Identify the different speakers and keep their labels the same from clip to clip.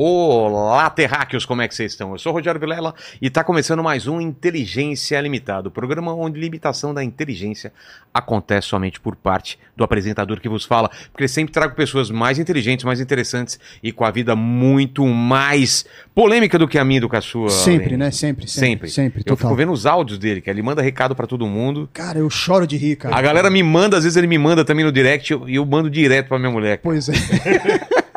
Speaker 1: Olá, terráqueos, como é que vocês estão? Eu sou o Rogério Vilela e está começando mais um Inteligência Limitada, o programa onde limitação da inteligência acontece somente por parte do apresentador que vos fala, porque sempre trago pessoas mais inteligentes, mais interessantes e com a vida muito mais polêmica do que a minha do que a sua.
Speaker 2: Sempre, né? Sempre, sempre.
Speaker 1: Sempre.
Speaker 2: Sempre,
Speaker 1: Eu
Speaker 2: total.
Speaker 1: fico vendo os áudios dele, que ele manda recado pra todo mundo.
Speaker 2: Cara, eu choro de rir, cara.
Speaker 1: A galera me manda, às vezes ele me manda também no direct e eu, eu mando direto pra minha mulher.
Speaker 2: Pois é.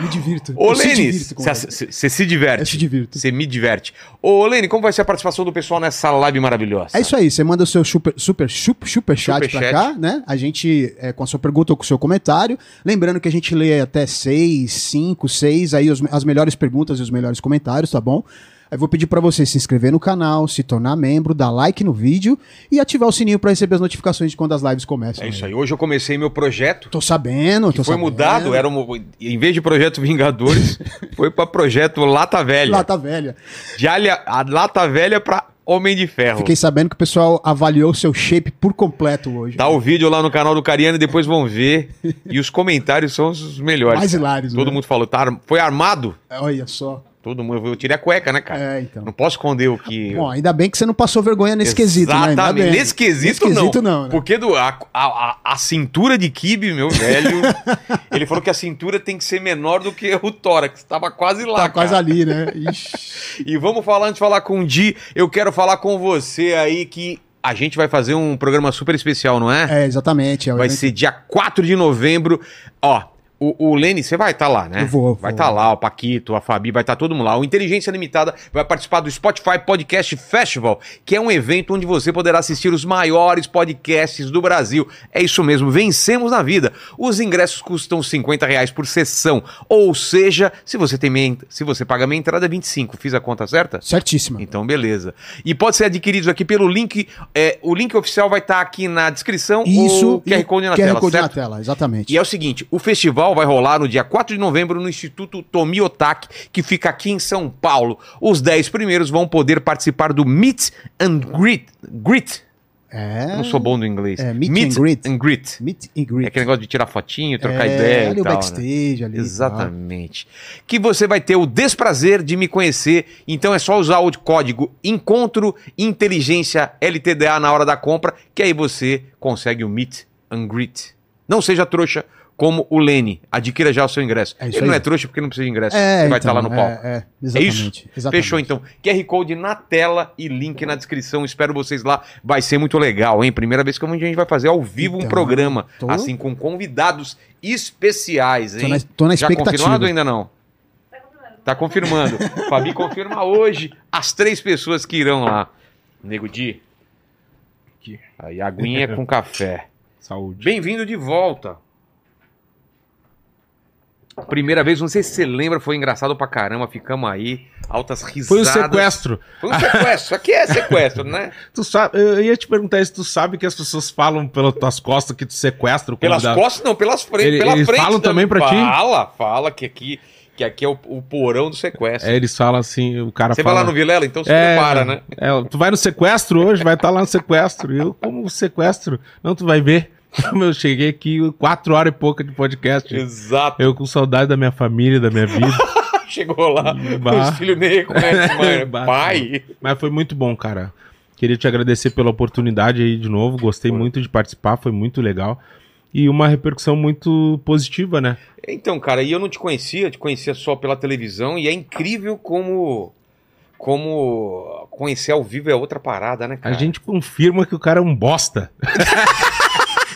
Speaker 2: me divirto.
Speaker 1: Ô, Lene, você se diverte.
Speaker 2: Eu se divirto.
Speaker 1: Você me diverte. Ô, Lene, como vai ser a participação do pessoal nessa live maravilhosa?
Speaker 2: É isso aí, você manda o seu super, super, super, super chat
Speaker 1: Super
Speaker 2: pra
Speaker 1: chat.
Speaker 2: cá, né? A gente, é, com a sua pergunta ou com o seu comentário. Lembrando que a gente lê até seis, cinco, seis, aí os- as melhores perguntas e os melhores comentários, tá bom? Aí vou pedir pra você se inscrever no canal, se tornar membro, dar like no vídeo e ativar o sininho pra receber as notificações de quando as lives começam.
Speaker 1: É isso aí. Hoje eu comecei meu projeto.
Speaker 2: Tô sabendo, tô
Speaker 1: Foi
Speaker 2: sabendo.
Speaker 1: mudado, era um, em vez de projeto Vingadores, foi pra projeto Lata Velha.
Speaker 2: Lata velha.
Speaker 1: De alha, a Lata Velha pra Homem de Ferro.
Speaker 2: Fiquei sabendo que o pessoal avaliou o seu shape por completo hoje.
Speaker 1: Tá o vídeo lá no canal do Cariano e depois vão ver. E os comentários são os melhores.
Speaker 2: Mais hilários,
Speaker 1: Todo
Speaker 2: né?
Speaker 1: mundo falou, tá, foi armado?
Speaker 2: Olha só.
Speaker 1: Todo mundo. Eu tirei a cueca, né, cara?
Speaker 2: É, então.
Speaker 1: Não posso esconder o que.
Speaker 2: Bom, ainda bem que você não passou vergonha nesse quesito, né?
Speaker 1: Exatamente. Nesse quesito,
Speaker 2: Nesse quesito
Speaker 1: não.
Speaker 2: não, né?
Speaker 1: Porque do, a, a, a- cintura de Kibe, meu velho, ele falou que a cintura tem que ser menor do que o tórax. Tava quase lá.
Speaker 2: Tá quase
Speaker 1: cara.
Speaker 2: ali, né? Ixi.
Speaker 1: E vamos falar, antes de falar com o Di, eu quero falar com você aí que a gente vai fazer um programa super especial, não é?
Speaker 2: É, exatamente. É
Speaker 1: vai
Speaker 2: evento-
Speaker 1: ser dia 4 de novembro. Ó, o, o Lene, você vai estar lá, né?
Speaker 2: Eu vou,
Speaker 1: Vai
Speaker 2: vou.
Speaker 1: estar lá, o Paquito, a Fabi, vai estar todo mundo lá. O Inteligência Limitada vai participar do Spotify Podcast Festival, que é um evento onde você poderá assistir os maiores podcasts do Brasil. É isso mesmo, vencemos na vida. Os ingressos custam 50 reais por sessão. Ou seja, se você tem meia, se você paga meia entrada, é 25. Fiz a conta certa?
Speaker 2: Certíssima.
Speaker 1: Então, beleza. E pode ser adquirido aqui pelo link. é, o link oficial vai estar aqui na descrição.
Speaker 2: Isso.
Speaker 1: ou QR Code na
Speaker 2: QR
Speaker 1: tela,
Speaker 2: Code
Speaker 1: certo?
Speaker 2: na tela, exatamente.
Speaker 1: E é o seguinte, o festival vai rolar no dia 4 de novembro no Instituto Tomi Otaki, que fica aqui em São Paulo. Os 10 primeiros vão poder participar do Meet and Greet. Greet.
Speaker 2: É.
Speaker 1: Não sou bom no inglês.
Speaker 2: É, meet and greet.
Speaker 1: and greet.
Speaker 2: Meet and
Speaker 1: É
Speaker 2: greet.
Speaker 1: aquele negócio de tirar fotinho, trocar
Speaker 2: É,
Speaker 1: ideia
Speaker 2: ali
Speaker 1: e
Speaker 2: o
Speaker 1: tal, né?
Speaker 2: backstage, ali.
Speaker 1: Exatamente. Que você vai ter o desprazer de me conhecer. Então é só usar o código Encontro Inteligência LTDA na hora da compra, que aí você consegue o Meet and Greet. Não seja trouxa como o Lene. Adquira já o seu ingresso.
Speaker 2: É
Speaker 1: Ele
Speaker 2: aí.
Speaker 1: não é trouxa porque não precisa de ingresso.
Speaker 2: É,
Speaker 1: Ele vai
Speaker 2: então,
Speaker 1: estar lá no palco.
Speaker 2: É, é,
Speaker 1: É
Speaker 2: exatamente.
Speaker 1: isso?
Speaker 2: exatamente.
Speaker 1: Fechou então. QR Code na tela e link na descrição. Espero vocês lá. Vai ser muito legal, hein? Primeira vez que a gente vai fazer ao vivo um
Speaker 2: Então,
Speaker 1: programa,
Speaker 2: tô-
Speaker 1: assim, com convidados especiais, hein?
Speaker 2: Tô na, tô na
Speaker 1: Já
Speaker 2: expectativa.
Speaker 1: confirmado ou ainda não? Tá confirmando. Fabi confirma hoje as três pessoas que irão lá. Nego Di.
Speaker 3: Aqui.
Speaker 1: Aí, aguinha com café.
Speaker 3: Saúde.
Speaker 1: Bem-vindo de volta. Primeira vez, não sei se você lembra, foi engraçado pra caramba. Ficamos aí, altas risadas.
Speaker 3: Foi um sequestro.
Speaker 1: Foi um sequestro. Aqui é sequestro, né?
Speaker 3: Tu sabe, eu ia te perguntar se tu sabe que as pessoas falam pelas tuas costas que tu sequestra o
Speaker 1: Pelas costas, não, pelas frentes.
Speaker 3: Ele-
Speaker 1: pela
Speaker 3: eles
Speaker 1: frente
Speaker 3: falam também pra ti?
Speaker 1: Fala, fala que aqui, que aqui é o, o porão do sequestro.
Speaker 3: É, eles falam assim, o cara
Speaker 1: Você
Speaker 3: fala...
Speaker 1: vai lá no Vilela, então se
Speaker 3: é,
Speaker 1: prepara, né?
Speaker 3: é, tu vai no sequestro hoje, vai estar lá no sequestro. E eu, como sequestro? Não, tu vai ver. Eu cheguei aqui quatro horas e pouca de podcast.
Speaker 1: Exato.
Speaker 3: Eu com saudade da minha família, da minha vida.
Speaker 1: Chegou lá,
Speaker 3: Bah.
Speaker 1: os filhos nem reconhecem.
Speaker 3: Bah.
Speaker 1: Pai.
Speaker 3: Mas foi muito bom, cara. Queria te agradecer pela oportunidade aí de novo. Gostei
Speaker 1: Foi.
Speaker 3: muito de participar, foi muito legal. E uma repercussão muito positiva, né?
Speaker 1: Então, cara, e eu não te conhecia, te conhecia só pela televisão, e é incrível como. Como conhecer ao vivo é outra parada, né,
Speaker 3: A
Speaker 1: cara?
Speaker 3: gente confirma que o cara é um bosta.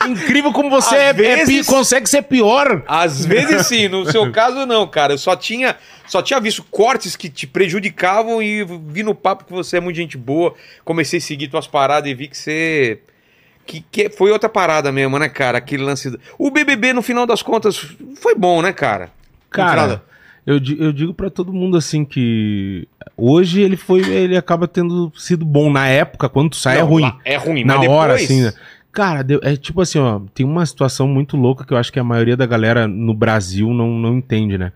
Speaker 3: Incrível como você é- é
Speaker 1: vezes-
Speaker 3: pi- consegue ser pior.
Speaker 1: Às vezes sim, no seu caso não, cara. Eu só tinha, só tinha visto cortes que te prejudicavam e vi no papo que você é muito gente boa. Comecei a seguir tuas paradas e vi que você. Que, que foi outra parada mesmo, né, cara? Aquele lance. do- O BBB, no final das contas, foi bom, né, cara?
Speaker 3: Cara, eu, eu digo pra todo mundo assim que hoje ele foi, ele acaba tendo sido bom na época, quando tu sai é
Speaker 1: Não,
Speaker 3: ruim.
Speaker 1: lá É ruim,
Speaker 3: na
Speaker 1: mas
Speaker 3: hora,
Speaker 1: depois-
Speaker 3: assim, né? Cara, é tipo assim, ó, tem uma situação muito louca que eu acho que a maioria da galera no Brasil não, não entende, né?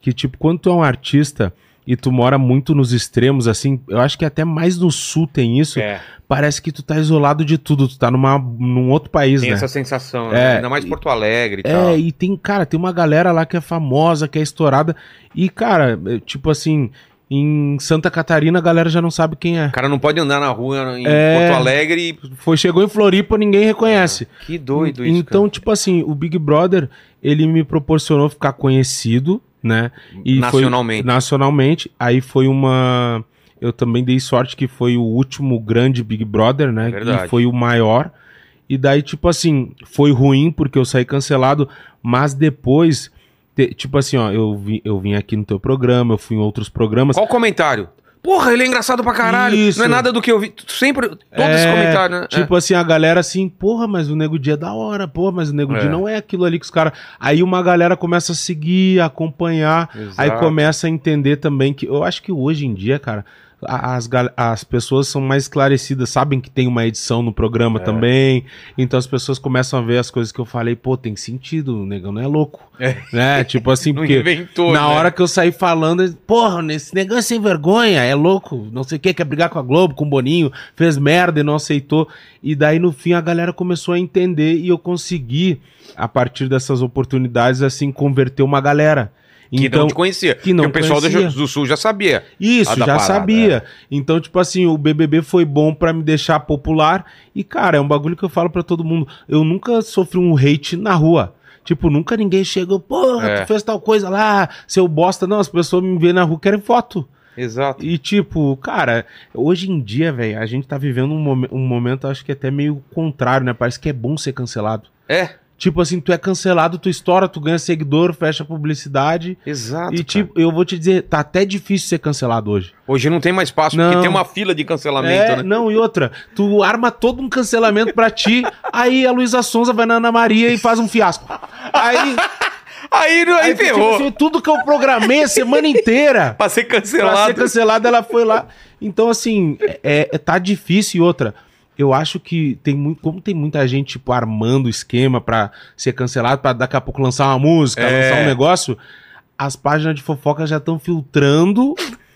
Speaker 3: Que tipo, quando tu é um artista e tu mora muito nos extremos, assim, eu acho que até mais no sul tem isso,
Speaker 1: É,
Speaker 3: parece que tu tá isolado de tudo, tu tá numa, num outro país,
Speaker 1: tem
Speaker 3: né?
Speaker 1: essa sensação,
Speaker 3: É,
Speaker 1: né? Ainda mais Porto Alegre e tal.
Speaker 3: É, e tem, cara, tem uma galera lá que é famosa, que é estourada. E, cara, é, tipo assim, em Santa Catarina a galera já não sabe quem é.
Speaker 1: O cara não pode andar na rua em
Speaker 3: É.
Speaker 1: Porto Alegre e...
Speaker 3: Foi, chegou em Floripa, ninguém reconhece.
Speaker 1: Que doido isso,
Speaker 3: Então, tipo assim, o Big Brother, ele me proporcionou ficar conhecido, né? E foi-
Speaker 1: Nacionalmente.
Speaker 3: nacionalmente. Aí foi uma. Eu também dei sorte que foi o último grande Big Brother, né?
Speaker 1: Verdade.
Speaker 3: E foi o maior. E daí, tipo assim, foi ruim porque eu saí cancelado, mas depois, te- tipo assim, ó, eu, vi, eu vim aqui no teu programa, eu fui em outros programas.
Speaker 1: Qual comentário? Porra, ele é engraçado pra caralho.
Speaker 3: Isso.
Speaker 1: Não é nada do que eu vi. Sempre, todos esses
Speaker 3: É,
Speaker 1: comentários, né?
Speaker 3: Tipo assim, a galera assim, porra, mas o Nego Dia é da hora, porra, mas o Nego
Speaker 1: É.
Speaker 3: Dia não é aquilo ali que os caras. Aí uma galera começa a seguir, a acompanhar,
Speaker 1: Exato.
Speaker 3: aí começa a entender também que. Eu acho que hoje em dia, cara. As, as pessoas são mais esclarecidas, sabem que tem uma edição no
Speaker 1: É.
Speaker 3: programa também. Então as pessoas começam a ver as coisas que eu falei, pô, tem sentido, o negão não é louco.
Speaker 1: É.
Speaker 3: Né? Tipo assim, porque
Speaker 1: inventou,
Speaker 3: na
Speaker 1: né?
Speaker 3: hora que eu saí falando, porra, esse negócio é sem vergonha, é louco, não sei o que, quer brigar com a Globo, com o Boninho, fez merda e não aceitou. E daí no fim a galera começou a entender e eu consegui, a partir dessas oportunidades, assim, converter uma galera.
Speaker 1: Que
Speaker 3: Então,
Speaker 1: não te conhecia.
Speaker 3: que não
Speaker 1: Porque o pessoal do, do Sul já sabia.
Speaker 3: isso, já
Speaker 1: parada,
Speaker 3: sabia.
Speaker 1: é.
Speaker 3: Então, tipo assim, o BBB foi bom pra me deixar popular. E, cara, é um bagulho que eu falo pra todo mundo. Eu nunca sofri um hate na rua. Tipo, nunca ninguém chegou, porra,
Speaker 1: É.
Speaker 3: tu fez tal coisa lá, seu bosta. Não, as pessoas me veem na rua querem foto.
Speaker 1: Exato.
Speaker 3: E, tipo, cara, hoje em dia, velho, a gente tá vivendo um, momen- um momento, acho que até meio contrário, né? Parece que é bom ser cancelado.
Speaker 1: É,
Speaker 3: Tipo assim, tu é cancelado, tu estoura, tu ganha seguidor, fecha publicidade.
Speaker 1: exato.
Speaker 3: e,
Speaker 1: cara.
Speaker 3: tipo, eu vou te dizer, tá até difícil ser cancelado hoje.
Speaker 1: Hoje não tem mais espaço,
Speaker 3: Não.
Speaker 1: porque tem uma fila de cancelamento,
Speaker 3: É,
Speaker 1: né?
Speaker 3: não, e outra, tu arma todo um cancelamento pra ti, aí a Luísa Sonza vai na Ana Maria e faz um fiasco. Aí,
Speaker 1: Aí, aí,
Speaker 3: aí
Speaker 1: ferrou.
Speaker 3: tipo assim, tudo que eu programei a semana inteira
Speaker 1: pra ser
Speaker 3: pra
Speaker 1: cancelado.
Speaker 3: ser cancelada, ela foi lá. Então, assim, é, é- tá difícil e outra. Eu acho que tem muito, como tem muita gente, tipo, armando esquema pra ser cancelado, pra daqui a pouco lançar uma música,
Speaker 1: É.
Speaker 3: lançar um negócio, as páginas de fofoca já estão filtrando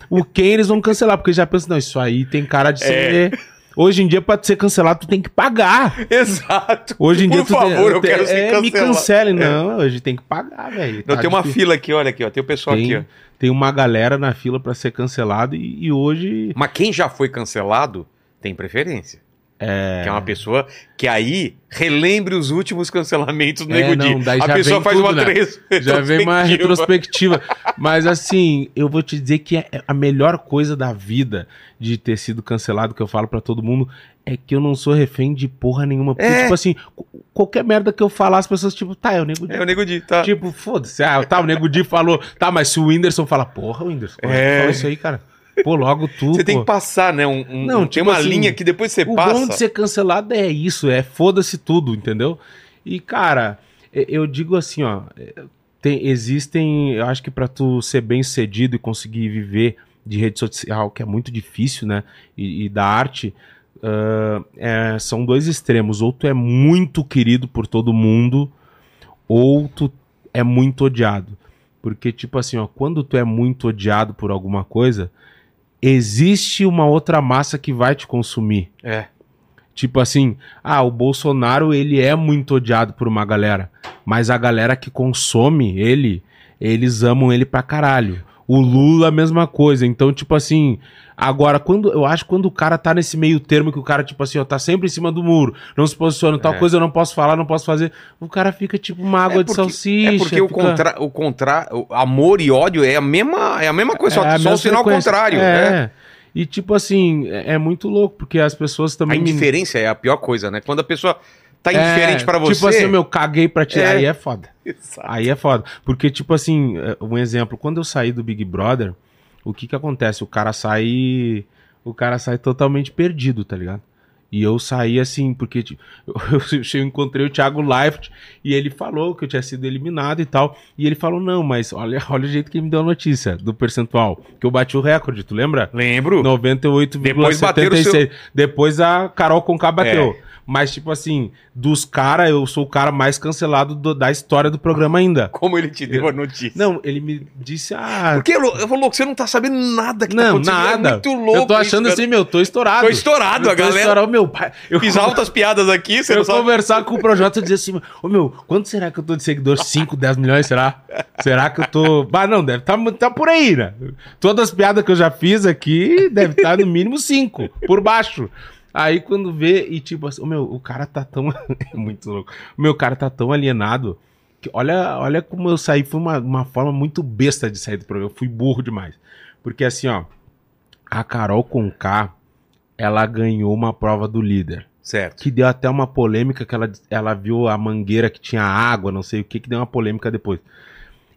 Speaker 3: o quem eles vão cancelar, porque já pensam, não, isso aí tem cara de ser. Hoje em dia, pra ser cancelado, tu tem que pagar.
Speaker 1: Exato.
Speaker 3: Hoje em dia,
Speaker 1: Por favor, eu
Speaker 3: tem,
Speaker 1: quero ser
Speaker 3: é,
Speaker 1: cancelado.
Speaker 3: me cancele. Não, hoje tem que pagar, velho.
Speaker 1: Não,
Speaker 3: Tá
Speaker 1: tem uma
Speaker 3: difícil.
Speaker 1: fila aqui, olha aqui, ó. Tem o pessoal
Speaker 3: Tem,
Speaker 1: aqui, ó.
Speaker 3: tem uma galera na fila pra ser cancelado e, e hoje.
Speaker 1: Mas quem já foi cancelado tem preferência.
Speaker 3: É.
Speaker 1: Que é uma pessoa que aí relembre os últimos cancelamentos do
Speaker 3: É,
Speaker 1: Nego
Speaker 3: não, daí
Speaker 1: A
Speaker 3: já
Speaker 1: pessoa faz
Speaker 3: tudo,
Speaker 1: uma
Speaker 3: né?
Speaker 1: três-
Speaker 3: Já vem uma
Speaker 1: retrospectiva.
Speaker 3: Mas assim, eu vou te dizer que é a melhor coisa da vida de ter sido cancelado, que eu falo pra todo mundo, é que eu não sou refém de porra nenhuma. Porque,
Speaker 1: É.
Speaker 3: tipo assim, qu- qualquer merda que eu falar, as pessoas, tipo, tá, é o Nego Di.
Speaker 1: É o Nego Di, tá?
Speaker 3: Tipo, foda-se. Ah, tá, o Nego Di falou. Tá, mas se o Whindersson fala, porra, Whindersson, é
Speaker 1: É.
Speaker 3: fala isso aí, cara? Pô, logo tu.
Speaker 1: Você tem que passar, né? Um, um-
Speaker 3: Não,
Speaker 1: tem
Speaker 3: tipo
Speaker 1: uma
Speaker 3: assim,
Speaker 1: linha que depois você
Speaker 3: o
Speaker 1: passa.
Speaker 3: bom de ser cancelado é isso, é foda-se tudo, entendeu? E, cara, eu digo assim, ó, é, tem- existem, eu acho que pra tu ser bem sucedido e conseguir viver de rede social, que é muito difícil, né, e, e da arte, ah, é, são dois extremos, ou tu é muito querido por todo mundo, ou tu é muito odiado. Porque, tipo assim, ó, quando tu é muito odiado por alguma coisa, existe uma outra massa que vai te consumir.
Speaker 1: É.
Speaker 3: Tipo assim, ah, o Bolsonaro ele é muito odiado por uma galera, mas a galera que consome ele, eles amam ele pra caralho. O Lula, a mesma coisa. Então, tipo assim, agora, quando eu acho que quando o cara tá nesse meio termo que o cara, tipo assim, ó, tá sempre em cima do muro, não se posiciona, tal
Speaker 1: É.
Speaker 3: coisa eu não posso falar, não posso fazer, o cara fica tipo uma água
Speaker 1: É
Speaker 3: de
Speaker 1: porque-
Speaker 3: salsicha.
Speaker 1: É porque o,
Speaker 3: fica-
Speaker 1: contra, o, contra, o amor e ódio é a mesma, é a mesma coisa,
Speaker 3: É a
Speaker 1: só, só o sinal contrário.
Speaker 3: É.
Speaker 1: né?
Speaker 3: E tipo assim, é, é muito louco, porque as pessoas
Speaker 1: A
Speaker 3: também. me-
Speaker 1: indiferença é a pior coisa, né? Quando a pessoa tá
Speaker 3: É,
Speaker 1: indiferente pra você.
Speaker 3: Tipo assim, meu, caguei pra ti.
Speaker 1: É.
Speaker 3: Aí é foda.
Speaker 1: Exato.
Speaker 3: Aí é foda. Porque, tipo assim, é, um exemplo, quando eu saí do Big Brother, o que que acontece? O cara sai. O cara sai totalmente perdido, tá ligado? E eu saí assim, porque eu, encontrei o Thiago Leifert e ele falou que eu tinha sido eliminado e tal. E ele falou: não, mas olha, olha o jeito que ele me deu a notícia do percentual. Que eu bati o recorde, tu lembra?
Speaker 1: Lembro.
Speaker 3: 98,76.
Speaker 1: Depois seu-
Speaker 3: Depois a Carol Conká bateu.
Speaker 1: É.
Speaker 3: Mas, tipo assim, dos caras, eu sou o cara mais cancelado do- da história do programa ainda.
Speaker 1: Como ele te deu a notícia?
Speaker 3: Não, ele me disse, ah.
Speaker 1: Porque eu falou, louco, você não tá sabendo nada que tá
Speaker 3: Não,
Speaker 1: acontecendo.
Speaker 3: nada.
Speaker 1: É muito louco.
Speaker 3: eu tô achando
Speaker 1: isso,
Speaker 3: assim, meu, tô estourado.
Speaker 1: Tô estourado,
Speaker 3: Eu
Speaker 1: a
Speaker 3: tô
Speaker 1: galera-
Speaker 3: estourado. meu pai. Eu
Speaker 1: Fiz altas piadas aqui, você
Speaker 3: eu
Speaker 1: não sabe.
Speaker 3: conversar com o projeto e dizer assim, ô meu, quanto será que eu tô de seguidor? 5, 10 milhões, será? Será que eu tô. Ah, não, deve tá, tá por aí, né? Todas as piadas que eu já fiz aqui, deve estar no mínimo 5, por baixo. Aí quando vê, e tipo assim, ô meu, o cara tá tão. é muito louco. O meu cara tá tão alienado. Que olha, olha como eu saí, foi uma, uma forma muito besta de sair do programa. Eu fui burro demais. Porque assim, ó, a Carol Conká, ela ganhou uma prova do líder
Speaker 1: Certo.
Speaker 3: que deu até uma polêmica que ela, ela viu a mangueira que tinha água, não sei o que, que deu uma polêmica depois.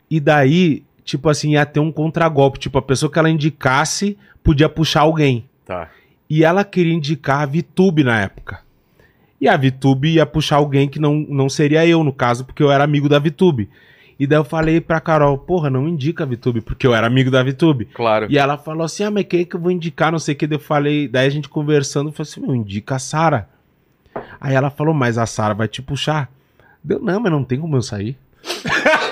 Speaker 3: E daí, tipo assim, ia ter um contragolpe. Tipo, a pessoa que ela indicasse podia puxar alguém.
Speaker 1: Tá.
Speaker 3: E ela queria indicar a Vitube na época. E a Vitube ia puxar alguém que não, não seria eu, no caso, porque eu era amigo da Vitube. E daí eu falei pra Carol, porra, não indica a Vitube, porque eu era amigo da Vitube.
Speaker 1: Claro.
Speaker 3: E ela falou assim: ah, mas quem é que eu vou indicar? Não sei o que. Daí Eu falei, daí a gente conversando, eu falei assim: meu, indica a Sara. Aí ela falou, mas a Sara vai te puxar. Deu, não, mas não tem como eu sair.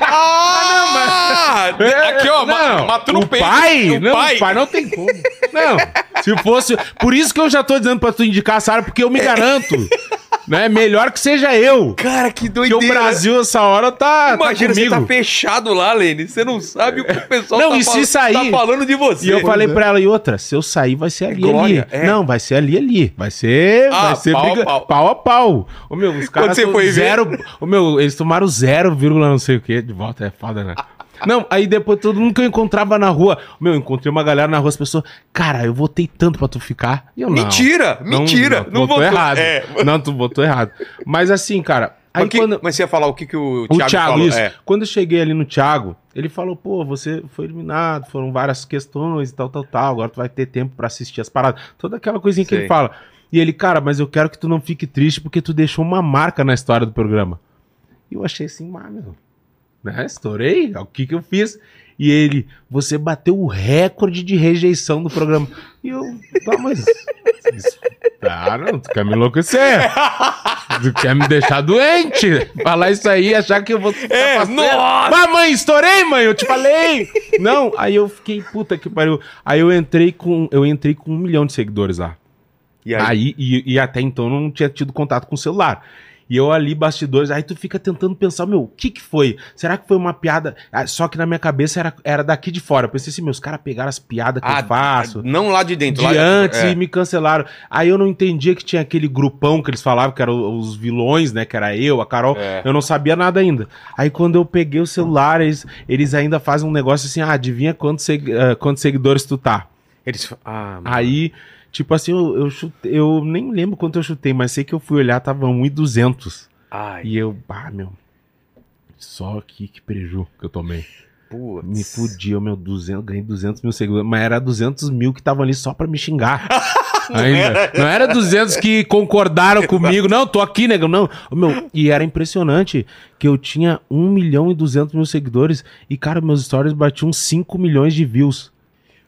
Speaker 1: Ah! aqui, ó,
Speaker 3: não,
Speaker 1: matou no
Speaker 3: o
Speaker 1: peito.
Speaker 3: pai,
Speaker 1: O
Speaker 3: não,
Speaker 1: pai.
Speaker 3: o pai não tem como. Não, se fosse. Por isso que eu já tô dizendo pra tu indicar a Sara, porque eu me garanto. né? Melhor que seja eu.
Speaker 1: Cara, que
Speaker 3: Porque
Speaker 1: doideira.
Speaker 3: o Brasil, essa hora, tá,
Speaker 1: Imagina,
Speaker 3: tá
Speaker 1: você
Speaker 3: comigo.
Speaker 1: tá fechado lá, Lene. Você não sabe o que o pessoal
Speaker 3: Não,
Speaker 1: tá,
Speaker 3: e se
Speaker 1: fal-
Speaker 3: sair-
Speaker 1: tá falando de você.
Speaker 3: E eu falei pra ela, e outra, se eu sair, vai ser ali,
Speaker 1: glória,
Speaker 3: ali.
Speaker 1: é.
Speaker 3: Não, vai ser ali, ali. Vai ser,
Speaker 1: Ah,
Speaker 3: vai ser
Speaker 1: pau a
Speaker 3: briga-
Speaker 1: pau.
Speaker 3: pau a pau. O meu, os caras
Speaker 1: você
Speaker 3: tão
Speaker 1: foi ver?
Speaker 3: zero, o meu, eles tomaram zero vírgula não sei o que de volta, é foda, né? Não, aí depois todo mundo que eu encontrava na rua, meu, eu encontrei uma galera na rua, as pessoas, cara, eu votei tanto pra tu ficar. E eu, não.
Speaker 1: Mentira,
Speaker 3: Não,
Speaker 1: mentira.
Speaker 3: Não,
Speaker 1: Não,
Speaker 3: votou
Speaker 1: votou.
Speaker 3: errado.
Speaker 1: É.
Speaker 3: Não, tu votou errado. Mas assim, cara, aí
Speaker 1: Mas, que-
Speaker 3: quando...
Speaker 1: mas você ia falar o que, que o
Speaker 3: O
Speaker 1: Thiago,
Speaker 3: Thiago,
Speaker 1: falou?
Speaker 3: isso.
Speaker 1: É.
Speaker 3: Quando eu cheguei ali no Thiago, ele falou, pô, você foi eliminado, foram várias questões e tal, tal, tal, agora tu vai ter tempo pra assistir as paradas. Toda aquela coisinha que ele fala. E ele, cara, mas eu quero que tu não fique triste porque tu deixou uma marca na história do programa. E eu achei assim, ah, meu, né, estourei, o que que eu fiz? E ele, você bateu o recorde de rejeição do programa. E eu, tá, mas... isso- Ah, não, tu quer me enlouquecer? Tu quer me deixar doente? Falar isso aí achar que eu vou.
Speaker 1: É, nossa!
Speaker 3: Mas, mãe, estourei, mãe, eu te falei! Não, aí eu fiquei, puta que pariu. Aí eu entrei com. Eu entrei com um milhão de seguidores lá.
Speaker 1: E aí?
Speaker 3: Aí, e, e até então eu não tinha tido contato com o celular. E eu ali, bastidores, aí tu fica tentando pensar, meu, o que que foi? Será que foi uma piada? Ah, Só que na minha cabeça era, era daqui de fora. Eu pensei assim, meus caras pegaram as piadas que
Speaker 1: Ah,
Speaker 3: eu faço
Speaker 1: Não lá de dentro.
Speaker 3: de
Speaker 1: lá
Speaker 3: antes
Speaker 1: é.
Speaker 3: e me cancelaram. Aí eu não entendia que tinha aquele grupão que eles falavam, que eram os vilões, né? Que era eu, a Carol.
Speaker 1: É.
Speaker 3: Eu não sabia nada ainda. Aí quando eu peguei o celular, eles, eles ainda fazem um negócio assim, ah, adivinha quantos, seg- ah, quantos seguidores tu tá.
Speaker 1: Eles... Ah, mano.
Speaker 3: Aí, tipo assim, eu, eu, chutei- eu nem lembro quanto eu chutei, mas sei que eu fui olhar, tava 1,200.
Speaker 1: Ai,
Speaker 3: E eu, ah, meu, só aqui que preju que eu tomei.
Speaker 1: putz.
Speaker 3: Me fudi, eu, meu, 200, ganhei 200 mil seguidores, mas era 200 mil que estavam ali só pra me xingar. Ainda. Não era 200 que concordaram comigo, não, tô aqui, negão, não. Meu, e era impressionante que eu tinha 1 milhão e 200 mil seguidores e, cara, meus stories batiam 5 milhões de views.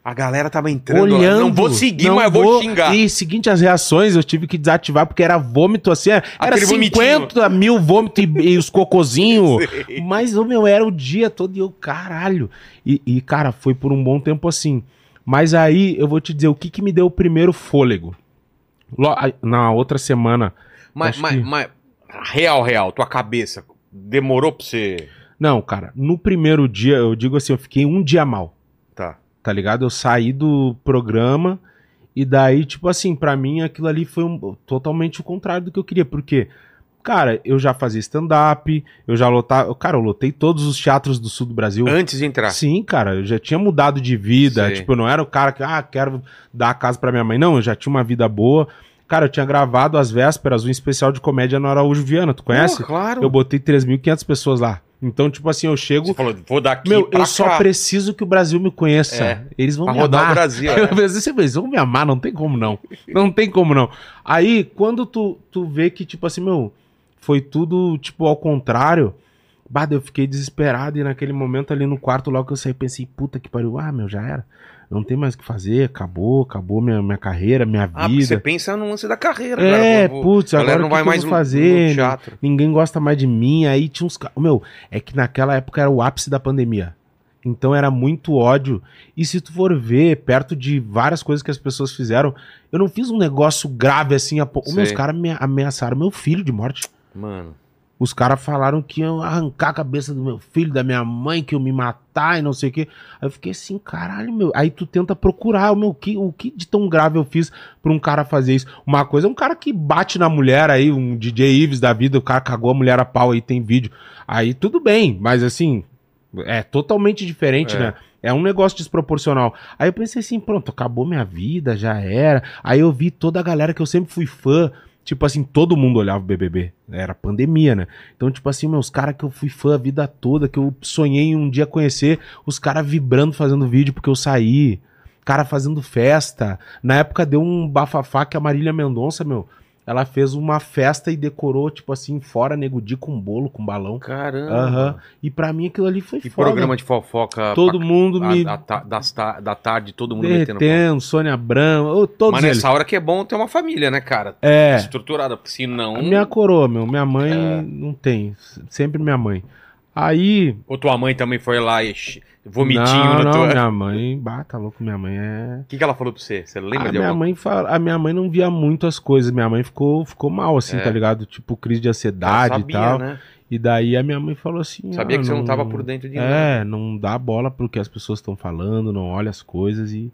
Speaker 1: A galera tava entrando.
Speaker 3: Olhando.
Speaker 1: não vou seguir,
Speaker 3: não
Speaker 1: mas vou xingar.
Speaker 3: E seguinte, as reações eu tive que desativar porque era vômito assim. Era
Speaker 1: Aquele
Speaker 3: 50 mil vômito e, e os cocozinhos. Mas, o meu, era o dia todo e eu, caralho. E, e, cara, foi por um bom tempo assim. Mas aí eu vou te dizer o que, que me deu o primeiro fôlego. Na outra semana.
Speaker 1: Mas, mas,
Speaker 3: que-
Speaker 1: mas, real, real, tua cabeça demorou pra você.
Speaker 3: Não, cara, no primeiro dia, eu digo assim, eu fiquei um dia mal.
Speaker 1: Tá.
Speaker 3: ligado? Eu saí do programa e daí, tipo assim, pra mim aquilo ali foi um- totalmente o contrário do que eu queria, porque, cara, eu já fazia stand-up, eu já lotava, cara, eu lotei todos os teatros do sul do Brasil.
Speaker 1: Antes de entrar.
Speaker 3: Sim, cara, eu já tinha mudado de vida,
Speaker 1: Sei.
Speaker 3: tipo, eu não era o cara que, ah, quero dar a casa pra minha mãe, não, eu já tinha uma vida boa. Cara, eu tinha gravado às vésperas um especial de comédia no Araújo Viana, tu conhece?
Speaker 1: Pô, claro.
Speaker 3: Eu botei 3.500 pessoas lá. Então, tipo assim, eu chego,
Speaker 1: Você falou, vou daqui
Speaker 3: meu,
Speaker 1: pra
Speaker 3: eu só
Speaker 1: cá.
Speaker 3: preciso que o Brasil me conheça.
Speaker 1: É.
Speaker 3: Eles vão
Speaker 1: Pra
Speaker 3: me
Speaker 1: rodar
Speaker 3: amar.
Speaker 1: o Brasil,
Speaker 3: Eu
Speaker 1: é.
Speaker 3: eles vão me amar, não tem como não. Não tem como não. Aí, quando tu, tu vê que, tipo assim, meu, foi tudo, tipo, ao contrário, bah, daí eu fiquei desesperado e naquele momento ali no quarto, logo que eu saí, pensei, puta que pariu, ah, meu, já era. Não tem mais o que fazer, acabou, acabou minha, minha carreira, minha
Speaker 1: Ah, porque você
Speaker 3: vida.
Speaker 1: pensa no lance da carreira,
Speaker 3: É,
Speaker 1: Vou-
Speaker 3: putz, agora
Speaker 1: não
Speaker 3: que
Speaker 1: vai
Speaker 3: que eu
Speaker 1: mais
Speaker 3: vou
Speaker 1: no-
Speaker 3: fazer?
Speaker 1: no teatro.
Speaker 3: Ninguém gosta mais de mim. Aí tinha uns. Meu, é que naquela época era o ápice da pandemia. Então era muito ódio. E se tu for ver, perto de várias coisas que as pessoas fizeram, eu não fiz um negócio grave assim. A... meus caras me ameaçaram meu filho de morte.
Speaker 1: Mano.
Speaker 3: Os caras falaram que iam arrancar a cabeça do meu filho, da minha mãe, que iam me matar e não sei o quê. Aí eu fiquei assim, caralho, meu. Aí tu tenta procurar o meu, que, o que de tão grave eu fiz pra um cara fazer isso. Uma coisa é um cara que bate na mulher aí, um DJ Ives da vida, o cara cagou a mulher a pau aí, tem vídeo. Aí tudo bem, mas assim, é totalmente diferente,
Speaker 1: É.
Speaker 3: né? É um negócio desproporcional. Aí eu pensei assim, pronto, acabou minha vida, já era. Aí eu vi toda a galera que eu sempre fui fã. Tipo assim, todo mundo olhava o BBB. Era pandemia, né? Então, tipo assim, meus caras que eu fui fã a vida toda, que eu sonhei um dia conhecer, os caras vibrando fazendo vídeo porque eu saí. Cara fazendo festa. Na época deu um bafafá que a Marília Mendonça, meu, ela fez uma festa e decorou, tipo assim, fora Nego com bolo, com balão.
Speaker 1: Caramba.
Speaker 3: Aham. E pra mim aquilo ali foi
Speaker 1: Que
Speaker 3: foda.
Speaker 1: programa de fofoca.
Speaker 3: Todo
Speaker 1: pra-
Speaker 3: mundo
Speaker 1: a-
Speaker 3: me
Speaker 1: a das ta- da tarde, todo mundo metendo.
Speaker 3: derretendo, Sônia Abrão, todos
Speaker 1: Mas
Speaker 3: eles.
Speaker 1: nessa hora que é bom ter uma família, né, cara?
Speaker 3: É.
Speaker 1: Estruturada, porque senão.
Speaker 3: A minha coroa, meu. Minha mãe
Speaker 1: É.
Speaker 3: não tem. Sempre minha mãe. Aí.
Speaker 1: Ou tua mãe também foi lá e vomitinho
Speaker 3: não,
Speaker 1: no
Speaker 3: não,
Speaker 1: teu.
Speaker 3: minha mãe. Bata louco, minha mãe é.
Speaker 1: O que, que ela falou pra você? Você lembra
Speaker 3: A
Speaker 1: de
Speaker 3: minha,
Speaker 1: alguma
Speaker 3: mãe fala, a minha mãe não via muito as coisas. Minha mãe ficou, ficou mal, assim,
Speaker 1: É.
Speaker 3: tá ligado? Tipo, crise de ansiedade
Speaker 1: sabia,
Speaker 3: e tal.
Speaker 1: né?
Speaker 3: E daí a minha mãe falou assim.
Speaker 1: Sabia
Speaker 3: ah,
Speaker 1: que você não tava por dentro de nada.
Speaker 3: É, não dá bola pro que as pessoas estão falando, não olha as coisas e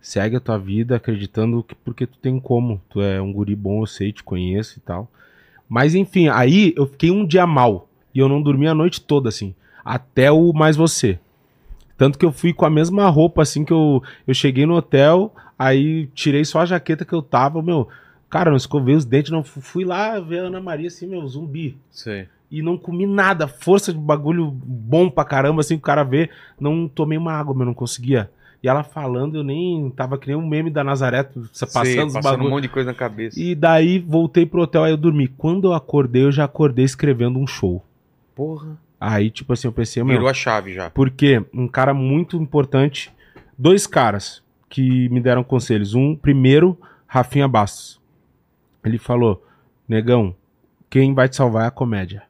Speaker 3: segue a tua vida acreditando que porque tu tem como. Tu é um guri bom, eu sei, te conheço e tal. Mas enfim, aí eu fiquei um dia mal e eu não dormi a noite toda, assim. Até o Mais Você. Tanto que eu fui com a mesma roupa, assim, que eu, eu cheguei no hotel, aí tirei só a jaqueta que eu tava, meu. Cara, não escovei os dentes, não. Fui lá ver a Ana Maria, assim, meu, zumbi
Speaker 1: Sei.
Speaker 3: e não comi nada. Força de bagulho bom pra caramba, assim, o cara vê. Não tomei uma água, mas não conseguia. E ela falando, eu nem. Tava que nem um meme da Nazaré, passando
Speaker 1: Sei, passando
Speaker 3: bagulhos.
Speaker 1: um monte de coisa na cabeça.
Speaker 3: E daí voltei pro hotel, aí eu dormi. Quando eu acordei, eu já acordei escrevendo um show.
Speaker 1: Porra.
Speaker 3: Aí, tipo assim, eu pensei, meu.
Speaker 1: Virou a chave já.
Speaker 3: Porque um cara muito importante, dois caras que me deram conselhos. Um, primeiro, Rafinha Bastos. Ele falou: Negão, quem vai te salvar é a comédia.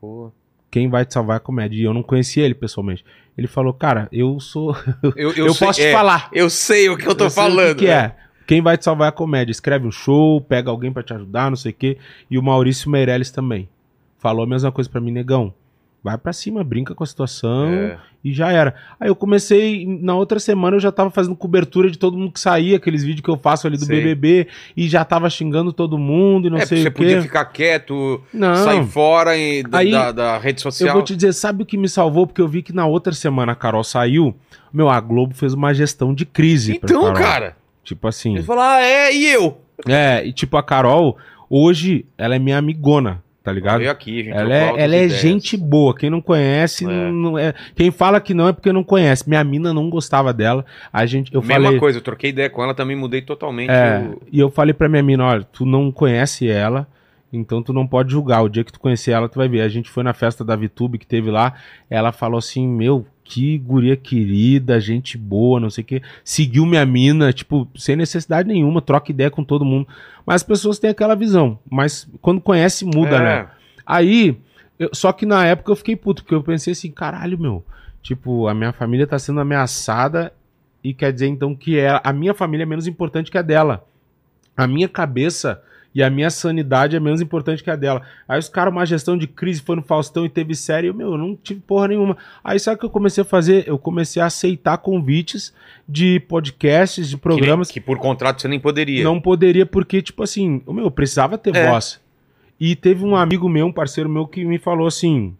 Speaker 1: Porra.
Speaker 3: Quem vai te salvar é a comédia. E eu não conhecia ele pessoalmente. Ele falou, cara, eu sou.
Speaker 1: Eu,
Speaker 3: Eu,
Speaker 1: sei-
Speaker 3: posso
Speaker 1: é,
Speaker 3: te falar.
Speaker 1: Eu sei o que eu tô
Speaker 3: Eu sei o que
Speaker 1: falando.
Speaker 3: que é. Quem vai te salvar é a comédia. Escreve um show, pega alguém pra te ajudar, não sei o quê. E o Maurício Meirelles também. Falou a mesma coisa pra mim, negão. Vai pra cima, brinca com a situação
Speaker 1: É.
Speaker 3: e já era. Aí eu comecei, na outra semana eu já tava fazendo cobertura de todo mundo que saía, aqueles vídeos que eu faço ali do
Speaker 1: Sei.
Speaker 3: BBB, e já tava xingando todo mundo e não
Speaker 1: é,
Speaker 3: sei
Speaker 1: você
Speaker 3: o quê.
Speaker 1: podia ficar quieto,
Speaker 3: Não.
Speaker 1: sair fora e, da,
Speaker 3: Aí,
Speaker 1: da, da rede social.
Speaker 3: Eu vou te dizer, sabe o que me salvou? Porque eu vi que na outra semana a Carol saiu. Meu, a Globo fez uma gestão de crise.
Speaker 1: Então, cara.
Speaker 3: Tipo assim.
Speaker 1: Ele falou, ah, é, e eu?
Speaker 3: É, e tipo, a Carol, hoje, ela é minha amigona, tá ligado?
Speaker 1: Veio aqui, gente.
Speaker 3: Ela é, ela é gente boa. Quem não conhece,
Speaker 1: É.
Speaker 3: não é. Quem fala que não é porque não conhece. Minha mina não gostava dela. A gente, eu
Speaker 1: Mesma
Speaker 3: falei.
Speaker 1: coisa, eu troquei ideia com ela, também mudei totalmente.
Speaker 3: É,
Speaker 1: o-
Speaker 3: e eu falei pra minha mina, olha, tu não conhece ela, então tu não pode julgar. O dia que tu conhecer ela, tu vai ver. A gente foi na festa da VTube que teve lá, ela falou assim, meu, que guria querida, gente boa, não sei o quê. Seguiu minha mina, tipo, sem necessidade nenhuma, troca ideia com todo mundo. Mas as pessoas têm aquela visão. Mas quando conhece, muda,
Speaker 1: É.
Speaker 3: né? Aí, eu- só que na época eu fiquei puto, porque eu pensei assim, caralho, meu, tipo, a minha família tá sendo ameaçada e quer dizer então que é, a minha família é menos importante que a dela. A minha cabeça e a minha sanidade é menos importante que a dela. Aí os caras, uma gestão de crise, foi no Faustão e teve série, eu, meu, eu não tive porra nenhuma. Aí sabe o que eu comecei a fazer? Eu comecei a aceitar convites de podcasts, de
Speaker 1: Que, nem-
Speaker 3: programas
Speaker 1: que por contrato você nem poderia.
Speaker 3: não poderia, porque, tipo assim, o meu, eu precisava ter
Speaker 1: É.
Speaker 3: voz. E teve um amigo meu, um parceiro meu, que me falou assim: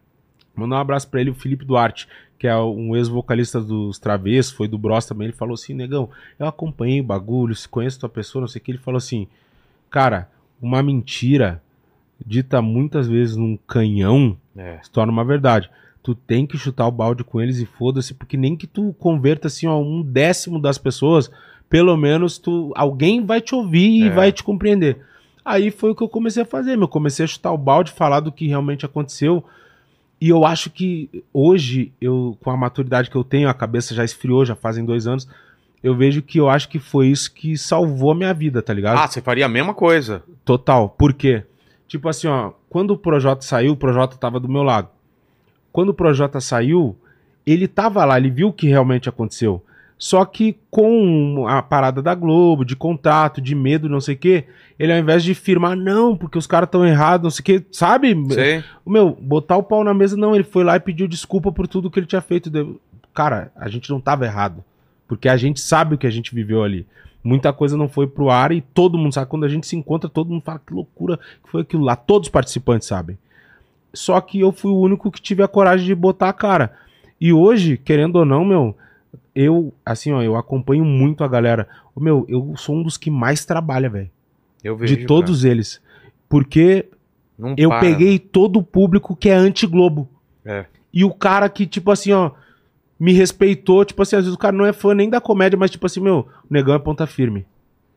Speaker 3: mandar um abraço pra ele, o Felipe Duarte, que é um ex-vocalista dos Travessos, foi do Bros também. Ele falou assim: negão, eu acompanhei o bagulho, se conheço tua pessoa, não sei o que. Ele falou assim: cara, uma mentira dita muitas vezes num canhão
Speaker 1: É.
Speaker 3: se torna uma verdade. Tu tem que chutar o balde com eles e foda-se, porque nem que tu converta assim, ó, um décimo das pessoas, pelo menos tu alguém vai te ouvir e
Speaker 1: É.
Speaker 3: vai te compreender. Aí foi o que eu comecei a fazer, meu. Comecei a chutar o balde, falar do que realmente aconteceu. E eu acho que hoje, eu, com a maturidade que eu tenho, a cabeça já esfriou, já fazem dois anos, eu vejo que eu acho que foi isso que salvou a minha vida, tá ligado?
Speaker 1: Ah, você faria a mesma coisa.
Speaker 3: Total. Por quê? Tipo assim, ó, quando o Projota saiu, o Projota tava do meu lado. Quando o Projota saiu, ele tava lá, ele viu o que realmente aconteceu. Só que com a parada da Globo, de contato, de medo, não sei o quê, ele ao invés de firmar, não, porque os caras estão errados, não sei o quê, sabe?
Speaker 1: Sei.
Speaker 3: Meu, botar o pau na mesa, não, ele foi lá e pediu desculpa por tudo que ele tinha feito. Cara, a gente não tava errado. Porque a gente sabe o que a gente viveu ali. Muita coisa não foi pro ar e todo mundo sabe. Quando a gente se encontra, todo mundo fala que loucura que foi aquilo lá. Todos os participantes sabem. Só que eu fui o único que tive a coragem de botar a cara. E hoje, querendo ou não, meu, eu, assim, ó, eu acompanho muito a galera. Meu, eu sou um dos que mais trabalha, velho.
Speaker 1: Eu vejo.
Speaker 3: De todos eles. Porque
Speaker 1: cara. Não
Speaker 3: eu
Speaker 1: para.
Speaker 3: peguei todo o público que é anti-Globo.
Speaker 1: É.
Speaker 3: E o cara que, tipo assim, ó, me respeitou, tipo assim, às vezes o cara não é fã nem da comédia, mas tipo assim, meu, o negão é ponta firme.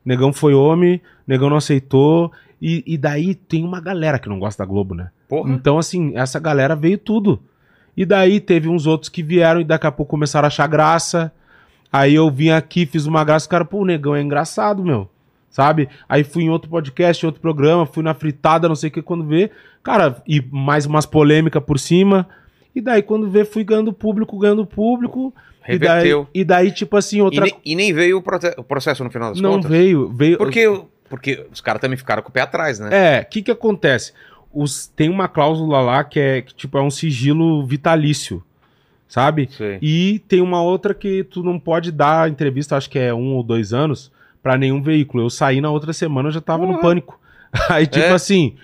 Speaker 3: O negão foi homem, o negão não aceitou. E, e daí tem uma galera que não gosta da Globo, né?
Speaker 1: Porra.
Speaker 3: Então, assim, essa galera veio tudo. E daí teve uns outros que vieram e daqui a pouco começaram a achar graça. Aí eu vim aqui, fiz uma graça, o cara, pô, o negão é engraçado, meu. Sabe? Aí fui em outro podcast, em outro programa, fui na fritada, não sei o que, quando vê. Cara, e mais umas polêmicas por cima. E daí, quando vê, fui ganhando público, ganhando público. E daí,
Speaker 1: Reverteu.
Speaker 3: e daí, tipo assim,
Speaker 1: E,
Speaker 3: outra.
Speaker 1: ne- e nem veio o, o processo no final das
Speaker 3: Não
Speaker 1: contas?
Speaker 3: veio. veio
Speaker 1: Porque, porque os caras também ficaram com o pé atrás, né?
Speaker 3: É, o que que acontece? Os, tem uma cláusula lá que é que, tipo, é um sigilo vitalício, sabe?
Speaker 1: Sei.
Speaker 3: E tem uma outra que tu não pode dar entrevista, acho que é um ou dois anos, pra nenhum veículo. Eu saí na outra semana, eu já tava no
Speaker 1: Porra.
Speaker 3: pânico. Aí, tipo
Speaker 1: É?
Speaker 3: assim,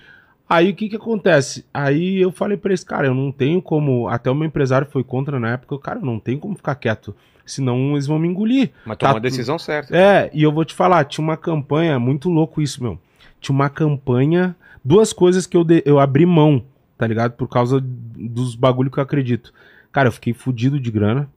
Speaker 3: aí o que que acontece? Aí eu falei pra esse cara, eu não tenho como, até o meu empresário foi contra na época, cara, eu não tenho como ficar quieto, senão eles vão me engolir.
Speaker 1: Mas tomou
Speaker 3: Tá
Speaker 1: a decisão certa.
Speaker 3: É, e eu vou te falar, tinha uma campanha, muito louco isso, meu. Tinha uma campanha, duas coisas que eu, de- eu abri mão, tá ligado? Por causa dos bagulho que eu acredito. Cara, eu fiquei fudido de grana,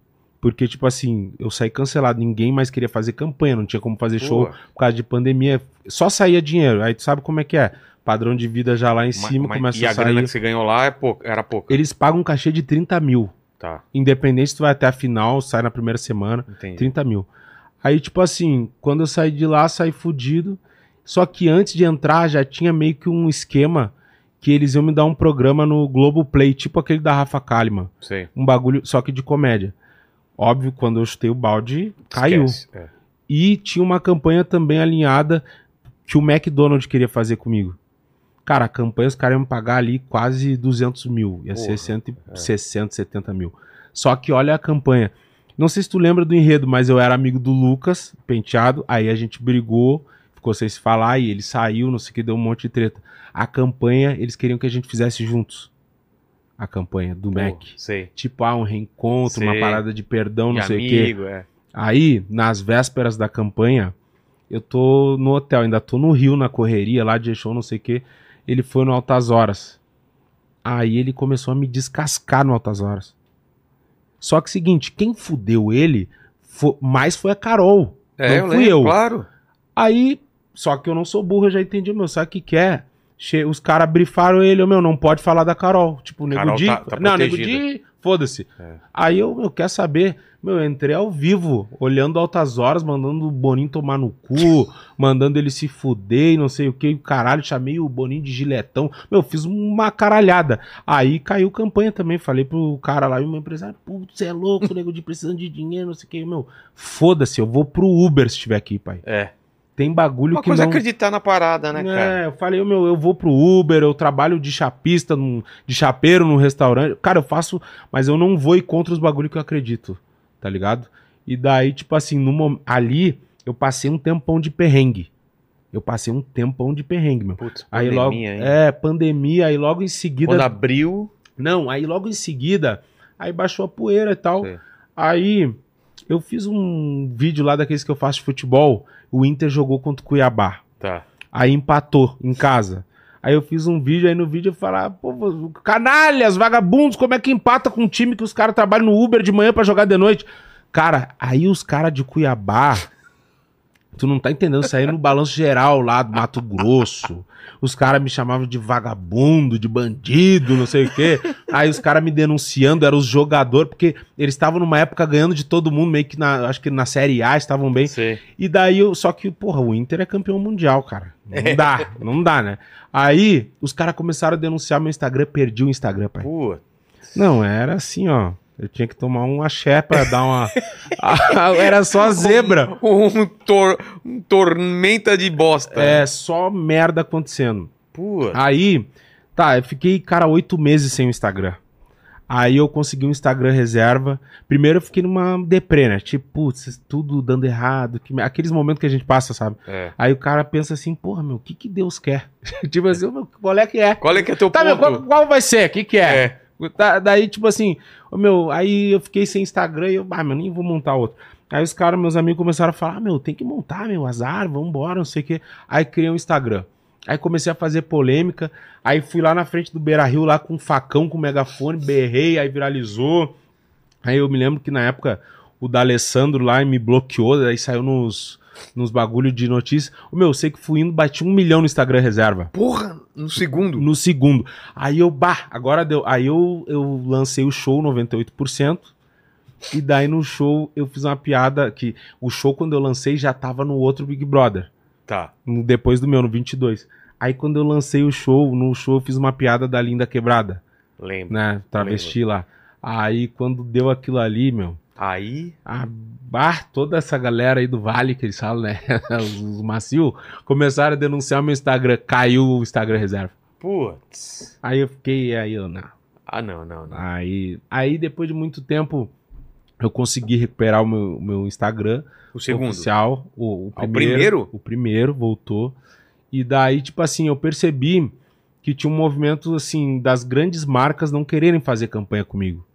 Speaker 3: porque, tipo assim, eu saí cancelado, ninguém mais queria fazer campanha, não tinha como fazer show por causa de pandemia, só saía dinheiro. Aí tu sabe como é que é? Padrão de vida já lá em
Speaker 1: mas-
Speaker 3: cima
Speaker 1: mas-
Speaker 3: começa
Speaker 1: e
Speaker 3: a
Speaker 1: a grana
Speaker 3: sair.
Speaker 1: que você ganhou lá é pouca, era pouca.
Speaker 3: Eles pagam um cachê de 30 mil.
Speaker 1: Tá,
Speaker 3: Independente se tu vai até a final, sai na primeira semana.
Speaker 1: entendi.
Speaker 3: 30 mil. Aí, tipo assim, quando eu saí de lá, saí fudido. Só que antes de entrar, já tinha meio que um esquema que eles iam me dar um programa no Globoplay, tipo aquele da Rafa Kalimann.
Speaker 1: Sei.
Speaker 3: Um bagulho, só que de comédia. Óbvio, quando eu chutei o balde, caiu.
Speaker 1: É.
Speaker 3: E tinha uma campanha também alinhada que o McDonald's queria fazer comigo. Cara, a campanha os caras iam me pagar ali quase 200 mil. Ia
Speaker 1: Porra,
Speaker 3: ser 160, 70 mil. Só que olha a campanha. Não sei se tu lembra do enredo, mas eu era amigo do Lucas, penteado. Aí a gente brigou, ficou sem se falar e ele saiu, não sei o que, deu um monte de treta. A campanha, eles queriam que a gente fizesse juntos. A campanha do
Speaker 1: Pô,
Speaker 3: Mac.
Speaker 1: Sei.
Speaker 3: Tipo, ah, um reencontro, uma
Speaker 1: Sei.
Speaker 3: parada de perdão, não sei o quê.
Speaker 1: amigo, é.
Speaker 3: Aí, nas vésperas da campanha, eu tô no hotel, ainda tô no Rio, na correria, lá de show, não sei o quê. Ele foi no Altas Horas. Aí ele começou a me descascar no Altas Horas. Só que seguinte, quem fudeu ele fo- mais foi a Carol.
Speaker 1: É,
Speaker 3: não
Speaker 1: eu
Speaker 3: fui
Speaker 1: lembro,
Speaker 3: eu.
Speaker 1: claro.
Speaker 3: Aí, só que eu não sou burro, eu já entendi, meu, sabe o que que é? Os caras brifaram ele, meu, não pode falar da Carol. Tipo, o Nego Di...
Speaker 1: tá- tá
Speaker 3: não, Nego
Speaker 1: protegida.
Speaker 3: Di, foda-se.
Speaker 1: É.
Speaker 3: Aí eu, eu quero saber, meu, eu entrei ao vivo, olhando altas horas, mandando o Boninho tomar no cu, mandando ele se fuder e não sei o que, caralho, chamei o Boninho de giletão. Meu, fiz uma caralhada. Aí caiu campanha também, falei pro cara lá, e o meu empresário, putz, você é louco, nego de precisando de dinheiro, não sei o que, meu, foda-se, eu vou pro Uber se estiver aqui, pai.
Speaker 1: É.
Speaker 3: Tem bagulho
Speaker 1: Uma
Speaker 3: que
Speaker 1: coisa é
Speaker 3: não...
Speaker 1: acreditar na parada, né, cara?
Speaker 3: É, eu falei, meu, eu vou pro Uber, eu trabalho de chapista, num- de chapeiro num restaurante. Cara, eu faço, mas eu não vou ir contra os bagulho que eu acredito, tá ligado? E daí, tipo assim, mom- ali eu passei um tempão de perrengue. Eu passei um tempão de perrengue, meu.
Speaker 1: Putz,
Speaker 3: Aí
Speaker 1: pandemia,
Speaker 3: logo,
Speaker 1: hein?
Speaker 3: é, pandemia, aí logo em seguida,
Speaker 1: Quando abriu...
Speaker 3: não, aí logo em seguida, aí baixou a poeira e tal.
Speaker 1: Sei.
Speaker 3: Aí eu fiz um vídeo lá daqueles que eu faço de futebol, o Inter jogou contra o Cuiabá.
Speaker 1: Tá.
Speaker 3: Aí empatou em casa. Aí eu fiz um vídeo, aí no vídeo eu falava, pô, canalhas, vagabundos, como é que empata com um time que os caras trabalham no Uber de manhã pra jogar de noite? Cara, aí os caras de Cuiabá Tu não tá entendendo, saí no balanço geral lá do Mato Grosso. Os caras me chamavam de vagabundo, de bandido, não sei o quê. Aí os caras me denunciando, eram os jogadores, porque eles estavam numa época ganhando de todo mundo, meio que na, acho que na Série A estavam bem.
Speaker 1: Sei.
Speaker 3: E daí, eu, só que, porra, o Inter é campeão mundial, cara. Não dá, não dá, né? Aí, os caras começaram a denunciar meu Instagram, perdi o Instagram, pai.
Speaker 1: Pô.
Speaker 3: Não, era assim, ó. Eu tinha que tomar um axé pra dar uma. era só zebra.
Speaker 1: Um, tor um tormenta de bosta.
Speaker 3: É, só merda acontecendo.
Speaker 1: Pô.
Speaker 3: Aí, tá, eu fiquei, cara, oito meses sem o Instagram. Aí eu consegui um Instagram reserva. Primeiro eu fiquei numa deprê, né? Tipo, putz, tudo dando errado. Que... Aqueles momentos que a gente passa, sabe?
Speaker 1: É.
Speaker 3: Aí o cara pensa assim, porra, meu, o que que Deus quer? tipo assim, meu, qual é que é?
Speaker 1: Qual é que é teu
Speaker 3: Tá, meu,
Speaker 1: ponto?
Speaker 3: qual, qual vai ser? O que que é?
Speaker 1: É.
Speaker 3: Tá, daí, tipo assim, meu, aí eu fiquei sem Instagram e eu, ah, meu, nem vou montar outro. Aí os caras, meus amigos, começaram a falar, ah, meu, tem que montar, meu, azar, vambora, não sei o quê. Aí criei um Instagram. Aí comecei a fazer polêmica. Aí fui lá na frente do Beira Rio, lá com um facão, com megafone, berrei, aí viralizou. Aí eu me lembro que na época o D'Alessandro lá me bloqueou, daí saiu nos, nos bagulho de notícia. O meu, eu sei que fui indo, bati um milhão no Instagram reserva.
Speaker 1: Porra, no segundo.
Speaker 3: No segundo. Aí eu, bah, agora deu. Aí eu, eu lancei o show 98%. E daí no show eu fiz uma piada que o show quando eu lancei já tava no outro Big Brother.
Speaker 1: Tá.
Speaker 3: depois do meu, no 22. Aí quando eu lancei o show, no show eu fiz uma piada da Linda Quebrada,
Speaker 1: Lembro.
Speaker 3: né? Travesti lá. Aí quando deu aquilo ali, meu,
Speaker 1: Aí.
Speaker 3: a bar, toda essa galera aí do Vale, que eles falam, né? Os, os macio, começaram a denunciar meu Instagram. Caiu o Instagram reserva.
Speaker 1: Putz.
Speaker 3: Aí eu fiquei, aí eu, não.
Speaker 1: Ah, não, não, não.
Speaker 3: Aí, aí depois de muito tempo, eu consegui recuperar o meu, o meu Instagram
Speaker 1: O segundo.
Speaker 3: oficial. O, o
Speaker 1: Ah, o
Speaker 3: primeiro,
Speaker 1: primeiro?
Speaker 3: O primeiro voltou. E daí, tipo assim, eu percebi que tinha um movimento, assim, das grandes marcas não quererem fazer campanha comigo.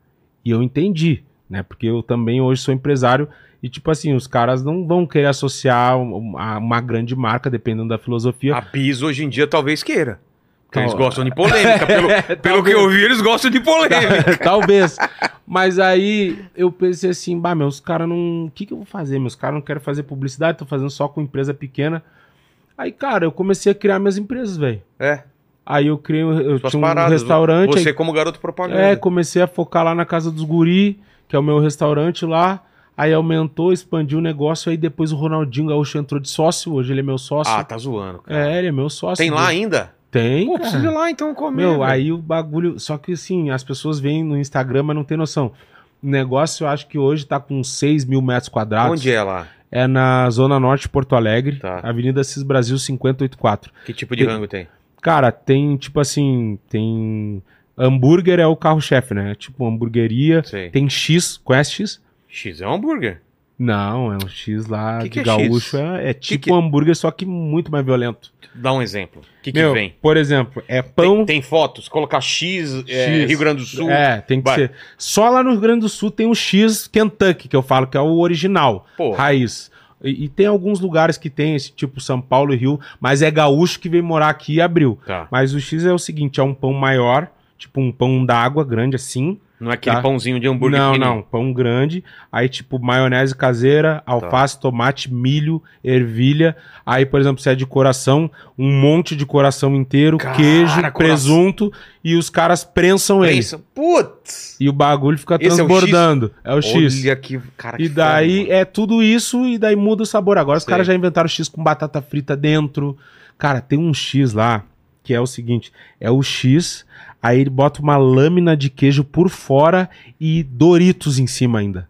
Speaker 3: E eu entendi, né? Porque eu também hoje sou empresário e, tipo assim, os caras não vão querer associar um- a uma grande marca, dependendo da filosofia.
Speaker 1: A Bis hoje em dia talvez queira. Porque eles gostam de polêmica. Pelo, pelo que eu vi, eles gostam de polêmica.
Speaker 3: Talvez. Mas aí eu pensei assim, bah, meus caras não. O que, que eu vou fazer? Meus caras não querem fazer publicidade, tô fazendo só com empresa pequena. Aí, cara, eu comecei a criar minhas empresas, velho.
Speaker 1: É.
Speaker 3: Aí eu criei, eu
Speaker 1: Suas
Speaker 3: tinha um
Speaker 1: paradas.
Speaker 3: restaurante.
Speaker 1: Você
Speaker 3: aí-
Speaker 1: como garoto propaganda.
Speaker 3: é, comecei a focar lá na casa dos guri, que é o meu restaurante lá. Aí aumentou, expandiu o negócio. Aí depois o Ronaldinho Gaúcho entrou de sócio. Hoje ele é meu sócio.
Speaker 1: Ah, tá zoando. cara.
Speaker 3: É, ele é meu sócio.
Speaker 1: Tem lá ainda?
Speaker 3: Tem.
Speaker 1: Pô,
Speaker 3: cara.
Speaker 1: precisa ir lá então comer.
Speaker 3: Meu,
Speaker 1: velho.
Speaker 3: aí o bagulho. Só que assim, as pessoas veem no Instagram, mas não tem noção. O negócio, eu acho que hoje tá com 6 mil metros quadrados.
Speaker 1: Onde é lá?
Speaker 3: É na Zona Norte de Porto Alegre,
Speaker 1: Tá.
Speaker 3: Avenida Cis Brasil 584.
Speaker 1: Que tipo de
Speaker 3: Tem-
Speaker 1: rango tem?
Speaker 3: Cara, tem tipo assim. Tem. Hambúrguer é o carro-chefe, né? Tipo hamburgueria. Tem X, conhece X?
Speaker 1: X é um hambúrguer.
Speaker 3: Não, é um X lá
Speaker 1: Que
Speaker 3: de
Speaker 1: que é
Speaker 3: gaúcho. É, é tipo
Speaker 1: que-
Speaker 3: um hambúrguer, só que muito mais violento.
Speaker 1: Dá um exemplo. O que, que
Speaker 3: Meu,
Speaker 1: vem?
Speaker 3: por exemplo, é
Speaker 1: Tem,
Speaker 3: pão.
Speaker 1: tem fotos? Colocar X, é,
Speaker 3: X.
Speaker 1: Rio Grande do Sul.
Speaker 3: É, tem que
Speaker 1: Vai.
Speaker 3: ser. Só lá no Rio Grande do Sul tem o X Kentucky, que eu falo que é o original,
Speaker 1: Pô.
Speaker 3: raiz. E, e tem alguns lugares que tem esse tipo São Paulo e Rio, mas é gaúcho que vem morar aqui e abriu.
Speaker 1: Tá.
Speaker 3: Mas o X é o seguinte, é um pão maior, tipo um pão d'água grande assim.
Speaker 1: Não é aquele
Speaker 3: Tá.
Speaker 1: pãozinho de hambúrguer
Speaker 3: não,
Speaker 1: pequenininho.
Speaker 3: não, pão grande. Aí tipo maionese caseira, alface, tomate, milho, ervilha. Aí, por exemplo, se é de coração, um monte de coração inteiro,
Speaker 1: Cara,
Speaker 3: queijo,
Speaker 1: coração.
Speaker 3: presunto e os caras prensam ele.
Speaker 1: Pensa, putz!
Speaker 3: E o bagulho fica
Speaker 1: Esse é o
Speaker 3: transbordando. É o X.
Speaker 1: Olha que cara
Speaker 3: E
Speaker 1: que
Speaker 3: daí
Speaker 1: foda,
Speaker 3: é tudo isso e daí muda o sabor. Agora os
Speaker 1: Sei.
Speaker 3: caras já inventaram X com batata frita dentro. Cara, tem um X lá que é o seguinte: é o X, aí ele bota uma lâmina de queijo por fora e Doritos em cima ainda.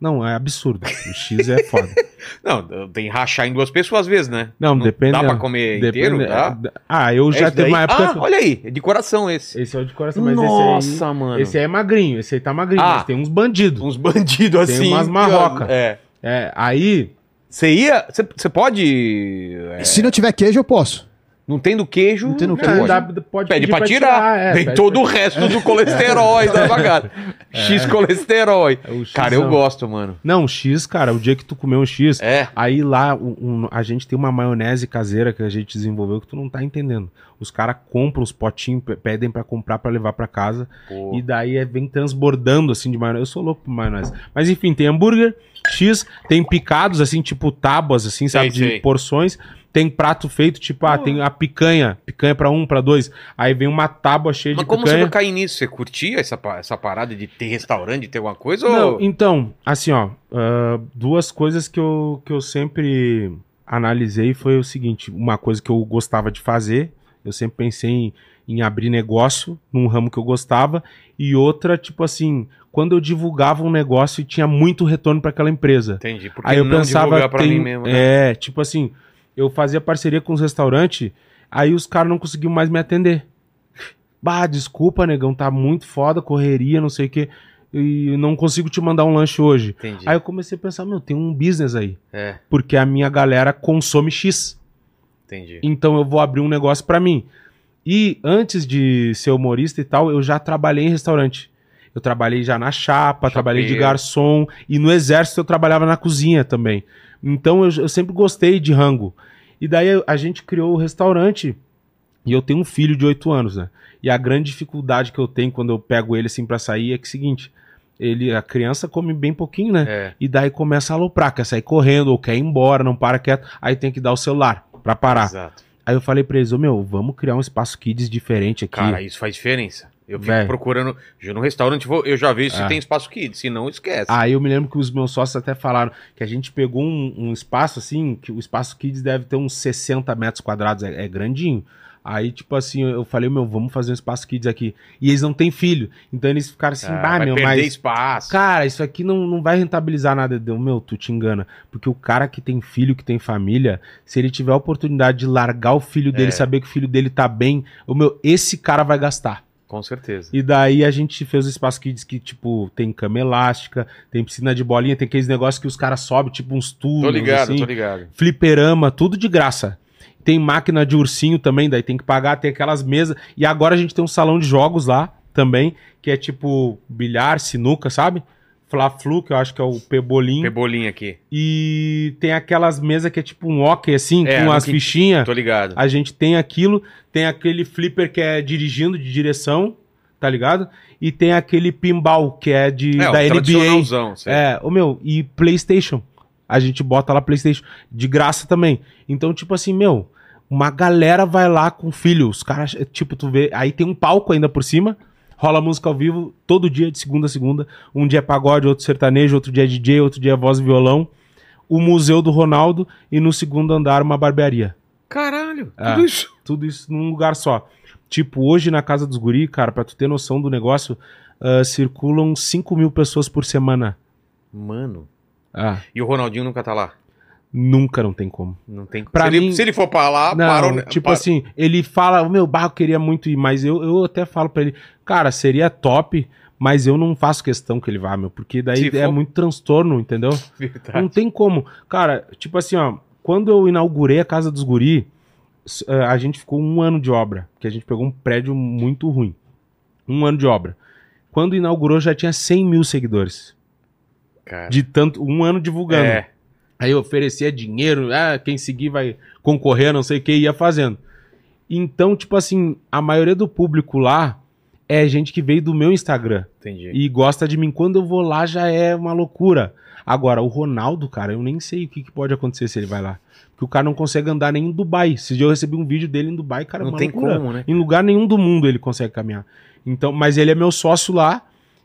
Speaker 3: Não, é absurdo. O X é foda.
Speaker 1: Não, tem que rachar em duas pessoas às vezes, né?
Speaker 3: Não, depende.
Speaker 1: Dá pra comer inteiro? Dá?
Speaker 3: Ah, eu
Speaker 1: É
Speaker 3: já teve uma época.
Speaker 1: Ah, olha aí, é de coração esse.
Speaker 3: Esse é o de coração, mas
Speaker 1: Nossa,
Speaker 3: esse aí.
Speaker 1: mano.
Speaker 3: Esse aí é magrinho, esse aí tá magrinho,
Speaker 1: Ah.
Speaker 3: mas tem uns bandidos.
Speaker 1: Uns bandidos
Speaker 3: Tem
Speaker 1: assim.
Speaker 3: umas marroca.
Speaker 1: É.
Speaker 3: É, aí
Speaker 1: Você ia. Você você pode. é,
Speaker 2: Se não tiver queijo, eu posso.
Speaker 1: Não tem do queijo.
Speaker 2: Não tem no queijo.
Speaker 1: pode.
Speaker 3: Dá- pode
Speaker 1: Pede
Speaker 3: pedir
Speaker 1: pra tirar.
Speaker 3: é,
Speaker 1: Vem
Speaker 3: pede
Speaker 1: todo o resto do colesterol da bagada. X colesterol.
Speaker 3: É o
Speaker 1: Cara, eu gosto, mano.
Speaker 3: Não, X, cara, o dia que tu comer um X,
Speaker 1: É.
Speaker 3: aí lá um- um- a gente tem uma maionese caseira que a gente desenvolveu que tu não tá entendendo. Os caras compram os potinhos, pe- pedem pra comprar pra levar pra casa
Speaker 1: Pô.
Speaker 3: e daí é, vem transbordando assim de maionese. Eu sou louco por maionese. Mas enfim, tem hambúrguer, X, tem picados assim, tipo tábuas assim, sabe, de
Speaker 1: sei.
Speaker 3: porções. Tem prato feito, tipo, ah, tem a picanha, picanha pra um, pra dois. Aí vem uma tábua cheia
Speaker 1: Mas
Speaker 3: de
Speaker 1: como você
Speaker 3: picanha.
Speaker 1: vai cair nisso? Você curtia essa, essa parada de ter restaurante, de ter alguma coisa?
Speaker 3: Não,
Speaker 1: ou...
Speaker 3: então, assim, ó, ah, duas coisas que eu, que eu sempre analisei foi o seguinte: uma coisa que eu gostava de fazer, eu sempre pensei em, em abrir negócio num ramo que eu gostava, e outra, tipo assim, quando eu divulgava um negócio e tinha muito retorno para aquela empresa.
Speaker 1: Entendi. Porque
Speaker 3: Aí eu
Speaker 1: não
Speaker 3: pensava,
Speaker 1: divulgar pra
Speaker 3: tem-
Speaker 1: mim mesmo, né?
Speaker 3: é, tipo assim, eu fazia parceria com os restaurantes, aí os caras não conseguiam mais me atender. Bah, desculpa, negão, tá muito foda, correria, não sei o quê, e não consigo te mandar um lanche hoje.
Speaker 1: Entendi.
Speaker 3: Aí eu comecei a pensar, meu, tem um business aí,
Speaker 1: É,
Speaker 3: porque a minha galera consome X,
Speaker 1: entendi.
Speaker 3: então eu vou abrir um negócio pra mim. E antes de ser humorista e tal, eu já trabalhei em restaurante. Eu trabalhei já na chapa, trabalhei de garçom e no exército eu trabalhava na cozinha também. Então eu, eu sempre gostei de rango. E daí a gente criou o restaurante e eu tenho um filho de 8 anos, né? E a grande dificuldade que eu tenho quando eu pego ele assim pra sair é que é o seguinte, ele a criança come bem pouquinho, né?
Speaker 1: É,
Speaker 3: E daí começa a aloprar, quer sair correndo ou quer ir embora, não para quieto, aí tem que dar o celular pra parar.
Speaker 1: exato.
Speaker 3: Aí eu falei pra eles, ô meu, vamos criar um espaço kids diferente aqui.
Speaker 1: Cara, isso faz diferença. Eu fico
Speaker 3: Velho.
Speaker 1: procurando. No restaurante, vou- eu já vejo se
Speaker 3: Ah.
Speaker 1: tem espaço kids. Se não, esquece.
Speaker 3: Aí eu me lembro que os meus sócios até falaram que a gente pegou um, um espaço assim, que o espaço kids deve ter uns 60 metros quadrados, é, é grandinho. Aí, tipo assim, eu falei, meu, vamos fazer um espaço kids aqui. E eles não têm filho. Então eles ficaram assim,
Speaker 1: Ah,
Speaker 3: bah,
Speaker 1: vai
Speaker 3: meu,
Speaker 1: perder
Speaker 3: mas.
Speaker 1: espaço.
Speaker 3: Cara, isso aqui não, não vai rentabilizar nada. Deu, meu, tu te engana. Porque o cara que tem filho, que tem família, se ele tiver a oportunidade de largar o filho dele,
Speaker 1: É.
Speaker 3: saber que o filho dele tá bem, o meu, esse cara vai gastar.
Speaker 1: Com certeza.
Speaker 3: E daí a gente fez o espaço kids que, tipo, tem cama elástica, tem piscina de bolinha, tem aqueles negócios que os caras sobem, tipo uns tubos,
Speaker 1: Tô ligado,
Speaker 3: assim,
Speaker 1: tô ligado.
Speaker 3: fliperama, tudo de graça. Tem máquina de ursinho também, daí tem que pagar, tem aquelas mesas. E agora a gente tem um salão de jogos lá também, que é tipo bilhar, sinuca, sabe? Fla-flu, que eu acho que é o pebolim.
Speaker 1: Pebolinha aqui.
Speaker 3: E tem aquelas mesas que é tipo um hockey, assim,
Speaker 1: É,
Speaker 3: com as
Speaker 1: que-
Speaker 3: fichinhas.
Speaker 1: Tô ligado.
Speaker 3: A gente tem aquilo, tem aquele flipper que é dirigindo de direção, tá ligado? E tem aquele pinball que é de
Speaker 1: é,
Speaker 3: da NBA.
Speaker 1: sei.
Speaker 3: É, o meu, e PlayStation. A gente bota lá PlayStation de graça também. Então, tipo assim, meu, uma galera vai lá com filho, os caras, tipo, tu vê, aí tem um palco ainda por cima. Rola música ao vivo todo dia, de segunda a segunda. Um dia é pagode, outro sertanejo, outro dia é DJ, outro dia é voz e violão. O Museu do Ronaldo e no segundo andar uma barbearia.
Speaker 1: Caralho,
Speaker 3: Ah.
Speaker 1: tudo isso.
Speaker 3: Tudo isso num lugar só. Tipo, hoje na casa dos guri, cara, pra tu ter noção do negócio, ah, circulam 5 mil pessoas por semana.
Speaker 1: Mano.
Speaker 3: Ah,
Speaker 1: E o Ronaldinho nunca tá lá.
Speaker 3: Nunca não tem como.
Speaker 1: Não tem
Speaker 3: Pra
Speaker 1: se,
Speaker 3: mim-
Speaker 1: ele, se ele for pra lá,
Speaker 3: Não,
Speaker 1: para o-
Speaker 3: tipo
Speaker 1: para-
Speaker 3: assim, ele fala, meu, barro queria muito ir, mas eu, eu até falo pra ele, cara, seria top, mas eu não faço questão que ele vá, meu, porque daí
Speaker 1: Se
Speaker 3: é
Speaker 1: for-
Speaker 3: muito transtorno, entendeu?
Speaker 1: Verdade.
Speaker 3: Não tem como. Cara, tipo assim, ó, quando eu inaugurei a Casa dos Guri, eh, a gente ficou um ano de obra, porque a gente pegou um prédio muito ruim. Um ano de obra. Quando inaugurou já tinha 100 mil seguidores.
Speaker 1: Cara.
Speaker 3: De tanto, um ano divulgando.
Speaker 1: É.
Speaker 3: Aí oferecia dinheiro, ah, quem seguir vai concorrer, não sei o que, ia fazendo. Então, tipo assim, a maioria do público lá é gente que veio do meu Instagram
Speaker 1: Entendi.
Speaker 3: e gosta de mim. Quando eu vou lá já é uma loucura. Agora, o Ronaldo, cara, eu nem sei o que, que pode acontecer se ele vai lá. Porque o cara não consegue andar nem em Dubai. Dia eu recebi um vídeo dele em Dubai, cara, é
Speaker 1: não
Speaker 3: uma
Speaker 1: tem
Speaker 3: loucura.
Speaker 1: como, né?
Speaker 3: Em lugar nenhum do mundo ele consegue caminhar. Então, mas ele é meu sócio lá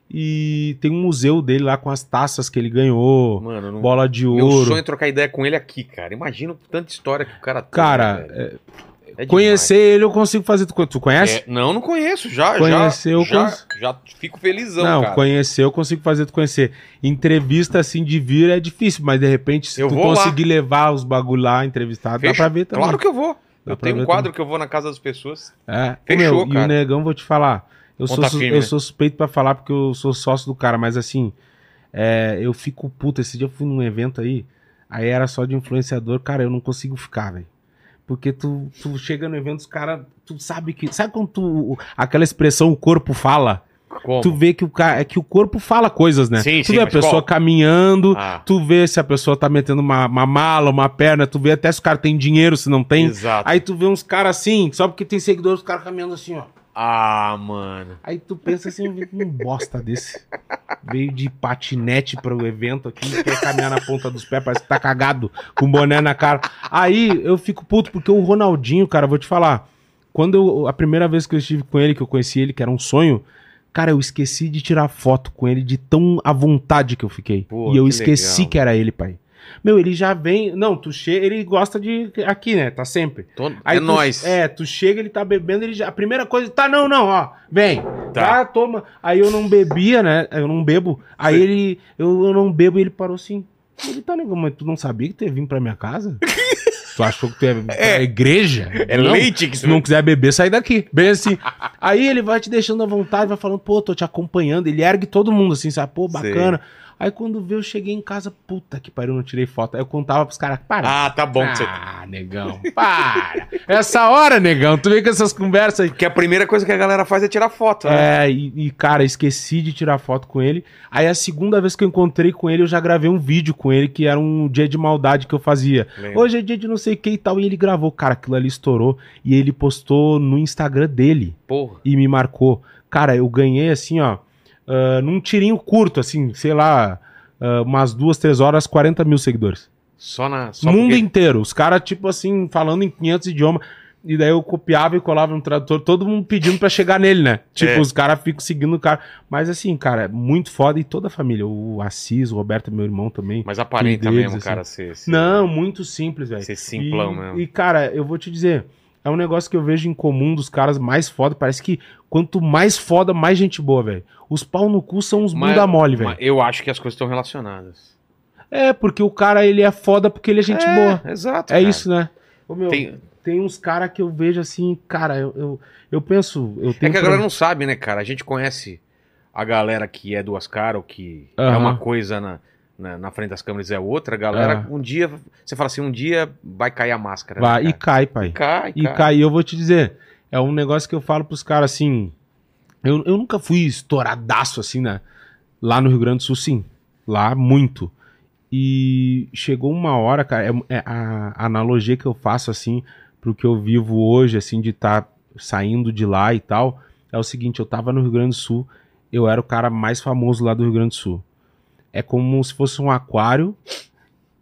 Speaker 3: e tem um museu dele lá com as taças que ele ganhou,
Speaker 1: Mano, não...
Speaker 3: bola de
Speaker 1: meu
Speaker 3: ouro.
Speaker 1: sonho é trocar ideia com ele aqui, cara. Imagina tanta história que o cara tem.
Speaker 3: Cara,
Speaker 1: né, velho? É
Speaker 3: Conhecer ele eu consigo fazer. Tu, conhece?
Speaker 1: É, não, não conheço. Já,
Speaker 3: Conhecer, eu
Speaker 1: já,
Speaker 3: cons-
Speaker 1: já, já fico felizão,
Speaker 3: não,
Speaker 1: cara.
Speaker 3: conhecer eu consigo fazer tu conhecer. Entrevista assim de vir é difícil, mas de repente se
Speaker 1: Eu
Speaker 3: tu
Speaker 1: vou lá.
Speaker 3: conseguir levar os bagulho lá entrevistado, dá
Speaker 1: Fechou.
Speaker 3: pra ver também.
Speaker 1: Claro que eu vou.
Speaker 3: Dá
Speaker 1: Eu tenho um quadro
Speaker 3: também.
Speaker 1: que eu vou na casa das pessoas.
Speaker 3: É.
Speaker 1: Fechou,
Speaker 3: Meu, E
Speaker 1: cara.
Speaker 3: o negão, vou te falar. Eu sou,
Speaker 1: firme,
Speaker 3: eu
Speaker 1: né?
Speaker 3: sou suspeito pra falar porque eu sou sócio do cara, mas assim, é, eu fico puto. Esse dia eu fui num evento aí, aí era só de influenciador, cara, eu não consigo ficar, velho. Porque tu, tu chega no evento, os caras, tu sabe que. Sabe quando tu. Aquela expressão, o corpo fala?
Speaker 1: Como?
Speaker 3: Tu vê que o, ca- é que o corpo fala coisas, né?
Speaker 1: Sim,
Speaker 3: tu
Speaker 1: sim,
Speaker 3: vê a pessoa
Speaker 1: qual?
Speaker 3: caminhando,
Speaker 1: Ah.
Speaker 3: tu vê se a pessoa tá metendo uma, uma mala, uma perna, tu vê até se o cara tem dinheiro, se não tem.
Speaker 1: Exato.
Speaker 3: Aí tu vê uns caras assim, só porque tem seguidores, os caras caminhando assim, ó.
Speaker 1: Ah, mano.
Speaker 3: Aí tu pensa assim, um bosta desse. Veio de patinete pro evento aqui, quer caminhar na ponta dos pés, parece que tá cagado, com boné na cara. Aí eu fico puto, porque o Ronaldinho, cara, vou te falar. Quando eu, a primeira vez que eu estive com ele, que eu conheci ele, que era um sonho, cara, eu esqueci de tirar foto com ele de tão à vontade que eu fiquei.
Speaker 1: Pô,
Speaker 3: e eu
Speaker 1: que
Speaker 3: esqueci
Speaker 1: legal.
Speaker 3: que era ele, pai. Meu, ele já vem. Não, tu chega. Ele gosta de. Aqui, né? Tá sempre.
Speaker 1: Tô-
Speaker 3: Aí
Speaker 1: é
Speaker 3: tu-
Speaker 1: nóis.
Speaker 3: É, tu chega, ele tá bebendo, ele já. A primeira coisa, tá, não, não, ó, vem.
Speaker 1: Tá.
Speaker 3: Tá, toma. Aí eu não bebia, né? Eu não bebo. Aí ele, eu, eu não bebo e ele parou assim. Ele tá negando, mas tu não sabia que tu ia vir pra minha casa? tu achou que tu ia vir pra igreja?
Speaker 1: É
Speaker 3: Não.
Speaker 1: leite que
Speaker 3: Se não quiser beber, sai daqui. Bem assim. Aí ele vai te deixando à vontade, vai falando, pô, tô te acompanhando. Ele ergue todo mundo assim, sabe? Pô, bacana. Aí quando vê, eu cheguei em casa, puta que pariu, não tirei foto. Aí eu contava pros caras, para.
Speaker 1: Ah, tá bom que você.
Speaker 3: Ah, negão, para. Essa hora, negão, tu vem com essas conversas aí.
Speaker 1: Porque a primeira coisa que a galera faz é tirar foto, né?
Speaker 3: É, e, e, cara, esqueci de tirar foto com ele. Aí a segunda vez que eu encontrei com ele, eu já gravei um vídeo com ele, que era um dia de maldade que eu fazia.
Speaker 1: Lembro.
Speaker 3: Hoje é dia de não sei o que e tal. E ele gravou, cara, aquilo ali estourou. E ele postou no Instagram dele
Speaker 1: Porra.
Speaker 3: e me marcou. Cara, eu ganhei assim, ó, ah, num tirinho curto, assim, sei lá, ah, umas duas, três horas, 40 mil seguidores.
Speaker 1: Só na. Só
Speaker 3: mundo
Speaker 1: porque-
Speaker 3: inteiro. Os caras, tipo assim, falando em 500 idiomas. E daí eu copiava e colava no tradutor, todo mundo pedindo pra chegar nele, né? Tipo,
Speaker 1: É.
Speaker 3: os caras ficam seguindo o cara. Mas assim, cara, é muito foda e toda a família. O Assis, o Roberto, meu irmão também.
Speaker 1: Mas aparenta
Speaker 3: Deles,
Speaker 1: mesmo,
Speaker 3: assim.
Speaker 1: cara, ser. ser-
Speaker 3: Não, muito simples, velho.
Speaker 1: Ser simplão
Speaker 3: e,
Speaker 1: mesmo.
Speaker 3: E, cara, eu vou te dizer, é um negócio que eu vejo em comum dos caras mais foda. Parece que quanto mais foda, mais gente boa, velho. Os pau no cu são os
Speaker 1: Mas-
Speaker 3: bunda mole, velho.
Speaker 1: eu acho que as coisas estão relacionadas.
Speaker 3: É, porque o cara, ele é foda porque ele é gente
Speaker 1: É,
Speaker 3: boa.
Speaker 1: Exato.
Speaker 3: É
Speaker 1: cara.
Speaker 3: isso, né? Ô, meu, tem...
Speaker 1: Tem-
Speaker 3: uns caras que eu vejo assim, cara, eu, eu, eu penso. Eu
Speaker 1: É
Speaker 3: tenho
Speaker 1: que a
Speaker 3: pra-
Speaker 1: galera não sabe, né, cara? A gente conhece a galera que é duas caras, ou que é
Speaker 3: Aham.
Speaker 1: uma coisa na, na, na frente das câmeras e é outra. A galera,
Speaker 3: Ah.
Speaker 1: um dia, você fala assim, um dia vai cair a máscara.
Speaker 3: Vai,
Speaker 1: né,
Speaker 3: e cai, pai.
Speaker 1: cara? cai,
Speaker 3: E
Speaker 1: cai.
Speaker 3: cai. E eu vou te dizer, é um negócio que eu falo pros caras assim. Eu, eu nunca fui estouradaço assim, né? Lá no Rio Grande do Sul, sim. Lá, muito. E chegou uma hora, cara, é, é a, analogia que eu faço assim, pro que eu vivo hoje, assim, de estar saindo de lá e tal, é o seguinte, eu tava no Rio Grande do Sul, eu era o cara mais famoso lá do Rio Grande do Sul. É como se fosse um aquário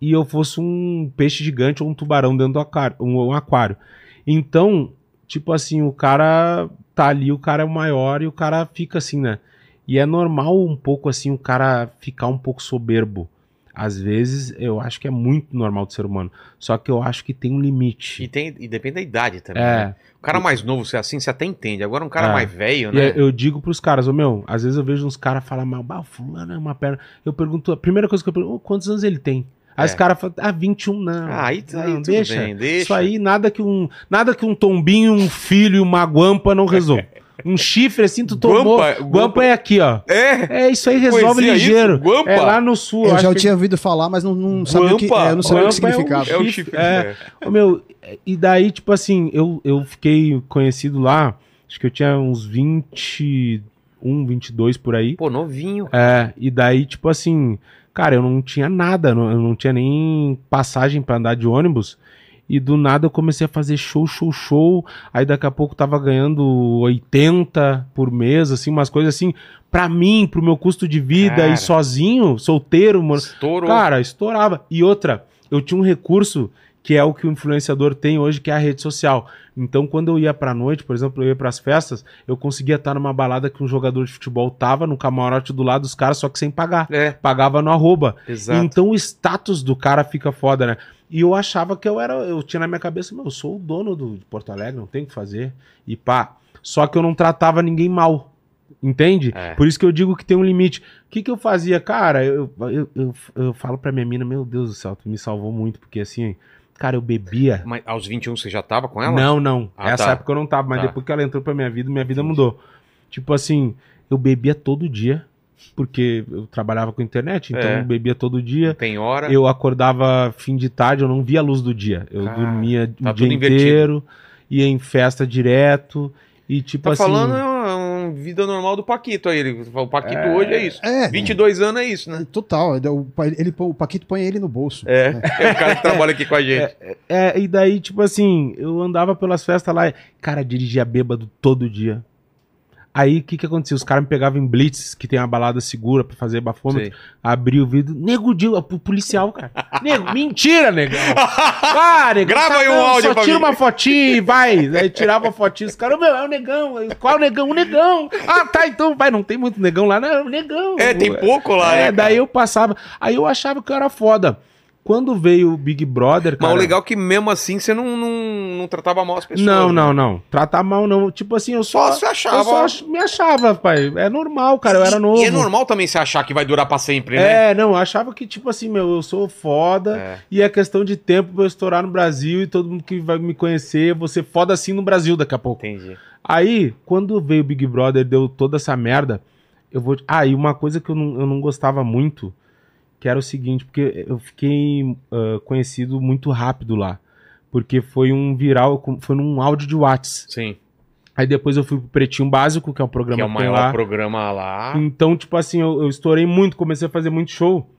Speaker 3: e eu fosse um peixe gigante ou um tubarão dentro do aquário, um, um aquário. Então, tipo assim, o cara tá ali, o cara é o maior e o cara fica assim, né? E é normal um pouco assim o cara ficar um pouco soberbo. Às vezes eu acho que é muito normal do ser humano. Só que eu acho que tem um
Speaker 1: E,
Speaker 3: limite.
Speaker 1: tem, e depende da idade também. né?
Speaker 3: É,
Speaker 1: O cara mais novo, ser assim, você até entende. Agora um cara
Speaker 3: É.
Speaker 1: mais velho,
Speaker 3: e
Speaker 1: né?
Speaker 3: eu digo pros caras, ô meu, às vezes eu vejo uns caras falar mal, bah, fulano é uma perna. Eu pergunto, a primeira coisa que eu pergunto, "Ô, quantos anos ele tem? Aí
Speaker 1: É.
Speaker 3: os caras falam, ah, 21 não.
Speaker 1: Ah, aí, aí
Speaker 3: não,
Speaker 1: tudo
Speaker 3: deixa.
Speaker 1: bem, deixa.
Speaker 3: Isso aí, nada que um, nada que um tombinho, um filho e uma guampa não resolve. Um chifre assim, tu tomou.
Speaker 1: Guampa-
Speaker 3: Guampa,
Speaker 1: guampa-
Speaker 3: é aqui, ó.
Speaker 1: É,
Speaker 3: É, isso aí resolve
Speaker 1: Conhecia
Speaker 3: ligeiro.
Speaker 1: isso? Guampa?
Speaker 3: É lá no sul.
Speaker 2: Eu
Speaker 3: acho
Speaker 2: já
Speaker 3: que-
Speaker 2: tinha ouvido falar, mas não, não sabia o que,
Speaker 1: Guampa.
Speaker 2: é, eu não sabia o que
Speaker 3: Guampa é um
Speaker 2: significava.
Speaker 1: é o
Speaker 3: chifre,
Speaker 1: chifre.
Speaker 3: é.
Speaker 1: é.
Speaker 3: Ô, meu, e daí, tipo assim, eu, eu fiquei conhecido lá, acho que eu tinha uns 21, 22 por aí.
Speaker 1: Pô, novinho.
Speaker 3: É, e daí, tipo assim, cara, eu não tinha nada, não- eu não tinha nem passagem pra andar de ônibus. E do nada eu comecei a fazer show, show, show. Aí daqui a pouco tava ganhando 80 por mês, assim, umas coisas assim, pra mim, pro meu custo de vida
Speaker 1: Cara.
Speaker 3: e sozinho, solteiro, mano.
Speaker 1: Estourou.
Speaker 3: Cara, estourava. E outra, eu tinha um recurso que é o que o influenciador tem hoje, que é a rede social. Então, quando eu ia pra noite, por exemplo, eu ia pras festas, eu conseguia estar numa balada que um jogador de futebol tava no camarote do lado dos caras, só que sem pagar.
Speaker 1: É,
Speaker 3: Pagava no arroba.
Speaker 1: exato.
Speaker 3: Então o status do cara fica foda, né? E eu achava que eu era, eu tinha na minha cabeça, meu, eu sou o dono do, de Porto Alegre, não tem o que fazer. E pá. Só que eu não tratava ninguém mal. Entende?
Speaker 1: É.
Speaker 3: Por isso que eu digo que tem um limite. O que, que eu fazia? Cara, eu, eu, eu, eu falo pra minha mina, meu Deus do céu, tu me salvou muito, porque assim, cara, eu bebia.
Speaker 1: Mas aos 21 você já tava com ela?
Speaker 3: Não, não.
Speaker 1: Ah,
Speaker 3: Essa
Speaker 1: tá.
Speaker 3: época eu não tava, mas
Speaker 1: Tá.
Speaker 3: depois que ela entrou pra minha vida, minha vida
Speaker 1: Entendi.
Speaker 3: mudou. Tipo assim, eu bebia todo dia porque eu trabalhava com internet, então
Speaker 1: É.
Speaker 3: eu bebia todo dia.
Speaker 1: Tem hora.
Speaker 3: Eu acordava fim de tarde, eu não via a luz do dia. Eu
Speaker 1: Cara,
Speaker 3: dormia
Speaker 1: tá
Speaker 3: o dia
Speaker 1: invertido.
Speaker 3: inteiro, ia em festa direto. E tipo
Speaker 1: Tá
Speaker 3: assim.
Speaker 1: falando é uma, é vida normal do Paquito aí. Ele- O Paquito hoje é isso.
Speaker 2: É,
Speaker 1: 22 anos é isso, né?
Speaker 2: total. O, pa- ele, o Paquito põe ele no bolso.
Speaker 1: É. É o cara que trabalha aqui com a gente.
Speaker 3: É, e daí, tipo assim, eu andava pelas festas lá, e, cara, dirigia bêbado todo dia. Aí, o que que acontecia? Os caras me pegavam em blitz, que tem uma balada segura pra fazer bafômetro,
Speaker 1: Sei.
Speaker 3: abria o vidro, nego, Dil, o policial, cara. Nego, mentira, negão. Ah, negão.
Speaker 1: Grava
Speaker 3: tá
Speaker 1: aí um
Speaker 3: bom,
Speaker 1: áudio
Speaker 3: Só
Speaker 1: pra
Speaker 3: tira
Speaker 1: mim.
Speaker 3: uma fotinha e vai. Aí tirava a fotinha, os caras, meu, é o negão. Qual o negão? O negão. Ah, tá, então vai, não tem muito negão lá, não, é o negão.
Speaker 1: É, tem pouco lá,
Speaker 3: É,
Speaker 1: né,
Speaker 3: daí eu passava. Aí eu achava que eu era foda. Quando veio o Big Brother,
Speaker 1: Mas
Speaker 3: cara.
Speaker 1: o legal é que mesmo assim você não, não, não tratava mal as pessoas.
Speaker 3: Não,
Speaker 1: né?
Speaker 3: não, não. Tratar mal não. Tipo assim, eu só.
Speaker 1: Só se achava.
Speaker 3: Eu só me achava, pai. É normal, cara. Eu era novo.
Speaker 1: E é normal também você achar que vai durar pra sempre, né?
Speaker 3: É, não, eu achava que, tipo assim, meu, eu sou foda
Speaker 1: É.
Speaker 3: e é questão de tempo pra eu estourar no Brasil e todo mundo que vai me conhecer, ser foda assim no Brasil daqui a pouco.
Speaker 1: Entendi.
Speaker 3: Aí, quando veio o Big Brother, deu toda essa merda, eu vou. Ah, e uma coisa que eu não, eu não gostava muito, que era o seguinte, porque eu fiquei ah, conhecido muito rápido lá. Porque foi um viral, foi num áudio de Whats.
Speaker 1: Sim.
Speaker 3: Aí depois eu fui pro Pretinho Básico, que é um programa
Speaker 1: Que é o maior
Speaker 3: lá.
Speaker 1: programa lá.
Speaker 3: Então, tipo assim, eu, eu estourei muito, comecei a fazer muito show.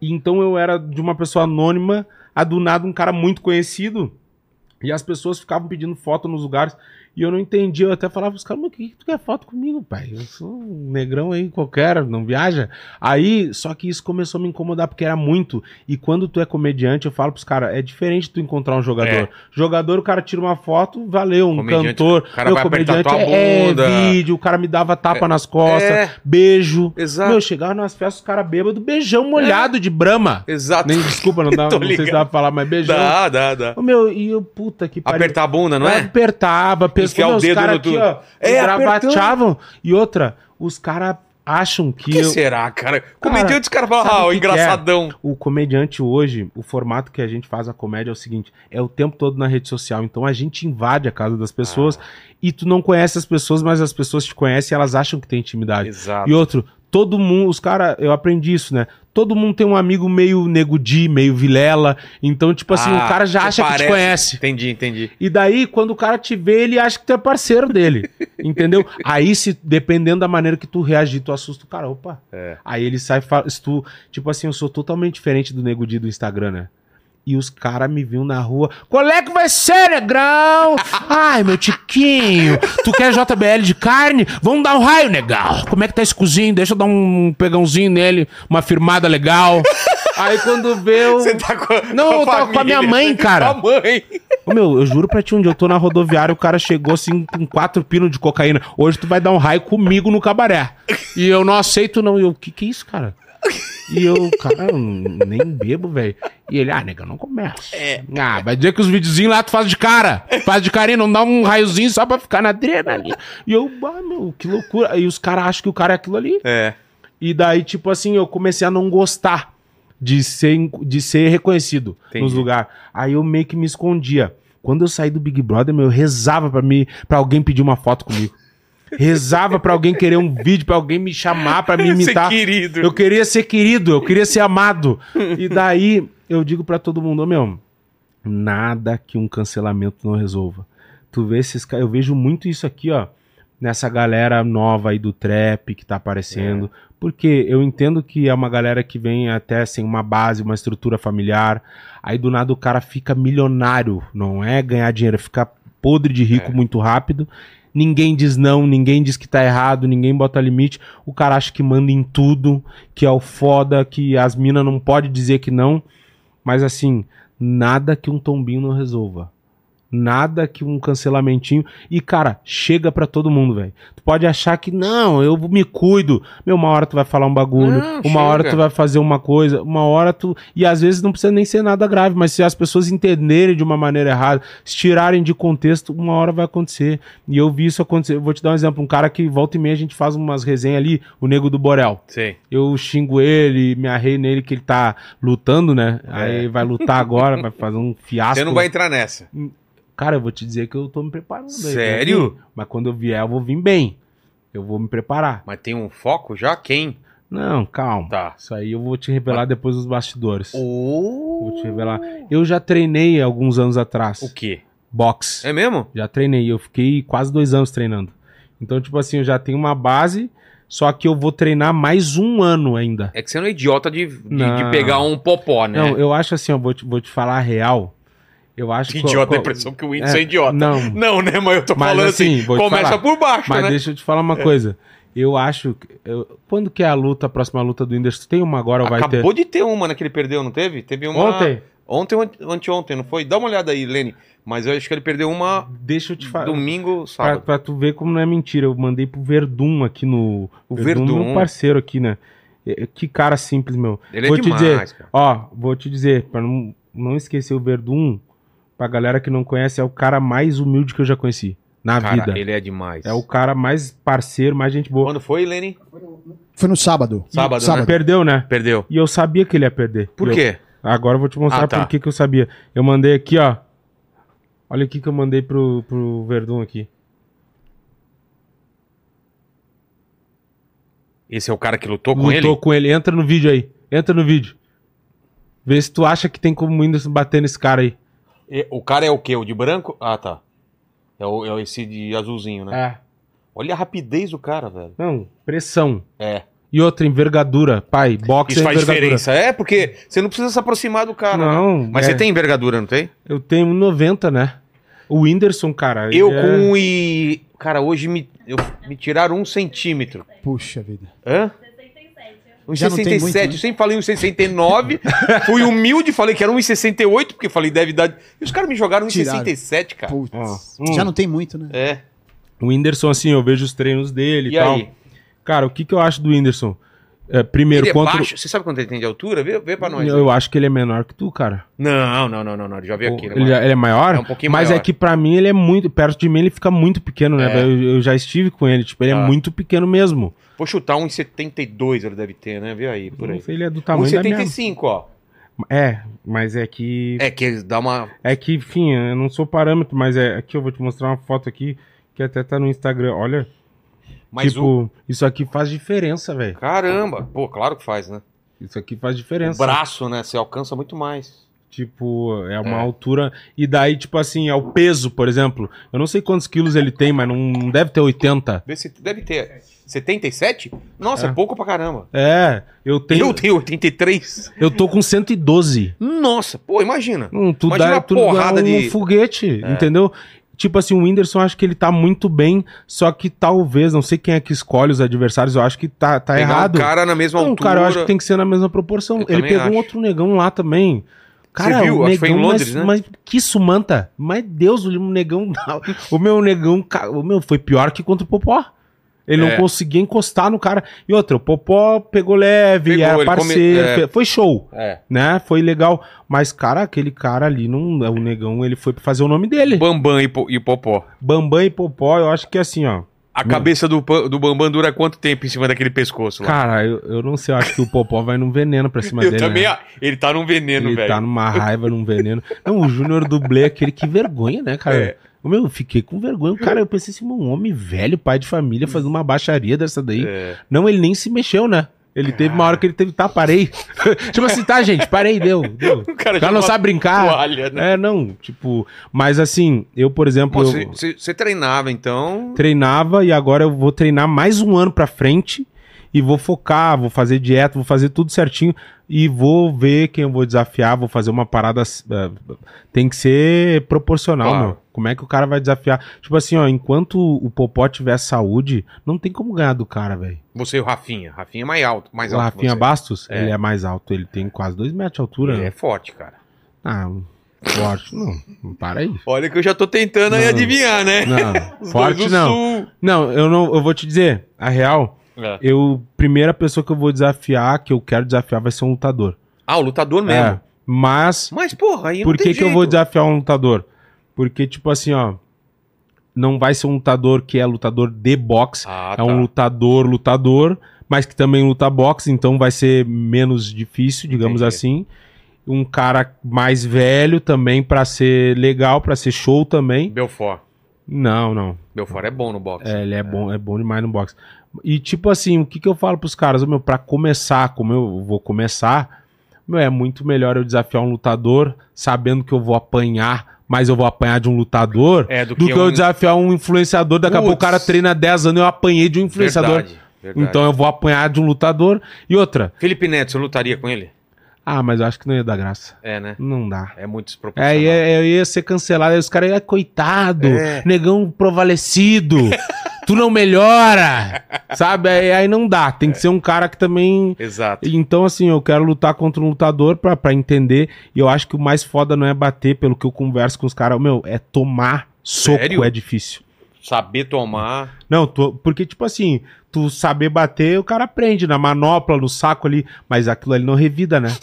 Speaker 3: E então eu era de uma pessoa anônima a do nada um cara muito conhecido. E as pessoas ficavam pedindo foto nos lugares. E eu não entendia. Eu até falava pros caras, mas o que, que tu quer foto comigo, pai? Eu sou um negrão aí qualquer, não viaja. Aí, só que isso começou a me incomodar porque era muito. E quando tu é comediante, eu falo pros caras, é diferente tu encontrar um jogador.
Speaker 1: É.
Speaker 3: Jogador, o cara tira uma foto, valeu. Um
Speaker 1: Comediante,
Speaker 3: cantor.
Speaker 1: o cara apertar tua
Speaker 3: é, é vídeo, o cara me dava tapa nas costas,
Speaker 1: É.
Speaker 3: beijo.
Speaker 1: Exato.
Speaker 3: Meu, chegava nas festas, os caras bêbados, beijão molhado de brama.
Speaker 1: Exato.
Speaker 3: Nem, desculpa, não, dá, não sei se dá pra falar, mas beijão.
Speaker 1: Dá, dá, dá.
Speaker 3: Ô, meu, e eu, puta que
Speaker 1: Apertar a bunda, não é?
Speaker 3: Apertava,
Speaker 1: Enfiar o dedo no
Speaker 3: ó,
Speaker 1: É,
Speaker 3: gravateavam. E outra, os caras acham que,
Speaker 1: O que
Speaker 3: eu-
Speaker 1: será, cara? Comediante, os caras falam,
Speaker 3: sabe
Speaker 1: ah,
Speaker 3: o que
Speaker 1: engraçadão.
Speaker 3: o comediante hoje, o formato que a gente faz a comédia é o seguinte: é o tempo todo na rede social. Então a gente invade a casa das pessoas
Speaker 1: Ah.
Speaker 3: e tu não conhece as pessoas, mas as pessoas te conhecem e elas acham que tem intimidade.
Speaker 1: Exato.
Speaker 3: E outro, todo mundo, os caras, eu aprendi isso, né? Todo mundo tem um amigo meio negudi, meio vilela. Então, tipo assim,
Speaker 1: Ah,
Speaker 3: o cara já acha que
Speaker 1: parece.
Speaker 3: te conhece.
Speaker 1: Entendi, entendi.
Speaker 3: E daí, quando o cara te vê, ele acha que tu é parceiro dele. entendeu? Aí, se dependendo da maneira que tu reagir, tu assusta o cara. Opa.
Speaker 1: É.
Speaker 3: Aí ele sai, se tu, tipo assim, eu sou totalmente diferente do Nego Di do Instagram, né? E os caras me viam na rua. Qual é que vai ser, negrão? Ai, meu tiquinho. Tu quer JBL de carne? Vamos dar um raio, negal. Como é que tá esse cozinho? Deixa eu dar um pegãozinho nele, uma firmada legal. Aí quando vê eu...
Speaker 1: Você tá com a,
Speaker 3: Não, eu tava com a minha mãe, cara.
Speaker 1: Com a mãe.
Speaker 3: Ô, meu, eu juro pra ti, um dia eu tô na rodoviária, o cara chegou assim com quatro pinos de cocaína. Hoje tu vai dar um raio comigo no cabaré. E eu não aceito, não. E eu, o que que é isso, cara? E eu, cara, eu nem bebo, velho. E ele, ah, nega, não começa. Ah, vai dizer que os videozinhos lá tu faz de cara. Faz de carinho, não dá um raiozinho só pra ficar na adrenalina. E eu, ah, meu, que loucura. E os caras acham que o cara é aquilo ali.
Speaker 1: É.
Speaker 3: E daí, tipo assim, eu comecei a não gostar de ser, de ser reconhecido
Speaker 1: Entendi.
Speaker 3: nos lugares. Aí eu meio que me escondia. Quando eu saí do Big Brother, meu, eu rezava pra, mim, pra alguém pedir uma foto comigo. Rezava pra alguém querer um vídeo, pra alguém me chamar pra me
Speaker 1: Ser
Speaker 3: imitar.
Speaker 1: querido.
Speaker 3: Eu queria ser querido, eu queria ser amado. E daí eu digo pra todo mundo, ô meu, nada que um cancelamento não resolva. Tu vê esses caras, eu vejo muito isso aqui, ó, nessa galera nova aí do trap que tá aparecendo, porque eu entendo que é uma galera que vem até sem uma base, uma estrutura familiar, aí do nada o cara fica milionário, não é ganhar dinheiro, é ficar podre de rico
Speaker 1: É.
Speaker 3: muito rápido. Ninguém diz não, ninguém diz que tá errado, ninguém bota limite. O cara acha que manda em tudo, que é o foda, que as minas não pode dizer que não. Mas assim, nada que um tombinho não resolva. Nada que um cancelamentinho. E, cara, chega pra todo mundo, velho. Tu pode achar que, não, eu me cuido. Meu, uma hora tu vai falar um bagulho,
Speaker 1: Não,
Speaker 3: uma
Speaker 1: chega.
Speaker 3: hora tu vai fazer uma coisa, uma hora tu. E às vezes não precisa nem ser nada grave, mas se as pessoas entenderem de uma maneira errada, se tirarem de contexto, uma hora vai acontecer. E eu vi isso acontecer. Eu vou te dar um exemplo: um cara que volta e meia a gente faz umas resenhas ali, o Nego do Borel.
Speaker 1: Sei.
Speaker 3: Eu xingo ele, me arrei nele que ele tá lutando, né? Aí vai lutar agora, vai fazer um fiasco.
Speaker 1: É. Você não vai entrar nessa.
Speaker 3: Cara, eu vou te dizer que eu tô me preparando. aí,
Speaker 1: Sério?
Speaker 3: né? Mas quando eu vier, eu vou vir bem. Eu vou me preparar.
Speaker 1: Mas tem um foco já? Quem?
Speaker 3: Não, calma.
Speaker 1: Tá.
Speaker 3: Isso aí eu vou te revelar depois dos bastidores.
Speaker 1: Oh.
Speaker 3: Vou te revelar. Eu já treinei alguns anos atrás.
Speaker 1: O quê?
Speaker 3: Boxe.
Speaker 1: É mesmo?
Speaker 3: Já treinei. Eu fiquei quase dois anos treinando. Então, tipo assim, eu já tenho uma base, só que eu vou treinar mais um ano ainda.
Speaker 1: É que você não é idiota de, de, de pegar um popó, né?
Speaker 3: Não, eu acho assim, eu vou te, vou te falar a real. Eu acho
Speaker 1: Que
Speaker 3: que.
Speaker 1: idiota, a impressão que o Whindersson é,
Speaker 3: é,
Speaker 1: idiota.
Speaker 3: não.
Speaker 1: Não, né? Mas eu tô
Speaker 3: Mas
Speaker 1: falando assim,
Speaker 3: assim,
Speaker 1: começa
Speaker 3: falar.
Speaker 1: por baixo,
Speaker 3: Mas
Speaker 1: né?
Speaker 3: deixa eu te falar uma coisa. Eu acho. que- eu- quando que é a luta, a próxima luta do Whindersson? Tem uma agora ou vai ter?
Speaker 1: Acabou de ter uma, né, que ele perdeu, não teve? Teve uma...
Speaker 3: Ontem.
Speaker 1: Ontem ou ante- anteontem, não foi? Dá uma olhada aí, Lene. Mas eu acho que ele perdeu uma
Speaker 3: Deixa eu te falar.
Speaker 1: domingo,
Speaker 3: Pra,
Speaker 1: sábado.
Speaker 3: pra tu ver como não é mentira. Eu mandei pro Verdun aqui no.
Speaker 1: O Verdun.
Speaker 3: meu parceiro aqui, né? É, Que cara simples, meu.
Speaker 1: Ele é
Speaker 3: vou te
Speaker 1: demais,
Speaker 3: dizer,
Speaker 1: cara.
Speaker 3: ó, vou te dizer, pra não, não esquecer o Verdun, pra galera que não conhece, é o cara mais humilde que eu já conheci na
Speaker 1: Cara,
Speaker 3: vida.
Speaker 1: ele é demais.
Speaker 3: É o cara mais parceiro, mais gente boa.
Speaker 1: Quando foi, Lene?
Speaker 2: Foi no sábado.
Speaker 1: Sábado, né?
Speaker 3: Perdeu, né?
Speaker 1: Perdeu.
Speaker 3: E eu sabia que ele ia perder.
Speaker 1: Por
Speaker 3: eu-
Speaker 1: quê?
Speaker 3: Agora eu vou te mostrar
Speaker 1: Ah, tá.
Speaker 3: por que que eu sabia. Eu mandei aqui, ó. Olha aqui que eu mandei pro, pro Verdun aqui.
Speaker 1: Esse é o cara que lutou com
Speaker 3: Lutou
Speaker 1: ele?
Speaker 3: com ele. Entra no vídeo aí. Entra no vídeo. Vê se tu acha que tem como o Whindersson bater nesse cara aí.
Speaker 1: E- O cara é o quê? O de branco? Ah, tá. É, o, é esse de azulzinho, né?
Speaker 3: É.
Speaker 1: Olha a rapidez do cara, velho.
Speaker 3: Não, pressão.
Speaker 1: É.
Speaker 3: E outra, envergadura. Pai, boxe
Speaker 1: Isso
Speaker 3: é
Speaker 1: faz
Speaker 3: envergadura.
Speaker 1: diferença. É, porque você não precisa se aproximar do cara. né?
Speaker 3: Não,
Speaker 1: Mas
Speaker 3: é.
Speaker 1: você tem envergadura, não tem?
Speaker 3: Eu tenho 1,90, né? O Whindersson, cara.
Speaker 1: Eu
Speaker 3: é-
Speaker 1: com um e. Cara, hoje me, eu, me tiraram um centímetro.
Speaker 2: Puxa vida.
Speaker 1: Hã? 1,67.
Speaker 2: Já não tem muito, né?
Speaker 1: Eu sempre falei 1,69. fui humilde, falei que era 1,68, porque falei deve dar. E os caras me jogaram
Speaker 2: Tiraram.
Speaker 1: 1,67, cara.
Speaker 2: Putz.
Speaker 3: Ó, hum.
Speaker 2: Já não tem muito, né?
Speaker 1: É.
Speaker 3: O Whindersson, assim, eu vejo os treinos dele e,
Speaker 1: E
Speaker 3: tal.
Speaker 1: aí?
Speaker 3: Cara, o que, que eu acho do Whindersson? É, primeiro,
Speaker 1: Ele é
Speaker 3: contra...
Speaker 1: baixo. Você sabe quanto ele tem de altura? Vê, vê pra nós.
Speaker 3: Eu acho que ele é menor que tu, cara.
Speaker 1: Não, não, não, não, não. Já vi aqui.
Speaker 3: ele, já- ele é maior?
Speaker 1: É um pouquinho
Speaker 3: mas
Speaker 1: maior.
Speaker 3: é que pra mim ele é muito. Perto de mim ele fica muito pequeno, né?
Speaker 1: É.
Speaker 3: Eu, eu já estive com ele, tipo, ele
Speaker 1: Tá.
Speaker 3: é muito pequeno mesmo.
Speaker 1: Vou chutar 1,72 ele deve ter, né? Vê aí, por
Speaker 3: Não
Speaker 1: aí.
Speaker 3: sei, ele é do tamanho da minha...
Speaker 1: 1,75, ó.
Speaker 3: É, mas é que.
Speaker 1: É que dá uma.
Speaker 3: É que, enfim, eu não sou parâmetro, mas é aqui eu vou te mostrar uma foto aqui que até tá no Instagram. Olha,
Speaker 1: Mas
Speaker 3: tipo,
Speaker 1: o.
Speaker 3: isso aqui faz diferença, velho.
Speaker 1: Caramba! Pô, claro que faz, né?
Speaker 3: Isso aqui faz
Speaker 1: O
Speaker 3: diferença.
Speaker 1: braço, né? Você alcança muito mais.
Speaker 3: Tipo, é uma
Speaker 1: É.
Speaker 3: altura. E daí, tipo assim, é o peso, por exemplo. Eu não sei quantos quilos ele tem, mas não, não deve ter 80.
Speaker 1: Vê se deve ter 77? Nossa, é,
Speaker 3: É.
Speaker 1: pouco pra caramba.
Speaker 3: É, eu tenho.
Speaker 1: Eu tenho 83.
Speaker 3: Eu tô com 112.
Speaker 1: Nossa, pô, imagina.
Speaker 3: Hum, tu
Speaker 1: Imagina
Speaker 3: dá,
Speaker 1: uma
Speaker 3: tu dá
Speaker 1: porrada
Speaker 3: um
Speaker 1: de-
Speaker 3: foguete, entendeu? Tipo assim, o Whindersson acho que ele tá muito bem, só que talvez, não sei quem é que escolhe os adversários, eu acho que tá, tá
Speaker 1: Pegar
Speaker 3: errado.
Speaker 1: um cara na mesma
Speaker 3: não,
Speaker 1: altura.
Speaker 3: cara, eu acho que tem que ser na mesma proporção.
Speaker 1: Eu
Speaker 3: ele pegou um
Speaker 1: acho.
Speaker 3: outro negão lá também. Cara,
Speaker 1: viu?
Speaker 3: o
Speaker 1: Acho que foi em
Speaker 3: negão,
Speaker 1: Londres,
Speaker 3: mas,
Speaker 1: né?
Speaker 3: mas que sumanta. Mas Deus, o negão. o meu negão, o meu foi pior que contra o Popó. Ele
Speaker 1: É.
Speaker 3: não conseguia encostar no cara. E outra, o Popó pegou leve,
Speaker 1: Pegou,
Speaker 3: era
Speaker 1: ele come-
Speaker 3: parceiro,
Speaker 1: é.
Speaker 3: foi show
Speaker 1: É.
Speaker 3: né? Foi legal. Mas, cara, aquele cara ali, não, o negão, ele foi pra fazer o nome dele.
Speaker 1: Bambam e, po- e Popó.
Speaker 3: Bambam e Popó, eu acho que é assim, ó.
Speaker 1: A cabeça do, do Bambam dura quanto tempo em cima daquele pescoço lá?
Speaker 3: Cara, eu, eu não sei, eu acho que o Popó vai num veneno pra cima
Speaker 1: eu
Speaker 3: dele.
Speaker 1: também.
Speaker 3: né?
Speaker 1: Ele tá num veneno,
Speaker 3: Ele
Speaker 1: velho.
Speaker 3: tá numa raiva, num veneno. Não, o Júnior dublê é aquele que vergonha, né, cara?
Speaker 1: É.
Speaker 3: Meu, eu fiquei com vergonha. Cara, eu pensei assim, um homem velho, pai de família, fazendo uma baixaria dessa daí.
Speaker 1: É.
Speaker 3: Não, ele nem se mexeu, né? Ele teve uma hora que ele teve, tá, parei. tipo assim, tá, gente, parei, deu, deu.
Speaker 1: O cara
Speaker 3: O cara não sabe brincar.
Speaker 1: toalha, né?
Speaker 3: É, não, tipo, mas assim, eu, por exemplo,
Speaker 1: você treinava, então.
Speaker 3: treinava e agora eu vou treinar mais um ano pra frente e vou focar, vou fazer dieta, vou fazer tudo certinho e vou ver quem eu vou desafiar, vou fazer uma parada. eh, tem que ser proporcional,
Speaker 1: Claro.
Speaker 3: meu. Como é que o cara vai desafiar? Tipo assim, ó, enquanto o Popó tiver saúde, não tem como ganhar do cara, velho.
Speaker 1: Você e o Rafinha. Rafinha é mais alto. Mais
Speaker 3: O
Speaker 1: alto que
Speaker 3: Rafinha
Speaker 1: você.
Speaker 3: Bastos,
Speaker 1: É.
Speaker 3: ele é mais alto, ele tem quase dois metros de altura.
Speaker 1: Ele
Speaker 3: né?
Speaker 1: é forte, cara.
Speaker 3: Ah, forte, não, não para aí.
Speaker 1: Olha que eu já tô tentando aí
Speaker 3: Não.
Speaker 1: adivinhar, né?
Speaker 3: Não,
Speaker 1: Os
Speaker 3: forte
Speaker 1: dois do
Speaker 3: não.
Speaker 1: Sul.
Speaker 3: Não, eu não, eu vou te dizer, a real,
Speaker 1: É.
Speaker 3: eu primeira pessoa que eu vou desafiar, que eu quero desafiar vai ser um lutador.
Speaker 1: Ah, o lutador mesmo.
Speaker 3: É, mas
Speaker 1: Mas, porra, aí
Speaker 3: por que que eu
Speaker 1: jeito.
Speaker 3: vou desafiar um lutador? Porque tipo assim, ó, não vai ser um lutador que é lutador de boxe,
Speaker 1: Ah,
Speaker 3: é
Speaker 1: tá.
Speaker 3: um lutador lutador, mas que também luta boxe, então vai ser menos difícil, digamos
Speaker 1: Entendi.
Speaker 3: assim. Um cara mais velho também pra ser legal, pra ser show também.
Speaker 1: Belfort.
Speaker 3: Não, não.
Speaker 1: Belfort é bom no boxe.
Speaker 3: É, ele é, bom, é bom demais no boxe. E tipo assim, o que, que eu falo pros caras? Meu, pra começar, como eu vou começar, meu, é muito melhor eu desafiar um lutador sabendo que eu vou apanhar, mas eu vou apanhar de um lutador,
Speaker 1: É,
Speaker 3: do que, eu
Speaker 1: um-
Speaker 3: desafiar um influenciador. Daqui a pouco o cara treina 10 anos e eu apanhei de um influenciador.
Speaker 1: Verdade, verdade.
Speaker 3: Então eu vou apanhar de um lutador. E outra,
Speaker 1: Felipe Neto, você lutaria com ele?
Speaker 3: ah, mas eu acho que não ia dar graça.
Speaker 1: É, né?
Speaker 3: Não dá.
Speaker 1: É muito
Speaker 3: É,
Speaker 1: desproporcional.
Speaker 3: ia, eu ia ser cancelado. Aí os caras iam, coitado,
Speaker 1: É.
Speaker 3: negão provalecido, tu não melhora, sabe? Aí, aí não dá, tem que ser um cara que também...
Speaker 1: Exato.
Speaker 3: Então, assim, eu quero lutar contra um lutador pra, pra entender, e eu acho que o mais foda não é bater, pelo que eu converso com os caras, meu, é tomar soco,
Speaker 1: Sério?
Speaker 3: é difícil.
Speaker 1: Saber tomar.
Speaker 3: Não, tô- porque, tipo assim, tu saber bater, o cara aprende na manopla, no saco ali, mas aquilo ali não revida, né?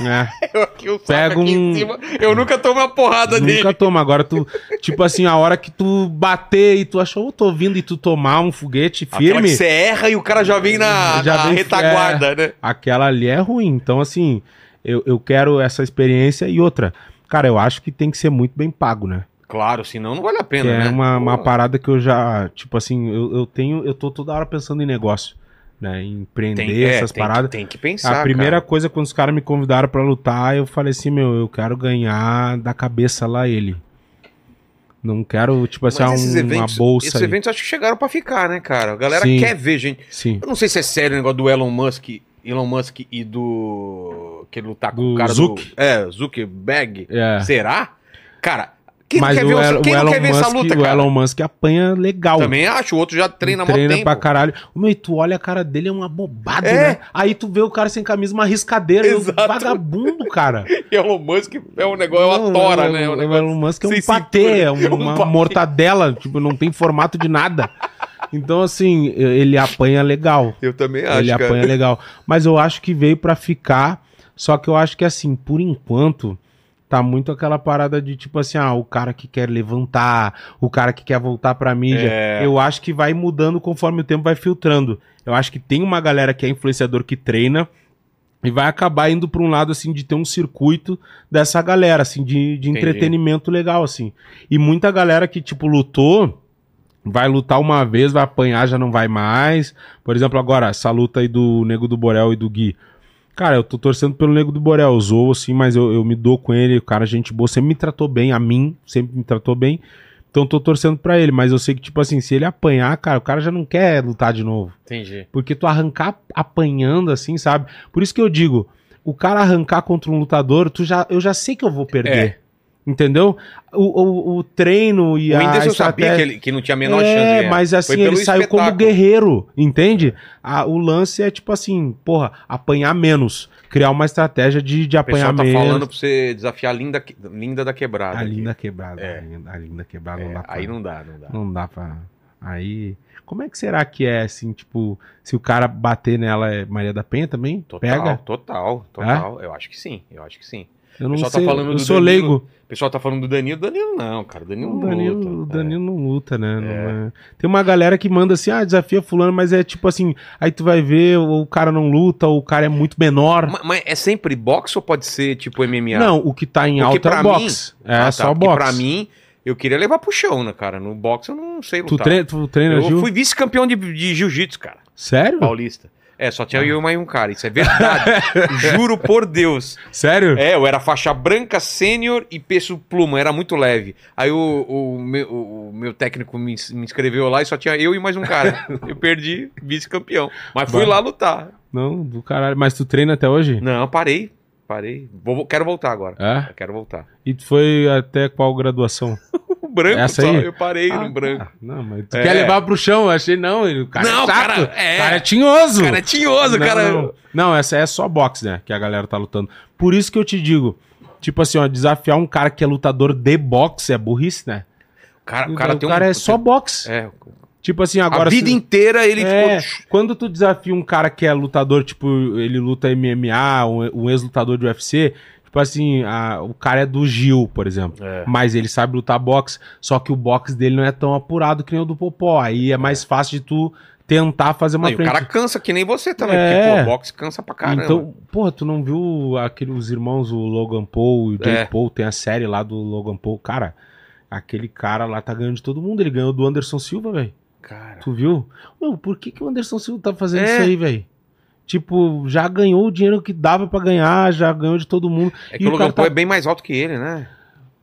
Speaker 3: É.
Speaker 1: Eu aqui, o saco
Speaker 3: Pega
Speaker 1: aqui
Speaker 3: um-
Speaker 1: em cima. Eu nunca tomo uma porrada
Speaker 3: Nunca
Speaker 1: dele.
Speaker 3: toma. Agora tu, tipo assim, a hora que tu bater e tu achou, eu tô vindo e tu tomar um foguete firme,
Speaker 1: você erra e o cara já vem na,
Speaker 3: Já
Speaker 1: na
Speaker 3: vem-
Speaker 1: retaguarda, né?
Speaker 3: aquela ali é ruim. Então, assim, eu, eu quero essa experiência e outra. Cara, eu acho que tem que ser muito bem pago, né?
Speaker 1: Claro, senão não vale a pena,
Speaker 3: é
Speaker 1: né?
Speaker 3: uma, uma
Speaker 1: Pô,
Speaker 3: parada que eu já, tipo assim, eu, eu tenho, eu tô toda hora pensando em negócio, né? Em empreender
Speaker 1: tem, é,
Speaker 3: essas
Speaker 1: tem,
Speaker 3: paradas.
Speaker 1: Tem que pensar.
Speaker 3: A primeira
Speaker 1: cara.
Speaker 3: coisa, quando os caras me convidaram pra lutar, eu falei assim, meu, eu quero ganhar da cabeça lá ele. Não quero, tipo assim,
Speaker 1: Mas
Speaker 3: um-
Speaker 1: eventos,
Speaker 3: uma bolsa
Speaker 1: esses
Speaker 3: aí.
Speaker 1: eventos acho que chegaram pra ficar, né, cara? A galera
Speaker 3: Sim.
Speaker 1: quer ver, gente.
Speaker 3: Sim.
Speaker 1: Eu não sei se é sério o negócio do Elon Musk, Elon Musk e do que ele lutar com
Speaker 3: Do
Speaker 1: o cara
Speaker 3: Zuck.
Speaker 1: do é, Zuckerberg.
Speaker 3: É.
Speaker 1: Será? Cara, quem
Speaker 3: Mas
Speaker 1: não quer
Speaker 3: o,
Speaker 1: ver,
Speaker 3: El-
Speaker 1: o, quem
Speaker 3: o
Speaker 1: não
Speaker 3: Elon
Speaker 1: quer ver
Speaker 3: Musk,
Speaker 1: essa luta,
Speaker 3: o
Speaker 1: cara?
Speaker 3: Elon Musk apanha legal.
Speaker 1: Também acho, o outro já treina mó
Speaker 3: treina pra caralho. O meu, e tu olha a cara dele, é uma bobada,
Speaker 1: É.
Speaker 3: né? Aí tu vê o cara sem camisa, uma riscadeira, um vagabundo, cara.
Speaker 1: Elon Musk é um negócio, é uma tora,
Speaker 3: o-
Speaker 1: né? É um
Speaker 3: O Elon Musk é um patê, é um-
Speaker 1: É um
Speaker 3: uma
Speaker 1: patê.
Speaker 3: mortadela, tipo, não tem formato de nada. Então, assim, ele apanha legal.
Speaker 1: Eu também acho,
Speaker 3: ele
Speaker 1: cara.
Speaker 3: apanha legal. Mas eu acho que veio pra ficar. Só que eu acho que, assim, por enquanto, tá muito aquela parada de tipo assim, ah, o cara que quer levantar, o cara que quer voltar pra mídia.
Speaker 1: É.
Speaker 3: Eu acho que vai mudando conforme o tempo vai filtrando. Eu acho que tem uma galera que é influenciador que treina. E vai acabar indo pra um lado, assim, de ter um circuito dessa galera, assim, de, de
Speaker 1: Entendi.
Speaker 3: entretenimento legal, assim. E muita galera que, tipo, lutou, vai lutar uma vez, vai apanhar, já não vai mais. Por exemplo, agora, essa luta aí do Nego do Borel e do Gui. Cara, eu tô torcendo pelo Nego do Borel, zoo, assim, mas eu, eu me dou com ele, o cara, gente boa, sempre me tratou bem, a mim, sempre me tratou bem. Então eu tô torcendo pra ele, mas eu sei que, tipo assim, se ele apanhar, cara, o cara já não quer lutar de novo.
Speaker 1: Entendi.
Speaker 3: Porque tu arrancar apanhando, assim, sabe? Por isso que eu digo, o cara arrancar contra um lutador, tu já, eu já sei que eu vou perder. Entendeu? O, o, o treino e
Speaker 1: É. O
Speaker 3: a
Speaker 1: Whindersson sabia
Speaker 3: estratégia-
Speaker 1: que, ele, que não tinha a menor
Speaker 3: é,
Speaker 1: chance de ganhar.
Speaker 3: mas assim, ele saiu como guerreiro, entende? A- o lance é tipo assim, porra, apanhar menos. Criar uma estratégia de, de
Speaker 1: O pessoal
Speaker 3: apanhar
Speaker 1: tá
Speaker 3: menos.
Speaker 1: falando pra você desafiar a linda, linda da quebrada.
Speaker 3: A
Speaker 1: aqui.
Speaker 3: linda quebrada.
Speaker 1: É.
Speaker 3: A, linda, a linda quebrada
Speaker 1: É,
Speaker 3: não dá pra...
Speaker 1: aí não dá, não dá.
Speaker 3: Não dá pra. Aí. Como é que será que é, assim, tipo, se o cara bater nela é Maria da Penha também?
Speaker 1: Total,
Speaker 3: Pega?
Speaker 1: total, total. Eu acho que sim, eu acho que sim.
Speaker 3: Eu não
Speaker 1: pessoal tá
Speaker 3: sei.
Speaker 1: falando
Speaker 3: eu
Speaker 1: do
Speaker 3: sou
Speaker 1: Danilo.
Speaker 3: leigo.
Speaker 1: O pessoal tá falando do Danilo, Danilo não, cara. Danilo
Speaker 3: O
Speaker 1: não
Speaker 3: Danilo,
Speaker 1: luta.
Speaker 3: o Danilo não luta, né? Não
Speaker 1: É.
Speaker 3: é. Tem uma galera que manda assim, ah, desafia fulano, mas é tipo assim, aí tu vai ver, o o cara não luta, ou o cara é muito menor.
Speaker 1: Ma- Mas, é sempre boxe ou pode ser tipo MMA?
Speaker 3: Não, o que tá em
Speaker 1: Porque
Speaker 3: alta é boxe.
Speaker 1: mim-
Speaker 3: É
Speaker 1: Ah, tá,
Speaker 3: só boxe.
Speaker 1: Pra mim, eu queria levar pro chão, né, cara? No boxe eu não sei
Speaker 3: tu,
Speaker 1: lutar.
Speaker 3: treina, tu treina,
Speaker 1: eu
Speaker 3: Gil?
Speaker 1: fui vice-campeão de, de jiu-jitsu, cara.
Speaker 3: Sério?
Speaker 1: Paulista. É, só tinha eu e mais um cara. Isso é verdade. Juro por Deus.
Speaker 3: Sério?
Speaker 1: É, eu era faixa branca, sênior e peso pluma, era muito leve. Aí o, o, meu, o meu técnico me, me inscreveu lá e só tinha eu e mais um cara. eu perdi, vice-campeão. Mas fui
Speaker 3: Bah.
Speaker 1: lá lutar.
Speaker 3: Não, do caralho. Mas tu treina até hoje?
Speaker 1: Não, parei. Parei. Vou, quero voltar agora.
Speaker 3: É?
Speaker 1: Eu quero voltar.
Speaker 3: E tu foi até qual graduação?
Speaker 1: O branco
Speaker 3: Essa
Speaker 1: só,
Speaker 3: aí?
Speaker 1: eu parei
Speaker 3: Ah,
Speaker 1: no branco.
Speaker 3: tá. Não, mas tu
Speaker 1: É.
Speaker 3: quer levar pro chão? Eu achei não, o cara
Speaker 1: Não,
Speaker 3: é chato.
Speaker 1: cara, é.
Speaker 3: O cara é tinhoso.
Speaker 1: Cara, é tinhoso,
Speaker 3: não,
Speaker 1: cara.
Speaker 3: Não. Não, essa é só boxe, né? Que a galera tá lutando. Por isso que eu te digo, tipo assim, ó, desafiar um cara que é lutador de boxe é burrice, né?
Speaker 1: O cara, o
Speaker 3: O
Speaker 1: cara
Speaker 3: cara,
Speaker 1: tem um...
Speaker 3: é só boxe.
Speaker 1: É,
Speaker 3: Tipo assim, agora...
Speaker 1: a vida
Speaker 3: se-
Speaker 1: inteira ele
Speaker 3: É,
Speaker 1: ficou...
Speaker 3: quando tu desafia um cara que é lutador, tipo, ele luta MMA, um, um ex-lutador de UFC, tipo assim, a- o cara é do Gil, por exemplo.
Speaker 1: É.
Speaker 3: Mas ele sabe lutar boxe, só que o boxe dele não é tão apurado que nem o do Popó. Aí é mais fácil de tu tentar fazer uma
Speaker 1: Não, e o
Speaker 3: frente.
Speaker 1: cara cansa que nem você também,
Speaker 3: É.
Speaker 1: porque pô, boxe cansa pra caramba.
Speaker 3: Então, porra, tu não viu os irmãos, o Logan Paul e o Jake
Speaker 1: É.
Speaker 3: Paul, tem a série lá do Logan Paul, cara. aquele cara lá tá ganhando de todo mundo. Ele ganhou do Anderson Silva, velho.
Speaker 1: Cara.
Speaker 3: Tu viu? Meu, por que, que o Anderson Silva tá fazendo
Speaker 1: É.
Speaker 3: isso aí, velho? Tipo, já ganhou o dinheiro que dava pra ganhar, já ganhou de todo mundo.
Speaker 1: É
Speaker 3: E
Speaker 1: que o
Speaker 3: o
Speaker 1: Logan
Speaker 3: cara
Speaker 1: Paul
Speaker 3: tá-
Speaker 1: é bem mais alto que ele, né?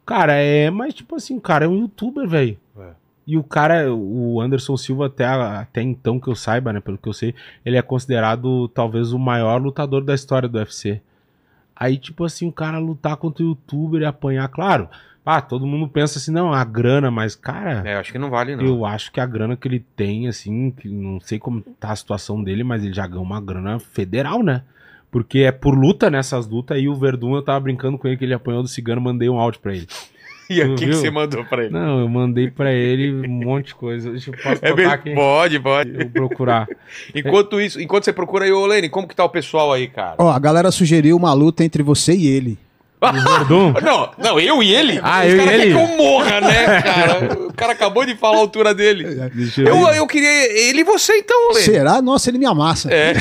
Speaker 3: Cara, é, mas tipo assim, o cara é um youtuber, velho.
Speaker 1: É.
Speaker 3: E o cara, o Anderson Silva, até, até então que eu saiba, né, pelo que eu sei, ele é considerado talvez o maior lutador da história do UFC. Aí, tipo assim, o cara lutar contra o youtuber e apanhar, claro. Ah, todo mundo pensa assim, não, a grana, mas, cara,
Speaker 1: É, eu acho que não vale, não.
Speaker 3: eu acho que a grana que ele tem, assim, que não sei como tá a situação dele, mas ele já ganhou uma grana federal, né? Porque é por luta nessas lutas, aí o Verdun, eu tava brincando com ele que ele apanhou do cigano, mandei um áudio pra ele.
Speaker 1: E o que, você mandou pra ele?
Speaker 3: Não, eu mandei pra ele um monte de coisa. Deixa eu posso
Speaker 1: É
Speaker 3: aqui.
Speaker 1: Pode, pode.
Speaker 3: Eu vou procurar.
Speaker 1: Enquanto isso, enquanto você procura aí, ô Lene, como que tá o pessoal aí, cara?
Speaker 2: Ó, a galera sugeriu uma luta entre você e ele.
Speaker 3: O Verdun?
Speaker 1: Não, não, eu e ele?
Speaker 3: Ah, eu e
Speaker 1: cara quer
Speaker 3: ele?
Speaker 1: que eu morra, né, cara? O cara acabou de falar a altura dele.
Speaker 3: Deixa eu,
Speaker 1: Eu, eu queria ele e você, então, Lene.
Speaker 2: Será? Nossa, ele me amassa.
Speaker 1: É.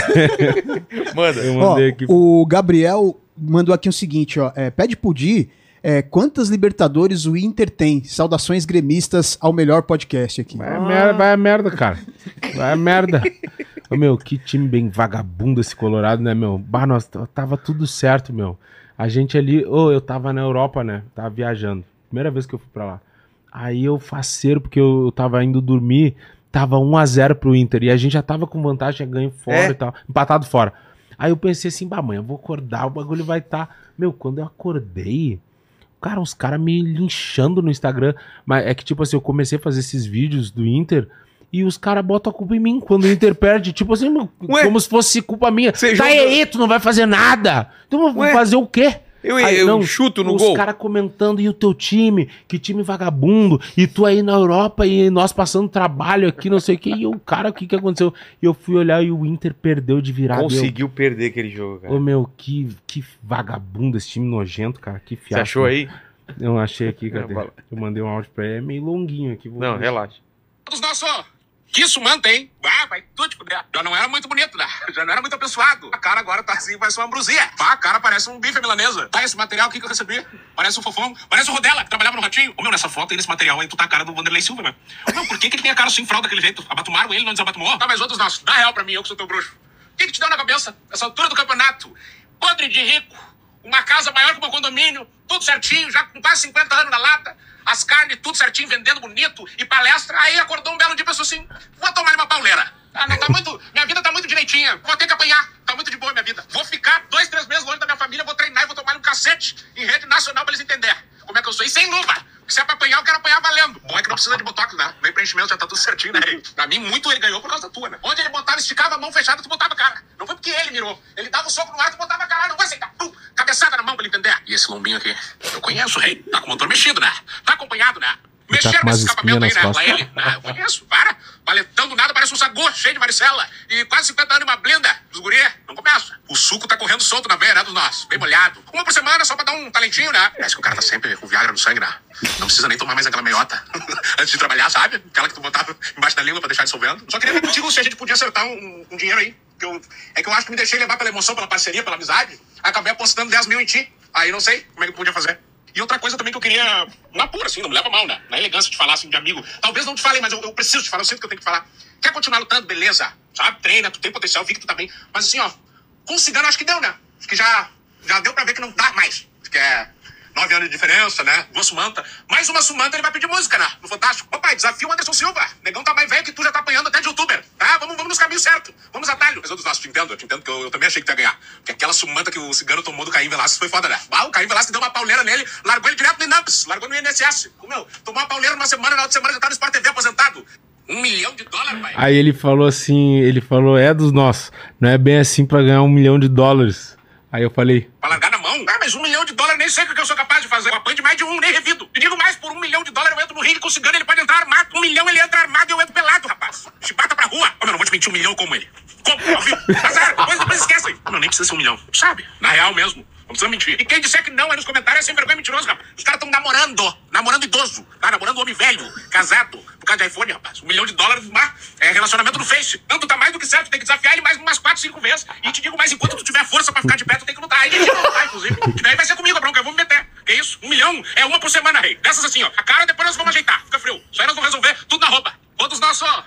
Speaker 1: Manda.
Speaker 3: Eu
Speaker 2: Ó,
Speaker 3: mandei aqui.
Speaker 2: o Gabriel mandou aqui o seguinte, ó. é, pede pro Di é, quantas Libertadores o Inter tem. Saudações gremistas ao melhor podcast aqui.
Speaker 3: Vai a merda, vai a merda, cara. Vai a merda. Ô, meu, que time bem vagabundo esse Colorado, né, meu? Bah, nós t- tava tudo certo, meu. A gente ali, ô, eu tava na Europa, né? Tava viajando. Primeira vez que eu fui pra lá. Aí eu faceiro, porque eu, eu tava indo dormir, tava 1x0 pro Inter. E a gente já tava com vantagem, ganho fora
Speaker 1: É?
Speaker 3: e tal. Empatado fora. Aí eu pensei assim, bah, amanhã eu vou acordar, o bagulho vai estar. Tá... Meu, quando eu acordei, cara, os caras me linchando no Instagram. Mas é que, tipo assim, eu comecei a fazer esses vídeos do Inter e os caras botam a culpa em mim quando o Inter perde. Tipo assim,
Speaker 1: Ué?
Speaker 3: como se fosse culpa minha.
Speaker 1: Você
Speaker 3: tá
Speaker 1: joga-
Speaker 3: aí, tu não vai fazer nada. Então eu vou
Speaker 1: Ué?
Speaker 3: fazer o quê?
Speaker 1: Eu,
Speaker 3: Aí,
Speaker 1: eu
Speaker 3: não,
Speaker 1: chuto no
Speaker 3: os
Speaker 1: gol.
Speaker 3: caras comentando, e o teu time? Que time vagabundo? E tu aí na Europa e nós passando trabalho aqui, não sei o que. E o cara, o que que aconteceu? E eu fui olhar e o Inter perdeu de virada.
Speaker 1: Conseguiu perder aquele jogo, cara.
Speaker 3: Ô meu, que, que vagabundo esse time nojento, cara. Que
Speaker 1: Você
Speaker 3: fiasco.
Speaker 1: achou aí?
Speaker 3: Eu achei aqui, cadê? Eu mandei um áudio pra ele, é meio longuinho aqui. vou-
Speaker 1: Não, relaxa.
Speaker 4: Todos nós só. Que isso hein? Ah, vai tudo dela. Já não era muito bonito, né? Já não era muito abençoado. A cara agora tá assim, parece uma ambrosia. Ah, a cara parece um bife milanesa. Tá esse material aqui que eu recebi. Parece um fofão. Parece o Rodela, que trabalhava no Ratinho. Ô, meu, nessa foto aí, nesse material aí, tu tá a cara do Vanderlei Silva, meu. Ô, Meu, por que, que ele tem a cara assim, fralda daquele jeito? Abatumaram ele, não desabatumou? Tá, mas outros nossos. Dá real pra mim, eu que sou teu bruxo. O que, que te deu na cabeça? Essa altura do campeonato. Podre de rico. Uma casa maior que o meu condomínio. Tudo certinho, já com quase 50 anos na lata. As carnes, tudo certinho, vendendo bonito. E palestra. Aí acordou um belo dia e pensou assim: vou tomar uma pauleira. Ah, não, tá muito. Minha vida tá muito direitinha. Vou ter que apanhar. Tá muito de boa minha vida. Vou ficar dois, três meses longe da minha família, vou treinar e vou tomar um cacete em rede nacional pra eles entenderem como é que eu sou. E sem luva. Se é pra apanhar, eu quero apanhar valendo. Bom é que não precisa de botox, né? Nem preenchimento, já tá tudo certinho, né? rei? Pra mim, muito ele ganhou por causa da tua, né? Onde ele botava, esticava a mão fechada, tu botava a cara. Não foi porque ele mirou. Ele dava o soco no ar, tu botava a cara. Não vai aceitar. Pum, cabeçada na mão pra ele entender. E esse lombinho aqui? Eu conheço, rei. Tá com o motor mexido, né? Tá acompanhado, né?
Speaker 3: Tá
Speaker 4: Mexer
Speaker 3: com umas
Speaker 4: nesse escapamento aí, né?
Speaker 3: costas.
Speaker 4: ele. Ah, eu conheço, para. Paletando nada, parece um sagu cheio de varicela. E quase 50 anos uma blinda dos guri. Não começa. O suco tá correndo solto na veia, né, dos nossos. Bem molhado. Uma por semana, só pra dar um talentinho, né? Parece que o cara tá sempre com Viagra no sangue, né? Não precisa nem tomar mais aquela meiota. Antes de trabalhar, sabe? Aquela que tu botava embaixo da língua pra deixar dissolvendo. Só queria ver contigo se a gente podia acertar um, um dinheiro aí. Que eu, é que eu acho que me deixei levar pela emoção, pela parceria, pela amizade. Acabei apostando 10 mil em ti. Aí não sei como é que eu podia fazer. E outra coisa também que eu queria, na pura, assim, não me leva mal, né? Na elegância de falar, assim, de amigo. Talvez não te falei, mas eu, eu preciso te falar, eu sinto que eu tenho que falar. Quer continuar lutando, beleza? Sabe? Treina, tu tem potencial, vi que tu tá bem. Mas assim, ó, com o cigano acho que deu, né? Acho que já, já deu pra ver que não dá mais. Acho que é nove anos de diferença, né? Duas sumanta. Mais uma sumanta, ele vai pedir música, né? No Fantástico. Ô pai, desafio Anderson Silva. Negão tá mais velho que tu já tá apanhando até de youtuber. Tá? Vamos, vamos nos caminhos certos. Vamos atalho. Mas outros nossos, te entendo, eu te entendo que eu, eu também achei que ia ganhar. Porque aquela sumanta que o cigano tomou do Caim Velasquez foi foda, né? Ah, o Caim Velasquez deu uma pauleira nele, largou ele direto no Inamps, largou no INSS. Meu, tomou uma pauleira numa semana, na outra semana já tá no Sport TV aposentado. Um milhão de dólares, pai.
Speaker 3: Aí ele falou assim, ele falou, é dos nossos. Não é bem assim pra ganhar um milhão de dólares. Aí eu falei,
Speaker 4: Pra largar na mão? Ah, mas um milhão de dólares nem sei o que eu sou capaz de fazer. Apanho de mais de um, nem revido. E digo mais, por um milhão de dólares eu entro no ringue com cigano, ele pode entrar armado. Um milhão ele entra armado e eu entro pelado, rapaz. Chibata pra rua. Ô, meu, não vou te mentir um milhão como ele. Como? Ao. Azar. Depois, depois esquecem. Meu, nem precisa ser um milhão. Sabe? Na real mesmo. Precisa mentir. E quem disser que não é nos comentários é sem vergonha e mentiroso, rapaz. Os caras estão namorando. Namorando idoso. Tá namorando homem velho, casado. Por causa de iPhone, rapaz. Um milhão de dólares, mas é relacionamento no Face. Tanto tá mais do que certo. Tem que desafiar ele mais umas quatro, cinco vezes. E te digo mais, enquanto tu tiver força pra ficar de pé, tu tem que lutar. Aí ele vai lutar, inclusive. E daí vai ser comigo bronca. Eu vou me meter. Que isso? Um milhão é uma por semana, rei. Dessas assim, ó. A cara depois nós vamos ajeitar. Fica frio. Isso aí nós vamos resolver tudo na roupa. Todos nós, ó.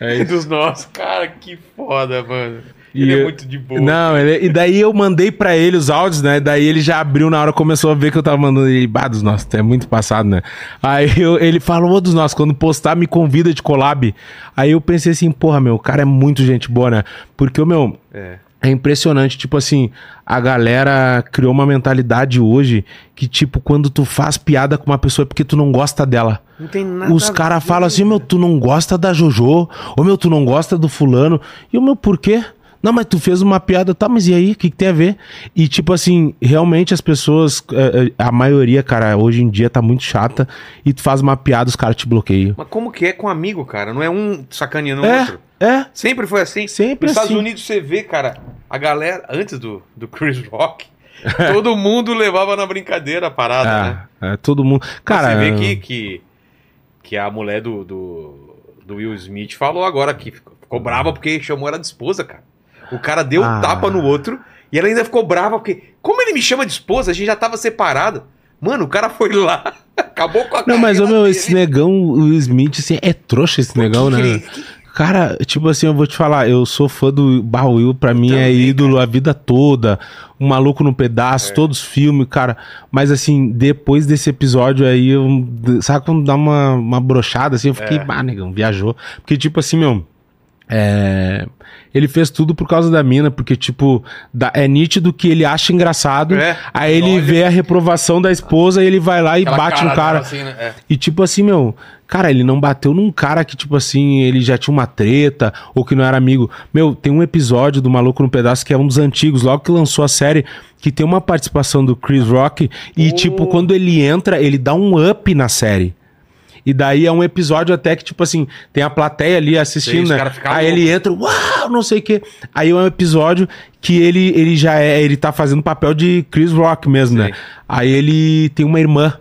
Speaker 3: É isso.
Speaker 1: Dos nossos. Cara, que foda, mano.
Speaker 3: E
Speaker 1: Ele é
Speaker 3: eu-
Speaker 1: muito de boa.
Speaker 3: Não, ele- e daí eu mandei pra ele os áudios, né? Daí ele já abriu na hora, começou a ver que eu tava mandando ele, bah, dos nossos, é muito passado, né? Aí eu- ele falou, ô dos nossos, quando postar, me convida de collab. Aí eu pensei assim, porra, meu, o cara é muito gente boa, né? Porque o meu.
Speaker 1: É.
Speaker 3: É impressionante, tipo assim, a galera criou uma mentalidade hoje que, tipo, quando tu faz piada com uma pessoa é porque tu não gosta dela.
Speaker 1: Não tem nada
Speaker 3: Os
Speaker 1: a
Speaker 3: caras falam assim, meu, tu não gosta da Jojo, ou meu, tu não gosta do fulano. E o meu, por quê? Não, mas tu fez uma piada, tá, mas e aí? O que, que tem a ver? E tipo assim, realmente as pessoas, eh, eh, a maioria, cara, hoje em dia tá muito chata, e tu faz uma piada, os caras te bloqueiam.
Speaker 1: Mas como que é com amigo, cara? Não é um sacaneando o
Speaker 3: É,
Speaker 1: outro.
Speaker 3: é.
Speaker 1: Sempre foi assim.
Speaker 3: Sempre
Speaker 1: Nos Estados
Speaker 3: assim.
Speaker 1: Unidos você vê, cara, a galera, antes do, do Chris Rock, todo mundo levava na brincadeira a parada, né?
Speaker 3: É, é, todo mundo. Cara,
Speaker 1: você vê que, que, que a mulher do, do, do Will Smith falou agora que ficou brava porque chamou ela de esposa, cara. O cara deu um
Speaker 3: Ah.
Speaker 1: tapa no outro e ela ainda ficou brava porque, como ele me chama de esposa, a gente já tava separado. Mano, o cara foi lá, acabou com a
Speaker 3: Não, mas, ô, meu,
Speaker 1: dele.
Speaker 3: esse negão, o Smith, assim, é trouxa esse negão,
Speaker 1: que
Speaker 3: né?
Speaker 1: ele-
Speaker 3: Cara, tipo assim, eu vou te falar, eu sou fã do Bar Will, pra mim é
Speaker 1: também,
Speaker 3: ídolo a vida toda. O Maluco no Pedaço,
Speaker 1: É.
Speaker 3: todos os filmes, cara. Mas assim, depois desse episódio aí, eu, sabe quando dá uma, uma brochada assim? Eu fiquei,
Speaker 1: É.
Speaker 3: bah, negão, viajou. Porque, tipo assim, meu. É, ele fez tudo por causa da mina, porque, tipo, dá- é nítido que ele acha engraçado.
Speaker 1: É,
Speaker 3: aí ele
Speaker 1: olha.
Speaker 3: vê a reprovação da esposa e ele vai lá e
Speaker 1: Aquela
Speaker 3: bate no
Speaker 1: cara
Speaker 3: cara.
Speaker 1: dela assim, né? É.
Speaker 3: E tipo assim, meu, cara, ele não bateu num cara que, tipo assim, ele já tinha uma treta ou que não era amigo. Meu, tem um episódio do Maluco no Pedaço que é um dos antigos, logo que lançou a série, que tem uma participação do Chris Rock e,
Speaker 1: Oh.
Speaker 3: tipo, quando ele entra, ele dá um up na série. E daí é um episódio até que, tipo assim, tem a plateia ali assistindo,
Speaker 1: os
Speaker 3: né? Aí
Speaker 1: loucos.
Speaker 3: ele entra, uau, não sei o quê. Aí é um episódio que ele, ele já é, ele tá fazendo papel de Chris Rock mesmo,
Speaker 1: Sei.
Speaker 3: né? Aí ele tem uma irmã.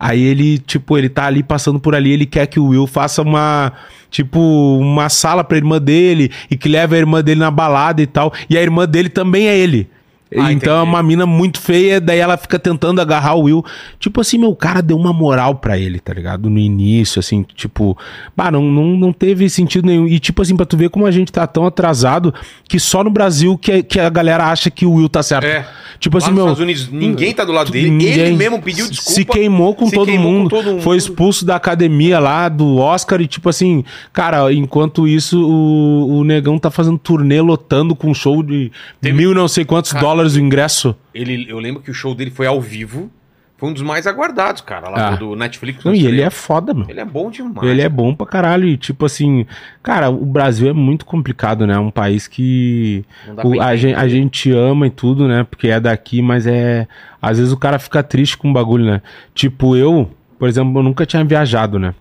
Speaker 3: Aí ele, tipo, ele tá ali passando por ali, ele quer que o Will faça uma, tipo, uma sala pra irmã dele e que leve a irmã dele na balada e tal. E a irmã dele também é ele.
Speaker 1: Ah,
Speaker 3: então é uma mina muito feia, daí ela fica tentando agarrar o Will. Tipo assim, meu cara deu uma moral pra ele, tá ligado? No início, assim, tipo, bah, não, não, não teve sentido nenhum. E tipo assim, pra tu ver como a gente tá tão atrasado que só no Brasil que, que a galera acha que o Will tá certo.
Speaker 1: É.
Speaker 3: Tipo
Speaker 1: Lá
Speaker 3: assim,
Speaker 1: nos
Speaker 3: meu.
Speaker 1: Estados Unidos, ninguém tá do lado dele.
Speaker 3: Ninguém.
Speaker 1: Ele mesmo pediu desculpa.
Speaker 3: Se queimou com,
Speaker 1: se
Speaker 3: todo,
Speaker 1: queimou com
Speaker 3: mundo,
Speaker 1: todo mundo.
Speaker 3: Foi expulso da academia lá, do Oscar. E tipo assim, cara, enquanto isso, o, o negão tá fazendo turnê lotando com show de
Speaker 1: Teve-
Speaker 3: mil não sei quantos
Speaker 1: Cara,
Speaker 3: dólares o ingresso.
Speaker 1: Ele, eu lembro que o show dele foi ao vivo. Foi um dos mais aguardados, cara, lá
Speaker 3: Ah.
Speaker 1: do Netflix.
Speaker 3: Não, e ele é foda, meu.
Speaker 1: Ele é bom demais.
Speaker 3: Ele é bom pra caralho. E, tipo assim, cara, o Brasil é muito complicado, né? É um país que o- a, gente, a gente ama e tudo, né? Porque é daqui, mas é. Às vezes o cara fica triste com o bagulho, né? Tipo, eu, por exemplo, eu nunca tinha viajado, né?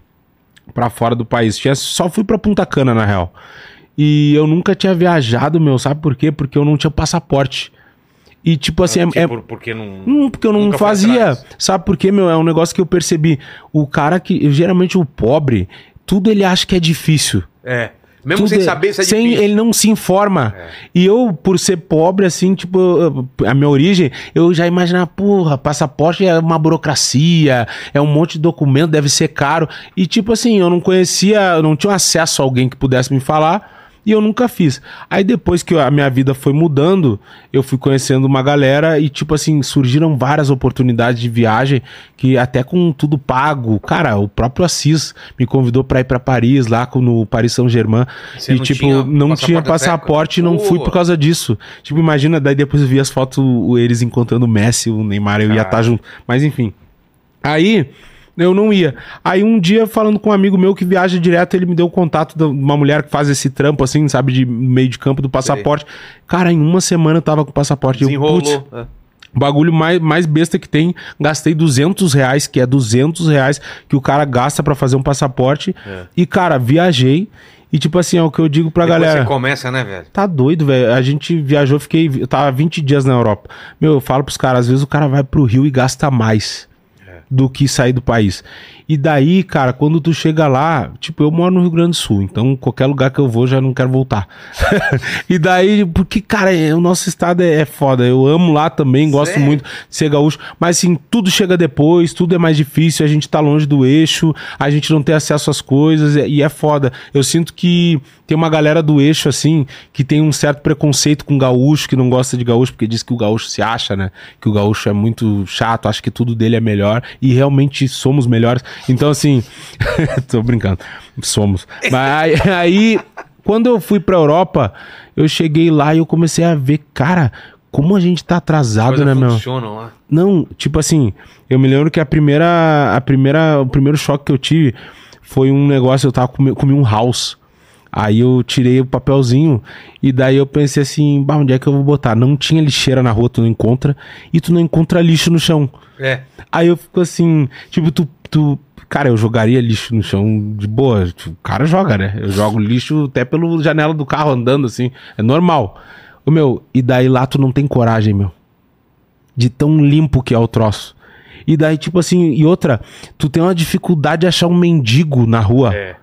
Speaker 3: Pra fora do país. Tinha, só fui pra Punta Cana, na real. E eu nunca tinha viajado, meu. Sabe por quê? Porque eu não tinha passaporte. E, tipo assim, é- é,
Speaker 1: Por- porque não.
Speaker 3: Hum, porque eu não fazia. Sabe por quê, meu? É um negócio que eu percebi. O cara que. Geralmente o pobre, tudo ele acha que é difícil.
Speaker 1: É. Mesmo
Speaker 3: Tudo
Speaker 1: sem
Speaker 3: é-
Speaker 1: saber se é
Speaker 3: sem,
Speaker 1: difícil.
Speaker 3: Ele não se informa. E eu, por ser pobre, assim, tipo, eu- a minha origem, eu já imaginava, porra, passaporte é uma burocracia, é um monte de documento, deve ser caro. E, tipo assim, eu não conhecia, eu não tinha acesso a alguém que pudesse me falar. E eu nunca fiz. Aí depois que a minha vida foi mudando, eu fui conhecendo uma galera e, tipo assim, surgiram várias oportunidades de viagem que até com tudo pago. Cara, o próprio Assis me convidou pra ir pra Paris, lá no Paris Saint-Germain. E,
Speaker 1: não
Speaker 3: tipo,
Speaker 1: tinha
Speaker 3: não tinha
Speaker 1: passaporte
Speaker 3: e não fui por causa disso. Tipo, imagina, daí depois eu vi as fotos, eles encontrando o Messi, o Neymar, eu ia
Speaker 1: Caralho.
Speaker 3: estar junto. Mas enfim. Aí. Eu não ia. Aí um dia, falando com um amigo meu que viaja direto, ele me deu o contato de uma mulher que faz esse trampo, assim, sabe, de meio de campo do passaporte. Cara, em uma semana eu tava com o passaporte. Eu, putz,
Speaker 1: Desenrolou. É.
Speaker 3: o bagulho mais, mais besta que tem, gastei 200 reais, que é 200 reais que o cara gasta pra fazer um passaporte.
Speaker 1: É.
Speaker 3: E, cara, viajei. E tipo assim, é o que eu digo pra
Speaker 1: Depois
Speaker 3: galera.
Speaker 1: você começa, né, velho?
Speaker 3: Tá doido, velho. A gente viajou, fiquei. Eu tava 20 dias na Europa. Meu, eu falo pros caras, às vezes o cara vai pro Rio e gasta mais do que sair do país. E daí, cara, quando tu chega lá, tipo, eu moro no Rio Grande do Sul, então qualquer lugar que eu vou já não quero voltar. e daí, porque, cara, é- o nosso estado é, é foda. Eu amo lá também, gosto
Speaker 1: Sério?
Speaker 3: muito de ser gaúcho, mas assim, tudo chega depois, tudo é mais difícil, a gente tá longe do eixo, a gente não tem acesso às coisas e e é foda. Eu sinto que tem uma galera do eixo, assim, que tem um certo preconceito com gaúcho, que não gosta de gaúcho, porque diz que o gaúcho se acha, né? Que o gaúcho é muito chato, acha que tudo dele é melhor, e realmente somos melhores. Então, assim, tô brincando, somos. Mas aí, quando eu fui pra Europa, eu cheguei lá e eu comecei a ver, cara, como a gente tá atrasado, né, meu?
Speaker 1: lá.
Speaker 3: Não, tipo assim, eu me lembro que a primeira, a primeira, o primeiro choque que eu tive foi um negócio, eu tava comi, comi um house. Aí eu tirei o papelzinho e daí eu pensei assim, bah, onde é que eu vou botar? Não tinha lixeira na rua, tu não encontra, e tu não encontra lixo no chão.
Speaker 1: É.
Speaker 3: Aí eu fico assim, tipo, tu, tu. Cara, eu jogaria lixo no chão de boa. Tipo, O cara joga, né? Eu jogo lixo até pela janela do carro andando assim. É normal. O meu, e daí lá tu não tem coragem, meu. De tão limpo que é o troço. E daí, tipo assim, e outra, tu tem uma dificuldade de achar um mendigo na rua.
Speaker 1: É.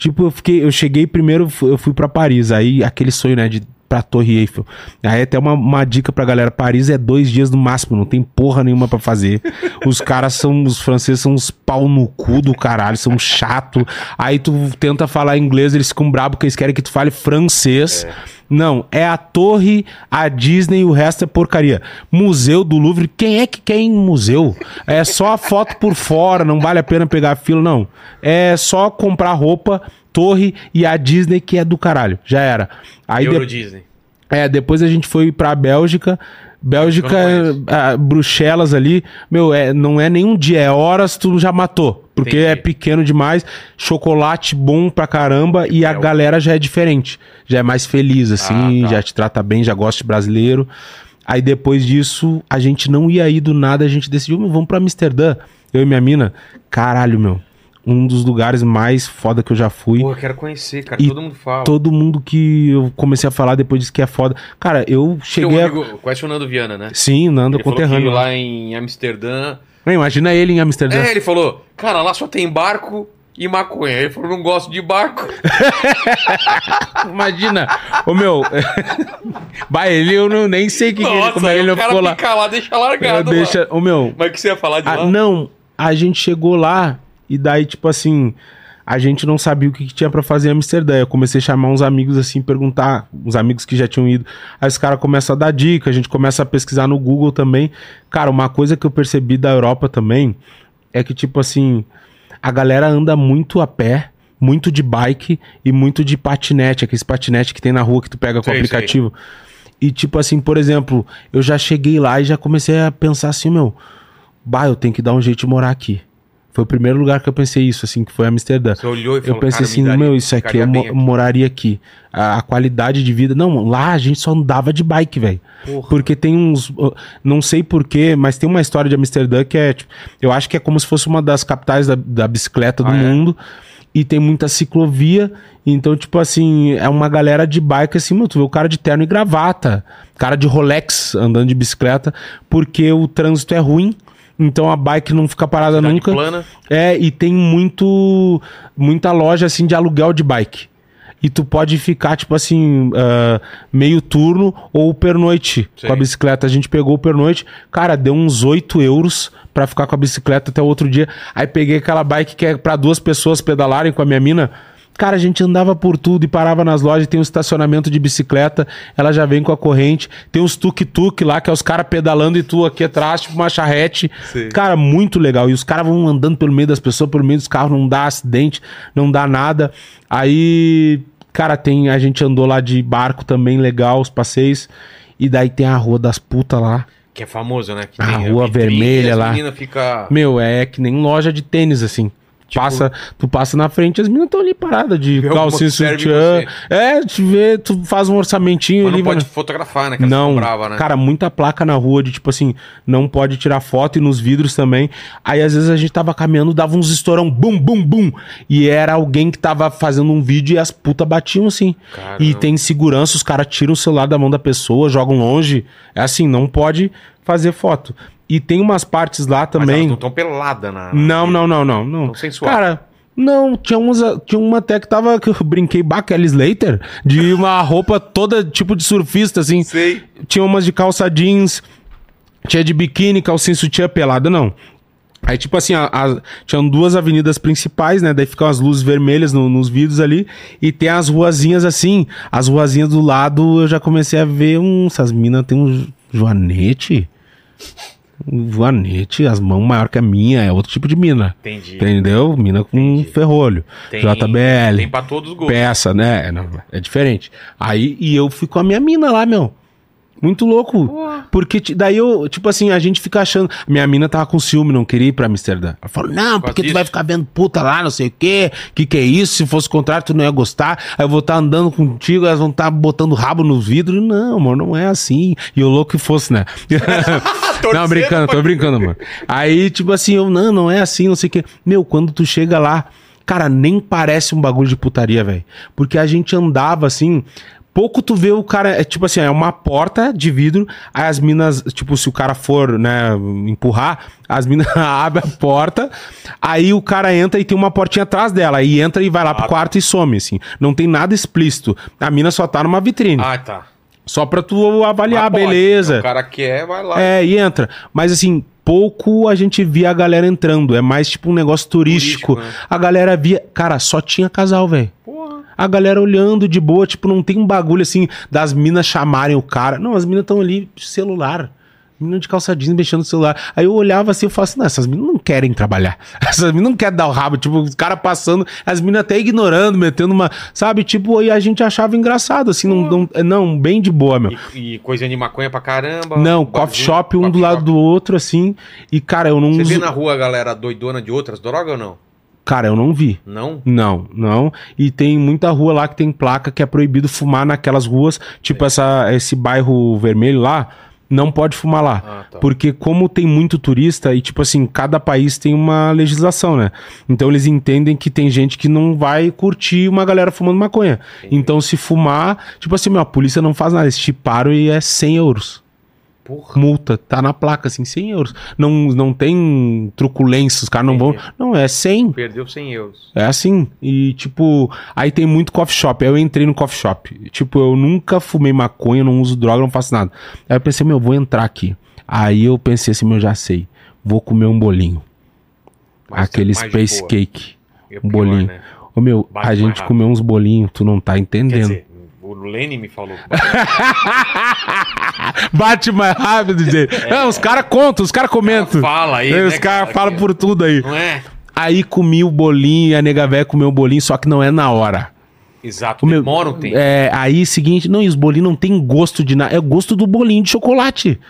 Speaker 3: Tipo, eu fiquei, eu cheguei primeiro, eu fui pra Paris, aí aquele sonho, né, de pra Torre Eiffel. Aí até uma, uma dica pra galera, Paris é dois dias no máximo, não tem porra nenhuma pra fazer. Os caras são, os franceses são uns pau no cu do caralho, são chato. Aí tu tenta falar inglês, eles ficam bravos porque eles querem que tu fale francês. Não, é a torre, a Disney e o resto é porcaria. Museu do Louvre, quem é que quer ir em museu? É só a foto por fora, não vale a pena pegar fila, não. É só comprar roupa, torre e a Disney que é do caralho. Já era. Aí
Speaker 1: Euro
Speaker 3: de-
Speaker 1: Disney.
Speaker 3: é, depois a gente foi pra Bélgica. Bélgica, ah, Bruxelas ali, meu, é, não é nem um dia, é horas tu já matou. Porque
Speaker 1: Entendi.
Speaker 3: é pequeno demais, chocolate bom pra caramba e a
Speaker 1: É,
Speaker 3: galera já é diferente. Já é mais feliz, assim,
Speaker 1: Ah, tá.
Speaker 3: já te trata bem, já gosta de brasileiro. Aí depois disso, a gente não ia ir do nada, a gente decidiu, "Meu, vamos pra Amsterdã. Eu e minha mina, caralho, meu. Um dos lugares mais foda que eu já fui.
Speaker 1: Pô, eu quero conhecer, cara.
Speaker 3: E
Speaker 1: Todo mundo fala.
Speaker 3: Todo mundo que eu comecei a falar depois disse que é foda. Cara, eu cheguei a...
Speaker 1: amigo, conhece o Nando Viana, né?
Speaker 3: Sim, Nando
Speaker 1: Ele
Speaker 3: conterrâneo.
Speaker 1: lá em Amsterdã.
Speaker 3: Não, Imagina ele em Amsterdã.
Speaker 1: É, ele falou, cara, lá só tem barco e maconha. Ele falou, não gosto de barco.
Speaker 3: Imagina. Ô meu. Vai, ele eu não, nem sei que que ele, como é ele
Speaker 1: o cara
Speaker 3: ficou lá.
Speaker 1: fica lá, deixa largado
Speaker 3: Deixa, ô meu.
Speaker 1: Mas o que você ia falar de
Speaker 3: ah,
Speaker 1: lá?
Speaker 3: não, a gente chegou lá e daí, tipo assim, a gente não sabia o que, que tinha pra fazer em Amsterdã. Eu comecei a chamar uns amigos assim, perguntar, uns amigos que já tinham ido. Aí os caras começam a dar dica, a gente começa a pesquisar no Google também. Cara, uma coisa que eu percebi da Europa também é que, tipo assim, a galera anda muito a pé, muito de bike e muito de patinete, aqueles patinete que tem na rua que tu pega com o
Speaker 1: Sei,
Speaker 3: aplicativo. E tipo assim, por exemplo, eu já cheguei lá e já comecei a pensar assim, meu, bah, eu tenho que dar um jeito de morar aqui. Foi o primeiro lugar que eu pensei isso, assim, que foi Amsterdã.
Speaker 1: Você olhou e
Speaker 3: Eu
Speaker 1: falou,
Speaker 3: pensei
Speaker 1: cara, me
Speaker 3: assim,
Speaker 1: daria-
Speaker 3: meu, isso aqui
Speaker 1: ficaria
Speaker 3: eu mo-
Speaker 1: aqui.
Speaker 3: moraria aqui. A, a qualidade de vida. Não, lá a gente só andava de bike, velho. Porque tem uns. Não sei porquê, mas tem uma história de Amsterdã que é. Tipo, eu acho que é como se fosse uma das capitais da, da bicicleta do
Speaker 1: Ah, é?
Speaker 3: mundo. E tem muita ciclovia. Então, tipo assim, é uma galera de bike assim, meu, tu vê o cara de terno e gravata. Cara de Rolex andando de bicicleta. Porque o trânsito é ruim. Então a bike não fica parada
Speaker 1: Cidade
Speaker 3: nunca.
Speaker 1: plana.
Speaker 3: É, e tem muito muita loja assim de aluguel de bike. E tu pode ficar, tipo assim, ah, meio turno ou pernoite
Speaker 1: Sei.
Speaker 3: com a bicicleta. A gente pegou o pernoite, cara, deu uns 8 euros pra ficar com a bicicleta até o outro dia. Aí peguei aquela bike que é pra duas pessoas pedalarem com a minha mina. Cara, a gente andava por tudo e parava nas lojas. Tem um estacionamento de bicicleta, ela já vem com a corrente. Tem uns tuk-tuk lá, que é os caras pedalando e tu aqui atrás, tipo uma charrete.
Speaker 1: Sei.
Speaker 3: Cara, muito legal. E os caras vão andando pelo meio das pessoas, pelo meio dos carros, não dá acidente, não dá nada. Aí, cara, tem. A gente andou lá de barco também, legal, os passeios. E daí tem a Rua das Putas lá.
Speaker 1: Que é famoso, né? Que
Speaker 3: A Rua
Speaker 1: vitrine,
Speaker 3: Vermelha lá.
Speaker 1: fica...
Speaker 3: Meu, é que nem loja de tênis, assim. Passa, tu passa na frente, as meninas estão ali paradas de calcinha sutiã. É, te vê, tu faz um orçamentinho
Speaker 1: Mas
Speaker 3: ali.
Speaker 1: não pode
Speaker 3: vai-
Speaker 1: fotografar, né?
Speaker 3: Não,
Speaker 1: bravas, né?
Speaker 3: cara, muita placa na rua de tipo assim, não pode tirar foto e nos vidros também. Aí às vezes a gente tava caminhando, dava uns estourão, bum, bum, bum. E era alguém que tava fazendo um vídeo e as putas batiam assim.
Speaker 1: Caramba.
Speaker 3: E tem segurança, os caras tiram o celular da mão da pessoa, jogam longe. É assim, não pode fazer foto. E tem umas partes lá
Speaker 1: Mas
Speaker 3: também.
Speaker 1: não estão pelada na.
Speaker 3: Não, não, não, não, não.
Speaker 1: Tão sensual.
Speaker 3: Cara, não, tinha, uns, tinha uma até que tava, que eu brinquei, bah, Kelly Slater, de uma roupa toda tipo de surfista, assim.
Speaker 1: Sei.
Speaker 3: Tinha umas de calça jeans, tinha de biquíni, calcinha sutiã pelada, não. Aí, tipo assim, a, a- tinham duas avenidas principais, né? Daí ficam as luzes vermelhas no- nos vidros ali. E tem as ruazinhas assim. As ruazinhas do lado, eu já comecei a ver um... Essas minas tem um joanete. Joanete, as mãos maior que a minha. É outro tipo de mina.
Speaker 1: Entendi.
Speaker 3: Entendeu? Mina com ferrolho.
Speaker 1: Tem-
Speaker 3: JBL.
Speaker 1: Tem pra todos os gostos.
Speaker 3: Peça, né? É, não, é diferente. Aí, e eu fui com a minha mina lá, meu. Muito louco. Porque daí eu, tipo assim, a gente fica achando. Minha mina tava com ciúme, não queria ir pra Amsterdã. Ela falou: não, porque tu vai ficar vendo puta lá, não sei o quê. Que que é isso? Se fosse o contrário, tu não ia gostar. Aí eu vou estar andando contigo, elas vão estar botando rabo nos vidros. Não, amor, não é assim. E eu louco que fosse, né? não, brincando, tô brincando, mano. Aí, tipo assim, eu, não, não é assim, não sei o quê. Meu, quando tu chega lá, cara, nem parece um bagulho de putaria, velho. Porque a gente andava assim. Pouco tu vê o cara, é tipo assim, é uma porta de vidro, aí as minas, tipo, se o cara for, né, empurrar, as minas abrem a porta, aí o cara entra e tem uma portinha atrás dela, aí entra e vai lá pro quarto e some, assim. Não tem nada explícito. A mina só tá numa vitrine.
Speaker 1: Ah, tá.
Speaker 3: Só pra tu avaliar,
Speaker 1: pode.
Speaker 3: beleza.
Speaker 1: O cara quer, vai lá.
Speaker 3: É, e entra. Mas assim, pouco a gente via a galera entrando. É mais tipo um negócio turístico.
Speaker 1: Turístico, né?
Speaker 3: A galera via. Cara, só tinha casal, velho. A galera olhando de boa, tipo, não tem um bagulho assim das minas chamarem o cara. Não, as minas estão ali de celular. Menina de calça jeans mexendo no celular. Aí eu olhava assim, eu falava assim, não, essas meninas não querem trabalhar. Essas meninas não querem dar o rabo. Tipo, os caras passando, as meninas até ignorando, metendo uma... Sabe? Tipo, e a gente achava engraçado, assim, não, não, não bem de boa, meu.
Speaker 1: E, e coisinha de maconha pra caramba.
Speaker 3: Não,
Speaker 1: um
Speaker 3: coffee shop um
Speaker 1: coffee
Speaker 3: do lado
Speaker 1: shop.
Speaker 3: do outro, assim. E, cara, eu não
Speaker 1: Você vê
Speaker 3: uso...
Speaker 1: na rua a galera doidona de outras drogas ou não?
Speaker 3: Cara, eu não vi.
Speaker 1: Não?
Speaker 3: Não, não. E tem muita rua lá que tem placa que é proibido fumar naquelas ruas. Tipo essa, esse bairro vermelho lá, não pode fumar lá.
Speaker 1: Ah, tá.
Speaker 3: Porque como tem muito turista e, tipo assim, cada país tem uma legislação, né? Então eles entendem que tem gente que não vai curtir uma galera fumando maconha. Então se fumar, tipo assim, meu, a polícia não faz nada. Eles te param e é 100 euros.
Speaker 1: Porra.
Speaker 3: Multa, tá na placa, assim, 100 euros. Não, não tem truculência, os caras não vão... Não, é 100.
Speaker 1: Perdeu 100 euros.
Speaker 3: É assim. E, tipo, aí tem muito coffee shop. Aí eu entrei no coffee shop. Tipo, eu nunca fumei maconha, não uso droga, não faço nada. Aí eu pensei, meu, vou entrar aqui. Aí eu pensei assim, meu, já sei. Vou comer um bolinho.
Speaker 1: Mais-
Speaker 3: Aquele Space
Speaker 1: boa.
Speaker 3: Cake.
Speaker 1: É
Speaker 3: Um bolinho.
Speaker 1: né?
Speaker 3: Ô, meu,
Speaker 1: Bate
Speaker 3: a gente
Speaker 1: rápido.
Speaker 3: comeu uns bolinhos, tu não tá entendendo.
Speaker 1: O Lenny me falou.
Speaker 3: Bate mais rápido, gente. Não, os caras contam, os caras comentam.
Speaker 1: Fala aí,
Speaker 3: Os
Speaker 1: né,
Speaker 3: caras
Speaker 1: cara,
Speaker 3: falam
Speaker 1: que-
Speaker 3: por tudo aí.
Speaker 1: Não é?
Speaker 3: Aí comi o bolinho, a nega véia comeu o bolinho, só que não é na hora.
Speaker 1: Exato.
Speaker 3: O meu-
Speaker 1: Demora um tempo.
Speaker 3: É, aí, seguinte, não, e os bolinhos não tem gosto de nada, é o gosto do bolinho de chocolate.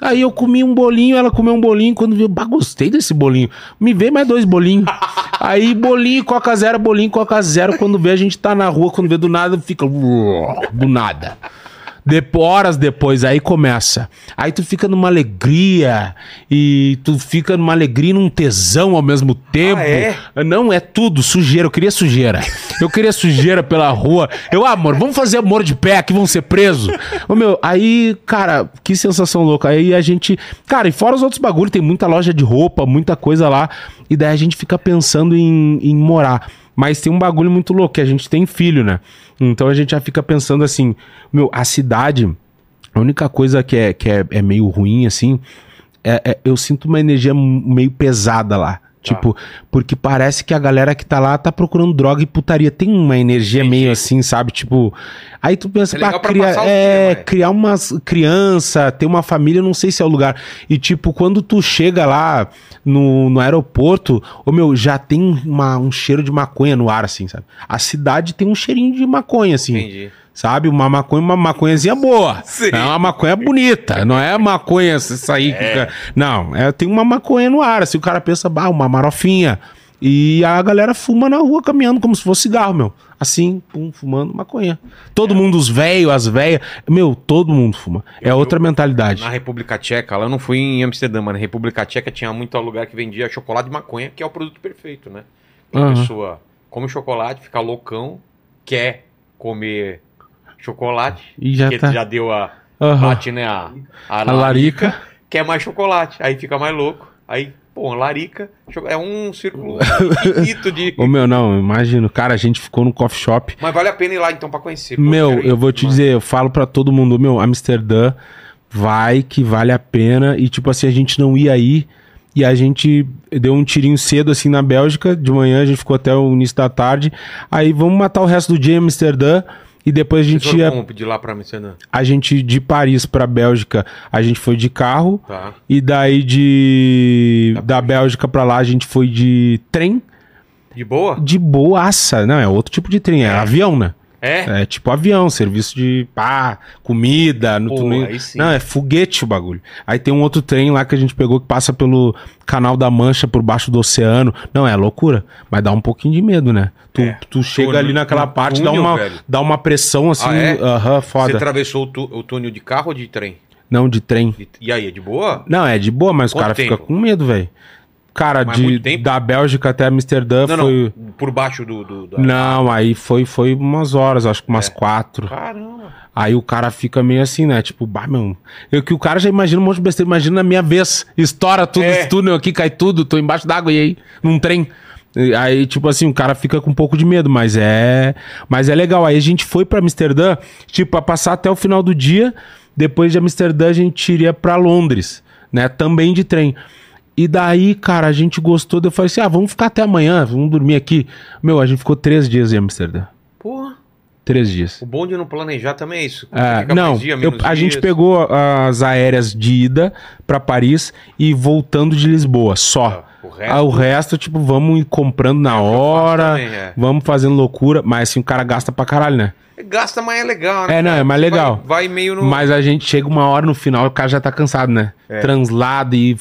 Speaker 3: Aí eu comi um bolinho, ela comeu um bolinho, quando viu, bah, gostei desse bolinho. Me vê mais dois bolinhos. Aí bolinho, coca zero, bolinho, coca zero, quando vê a gente tá na rua, quando vê do nada, fica do nada. Depo- horas depois, aí começa. Aí tu fica numa alegria e tu fica numa alegria e num tesão ao mesmo tempo.
Speaker 1: é?
Speaker 3: Não, é tudo, sujeira. Eu queria sujeira. Eu queria sujeira pela rua. Eu, ah, amor, vamos fazer amor de pé aqui, vamos ser presos. Ô, meu, aí, cara, que sensação louca. Aí a gente. Cara, e fora os outros bagulhos, tem muita loja de roupa, muita coisa lá. E daí a gente fica pensando em, em morar. Mas tem um bagulho muito louco, que a gente tem filho, né? Então a gente já fica pensando assim, meu, a cidade, a única coisa que é, que é, é meio ruim, assim, é, é- eu sinto uma energia meio pesada lá. Tipo, porque parece que a galera que tá lá tá procurando droga e putaria. Tem uma energia meio assim, sabe? Tipo, aí tu pensa,
Speaker 1: É pra
Speaker 3: criar,
Speaker 1: o
Speaker 3: é,
Speaker 1: dia,
Speaker 3: criar umas criança, ter uma família, não sei se é o lugar. E tipo, quando tu chega lá no, no aeroporto, ô meu, já tem uma- um cheiro de maconha no ar, assim, sabe? A cidade tem um cheirinho de maconha, assim.
Speaker 1: Entendi.
Speaker 3: Sabe? Uma maconha, uma maconhazinha boa.
Speaker 1: Sim.
Speaker 3: É uma maconha bonita. Não é maconha isso aí. que- Não, é, tem uma maconha no ar. Assim, o cara pensa, bah, uma marofinha. E a galera fuma na rua caminhando como se fosse cigarro, meu. Assim, pum, fumando maconha. Todo mundo, os velhos, as velhas. Meu, todo mundo fuma. É outra mentalidade.
Speaker 1: Na República Tcheca, lá eu não fui em Amsterdã, mas na República Tcheca tinha muito lugar que vendia chocolate de maconha, que é o produto perfeito, né? A pessoa come chocolate, fica loucão, quer comer chocolate,
Speaker 3: E já
Speaker 1: porque
Speaker 3: tá.
Speaker 1: já deu a.
Speaker 3: Aham.
Speaker 1: Bate, né? A, a,
Speaker 3: A larica.
Speaker 1: quer mais chocolate, aí fica mais louco. Aí, pô, larica, é um círculo infinito de.
Speaker 3: Ô, meu, não, imagino. Cara, a gente ficou no coffee shop.
Speaker 1: Mas vale a pena ir lá então pra conhecer. pô,
Speaker 3: Meu, eu vou te
Speaker 1: Mano.
Speaker 3: dizer, eu falo pra todo mundo, meu, Amsterdã, vai que vale a pena. E tipo assim, a gente não ia aí. E a gente deu um tirinho cedo assim na Bélgica, de manhã a gente ficou até o início da tarde. Aí vamos matar o resto do dia em Amsterdã. E depois a gente ia.
Speaker 1: como pedir lá pra Amsterdã?
Speaker 3: A gente de Paris pra Bélgica, a gente foi de carro.
Speaker 1: Tá.
Speaker 3: E daí de. Da Bélgica pra lá a gente foi de trem.
Speaker 1: De boa?
Speaker 3: De boaça. Não, é outro tipo de trem, é, avião, né?
Speaker 1: É?
Speaker 3: É tipo avião, serviço de pá, comida, no
Speaker 1: Pô,
Speaker 3: túnel. Não, é foguete o bagulho. Aí tem um outro trem lá que a gente pegou que passa pelo Canal da Mancha por baixo do oceano. Não, é loucura, mas dá um pouquinho de medo, né? Tu,
Speaker 1: É.
Speaker 3: tu chega
Speaker 1: Túnel-
Speaker 3: ali naquela
Speaker 1: um
Speaker 3: parte, dá
Speaker 1: túnel,
Speaker 3: uma,
Speaker 1: velho.
Speaker 3: dá uma pressão assim,
Speaker 1: Ah, é?
Speaker 3: aham, foda.
Speaker 1: Você atravessou o, tu- o túnel de carro ou de trem?
Speaker 3: Não, de trem.
Speaker 1: E aí, é de boa?
Speaker 3: Não, é de boa, mas o
Speaker 1: Quanto
Speaker 3: cara fica
Speaker 1: tempo?
Speaker 3: com medo, velho. Cara,
Speaker 1: Mas
Speaker 3: de, da Bélgica até Amsterdã
Speaker 1: Não,
Speaker 3: foi.
Speaker 1: não. Por baixo do. do da-
Speaker 3: Não, aí foi, foi umas horas, acho que umas
Speaker 1: É.
Speaker 3: quatro.
Speaker 1: Caramba.
Speaker 3: Aí o cara fica meio assim, né? Tipo, bah, meu. Eu que o cara já imagina um monte de besteira. Imagina na minha vez. Estoura tudo,
Speaker 1: É.
Speaker 3: esse túnel aqui, cai tudo, tô embaixo d'água e aí, num trem. Aí, tipo assim, o cara fica com um pouco de medo, mas é. Mas é legal. Aí a gente foi pra Amsterdã, tipo, pra passar até o final do dia. Depois de Amsterdã, a gente iria pra Londres, né? Também de trem. E daí, cara, a gente gostou. Eu falei assim: ah, vamos ficar até amanhã, vamos dormir aqui. Meu, a gente ficou três dias em Amsterdã.
Speaker 1: Porra.
Speaker 3: Três dias.
Speaker 1: O bom de não planejar também é isso.
Speaker 3: É, não,
Speaker 1: dia,
Speaker 3: eu- a gente pegou as aéreas de ida pra Paris e voltando de Lisboa, só.
Speaker 1: Tá, o resto-
Speaker 3: Ah, o resto, tipo, vamos ir comprando na hora,
Speaker 1: também, é.
Speaker 3: vamos fazendo loucura, mas assim, o cara gasta pra caralho, né?
Speaker 1: Gasta, mas é legal, né?
Speaker 3: É, não, é mais legal.
Speaker 1: Vai, vai meio no.
Speaker 3: Mas a gente chega uma hora no final, o cara já tá cansado, né?
Speaker 1: É.
Speaker 3: Translado e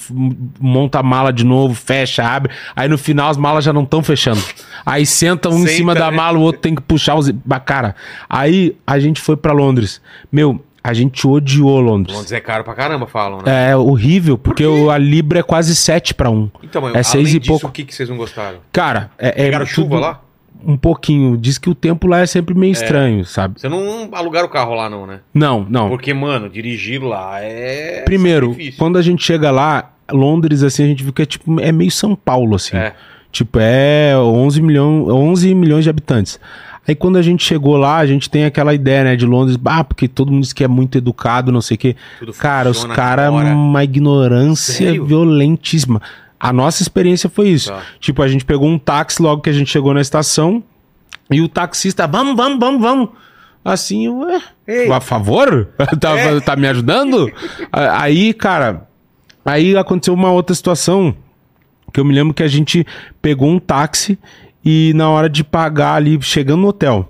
Speaker 3: monta a mala de novo, fecha, abre. Aí no final as malas já não estão fechando. Aí senta um em
Speaker 1: Senta,
Speaker 3: cima da
Speaker 1: né?
Speaker 3: mala, o outro tem que puxar os. Cara, aí a gente foi pra Londres. Meu, a gente odiou Londres.
Speaker 1: Londres é caro pra caramba, falam, né?
Speaker 3: É horrível, porque o- a Libra é quase 7 pra 1.
Speaker 1: Então, mas
Speaker 3: é seis
Speaker 1: além
Speaker 3: e
Speaker 1: disso,
Speaker 3: pouco.
Speaker 1: o que, que vocês não gostaram?
Speaker 3: Cara, é, é
Speaker 1: Pegaram chuva
Speaker 3: tudo
Speaker 1: lá?
Speaker 3: Um pouquinho. Diz que o tempo lá é sempre meio estranho, sabe?
Speaker 1: Você não alugaram o carro lá, não, né?
Speaker 3: Não, não.
Speaker 1: Porque, mano, dirigir lá é.
Speaker 3: Primeiro,
Speaker 1: sacrifício.
Speaker 3: quando a gente chega lá, Londres, assim, a gente viu que é tipo, é meio São Paulo, assim.
Speaker 1: É.
Speaker 3: Tipo, é 11, milhão, 11 milhões de habitantes. Aí quando a gente chegou lá, a gente tem aquela ideia, né, de Londres, ah, porque todo mundo diz que é muito educado, não sei o quê.
Speaker 1: Tudo
Speaker 3: Cara, os caras, uma ignorância
Speaker 1: Sério?
Speaker 3: violentíssima. A nossa experiência foi isso.
Speaker 1: Tá.
Speaker 3: Tipo, a gente pegou um táxi logo que a gente chegou na estação, e o taxista, vamos, vamos, vamos, vamos. Assim, ué,
Speaker 1: Ei.
Speaker 3: a favor? tá,
Speaker 1: É.
Speaker 3: tá me ajudando? Aí, cara, aí aconteceu uma outra situação que eu me lembro que a gente pegou um táxi e na hora de pagar ali, chegando no hotel,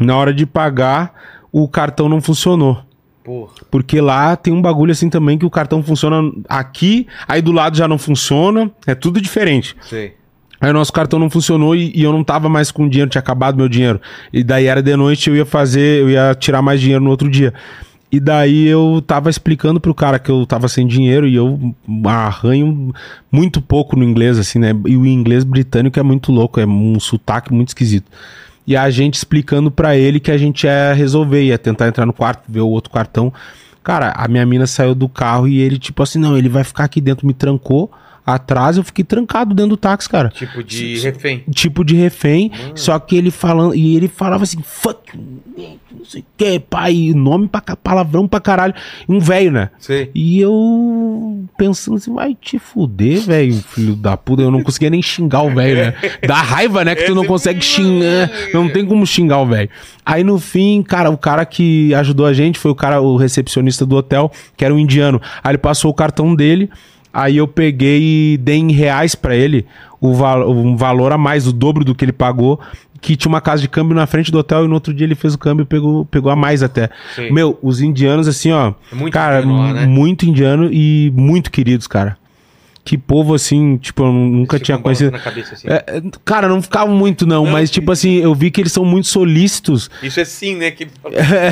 Speaker 3: na hora de pagar, o cartão não funcionou.
Speaker 1: Porra.
Speaker 3: Porque lá tem um bagulho assim também que o cartão funciona aqui, aí do lado já não funciona, é tudo diferente.
Speaker 1: Sei.
Speaker 3: Aí o nosso cartão não funcionou e, e eu não tava mais com dinheiro, tinha acabado meu dinheiro. E daí era de noite, eu ia fazer, eu ia tirar mais dinheiro no outro dia. E daí eu tava explicando pro cara que eu tava sem dinheiro e eu arranho muito pouco no inglês, assim, né? E o inglês britânico é muito louco, é um sotaque muito esquisito. E a gente explicando pra ele que a gente ia resolver, ia tentar entrar no quarto, ver o outro cartão. Cara, a minha mina saiu do carro e ele, tipo assim, não, ele vai ficar aqui dentro, me trancou atrás, eu fiquei trancado dentro do táxi, cara
Speaker 1: Tipo de refém.
Speaker 3: tipo de refém, só que ele falando, e ele falava assim, fuck, não sei o que, pai, nome pra palavrão pra caralho, um velho, né?
Speaker 1: Sei.
Speaker 3: E eu pensando assim, vai te fuder, velho, filho da puta, eu não conseguia nem xingar o velho, né? Dá raiva, né, que tu não consegue xingar, não tem como xingar o velho. Aí no fim, cara, o cara que ajudou a gente foi o cara, o recepcionista do hotel, que era um indiano. Aí ele passou o cartão dele, Aí eu peguei e dei em reais pra ele o val um valor a mais, o dobro do que ele pagou, que tinha uma casa de câmbio na frente do hotel e no outro dia ele fez o câmbio e pegou, pegou a mais até.
Speaker 1: Sim.
Speaker 3: Meu, os indianos assim, ó,
Speaker 1: É muito
Speaker 3: cara,
Speaker 1: indiano lá, né?
Speaker 3: muito indiano e muito queridos, cara. Que povo assim, tipo, eu nunca tinha
Speaker 1: balançando
Speaker 3: conhecido.
Speaker 1: cabeça, assim.
Speaker 3: É, é, cara, não ficava muito não,
Speaker 1: Não,
Speaker 3: mas tipo assim, eu vi que eles são muito solícitos.
Speaker 1: Isso é sim, né? Que...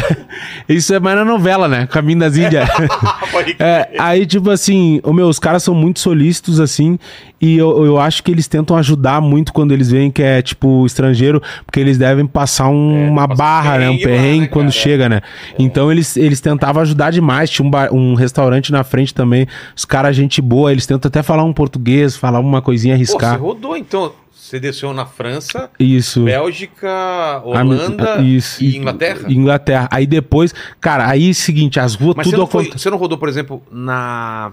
Speaker 3: Isso é mais na novela, né? Caminho das Índias. É, aí, tipo assim, o meu, os caras são muito solícitos, assim, e eu, eu acho que eles tentam ajudar muito quando eles veem que é, tipo, estrangeiro, porque eles devem passar um-
Speaker 1: É,
Speaker 3: uma
Speaker 1: passa um
Speaker 3: barra, né? Um
Speaker 1: perrengue lá, né,
Speaker 3: quando
Speaker 1: cara?
Speaker 3: chega, né? Então eles, eles tentavam ajudar demais. Tinha um, bar- um restaurante na frente também, os caras, gente boa, eles tentam até falar um português, falar uma coisinha,
Speaker 1: Pô, você
Speaker 3: arriscar.
Speaker 1: rodou então. Você desceu na França,
Speaker 3: Isso.
Speaker 1: Bélgica,
Speaker 3: Ah,
Speaker 1: Holanda
Speaker 3: isso.
Speaker 1: e Inglaterra?
Speaker 3: Inglaterra. Aí depois, cara, aí é o seguinte, as ruas,
Speaker 1: Mas você
Speaker 3: tudo
Speaker 1: não, foi, você não rodou, por exemplo, na.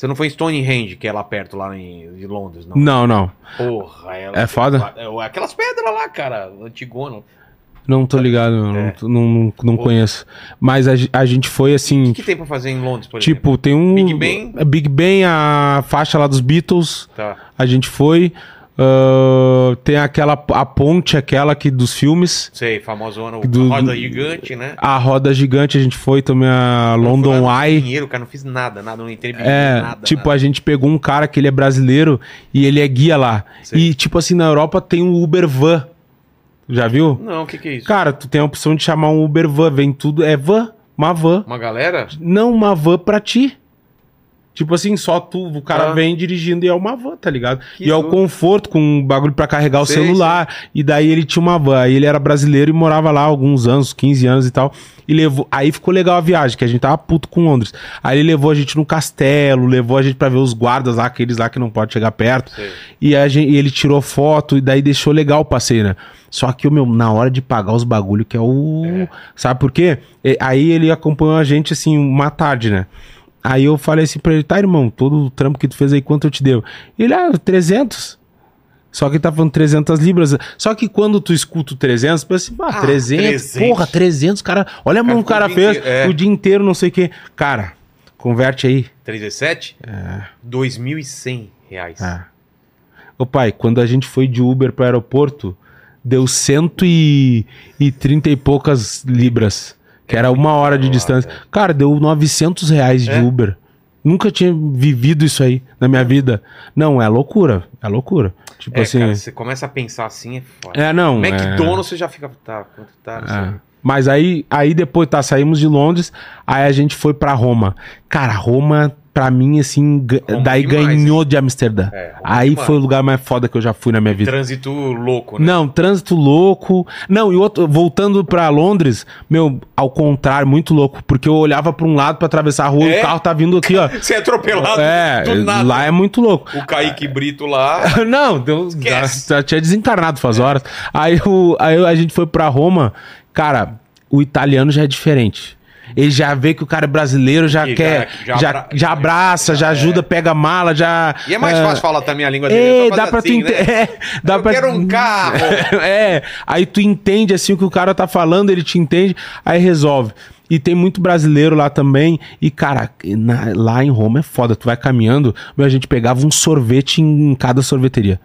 Speaker 1: Você não foi em Stonehenge, que é lá perto, lá em de Londres, não?
Speaker 3: Não, não.
Speaker 1: Porra, ela-
Speaker 3: É foda?
Speaker 1: É, Aquelas pedras lá, cara, antigona.
Speaker 3: Não tô ligado, não,
Speaker 1: É.
Speaker 3: não, não, não conheço. Mas a, a gente foi assim.
Speaker 1: O que tem pra fazer em Londres, por exemplo?
Speaker 3: Tipo, tem um.
Speaker 1: Big Ben?
Speaker 3: Big Ben, a faixa lá dos Beatles.
Speaker 1: Tá.
Speaker 3: A gente foi. Ah, tem aquela. A ponte, aquela que dos filmes.
Speaker 1: Sei, famosona,
Speaker 3: Do-
Speaker 1: roda gigante, né?
Speaker 3: A roda gigante, a gente foi também a
Speaker 1: Eu
Speaker 3: London Eye.
Speaker 1: Dinheiro, cara, não fiz nada, nada, não entrei
Speaker 3: É,
Speaker 1: nada.
Speaker 3: tipo,
Speaker 1: nada.
Speaker 3: a gente pegou um cara que ele é brasileiro e ele é guia lá.
Speaker 1: Sei.
Speaker 3: E, tipo assim, na Europa tem um Uber Van. Já viu?
Speaker 1: Não, o que que é isso?
Speaker 3: Cara, tu tem a opção de chamar um Uber Van. Vem tudo. É van. Uma van.
Speaker 1: Uma galera?
Speaker 3: Não, uma van pra ti. Tipo assim, só tu, o cara
Speaker 1: Ah.
Speaker 3: vem dirigindo e é uma van, tá ligado?
Speaker 1: Que
Speaker 3: e é o conforto com um bagulho pra carregar o
Speaker 1: Sei,
Speaker 3: celular. E daí ele tinha uma van. Aí ele era brasileiro e morava lá alguns anos, 15 anos e tal. E levou. Aí ficou legal a viagem, que a gente tava puto com Londres. Aí ele levou a gente no castelo, levou a gente pra ver os guardas lá, aqueles lá que não pode chegar perto.
Speaker 1: Sei.
Speaker 3: E, a gente, e ele tirou foto e daí deixou legal o passeio, né? Só que, o meu, na hora de pagar os bagulho, que é o. Sabe por quê? E- aí ele acompanhou a gente, assim, uma tarde, né? Aí eu falei assim pra ele, tá, irmão, todo o trampo que tu fez aí, quanto eu te deu? Ele, ah, 300. Só que ele tá falando 300 libras. Só que quando tu escuta o 300, tu pensa assim, ah,
Speaker 1: Ah,
Speaker 3: 300,
Speaker 1: 300.
Speaker 3: porra, 300, cara. Olha a mão que o cara fez,
Speaker 1: inteiro, é.
Speaker 3: o dia inteiro, não sei o quê. Cara, converte aí.
Speaker 1: 317? É. 2.100 reais.
Speaker 3: Ah. Ô pai, quando a gente foi de Uber pro aeroporto, deu cento e, e trinta e poucas libras, que era uma hora de distância.
Speaker 1: é.
Speaker 3: Cara, deu 900 reais de
Speaker 1: É?
Speaker 3: Uber. Nunca tinha vivido isso aí na minha vida. Não, é loucura. É loucura. Tipo
Speaker 1: É,
Speaker 3: assim.
Speaker 1: cara, você começa a pensar assim, é foda.
Speaker 3: é, não. é-
Speaker 1: McDonald's você já fica, tá, quanto tá,
Speaker 3: é. Mas aí, aí depois, tá, saímos de Londres, aí a gente foi pra Roma. Cara, Roma, pra mim, assim, ga-
Speaker 1: Roma
Speaker 3: daí
Speaker 1: demais,
Speaker 3: ganhou de Amsterdã.
Speaker 1: É,
Speaker 3: aí
Speaker 1: demais.
Speaker 3: foi o lugar mais foda que eu já fui na minha vida.
Speaker 1: Trânsito louco, né?
Speaker 3: Não, trânsito louco. Não, e outro, voltando pra Londres, meu, ao contrário, muito louco, porque eu olhava pra um lado pra atravessar a rua e
Speaker 1: É?
Speaker 3: o carro tá vindo aqui, ó.
Speaker 1: Você é atropelado
Speaker 3: É,
Speaker 1: do nada.
Speaker 3: lá é muito louco.
Speaker 1: O Kaique Brito lá.
Speaker 3: Não, deu, já tinha desencarnado faz horas. Aí, o, aí a gente foi pra Roma, cara, o italiano já é diferente. Ele já vê que o cara é brasileiro, já
Speaker 1: E
Speaker 3: quer,
Speaker 1: já-
Speaker 3: já,
Speaker 1: já
Speaker 3: já,
Speaker 1: abra-
Speaker 3: abraça, já
Speaker 1: é.
Speaker 3: ajuda, pega a mala, já.
Speaker 1: E é mais
Speaker 3: é,
Speaker 1: fácil falar também a língua dele.
Speaker 3: É, dá pra tu
Speaker 1: assim,
Speaker 3: entender.
Speaker 1: né?
Speaker 3: É, dá
Speaker 1: Eu
Speaker 3: pra...
Speaker 1: quero um carro.
Speaker 3: é, aí tu entende assim o que o cara tá falando, ele te entende, aí resolve. E tem muito brasileiro lá também. E, cara, na- lá em Roma é foda. Tu vai caminhando, meu, a gente pegava um sorvete em cada sorveteria.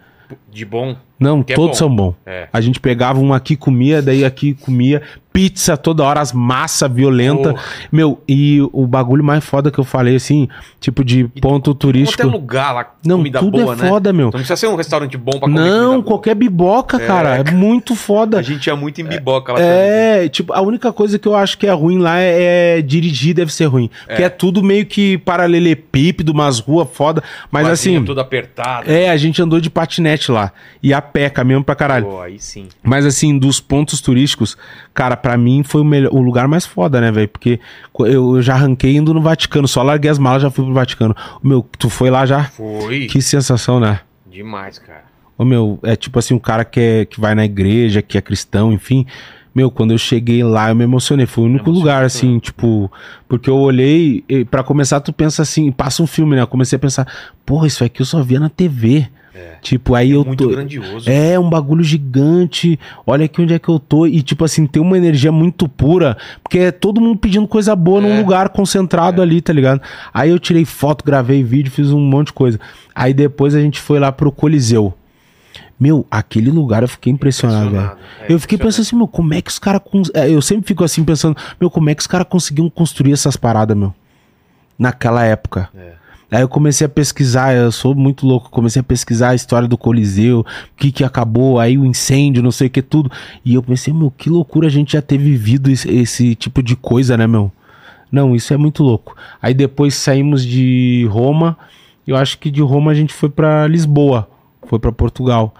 Speaker 1: De bom.
Speaker 3: Não,
Speaker 1: Que é
Speaker 3: todos
Speaker 1: bom.
Speaker 3: são bons.
Speaker 1: É.
Speaker 3: A gente pegava um aqui, comia, daí aqui comia. Pizza toda hora, as massa violenta.
Speaker 1: Porra.
Speaker 3: Meu, e o bagulho mais foda que eu falei, assim, tipo de ponto turístico.
Speaker 1: Qualquer lugar lá,
Speaker 3: Não,
Speaker 1: comida
Speaker 3: tudo
Speaker 1: boa,
Speaker 3: é
Speaker 1: né?
Speaker 3: foda, meu.
Speaker 1: Não precisa ser um restaurante bom pra comer
Speaker 3: Não,
Speaker 1: boa.
Speaker 3: qualquer biboca, cara. É muito foda.
Speaker 1: A gente ia muito em biboca lá também.
Speaker 3: É, tipo, a única coisa que eu acho que é ruim lá é, é dirigir, deve ser ruim. Porque é tudo meio que paralelepípedo, umas ruas foda. Mas
Speaker 1: Vasinha
Speaker 3: assim,
Speaker 1: Tudo apertado.
Speaker 3: é, a gente andou de patinete lá. E a pé, caminhando pra caralho.
Speaker 1: Pô, aí sim.
Speaker 3: Mas assim, dos pontos turísticos, cara, pra mim foi o, melhor, o lugar mais foda, né, velho? Porque eu, já arranquei indo no Vaticano, só larguei as malas já fui pro Vaticano. Meu, tu foi lá já?
Speaker 1: Foi.
Speaker 3: Que sensação, né?
Speaker 1: Demais, cara.
Speaker 3: Ô meu, é tipo assim, um cara que, é, que vai na igreja, que é cristão, enfim. Meu, quando eu cheguei lá, eu me emocionei. Foi o único lugar, assim, tipo. Porque eu olhei, pra começar, tu pensa assim, passa um filme, né? Eu comecei a pensar, porra, isso aqui eu só via na TV. Tipo, aí eu
Speaker 1: Muito
Speaker 3: tô.
Speaker 1: grandioso.
Speaker 3: É, um bagulho gigante. Olha aqui onde é que eu tô. E, tipo assim, tem uma energia muito pura. Porque é todo mundo pedindo coisa boa num
Speaker 1: É.
Speaker 3: lugar concentrado ali, tá ligado? Aí eu tirei foto, gravei vídeo, fiz um monte de coisa. Aí depois a gente foi lá pro Coliseu. Meu, aquele lugar eu fiquei impressionado, velho.
Speaker 1: É,
Speaker 3: eu fiquei pensando assim, meu, como é que os caras. Cons... é, Eu sempre fico assim pensando, meu, como é que os caras conseguiam construir essas paradas, meu? Naquela época.
Speaker 1: É.
Speaker 3: Aí eu comecei a pesquisar, eu sou muito louco, comecei a pesquisar a história do Coliseu, o que que acabou, aí o incêndio, não sei o que, tudo. E eu pensei, meu, que loucura a gente já ter vivido esse, esse tipo de coisa, né, meu? Não, isso é muito louco. Aí depois saímos de Roma, eu acho que de Roma a gente foi pra Lisboa, foi pra Portugal.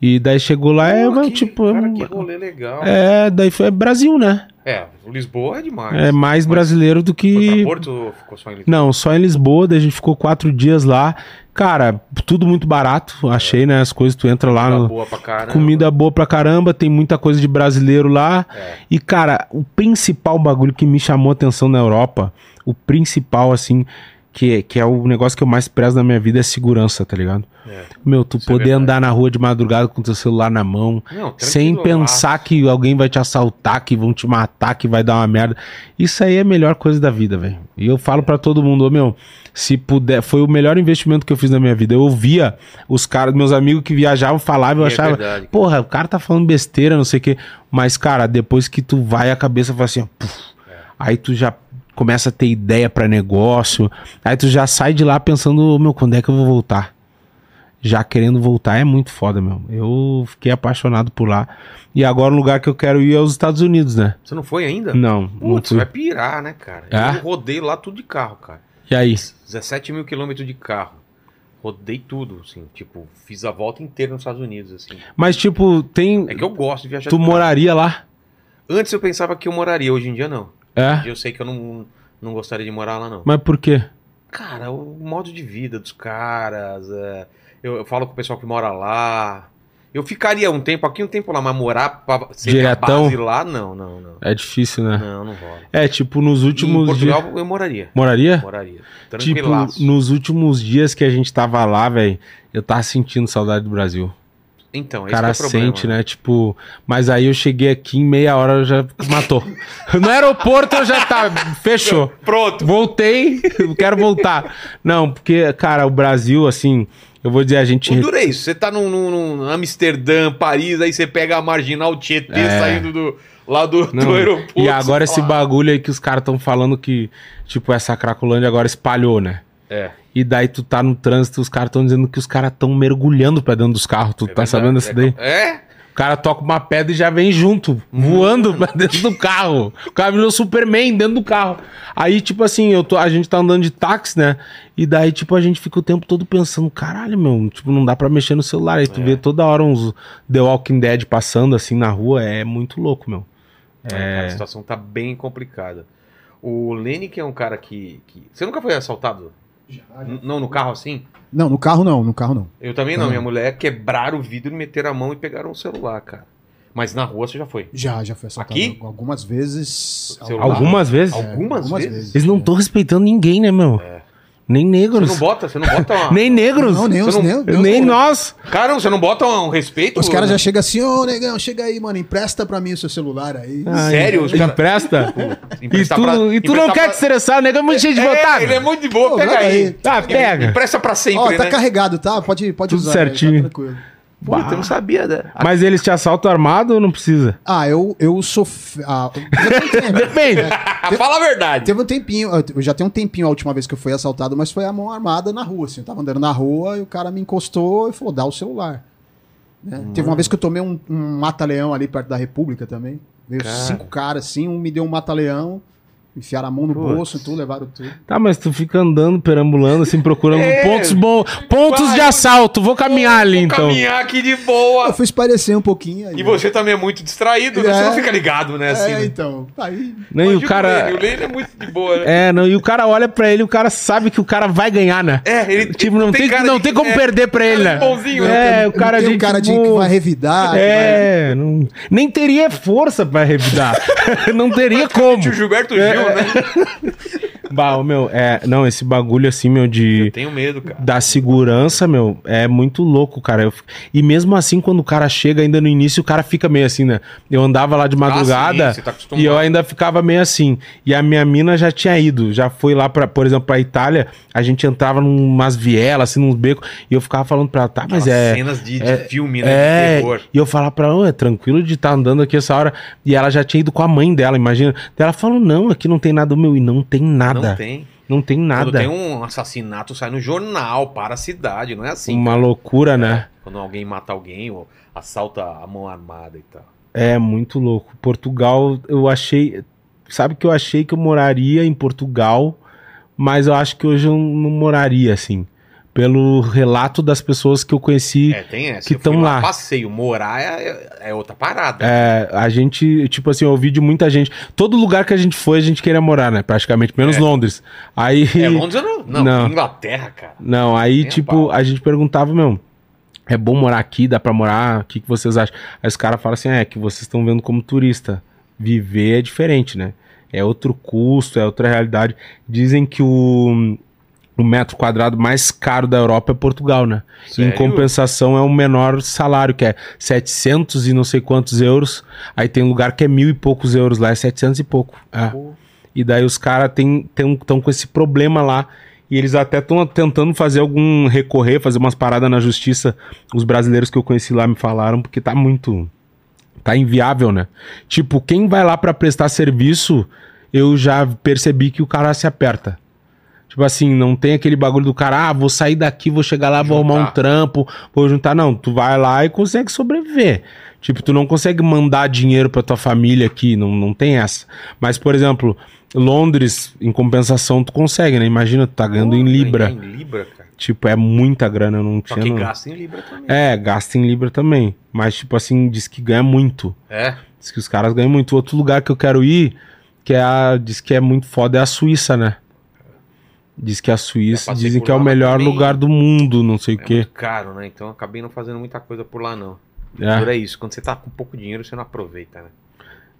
Speaker 3: E daí chegou lá, é,
Speaker 1: Pô,
Speaker 3: mas,
Speaker 1: que-
Speaker 3: tipo,
Speaker 1: cara,
Speaker 3: é,
Speaker 1: que rolê legal.
Speaker 3: é, daí foi Brasil, né?
Speaker 1: É, Lisboa é demais.
Speaker 3: É mais
Speaker 1: Mas
Speaker 3: brasileiro do
Speaker 1: Foi pra
Speaker 3: que.
Speaker 1: Porto ou ficou só em Lisboa?
Speaker 3: Não, só em Lisboa, daí a gente ficou quatro dias lá. Cara, tudo muito barato, achei, né? As coisas, tu entra lá
Speaker 1: Comida
Speaker 3: no.
Speaker 1: boa pra caramba.
Speaker 3: Comida boa pra caramba, tem muita coisa de brasileiro lá.
Speaker 1: É.
Speaker 3: E, cara, o principal bagulho que me chamou a atenção na Europa, o principal, assim, que, que é o negócio que eu mais prezo na minha vida é segurança, tá ligado?
Speaker 1: É.
Speaker 3: Meu, tu
Speaker 1: é
Speaker 3: poder
Speaker 1: verdade.
Speaker 3: andar na rua de madrugada com teu celular na mão,
Speaker 1: Não,
Speaker 3: sem pensar que alguém vai te assaltar, que vão te matar, que vai dar uma merda. Isso aí é a melhor coisa da vida, velho. E eu falo pra todo mundo, ô meu, se puder, foi o melhor investimento que eu fiz na minha vida. Eu ouvia os caras, meus amigos que viajavam, falavam, eu
Speaker 1: é
Speaker 3: achava,
Speaker 1: verdade.
Speaker 3: porra, o cara tá falando besteira, não sei o quê. Mas, cara, depois que tu vai, a cabeça fala assim, ó, puf, aí tu já começa a ter ideia pra negócio, aí tu já sai de lá pensando, meu, quando é que eu vou voltar? Já querendo voltar é muito foda, meu. Eu fiquei apaixonado por lá. E agora o lugar que eu quero ir é os Estados Unidos, né?
Speaker 1: Você não foi ainda?
Speaker 3: Não, não
Speaker 1: Putz,
Speaker 3: fui.
Speaker 1: vai pirar, né, cara?
Speaker 3: É?
Speaker 1: Eu rodei lá tudo de carro, cara.
Speaker 3: E aí?
Speaker 1: 17 mil quilômetros de carro. Rodei tudo, assim. Tipo, fiz a volta inteira nos Estados Unidos, assim.
Speaker 3: Mas, tipo, tem.
Speaker 1: É que eu gosto de viajar
Speaker 3: Tu moraria lá?
Speaker 1: Antes eu pensava que eu moraria, hoje em dia não.
Speaker 3: É?
Speaker 1: em eu sei que eu não, não gostaria de morar lá, não.
Speaker 3: Mas por quê?
Speaker 1: Cara, o modo de vida dos caras. é, eu, eu falo com o pessoal que mora lá. Eu ficaria um tempo aqui, um tempo lá, mas morar pra ser
Speaker 3: Diretão?
Speaker 1: base lá, não, não, não.
Speaker 3: É difícil, né?
Speaker 1: Não, não rola.
Speaker 3: É, tipo, nos
Speaker 1: Em
Speaker 3: últimos
Speaker 1: Portugal
Speaker 3: dias.
Speaker 1: eu moraria.
Speaker 3: Moraria?
Speaker 1: Moraria.
Speaker 3: Tipo, nos últimos dias que a gente tava lá, velho, eu tava sentindo saudade do Brasil.
Speaker 1: Então, esse
Speaker 3: cara
Speaker 1: é
Speaker 3: sente, né? Tipo, mas aí eu cheguei aqui em meia hora já matou. no aeroporto eu já tá, fechou.
Speaker 1: Pronto.
Speaker 3: Voltei, quero voltar. Não, porque, cara, o Brasil, assim, eu vou dizer, a gente.
Speaker 1: O duro é isso. Você tá num, num, num Amsterdã, Paris, aí você pega a marginal Tietê
Speaker 3: É.
Speaker 1: saindo do, lá do, do aeroporto.
Speaker 3: E agora esse
Speaker 1: fala,
Speaker 3: bagulho aí que os caras estão falando que, tipo, essa Cracolândia agora espalhou, né?
Speaker 1: É.
Speaker 3: E daí tu tá no trânsito, os caras estão dizendo que os caras estão mergulhando pra dentro dos carros. Tu
Speaker 1: é
Speaker 3: tá
Speaker 1: verdade.
Speaker 3: sabendo dessa daí?
Speaker 1: É?
Speaker 3: O cara toca uma pedra e já vem junto, voando pra dentro do carro. O cara virou Superman dentro do carro. Aí, tipo assim, eu tô, a gente tá andando de táxi, né? E daí, tipo, a gente fica o tempo todo pensando, caralho, meu, tipo, não dá pra mexer no celular. Aí tu
Speaker 1: É.
Speaker 3: vê toda hora uns The Walking Dead passando assim na rua, é muito louco, meu.
Speaker 1: É, cara, a situação tá bem complicada. O Lenny, que é um cara que. que... Você nunca foi assaltado? N- Não no carro assim?
Speaker 2: Não, no carro não, no carro não.
Speaker 1: Eu também não.
Speaker 2: Ah.
Speaker 1: Minha mulher quebraram o vidro, meteram a mão e pegaram o celular, cara. Mas na rua você já foi.
Speaker 2: Já, já foi assaltado
Speaker 1: Aqui?
Speaker 2: algumas vezes.
Speaker 3: Algumas vezes?
Speaker 2: É,
Speaker 1: Algumas vezes?
Speaker 3: Eles não estão respeitando ninguém, né, meu? Nem
Speaker 1: Você
Speaker 3: negros.
Speaker 1: não bota, você não bota uma.
Speaker 3: Nem negros.
Speaker 2: Não, nem os,
Speaker 1: Você não-
Speaker 2: nem, nem
Speaker 3: nós.
Speaker 1: Cara, você não bota um respeito?
Speaker 2: Os caras
Speaker 1: né?
Speaker 2: já chegam assim, ô negão, chega aí, mano, empresta pra mim o seu celular aí.
Speaker 3: Ai,
Speaker 1: Sério? Cara-
Speaker 3: Empresta? E tu,
Speaker 1: pra-
Speaker 3: e tu não
Speaker 1: emprestar
Speaker 3: quer
Speaker 1: pra-
Speaker 3: te estressar, o nego é muito cheio de
Speaker 1: É,
Speaker 3: vontade.
Speaker 1: ele é muito de boa,
Speaker 2: Pô,
Speaker 1: pega aí.
Speaker 2: aí.
Speaker 3: Tá, pega.
Speaker 1: Empresta pra sempre,
Speaker 2: Ó, tá
Speaker 1: né?
Speaker 2: carregado, tá? Pode, pode
Speaker 3: Tudo
Speaker 2: usar.
Speaker 3: certinho.
Speaker 2: Tá tranquilo.
Speaker 1: Puta, eu não sabia, né?
Speaker 3: Mas eles te assaltam armado ou não precisa?
Speaker 2: Ah, eu, eu sou. f- Ah, tem.
Speaker 3: Depende.
Speaker 1: Fala a verdade.
Speaker 2: Teve um tempinho, eu já tenho um tempinho a última vez que eu fui assaltado, mas foi a mão armada na rua, assim. Eu tava andando na rua e o cara me encostou e falou, dá o celular. Né? Teve uma vez que eu tomei um, um mata-leão ali perto da República também. Veio
Speaker 1: Cara.
Speaker 2: cinco caras assim, um me deu um mata-leão, enfiaram a mão no
Speaker 1: Putz.
Speaker 2: bolso e tudo, levaram tudo.
Speaker 3: Tá, mas tu fica andando, perambulando, assim, procurando
Speaker 1: É.
Speaker 3: pontos bons. Pontos
Speaker 1: Vai,
Speaker 3: de assalto. Vou caminhar ali,
Speaker 1: Vou
Speaker 3: então.
Speaker 1: caminhar aqui de
Speaker 2: Eu
Speaker 1: boa.
Speaker 2: fui esparecer um pouquinho aí.
Speaker 1: E
Speaker 2: né?
Speaker 1: você também é muito distraído, né?
Speaker 2: É.
Speaker 1: Você não fica ligado, né? Assim,
Speaker 2: É,
Speaker 1: né?
Speaker 2: então. Aí.
Speaker 3: Né, e o cara.
Speaker 1: O é muito de boa, né?
Speaker 3: É, não, e o cara olha pra ele, o cara sabe que o cara vai ganhar, né?
Speaker 1: É, ele
Speaker 3: Tipo, não tem,
Speaker 1: cara
Speaker 3: não tem como
Speaker 1: é,
Speaker 3: perder pra ele, né?
Speaker 1: bonzinho,
Speaker 3: é,
Speaker 2: Eu
Speaker 3: o cara
Speaker 2: não
Speaker 3: de
Speaker 2: um cara de que
Speaker 3: boa.
Speaker 2: vai revidar. que vai-
Speaker 3: É, não- nem teria força pra revidar. não teria como.
Speaker 1: Tio Gilberto
Speaker 3: É.
Speaker 1: Gil, né?
Speaker 3: Bah, meu, é, não, esse bagulho assim, meu, de
Speaker 1: Tenho medo, cara.
Speaker 3: da segurança, meu, é muito louco, cara. Eu e mesmo assim, quando o cara chega ainda no início, o cara fica meio assim, né? Eu andava lá de madrugada
Speaker 1: Ah, sim, você tá
Speaker 3: e eu ainda ficava meio assim. E a minha mina já tinha ido, já foi lá para, por exemplo, pra Itália, a gente entrava numas vielas, assim, nos becos, e eu ficava falando pra ela, tá, mas
Speaker 1: Aquelas
Speaker 3: é
Speaker 1: cenas de, de
Speaker 3: é-
Speaker 1: filme, né?
Speaker 3: é,
Speaker 1: De terror.
Speaker 3: e eu falava pra ela, "Ô, é tranquilo de estar andando aqui essa hora. E ela já tinha ido com a mãe dela, imagina. Ela falou, não, aqui não tem nada meu. E não tem nada.
Speaker 1: Não tem.
Speaker 3: Não tem
Speaker 1: Quando
Speaker 3: nada.
Speaker 1: tem um assassinato, sai no jornal, para a cidade, não é assim.
Speaker 3: Uma loucura, né?
Speaker 1: Quando alguém mata alguém ou assalta a mão armada e tal.
Speaker 3: É muito louco. Portugal, eu achei. Sabe que eu achei que eu moraria em Portugal, mas eu acho que hoje eu não moraria assim. Pelo relato das pessoas que eu conheci.
Speaker 1: É, tem essa.
Speaker 3: que
Speaker 1: Eu fui
Speaker 3: tão lá.
Speaker 1: Passeio, morar é, é outra parada.
Speaker 3: É, a gente, tipo assim, eu ouvi de muita gente. Todo lugar que a gente foi, a gente queria morar, né? Praticamente, menos
Speaker 1: É.
Speaker 3: Londres. Aí.
Speaker 1: É, Londres não. Não,
Speaker 3: Não.
Speaker 1: Inglaterra, cara.
Speaker 3: Não, aí,
Speaker 1: a
Speaker 3: tipo,
Speaker 1: pau.
Speaker 3: a gente perguntava, meu, é bom morar aqui, dá pra morar? O que, que vocês acham? Aí os caras falam assim, é que vocês estão vendo como turista. Viver é diferente, né? É outro custo, é outra realidade. Dizem que o, o metro quadrado mais caro da Europa é Portugal, né?
Speaker 1: Sério?
Speaker 3: Em compensação é o menor salário, que é 700 e não sei quantos euros. Aí tem lugar que é mil e poucos euros, lá é 700 e pouco. É.
Speaker 1: Pô.
Speaker 3: E daí os caras estão com esse problema lá. E eles até estão tentando fazer algum recorrer, fazer umas paradas na justiça. Os brasileiros que eu conheci lá me falaram, porque tá muito. Tá inviável, né? Tipo, quem vai lá pra prestar serviço, eu já percebi que o cara se aperta. Tipo assim, não tem aquele bagulho do cara, ah, vou sair daqui, vou chegar lá, vou arrumar um trampo, vou juntar. Não, tu vai lá e consegue sobreviver. Tipo, tu não consegue mandar dinheiro pra tua família aqui, não, não tem essa. Mas, por exemplo, Londres, em compensação, tu consegue, né? Imagina, tu tá ganhando em
Speaker 1: Pô,
Speaker 3: Libra.
Speaker 1: Em Libra, cara.
Speaker 3: Tipo, é muita grana, eu não
Speaker 1: Só
Speaker 3: tinha.
Speaker 1: que
Speaker 3: não-
Speaker 1: gasta em Libra também.
Speaker 3: É, gasta em Libra também. Mas, tipo assim, diz que ganha muito.
Speaker 1: É.
Speaker 3: Diz que os caras ganham muito. Outro lugar que eu quero ir, que é a, diz que é muito foda, é a Suíça, né? Diz que a Suíça,
Speaker 1: passei
Speaker 3: dizem que é o melhor
Speaker 1: também
Speaker 3: lugar do mundo, não sei o
Speaker 1: É
Speaker 3: quê.
Speaker 1: muito caro, né? Então eu acabei não fazendo muita coisa por lá, não.
Speaker 3: É.
Speaker 1: Por é isso. Quando você tá com pouco dinheiro, você não aproveita, né?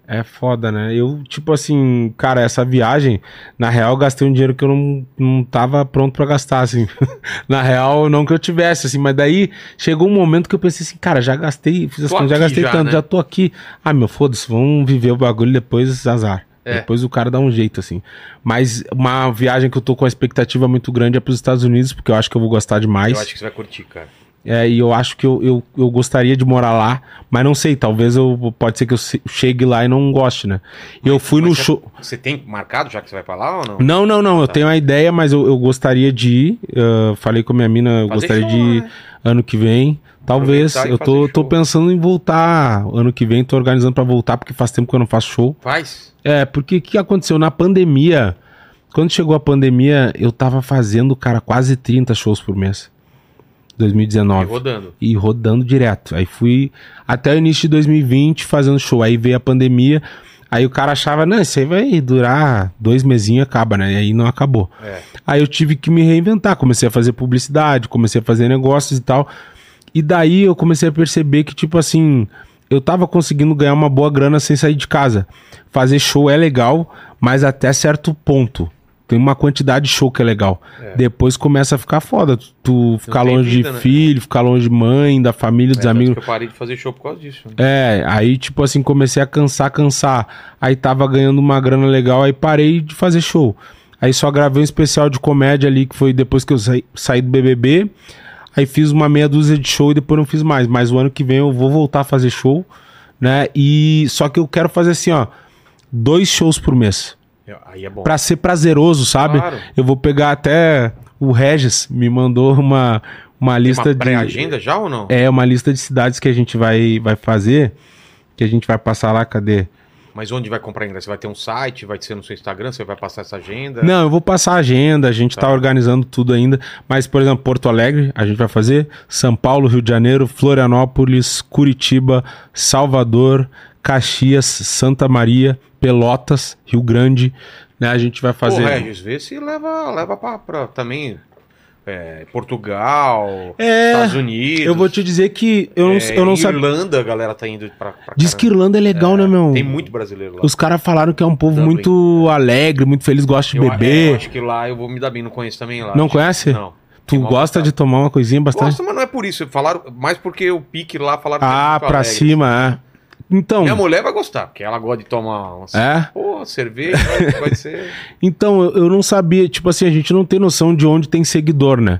Speaker 3: É foda, né? Eu, tipo assim, cara, essa viagem, na real, eu gastei um dinheiro que eu não, não tava pronto pra gastar, assim. na real, não que eu tivesse, assim, mas daí chegou um momento que eu pensei assim, cara, já gastei, fiz as
Speaker 1: Tô
Speaker 3: contas, já gastei
Speaker 1: já,
Speaker 3: tanto,
Speaker 1: né?
Speaker 3: já tô aqui. Ah, meu, foda-se, vamos viver o bagulho depois azar.
Speaker 1: É.
Speaker 3: Depois o cara dá um jeito, assim. Mas uma viagem que eu tô com a expectativa muito grande é pros Estados Unidos, porque eu acho que eu vou gostar demais.
Speaker 1: Eu acho que você vai curtir, cara.
Speaker 3: É, e eu acho que eu, eu, eu gostaria de morar lá, mas não sei, talvez eu pode ser que eu chegue lá e não goste, né? eu fui no show.
Speaker 1: Você tem marcado já que você vai pra lá ou não?
Speaker 3: Não, não, não, eu
Speaker 1: Tá.
Speaker 3: tenho a ideia, mas eu, eu gostaria de ir. eu falei com a minha mina, eu
Speaker 1: Fazer
Speaker 3: gostaria
Speaker 1: show
Speaker 3: de ir
Speaker 1: né?
Speaker 3: ano que vem. Talvez.
Speaker 1: E
Speaker 3: Eu tô, tô pensando em voltar ano que vem, tô organizando pra voltar, porque faz tempo que eu não faço show.
Speaker 1: Faz.
Speaker 3: É, porque o que aconteceu? Na pandemia, quando chegou a pandemia, eu tava fazendo, cara, quase 30 shows por mês.
Speaker 1: E
Speaker 3: 2019
Speaker 1: rodando.
Speaker 3: e rodando direto. Aí fui até o início de 2020 fazendo show. Aí veio a pandemia. Aí o cara achava, não, isso aí vai durar dois mesinhos e acaba, né? E aí não acabou.
Speaker 1: É.
Speaker 3: Aí eu tive que me reinventar. Comecei a fazer publicidade, comecei a fazer negócios e tal. E daí eu comecei a perceber que, tipo assim, eu tava conseguindo ganhar uma boa grana sem sair de casa. Fazer show é legal, mas até certo ponto. Tem uma quantidade de show que é legal. Depois começa a ficar foda. Tu, tu ficar longe
Speaker 1: vida,
Speaker 3: de
Speaker 1: né?
Speaker 3: filho, ficar longe de mãe, da família, dos
Speaker 1: É,
Speaker 3: amigos.
Speaker 1: eu parei de fazer show por causa disso. né?
Speaker 3: É, aí tipo assim, comecei a cansar, cansar. Aí tava ganhando uma grana legal, aí parei de fazer show. Aí só gravei um especial de comédia ali, que foi depois que eu saí, saí do BBB. Aí fiz uma meia dúzia de show e depois não fiz mais. Mas o ano que vem eu vou voltar a fazer show, né? E só que eu quero fazer assim, ó, dois shows por mês.
Speaker 1: Aí é bom.
Speaker 3: Pra ser prazeroso, sabe?
Speaker 1: Claro.
Speaker 3: Eu vou pegar até o Regis me mandou uma uma lista
Speaker 1: uma
Speaker 3: de
Speaker 1: pré-agenda já ou não?
Speaker 3: é uma lista de cidades que a gente vai, vai fazer, que a gente vai passar lá, cadê?
Speaker 1: Mas onde vai comprar ingresso? Vai ter um site? Vai ser no seu Instagram? Você vai passar essa agenda?
Speaker 3: Não, eu vou passar a agenda, a gente tá.
Speaker 1: Tá.
Speaker 3: organizando tudo ainda, mas, por exemplo, Porto Alegre, a gente vai fazer, São Paulo, Rio de Janeiro, Florianópolis, Curitiba, Salvador, Caxias, Santa Maria, Pelotas, Rio Grande, né, a gente vai fazer...
Speaker 1: Pô, Regis, vê se leva, leva pra também é, Portugal,
Speaker 3: É,
Speaker 1: Estados Unidos.
Speaker 3: eu vou te dizer que eu não,
Speaker 1: é,
Speaker 3: eu não sabia...
Speaker 1: Irlanda, a galera tá indo pra, pra
Speaker 3: Diz que. Irlanda é legal, né, meu?
Speaker 1: Tem muito brasileiro lá.
Speaker 3: Os caras falaram que é um povo
Speaker 1: Dublin.
Speaker 3: muito alegre, muito feliz, gosta de
Speaker 1: Eu- é,
Speaker 3: beber.
Speaker 1: eu acho que lá eu vou me dar bem, não conheço também lá.
Speaker 3: Não
Speaker 1: Acho-
Speaker 3: conhece?
Speaker 1: Não.
Speaker 3: Tu gosta
Speaker 1: vontade.
Speaker 3: de tomar uma coisinha bastante?
Speaker 1: Gosto, mas não é por isso. Falaram mais porque o pique lá falaram que é
Speaker 3: Ah, pra
Speaker 1: alegre.
Speaker 3: cima, é. Então,
Speaker 1: Minha mulher vai gostar, porque ela gosta de tomar umas...
Speaker 3: É?
Speaker 1: Pô, cerveja vai, ser...
Speaker 3: então eu, não sabia, tipo assim, a gente não tem noção de onde tem seguidor, né?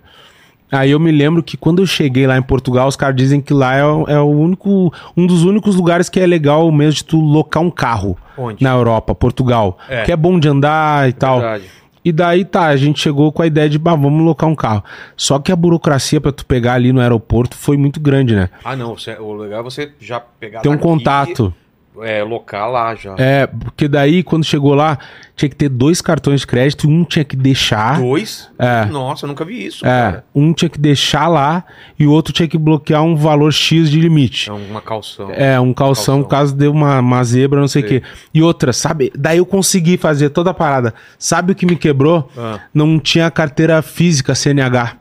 Speaker 3: Aí eu me lembro que quando eu cheguei lá em Portugal, os caras dizem que lá é, o- é o único, um dos únicos lugares que é legal mesmo de tu locar um carro
Speaker 1: Onde?
Speaker 3: na Europa, Portugal.
Speaker 1: É.
Speaker 3: Que é bom de andar e tal.
Speaker 1: Verdade.
Speaker 3: E daí tá, a gente chegou com a ideia de, bah, vamos locar um carro. Só que a burocracia pra tu pegar ali no aeroporto foi muito grande, né?
Speaker 1: Ah, não. você- o legal é você já pegar.
Speaker 3: Tem um
Speaker 1: daqui,
Speaker 3: contato.
Speaker 1: É, local lá já.
Speaker 3: É, porque daí quando chegou lá, tinha que ter dois cartões de crédito, um tinha que deixar.
Speaker 1: Dois?
Speaker 3: É.
Speaker 1: Nossa, eu nunca vi isso,
Speaker 3: É,
Speaker 1: cara.
Speaker 3: um tinha que deixar lá e o outro tinha que bloquear um valor X de limite.
Speaker 1: É uma calção.
Speaker 3: É, um calção,
Speaker 1: Calção.
Speaker 3: caso dê uma, uma zebra, não sei o quê. E outra, sabe? Daí eu consegui fazer toda a parada. Sabe o que me quebrou?
Speaker 1: Ah.
Speaker 3: Não tinha carteira física CNH.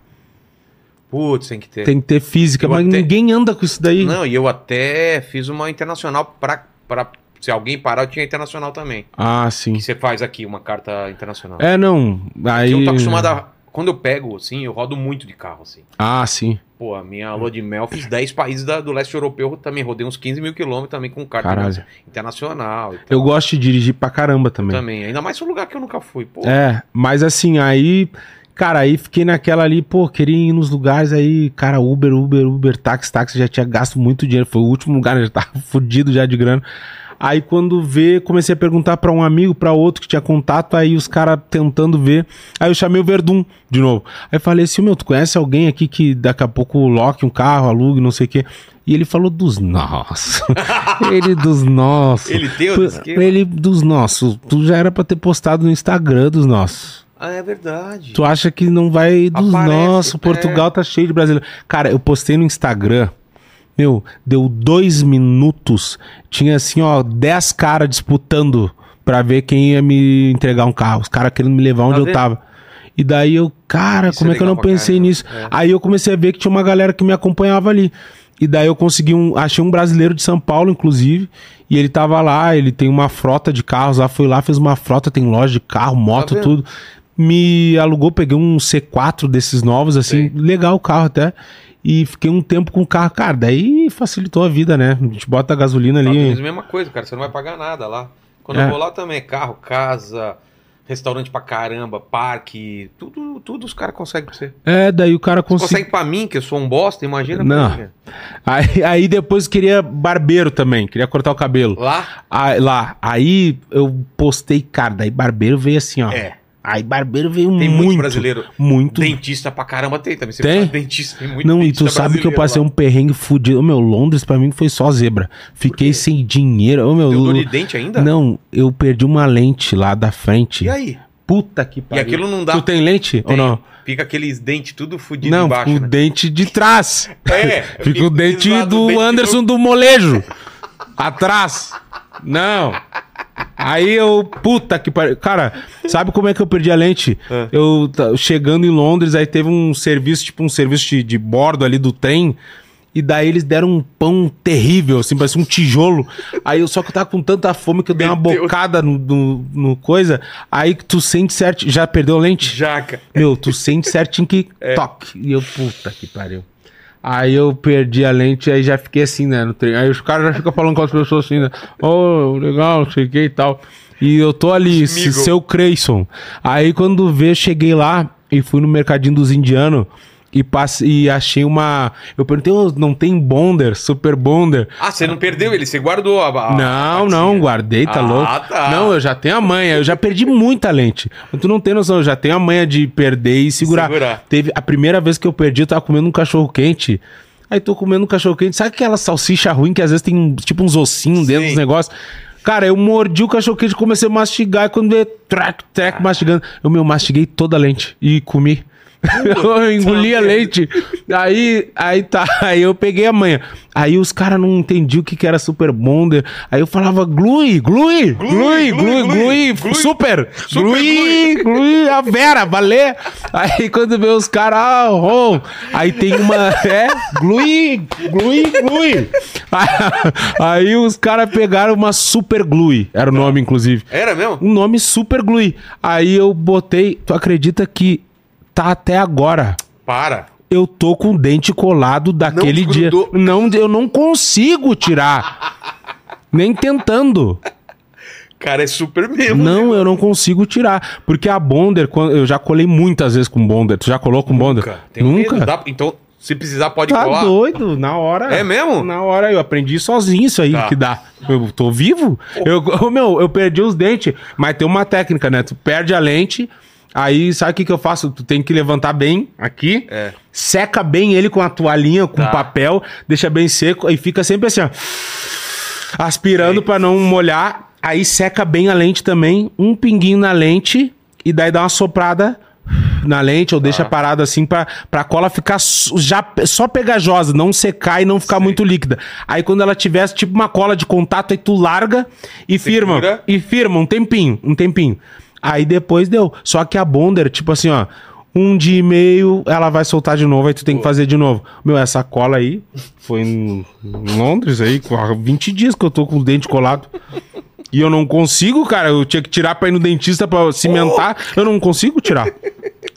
Speaker 1: Putz, tem que ter.
Speaker 3: Tem que ter física,
Speaker 1: Eu
Speaker 3: mas
Speaker 1: até-
Speaker 3: ninguém anda com isso daí.
Speaker 1: Não, e eu até fiz uma internacional pra, pra. Se alguém parar, eu tinha internacional também.
Speaker 3: Ah, sim.
Speaker 1: Que você faz aqui, uma carta internacional.
Speaker 3: É, não. Aí...
Speaker 1: Eu tô acostumado a. Quando eu pego, assim, eu rodo muito de carro, assim.
Speaker 3: Ah, sim.
Speaker 1: Pô, a minha lua de mel, fiz 10 países da- do leste europeu também. Rodei uns 15 mil quilômetros também com carta
Speaker 3: Caralho.
Speaker 1: internacional. E tal.
Speaker 3: Eu gosto de dirigir pra caramba também.
Speaker 1: também. Ainda mais um lugar que eu nunca fui. Pô,
Speaker 3: É, mas assim, aí, cara, aí fiquei naquela ali, pô, queria ir nos lugares aí, cara, Uber, Uber, Uber, táxi, táxi, já tinha gasto muito dinheiro, foi o último lugar, eu já tava fudido já de grana. Aí quando vê, comecei a perguntar pra um amigo, pra outro que tinha contato, aí os caras tentando ver. Aí eu chamei o Verdun de novo. Aí falei assim, meu, tu conhece alguém aqui que daqui a pouco loque um carro, alugue, não sei o quê. E ele falou dos nossos. ele dos nossos.
Speaker 1: Ele esquema?
Speaker 3: Ele dos nossos. Tu já era pra ter postado no Instagram dos nossos.
Speaker 1: Ah, é verdade.
Speaker 3: Tu acha que não vai dos
Speaker 1: Aparece,
Speaker 3: nossos?
Speaker 1: é.
Speaker 3: Portugal tá cheio de brasileiro. Cara, eu postei no Instagram. Meu, deu dois minutos. Tinha assim, ó, dez caras disputando pra ver quem ia me entregar um carro. Os caras querendo me levar onde
Speaker 1: Tá
Speaker 3: eu
Speaker 1: vendo?
Speaker 3: tava. E daí eu, cara,
Speaker 1: Isso
Speaker 3: como
Speaker 1: é
Speaker 3: é que eu não pensei
Speaker 1: caramba.
Speaker 3: nisso?
Speaker 1: É.
Speaker 3: Aí eu comecei a ver que tinha uma galera que me acompanhava ali. E daí eu consegui um. Achei um brasileiro de São Paulo, inclusive. E ele tava lá, ele tem uma frota de carros lá, foi lá, fez uma frota, tem loja de carro, moto,
Speaker 1: vendo?
Speaker 3: tudo. Me alugou, peguei um C4 desses novos, assim,
Speaker 1: Sei.
Speaker 3: legal o carro até. E fiquei um tempo com o carro. Cara, daí facilitou a vida, né? A gente bota a gasolina ali.
Speaker 1: Unidos, mesma coisa, cara. Você não vai pagar nada lá. Quando
Speaker 3: É.
Speaker 1: eu vou lá também, carro, casa, restaurante pra caramba, parque, tudo, tudo os caras conseguem pra você.
Speaker 3: É, daí o cara conseguiu.
Speaker 1: Consegue pra mim, que eu sou um bosta, imagina
Speaker 3: Não.
Speaker 1: mim.
Speaker 3: Aí, aí depois queria barbeiro também, queria cortar o cabelo.
Speaker 1: Lá,
Speaker 3: Aí, lá, aí eu postei, cara, daí barbeiro veio assim, ó.
Speaker 1: é.
Speaker 3: Aí barbeiro veio
Speaker 1: Tem
Speaker 3: muito.
Speaker 1: muito brasileiro.
Speaker 3: Muito.
Speaker 1: Dentista pra caramba tem também. Você
Speaker 3: Tem?
Speaker 1: Dentista, tem muito
Speaker 3: Não, e tu sabe que eu passei
Speaker 1: lá.
Speaker 3: um perrengue fudido. Ô, meu, Londres pra mim foi só zebra. Fiquei sem dinheiro. Ô, meu,
Speaker 1: Deu dor de dente ainda?
Speaker 3: Não, eu perdi uma lente lá da frente.
Speaker 1: E aí?
Speaker 3: Puta que pariu.
Speaker 1: aquilo não dá-
Speaker 3: Tu tem lente ou
Speaker 1: Tem.
Speaker 3: não?
Speaker 1: Fica aqueles dentes tudo fudido
Speaker 3: Não,
Speaker 1: embaixo,
Speaker 3: o
Speaker 1: né?
Speaker 3: dente de trás.
Speaker 1: É,
Speaker 3: Fica o dente do
Speaker 1: o dente
Speaker 3: Anderson do molejo. Atrás. Não. Aí eu, puta que pariu. Cara, sabe como é que eu perdi a lente?
Speaker 1: É.
Speaker 3: Eu chegando em Londres, aí teve um serviço, tipo um serviço de, de bordo ali do trem. E daí eles deram um pão terrível, assim, parecia um tijolo. Aí eu só que eu tava com tanta fome que eu dei uma
Speaker 1: Deus.
Speaker 3: bocada no, no, no coisa. Aí tu sente certo. Já perdeu a lente?
Speaker 1: Jaca.
Speaker 3: Meu, tu sente certinho que toque. E eu, puta que pariu. Aí eu perdi a lente, aí já fiquei assim, né, no trem. Aí os caras já ficam falando com as pessoas assim, né? Oh, legal, não sei o que e tal. E eu tô ali, se- seu Creyson. Aí quando vê, cheguei lá e fui no mercadinho dos indianos e, passe, e achei uma. Eu perguntei, "Ô, não tem Bonder, Super Bonder?
Speaker 1: Ah, você não perdeu ele, você guardou a. a
Speaker 3: Não,
Speaker 1: a
Speaker 3: não, guardei, tá
Speaker 1: Ah,
Speaker 3: louco.
Speaker 1: tá.
Speaker 3: Não, eu já tenho a manha, eu já perdi muita lente. Tu não tem noção, eu já tenho a manha de perder e segurar.
Speaker 1: Segurar.
Speaker 3: Teve a primeira vez que eu perdi, eu tava comendo um cachorro quente. Aí tô comendo um cachorro quente, sabe aquela salsicha ruim que às vezes tem tipo uns ossinhos dentro
Speaker 1: Sim.
Speaker 3: dos negócios? Cara, eu mordi o cachorro quente, comecei a mastigar, e quando veio track, track, mastigando, eu me mastiguei toda a lente e comi. Eu engoli a lente. Aí, aí tá, aí eu peguei a manha. Aí os caras não entendiam o que, que era Super Bonder. Aí eu falava glui, glui, glui, glui, glui,
Speaker 1: glui, glui.
Speaker 3: super, glui, glui, a Vera, valer. Aí quando vê os caras, ah, oh. aí tem uma, é, glui, glui, glui. Aí os caras pegaram uma super glui, era o nome inclusive.
Speaker 1: Era mesmo?
Speaker 3: Um nome super glui. Aí eu botei, tu acredita que tá até agora?
Speaker 1: Para.
Speaker 3: Eu tô com o dente colado daquele dia.
Speaker 1: desgrudou.
Speaker 3: Não, eu não consigo tirar. Nem tentando.
Speaker 1: Cara, é super mesmo.
Speaker 3: Não, eu não consigo tirar. Porque a Bonder, eu já colei muitas vezes com Bonder. Tu já colou com Bonder?
Speaker 1: Nunca. Tenho
Speaker 3: Nunca?
Speaker 1: medo. Dá- então, se precisar, pode
Speaker 3: Tá
Speaker 1: colar.
Speaker 3: doido, na hora.
Speaker 1: É mesmo?
Speaker 3: Na hora eu aprendi sozinho isso aí
Speaker 1: Tá.
Speaker 3: que dá. Eu tô vivo. Eu, ô, meu, eu perdi os dentes, mas tem uma técnica, né? Tu perde a lente, Aí, sabe o que, que eu faço? Tu tem que levantar bem aqui,
Speaker 1: É.
Speaker 3: seca bem ele com a toalhinha, com
Speaker 1: Tá.
Speaker 3: papel, deixa bem seco e fica sempre assim, ó. Aspirando pra não molhar. Aí seca bem a lente também, um pinguinho na lente e daí dá uma soprada na lente ou
Speaker 1: Tá.
Speaker 3: deixa parado assim pra, pra cola ficar já só pegajosa, não secar e não ficar muito líquida. Aí quando ela tivesse tipo uma cola de contato, aí tu larga e firma.
Speaker 1: Segura.
Speaker 3: E firma um tempinho, um tempinho. Aí depois deu. Só que a Bonder, tipo assim, ó, um dia e meio ela vai soltar de novo, aí tu tem que fazer de novo. Meu, essa cola aí foi em Londres aí, com há 20 dias que eu tô com o dente colado. E eu não consigo, cara. Eu tinha que tirar pra ir no dentista pra cimentar. Eu não consigo tirar.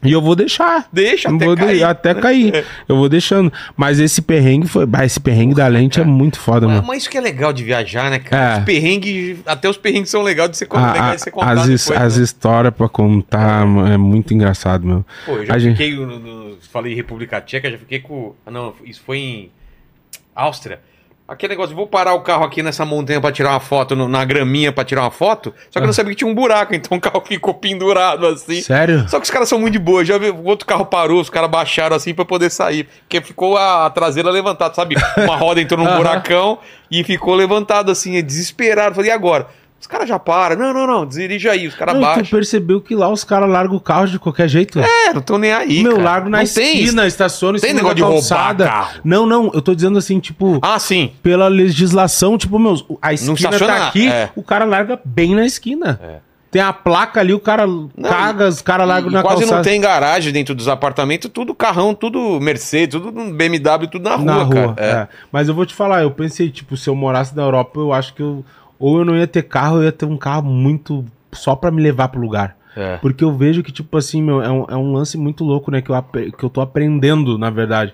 Speaker 3: E eu vou deixar.
Speaker 1: Deixa
Speaker 3: Eu
Speaker 1: até
Speaker 3: vou de-
Speaker 1: cair.
Speaker 3: até cair. Eu vou deixando. Mas esse perrengue foi. Bah, esse perrengue da lente é muito foda,
Speaker 1: Mas,
Speaker 3: mano.
Speaker 1: mas isso que é legal de viajar, né, cara?
Speaker 3: É.
Speaker 1: Os perrengues, até os perrengues são legais de você, con-
Speaker 3: A-
Speaker 1: legais
Speaker 3: a-
Speaker 1: de você contar
Speaker 3: as,
Speaker 1: depois,
Speaker 3: as
Speaker 1: né?
Speaker 3: histórias pra contar mano, é muito engraçado, meu.
Speaker 1: Pô, eu já
Speaker 3: A gente-
Speaker 1: fiquei no, no- Falei República Tcheca, já fiquei com. Ah, não, isso foi em Áustria. Aquele negócio, vou parar o carro aqui nessa montanha pra tirar uma foto, no- na graminha pra tirar uma foto. Só que eu não sabia que tinha um buraco, então o carro ficou pendurado assim.
Speaker 3: Sério?
Speaker 1: Só que os caras são muito de boa. Já vi, o outro carro parou, os caras baixaram assim pra poder sair. Porque ficou a, a traseira levantada, sabe? Uma roda entrou num buracão e ficou levantado assim, desesperado. Falei, e agora? Os caras já param. Não, não, não, dirige aí. Os caras
Speaker 3: Não, e tu
Speaker 1: baixam.
Speaker 3: percebeu que lá os caras largam o carro de qualquer jeito?
Speaker 1: É, não tô nem aí.
Speaker 3: Meu,
Speaker 1: cara.
Speaker 3: largo na
Speaker 1: Não tem
Speaker 3: esquina, estaciona em
Speaker 1: tem negócio de roubar carro.
Speaker 3: Não, não, eu tô dizendo assim, tipo,
Speaker 1: Ah, sim.
Speaker 3: pela legislação, tipo, meu, a esquina tá aqui,
Speaker 1: é.
Speaker 3: o cara larga bem na esquina.
Speaker 1: É.
Speaker 3: Tem a placa ali, o cara caga, os caras largam na
Speaker 1: quase
Speaker 3: calçada.
Speaker 1: não tem garagem dentro dos apartamentos, tudo carrão, tudo Mercedes, tudo BMW, tudo na rua,
Speaker 3: na rua,
Speaker 1: cara. É.
Speaker 3: é. Mas eu vou te falar, eu pensei, tipo, se eu morasse na Europa, eu acho que eu ou eu não ia ter carro, eu ia ter um carro muito só pra me levar pro lugar.
Speaker 1: É.
Speaker 3: Porque eu vejo que, tipo assim, meu, é um, é um lance muito louco, né? Que eu, que eu tô aprendendo, na verdade.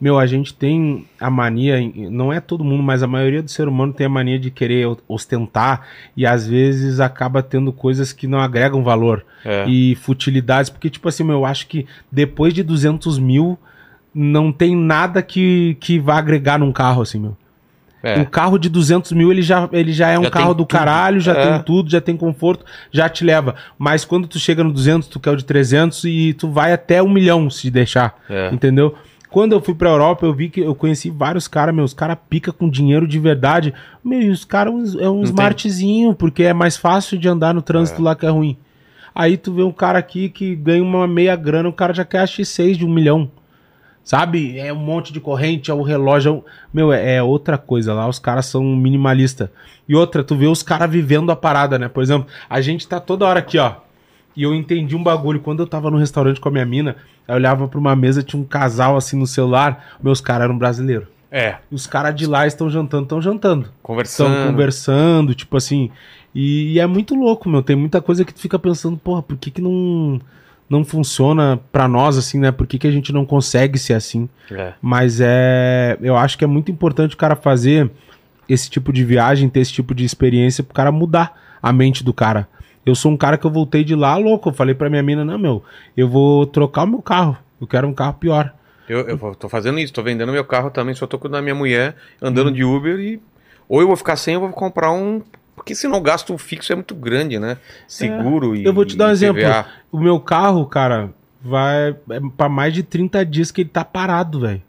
Speaker 3: Meu, a gente tem a mania, não é todo mundo, mas a maioria do ser humano tem a mania de querer ostentar e às vezes acaba tendo coisas que não agregam valor
Speaker 1: É.
Speaker 3: e futilidades. Porque, tipo assim, meu, eu acho que depois de 200 mil não tem nada que, que vá agregar num carro, assim, meu.
Speaker 1: É.
Speaker 3: Um carro de 200 mil, ele já, ele já é um
Speaker 1: Já
Speaker 3: carro
Speaker 1: tem
Speaker 3: do
Speaker 1: tudo.
Speaker 3: caralho, já
Speaker 1: É.
Speaker 3: tem tudo, já tem conforto, já te leva. Mas quando tu chega no 200, tu quer o de 300 e tu vai até um milhão se deixar,
Speaker 1: É.
Speaker 3: entendeu? Quando eu fui pra Europa, eu vi que eu conheci vários caras, meus caras pica com dinheiro de verdade. Meu, e os caras é um
Speaker 1: tem.
Speaker 3: smartzinho, porque é mais fácil de andar no trânsito lá que é ruim. Aí tu vê um cara aqui que ganha uma meia grana, o cara já quer a X6 de um milhão. Sabe? É um monte de corrente, é o relógio. é um- Meu, é, é outra coisa lá. Os caras são minimalista. E outra, tu vê os caras vivendo a parada, né? Por exemplo, a gente tá toda hora aqui, ó. E eu entendi um bagulho. Quando eu tava no restaurante com a minha mina, eu olhava pra uma mesa, tinha um casal assim no celular. Meus caras eram brasileiros.
Speaker 1: É.
Speaker 3: Os caras de lá estão jantando, estão jantando.
Speaker 1: Conversando.
Speaker 3: Estão conversando, tipo assim. E, e é muito louco, meu. Tem muita coisa que tu fica pensando, porra, por que, que não, não funciona pra nós assim, né? Por que, que a gente não consegue ser assim?
Speaker 1: É.
Speaker 3: Mas é. Eu acho que é muito importante o cara fazer esse tipo de viagem, ter esse tipo de experiência pro cara mudar a mente do cara. Eu sou um cara que eu voltei de lá louco. Eu falei pra minha mina, não, meu, eu vou trocar o meu carro. Eu quero um carro pior.
Speaker 1: Eu, eu vou- tô fazendo isso, tô vendendo meu carro também, só tô com da minha mulher, andando de Uber e. Ou eu vou ficar sem, ou eu vou comprar um. Porque senão o gasto fixo é muito grande, né? Seguro e.
Speaker 3: Eu vou te dar um exemplo.
Speaker 1: TVA.
Speaker 3: O meu carro, cara, vai é pra mais de 30 dias que ele tá parado, velho.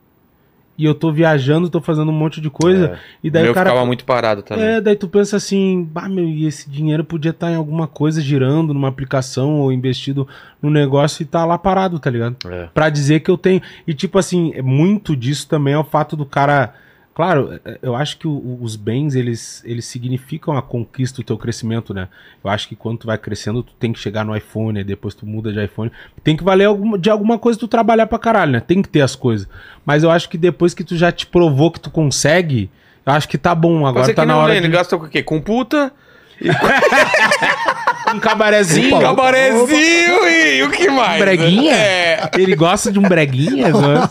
Speaker 3: E eu tô viajando, tô fazendo um monte de coisa.
Speaker 1: É.
Speaker 3: E
Speaker 1: O
Speaker 3: daí
Speaker 1: meu
Speaker 3: o cara.
Speaker 1: ficava muito parado também.
Speaker 3: É, daí tu pensa assim, bah, meu, e esse dinheiro podia estar em alguma coisa girando, numa aplicação ou investido no negócio e tá lá parado, tá ligado?
Speaker 1: É.
Speaker 3: Pra dizer que eu tenho. E tipo assim, é muito disso também é o fato do cara. Claro, é, eu acho que o- os bens, eles, eles significam a conquista do teu crescimento, né? Eu acho que quando tu vai crescendo, tu tem que chegar no iPhone, aí depois tu muda de iPhone. Tem que valer alguma, de alguma coisa tu trabalhar pra caralho, né? Tem que ter as coisas. Mas eu acho que depois que tu já te provou que tu consegue, eu acho que tá bom. Agora
Speaker 1: ser
Speaker 3: tá
Speaker 1: que
Speaker 3: na hora?
Speaker 1: Ele
Speaker 3: de...
Speaker 1: gasta com o quê? Com puta,
Speaker 3: um cabarezinho.
Speaker 2: Opa,
Speaker 1: cabarezinho e o que mais? né?
Speaker 3: breguinha?
Speaker 1: É.
Speaker 3: Ele gosta de um breguinha? né?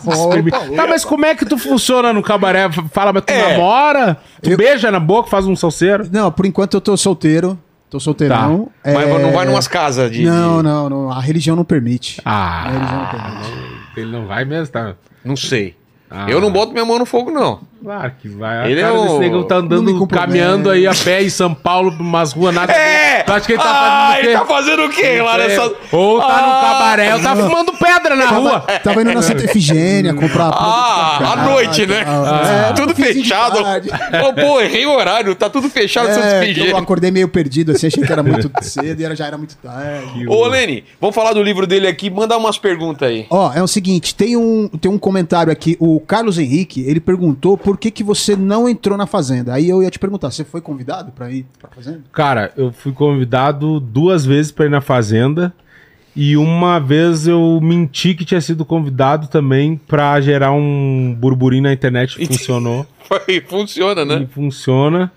Speaker 3: tá, mas como é que tu funciona no cabaré? Fala, mas tu
Speaker 1: É.
Speaker 3: namora? Tu
Speaker 2: Eu-
Speaker 3: beija na boca, faz um salseiro?
Speaker 2: Não, por enquanto eu tô solteiro. Tô solteirão.
Speaker 1: Mas
Speaker 2: É,
Speaker 1: não vai numas casas de.
Speaker 2: Não, não, não. A religião não permite. A religião não
Speaker 3: Ah,
Speaker 2: permite.
Speaker 3: ele não vai mesmo, tá?
Speaker 1: Não sei.
Speaker 3: Ah.
Speaker 1: Eu não boto minha mão no fogo, não.
Speaker 3: Claro que vai.
Speaker 1: Ele
Speaker 3: a cara
Speaker 1: é
Speaker 3: desse
Speaker 1: um-
Speaker 3: negão tá andando, caminhando aí a pé em São Paulo, umas ruas nada.
Speaker 1: É!
Speaker 3: Tu acha que ele tá
Speaker 1: ah,
Speaker 3: fazendo o quê?
Speaker 1: ele tá fazendo o quê lá
Speaker 3: É,
Speaker 1: nessa...
Speaker 3: Ou tá
Speaker 1: Ah,
Speaker 3: no cabaré, ou tá fumando pedra na rua.
Speaker 2: Tava indo na Santa Efigênia comprar
Speaker 1: Ah, à noite, né? Ah,
Speaker 2: É,
Speaker 1: tudo
Speaker 2: finzinho de
Speaker 1: fechado. Ô, pô, errei o horário, tá tudo fechado,
Speaker 2: É,
Speaker 1: Santos
Speaker 2: que eu acordei meio perdido, assim, achei que era muito cedo e era, já era muito tarde.
Speaker 1: Ô, Lene, vamos falar do livro dele aqui, mandar umas perguntas aí.
Speaker 2: Ó, é o seguinte, tem um, tem um comentário aqui, o Carlos Henrique, ele perguntou por que, que você não entrou na Fazenda. Aí eu ia te perguntar, você foi convidado pra ir pra Fazenda?
Speaker 3: Cara, eu fui convidado duas vezes pra ir na fazenda. E uma vez eu menti que tinha sido convidado também pra gerar um burburinho na internet. Funcionou.
Speaker 1: Foi, funciona, né?
Speaker 3: E funciona.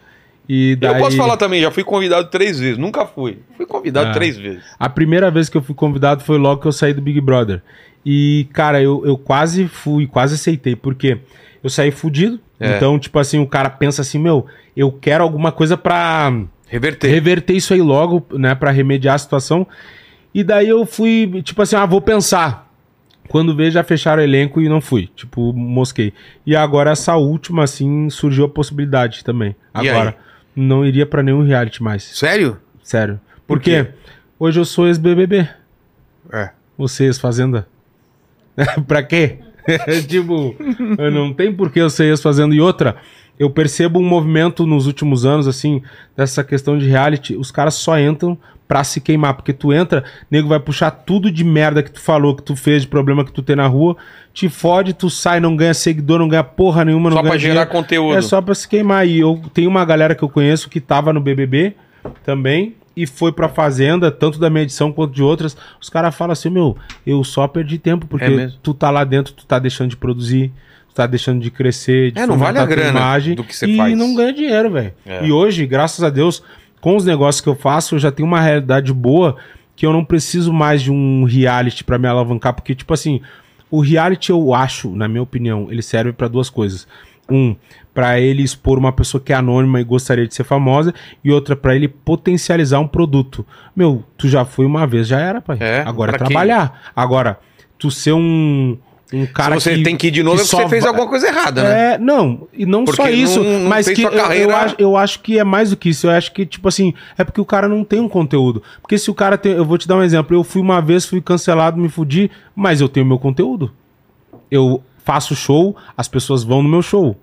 Speaker 3: E daí...
Speaker 1: Eu posso falar também, já fui convidado três vezes, nunca fui. Fui convidado
Speaker 3: Ah.
Speaker 1: três vezes.
Speaker 3: A primeira vez que eu fui convidado foi logo que eu saí do Big Brother. E, cara, eu, eu quase fui, quase aceitei, porque eu saí fudido.
Speaker 1: É.
Speaker 3: Então, tipo assim, o cara pensa assim, meu, eu quero alguma coisa pra
Speaker 1: Reverter.
Speaker 3: reverter isso aí logo, né, Pra remediar a situação. E daí eu fui, tipo assim, ah, vou pensar. Quando vejo, já fecharam o elenco e não fui. Tipo, mosquei. E agora, essa última, assim, surgiu a possibilidade também. Agora, não iria pra nenhum reality mais.
Speaker 1: Sério?
Speaker 3: Sério.
Speaker 1: Por
Speaker 3: Por quê? Hoje eu sou ex-BBB.
Speaker 1: É.
Speaker 3: Você, ex-fazenda. pra quê? tipo, não tem por que eu ser ex-fazenda. E outra, eu percebo um movimento nos últimos anos, assim, dessa questão de reality. Os caras só entram pra se queimar. Porque tu entra, nego vai puxar tudo de merda que tu falou, que tu fez, de problema que tu tem na rua. Te fode, tu sai, não ganha seguidor, não ganha porra nenhuma, não
Speaker 1: Só
Speaker 3: ganha
Speaker 1: pra gerar
Speaker 3: dinheiro.
Speaker 1: conteúdo.
Speaker 3: É só pra se queimar. E eu tenho uma galera que eu conheço que tava no BBB também e foi pra Fazenda, tanto da minha edição quanto de outras. Os caras falam assim: meu, eu só perdi tempo porque
Speaker 1: É
Speaker 3: tu tá lá dentro, tu tá deixando de produzir. tu Tá deixando de crescer, de
Speaker 1: É, não vale a grana do que você
Speaker 3: e
Speaker 1: faz.
Speaker 3: não ganha dinheiro, velho.
Speaker 1: É.
Speaker 3: E hoje, graças a Deus, com os negócios que eu faço, eu já tenho uma realidade boa que eu não preciso mais de um reality pra me alavancar, porque, tipo assim, o reality, eu acho, na minha opinião, ele serve pra duas coisas. Um, pra ele expor uma pessoa que é anônima e gostaria de ser famosa, e outra, pra ele potencializar um produto. Meu, tu já foi uma vez, já era, pai.
Speaker 1: É,
Speaker 3: Agora é trabalhar. Agora, tu ser um, um cara
Speaker 1: Se você tem que ir de novo, é porque você fez alguma coisa errada, né?
Speaker 3: é, não, e não
Speaker 1: Porque
Speaker 3: só isso,
Speaker 1: não- não
Speaker 3: mas que eu,
Speaker 1: carreira-
Speaker 3: eu, acho, eu acho que é mais do que isso. Eu acho que, tipo assim, é porque o cara não tem um conteúdo. Porque se o cara tem. Eu vou te dar um exemplo. Eu fui uma vez, fui cancelado, me fudi, mas eu tenho meu conteúdo. Eu faço show, as pessoas vão no meu show.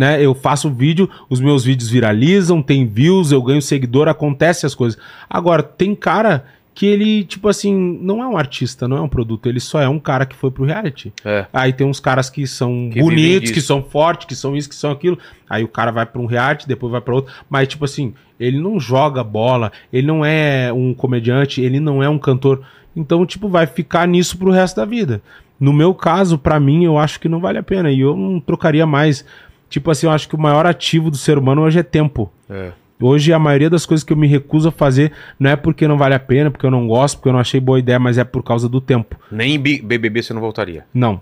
Speaker 3: Né? Eu faço vídeo, os meus vídeos viralizam, tem views, eu ganho seguidor, acontece as coisas. Agora, tem cara que ele, tipo assim, não é um artista, não é um produto, ele só é um cara que foi pro reality.
Speaker 1: É.
Speaker 3: Aí tem uns caras que são
Speaker 1: Que
Speaker 3: bonitos, que são fortes, que são isso, que são aquilo. Aí o cara vai pra um reality, depois vai pra outro. Mas, tipo assim, ele não joga bola, ele não é um comediante, ele não é um cantor. Então, tipo, vai ficar nisso pro resto da vida. No meu caso, pra mim, eu acho que não vale a pena. E eu não trocaria mais. Tipo assim, eu acho que o maior ativo do ser humano hoje é tempo.
Speaker 1: É.
Speaker 3: Hoje a maioria das coisas que eu me recuso a fazer não é porque não vale a pena, porque eu não gosto, porque eu não achei boa ideia, mas é por causa do tempo.
Speaker 1: Nem BBB você não voltaria.
Speaker 3: Não.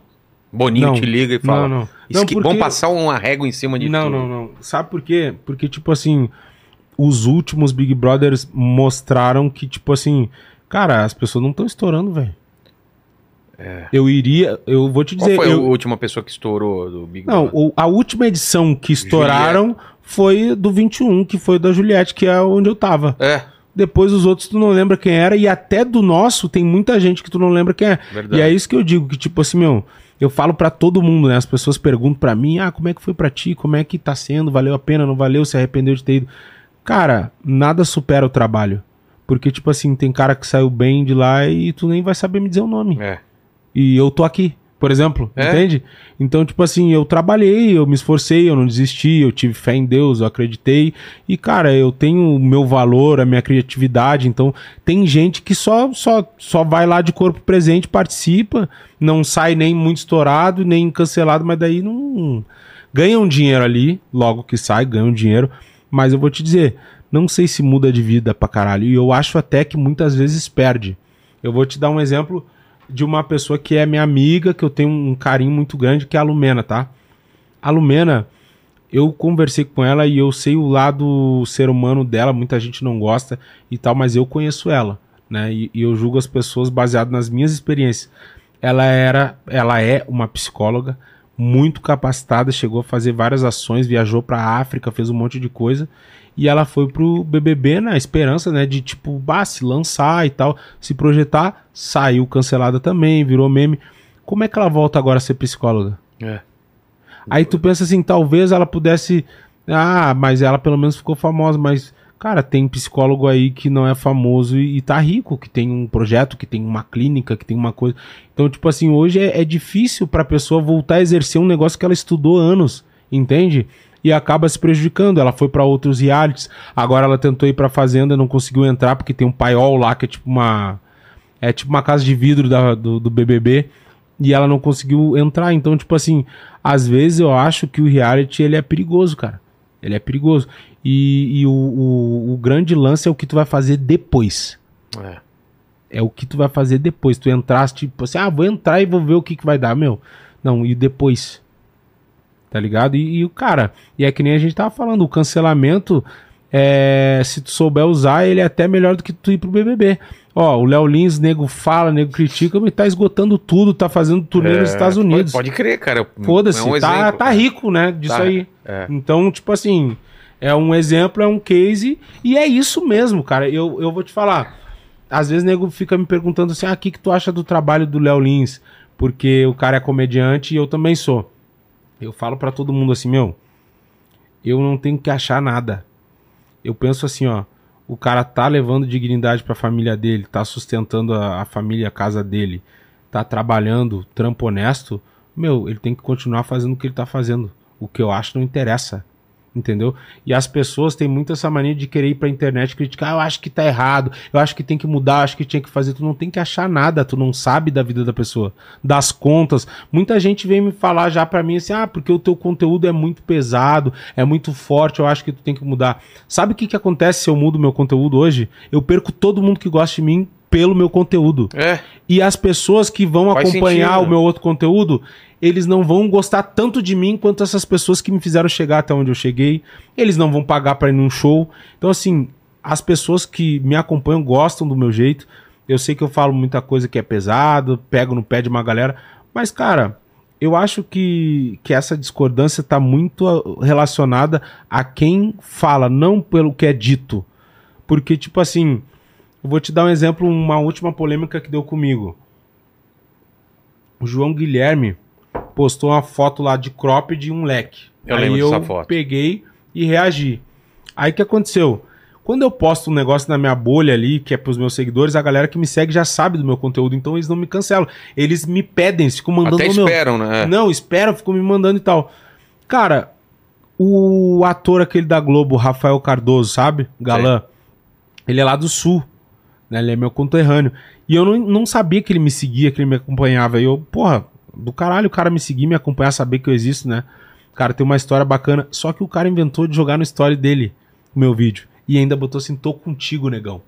Speaker 1: Boninho
Speaker 3: Não.
Speaker 1: te liga e fala.
Speaker 3: Não, não.
Speaker 1: "Isso
Speaker 3: Não,
Speaker 1: que-
Speaker 3: porque-
Speaker 1: Vamos passar uma régua em cima de
Speaker 3: Não,
Speaker 1: tudo.
Speaker 3: não, não. Sabe por quê? Porque, tipo assim, os últimos Big Brothers mostraram que, tipo assim, cara, as pessoas não estão estourando, velho. Eu iria, eu vou te
Speaker 1: É. Qual
Speaker 3: dizer.
Speaker 1: foi
Speaker 3: eu-
Speaker 1: a última pessoa que estourou do Big
Speaker 3: Não,
Speaker 1: Brother?
Speaker 3: o- a última edição que estouraram foi do 21, que foi da Juliette, que é onde eu tava.
Speaker 1: É,
Speaker 3: Depois os outros tu não lembra quem era, e até do nosso tem muita gente que tu não lembra quem é.
Speaker 1: Verdade.
Speaker 3: E é isso que eu digo, que tipo assim, meu, eu falo pra todo mundo, né? As pessoas perguntam pra mim, ah, como é que foi pra ti? Como é que tá sendo? Valeu a pena? Não valeu? Se arrependeu de ter ido? Cara, nada supera o trabalho. Porque, tipo assim, tem cara que saiu bem de lá e tu nem vai saber me dizer o nome.
Speaker 1: é.
Speaker 3: E eu tô aqui, por exemplo,
Speaker 1: É?
Speaker 3: entende? Então, tipo assim, eu trabalhei, eu me esforcei, eu não desisti, eu tive fé em Deus, eu acreditei. E, cara, eu tenho o meu valor, a minha criatividade. Então, tem gente que só, só, só vai lá de corpo presente, participa, não sai nem muito estourado, nem cancelado, mas daí não. Ganha um dinheiro ali, logo que sai, ganha um dinheiro. Mas eu vou te dizer, não sei se muda de vida pra caralho. E eu acho até que muitas vezes perde. Eu vou te dar um exemplo de uma pessoa que é minha amiga, que eu tenho um carinho muito grande, que é a Lumena, tá? A Lumena, eu conversei com ela e eu sei o lado ser humano dela, muita gente não gosta e tal, mas eu conheço ela, né? E, e eu julgo as pessoas baseado nas minhas experiências. Ela era, ela é uma psicóloga muito capacitada, chegou a fazer várias ações, viajou pra África, fez um monte de coisa. E ela foi pro BBB na esperança, né, de tipo, bah, se lançar e tal, se projetar. Saiu cancelada também, virou meme. Como é que ela volta agora a ser psicóloga?
Speaker 1: É.
Speaker 3: Aí tu pensa assim, talvez ela pudesse. Ah, mas ela pelo menos ficou famosa, mas. Cara, tem psicólogo aí que não é famoso e, e tá rico, que tem um projeto, que tem uma clínica, que tem uma coisa. Então, tipo assim, hoje é, é difícil pra pessoa voltar a exercer um negócio que ela estudou anos, entende? E acaba se prejudicando. Ela foi pra outros realities, agora ela tentou ir pra Fazenda, não conseguiu entrar porque tem um paiol lá que é tipo uma. É tipo uma casa de vidro da- do, do BBB e ela não conseguiu entrar. Então, tipo assim, às vezes eu acho que o reality ele é perigoso, cara. Ele é perigoso. E, e o, o, o grande lance é o que tu vai fazer depois.
Speaker 1: É.
Speaker 3: É o que tu vai fazer depois. Tu entraste, tipo assim, ah, vou entrar e vou ver o que, que vai dar, meu. Não, e depois? Tá ligado? E, o cara, e é que nem a gente tava falando, o cancelamento, é, se tu souber usar, ele é até melhor do que tu ir pro BBB. Ó, o Léo Lins, nego fala, nego critica, mas tá esgotando tudo, tá fazendo turnê nos
Speaker 1: É,
Speaker 3: Estados Unidos.
Speaker 1: Pode, pode crer, cara.
Speaker 3: Foda-se,
Speaker 1: É um
Speaker 3: tá, tá rico, né, disso
Speaker 1: Tá,
Speaker 3: aí.
Speaker 1: é.
Speaker 3: Então, tipo assim, é um exemplo, é um case, e é isso mesmo, cara. Eu, eu vou te falar. Às vezes o nego fica me perguntando assim: ah, o que, que tu acha do trabalho do Léo Lins? Porque o cara é comediante e eu também sou. Eu falo pra todo mundo assim, meu, eu não tenho que achar nada. Eu penso assim, ó, o cara tá levando dignidade pra família dele, tá sustentando a, a família, a casa dele, tá trabalhando, trampo honesto, meu, ele tem que continuar fazendo o que ele tá fazendo. O que eu acho não interessa. Entendeu? E as pessoas têm muito essa mania de querer ir pra internet criticar. "Ah, Eu acho que tá errado, eu acho que tem que mudar, eu acho que tinha que fazer. Tu não tem que achar nada, tu não sabe da vida da pessoa, das contas. Muita gente vem me falar já pra mim assim: ah, porque o teu conteúdo é muito pesado, é muito forte, eu acho que tu tem que mudar. Sabe o que, que acontece se eu mudo meu conteúdo hoje? Eu perco todo mundo que gosta de mim pelo meu conteúdo.
Speaker 1: É.
Speaker 3: E as pessoas que vão
Speaker 1: Faz
Speaker 3: acompanhar
Speaker 1: sentido.
Speaker 3: o meu outro conteúdo, eles não vão gostar tanto de mim quanto essas pessoas que me fizeram chegar até onde eu cheguei. Eles não vão pagar pra ir num show. Então, assim, as pessoas que me acompanham gostam do meu jeito. Eu sei que eu falo muita coisa que é pesado, pego no pé de uma galera. Mas, cara, eu acho que, que essa discordância tá muito ah, relacionada a quem fala, não pelo que é dito. Porque, tipo assim, eu vou te dar um exemplo, uma última polêmica que deu comigo. O João Guilherme postou uma foto lá de crop de um leque.
Speaker 1: Eu
Speaker 3: Aí
Speaker 1: lembro
Speaker 3: eu
Speaker 1: dessa foto.
Speaker 3: peguei e reagi. Aí o que aconteceu? Quando eu posto um negócio na minha bolha ali, que é pros meus seguidores, a galera que me segue já sabe do meu conteúdo, então eles não me cancelam. Eles me pedem, eles ficam mandando
Speaker 1: Até
Speaker 3: "Ô, meu,
Speaker 1: esperam, né?
Speaker 3: não, espera, ficou me mandando e tal. Cara, o ator aquele da Globo, Rafael Cardoso, sabe? Galã. Ele é lá do sul. Né? Ele é meu conterrâneo. E eu não, não sabia que ele me seguia, que ele me acompanhava. E eu, porra, do caralho o cara me seguir, me acompanhar, saber que eu existo, né? Cara, tem uma história bacana. Só que o cara inventou de jogar no story dele o meu vídeo. E ainda botou assim, tô contigo, negão.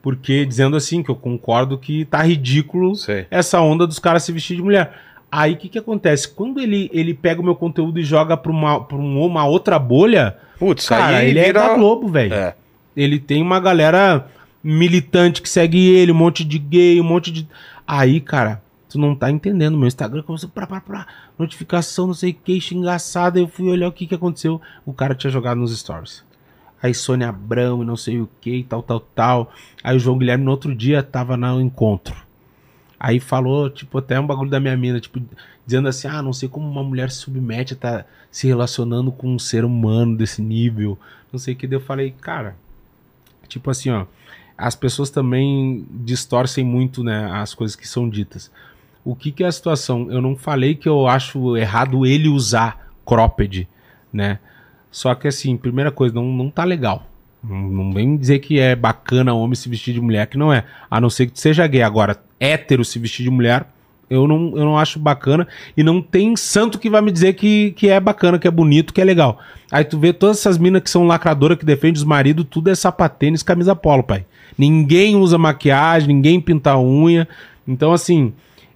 Speaker 3: Porque dizendo assim, que eu concordo que tá ridículo
Speaker 1: Sei.
Speaker 3: essa onda dos caras se vestir de mulher. Aí o que que acontece? Quando ele, ele pega o meu conteúdo e joga pra uma, pra um- uma outra bolha,
Speaker 1: Putz,
Speaker 3: cara,
Speaker 1: aí
Speaker 3: ele é
Speaker 1: vira-
Speaker 3: da Globo, velho.
Speaker 1: É.
Speaker 3: Ele tem uma galera militante que segue ele, um monte de gay, um monte de. Aí, cara, tu não tá entendendo. Meu Instagram começou pra, pra, pra, notificação, não sei o que, xingaçada. Eu fui olhar o que que aconteceu. O cara tinha jogado nos stories. Aí Sônia Abrão não sei o que, tal, tal, tal. Aí o João Guilherme no outro dia tava no encontro. Aí falou, tipo, até um bagulho da minha mina, tipo, dizendo assim, ah, não sei como uma mulher se submete a tá se relacionando com um ser humano desse nível, não sei o que. Daí eu falei, cara, tipo assim, ó, as pessoas também distorcem muito, né, as coisas que são ditas. O que que é a situação? Eu não falei que eu acho errado ele usar cropped, né? Só que assim, primeira coisa, não, não tá legal. Não, vem dizer que é bacana homem se vestir de mulher, que não é. A não ser que seja gay. Agora, hétero se vestir de mulher, eu não, eu não acho bacana. E não tem santo que vai me dizer que, que é bacana, que é bonito, que é legal. Aí tu vê todas essas minas que são lacradoras, que defendem os maridos, tudo é sapatênis, camisa polo, pai. Ninguém usa maquiagem, ninguém pinta unha. Então, assim,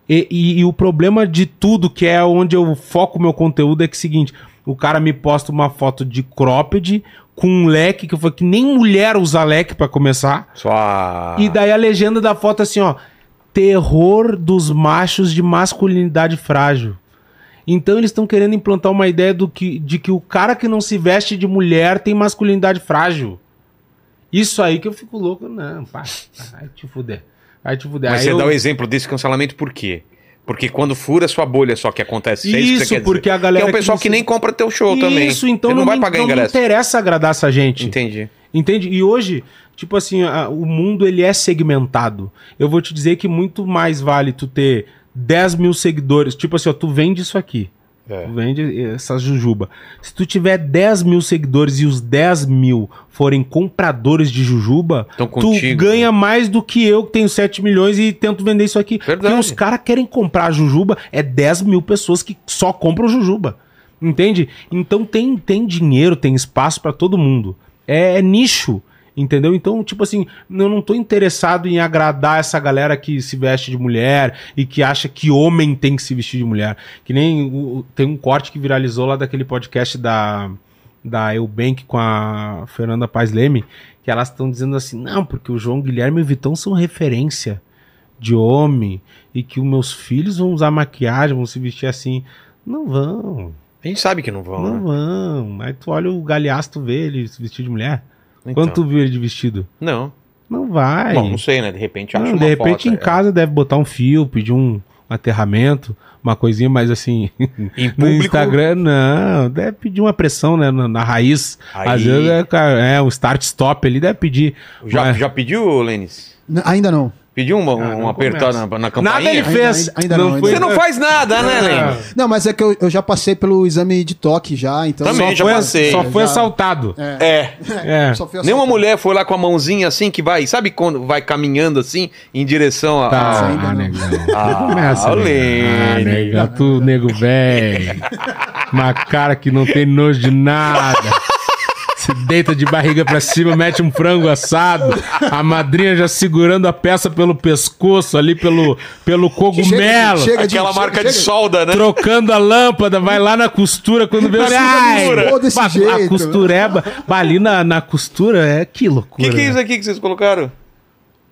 Speaker 3: e, e- e o problema de tudo, que é onde eu foco meu conteúdo, é que é o seguinte: o cara me posta uma foto de cropped com um leque, que eu falei que nem mulher usa leque pra começar.
Speaker 1: Só.
Speaker 3: E daí a legenda da foto é assim, ó. Terror dos machos de masculinidade frágil. Então eles estão querendo implantar uma ideia do que, de que o cara que não se veste de mulher tem masculinidade frágil. Isso aí que eu fico louco. Não, pá, vai te fuder. Te fuder.
Speaker 1: Mas
Speaker 3: Aí
Speaker 1: você
Speaker 3: eu-
Speaker 1: dá o exemplo desse cancelamento por quê? Porque quando fura sua bolha só que acontece é
Speaker 3: Isso,
Speaker 1: que
Speaker 3: porque
Speaker 1: dizer.
Speaker 3: a galera
Speaker 1: Que é o pessoal
Speaker 3: que
Speaker 1: que,
Speaker 3: você-
Speaker 1: nem compra teu show também.
Speaker 3: Isso, então
Speaker 1: Ele não, vai pagar
Speaker 3: não
Speaker 1: ingresso.
Speaker 3: interessa agradar essa gente.
Speaker 1: Entendi.
Speaker 3: Entende? E hoje, tipo assim, a- o mundo ele é segmentado. Eu vou te dizer que muito mais vale tu ter 10 mil seguidores. Tipo assim, ó, tu vende isso aqui.
Speaker 1: É.
Speaker 3: Tu vende essa jujuba. Se tu tiver 10 mil seguidores e os 10 mil forem compradores de jujuba,
Speaker 1: Tão
Speaker 3: tu
Speaker 1: contigo,
Speaker 3: ganha mais do que eu que tenho 7 milhões e tento vender isso aqui.
Speaker 1: Verdade.
Speaker 3: Porque os caras querem comprar jujuba, é 10 mil pessoas que só compram jujuba. Entende? Então tem, tem dinheiro, tem espaço pra todo mundo. É, é nicho. Entendeu? Então, tipo assim, eu não tô interessado em agradar essa galera que se veste de mulher e que acha que homem tem que se vestir de mulher. Que nem o- tem um corte que viralizou lá daquele podcast da, da Eubank com a Fernanda Paz Leme, que elas estão dizendo assim, não, porque o João Guilherme e o Vitão são referência de homem e que os meus filhos vão usar maquiagem, vão se vestir assim. Não vão,
Speaker 1: A gente sabe que não vão,
Speaker 3: não
Speaker 1: né?
Speaker 3: vão. Aí tu olha o galhaço, tu vê ele se vestir de mulher.
Speaker 1: Então.
Speaker 3: Quando tu viu ele de vestido?
Speaker 1: Não.
Speaker 3: Não vai.
Speaker 1: Bom, não sei, né? De repente acha
Speaker 3: Não,
Speaker 1: uma
Speaker 3: de repente
Speaker 1: foto,
Speaker 3: em
Speaker 1: é.
Speaker 3: casa deve botar um fio, pedir um, um aterramento, uma coisinha mais assim.
Speaker 1: Em
Speaker 3: No
Speaker 1: público,
Speaker 3: Instagram, não. Deve pedir uma pressão, né? Na, na raiz.
Speaker 1: Aí-
Speaker 3: Às vezes é, é um start-stop ali, deve pedir.
Speaker 1: já,
Speaker 3: Mas-
Speaker 1: já pediu, Lênis?
Speaker 2: Ainda não.
Speaker 1: Pediu uma,
Speaker 3: Ah,
Speaker 1: um
Speaker 3: não
Speaker 1: apertar na, na campainha?
Speaker 3: Nada ele
Speaker 2: Ainda-
Speaker 3: fez.
Speaker 2: ainda- ainda não, ainda
Speaker 3: foi-
Speaker 1: Você não faz nada, né,
Speaker 3: Ah.
Speaker 1: Lênis?
Speaker 2: Não, mas é que eu, eu já passei pelo exame de toque já, então...
Speaker 1: Também,
Speaker 3: Só
Speaker 1: já
Speaker 3: foi,
Speaker 1: passei.
Speaker 3: só foi
Speaker 2: Já-
Speaker 3: assaltado.
Speaker 1: É.
Speaker 3: É.
Speaker 2: Fui
Speaker 1: Nenhuma
Speaker 2: assaltado.
Speaker 1: mulher foi lá com a mãozinha assim que vai, sabe quando vai caminhando assim em direção a.
Speaker 3: Tá,
Speaker 1: a-
Speaker 2: ainda não.
Speaker 3: negão.
Speaker 1: Ah,
Speaker 3: Não começa,
Speaker 1: olha
Speaker 3: negão. Ah,
Speaker 1: ele.
Speaker 3: negão, tu, nego velho. Uma cara que não tem nojo de nada. Se deita de barriga pra cima, mete um frango assado. A madrinha já segurando a peça pelo pescoço, ali pelo, pelo cogumelo.
Speaker 2: chega de-
Speaker 1: Aquela
Speaker 2: chega-
Speaker 1: marca de
Speaker 2: chega-
Speaker 1: solda, né?
Speaker 3: Trocando a lâmpada, vai lá na costura quando vê. Ai, a, a
Speaker 2: jeito.
Speaker 3: costura é. ba- bah, Ali na, na costura é que
Speaker 1: O
Speaker 3: loucura.
Speaker 1: que, que é
Speaker 3: né?
Speaker 1: isso aqui que vocês colocaram?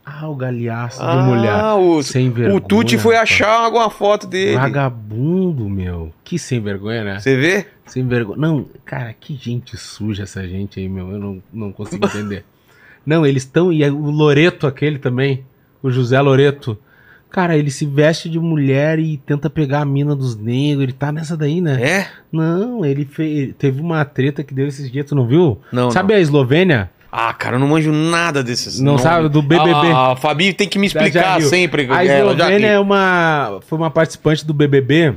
Speaker 3: Ah, o galhaço de mulher.
Speaker 1: o,
Speaker 3: Sem
Speaker 1: o
Speaker 3: vergonha,
Speaker 1: Tuti foi achar alguma foto dele.
Speaker 3: Vagabundo, meu. Que sem vergonha, né?
Speaker 1: Você vê?
Speaker 3: Sem vergonha. Não, cara, que gente suja essa gente aí, meu. Eu não, não consigo entender. Não, eles estão. E o Loreto, aquele também. O José Loreto. Cara, ele se veste de mulher e tenta pegar a mina dos negros. Ele tá nessa daí, né?
Speaker 1: É?
Speaker 3: Não, ele fez. Teve uma treta que deu esses dias, tu não viu?
Speaker 1: Não,
Speaker 3: Sabe a Eslovênia?
Speaker 1: Ah, cara, eu não manjo nada desses.
Speaker 3: Não sabe do BBB.
Speaker 1: Ah, a Fabi tem que me explicar sempre.
Speaker 3: A
Speaker 1: ela já
Speaker 3: Eslovênia é uma, foi uma participante do BBB,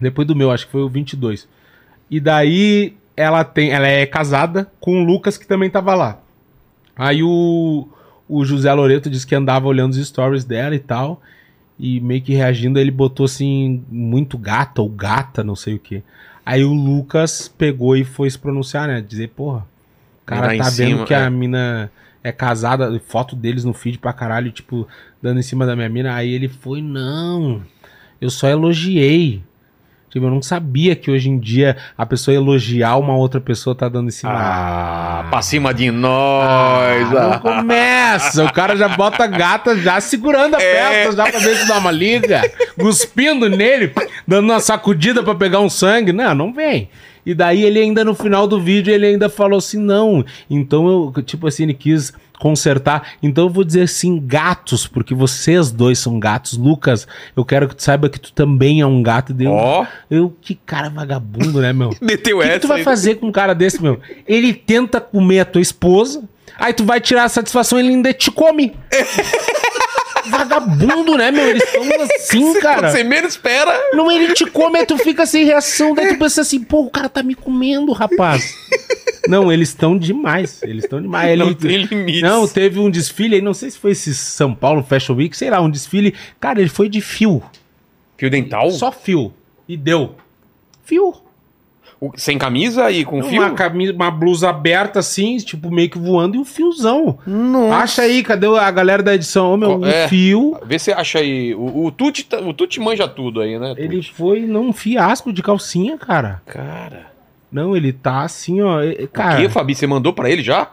Speaker 3: depois do meu, acho que foi o 22. E daí ela tem, ela é casada com o Lucas que também tava lá. Aí o, o José Loreto disse que andava olhando os stories dela e tal, e meio que reagindo, ele botou assim muito gata ou gata, não sei o que. Aí o Lucas pegou e foi se pronunciar, né? Dizer, porra, cara tá vendo
Speaker 1: cima,
Speaker 3: que
Speaker 1: é.
Speaker 3: a mina é casada, foto deles no feed pra caralho, tipo, dando em cima da minha mina. Aí ele foi, não, eu só elogiei. Tipo, eu não sabia que hoje em dia a pessoa elogiar uma outra pessoa tá dando em cima.
Speaker 1: Ah, pra cima de nós.
Speaker 3: Ah, não começa, o cara já bota a gata já segurando a
Speaker 1: É.
Speaker 3: festa, já pra ver se dá uma liga, cuspindo nele, dando uma sacudida pra pegar um sangue. Não, não vem. E daí ele ainda no final do vídeo, ele ainda falou assim, não. Então eu, tipo assim, ele quis consertar. Então eu vou dizer assim, gatos, porque vocês dois são gatos. Lucas, eu quero que tu saiba que tu também é um gato.
Speaker 1: Ó.
Speaker 3: eu, que cara vagabundo, né, meu?
Speaker 1: Meteu
Speaker 3: O que,
Speaker 1: essa.
Speaker 3: tu vai fazer com um cara desse, meu? Ele tenta comer a tua esposa, aí tu vai tirar a satisfação e ele ainda te come. Vagabundo, né, meu? Eles são assim,
Speaker 1: Quando
Speaker 3: cara.
Speaker 1: você menos espera.
Speaker 3: Não, ele te come, aí tu fica sem reação, daí tu pensa assim, pô, o cara tá me comendo, rapaz. Não, eles estão demais, eles estão demais. Ele,
Speaker 1: Não tem limites.
Speaker 3: Não, teve um desfile aí, não sei se foi esse São Paulo Fashion Week, sei lá, um desfile. Cara, ele foi de fio,
Speaker 1: Fio dental?
Speaker 3: só fio. E deu. Fio.
Speaker 1: O- Sem camisa e com fio?
Speaker 3: Uma, camisa, uma blusa aberta assim, tipo, meio que voando e um fiozão.
Speaker 1: Nossa.
Speaker 3: Acha aí, cadê a galera da edição? Ô, meu, um
Speaker 1: É.
Speaker 3: fio.
Speaker 1: Vê se acha aí. O, o, Tuti, tá- o Tuti manja tudo aí, né?
Speaker 3: Ele
Speaker 1: Tuti?
Speaker 3: foi num fiasco de calcinha, cara.
Speaker 1: Cara.
Speaker 3: Não, ele tá assim, ó. é- é-
Speaker 1: O
Speaker 3: Cara,
Speaker 1: que, Fabi? Você mandou pra ele já?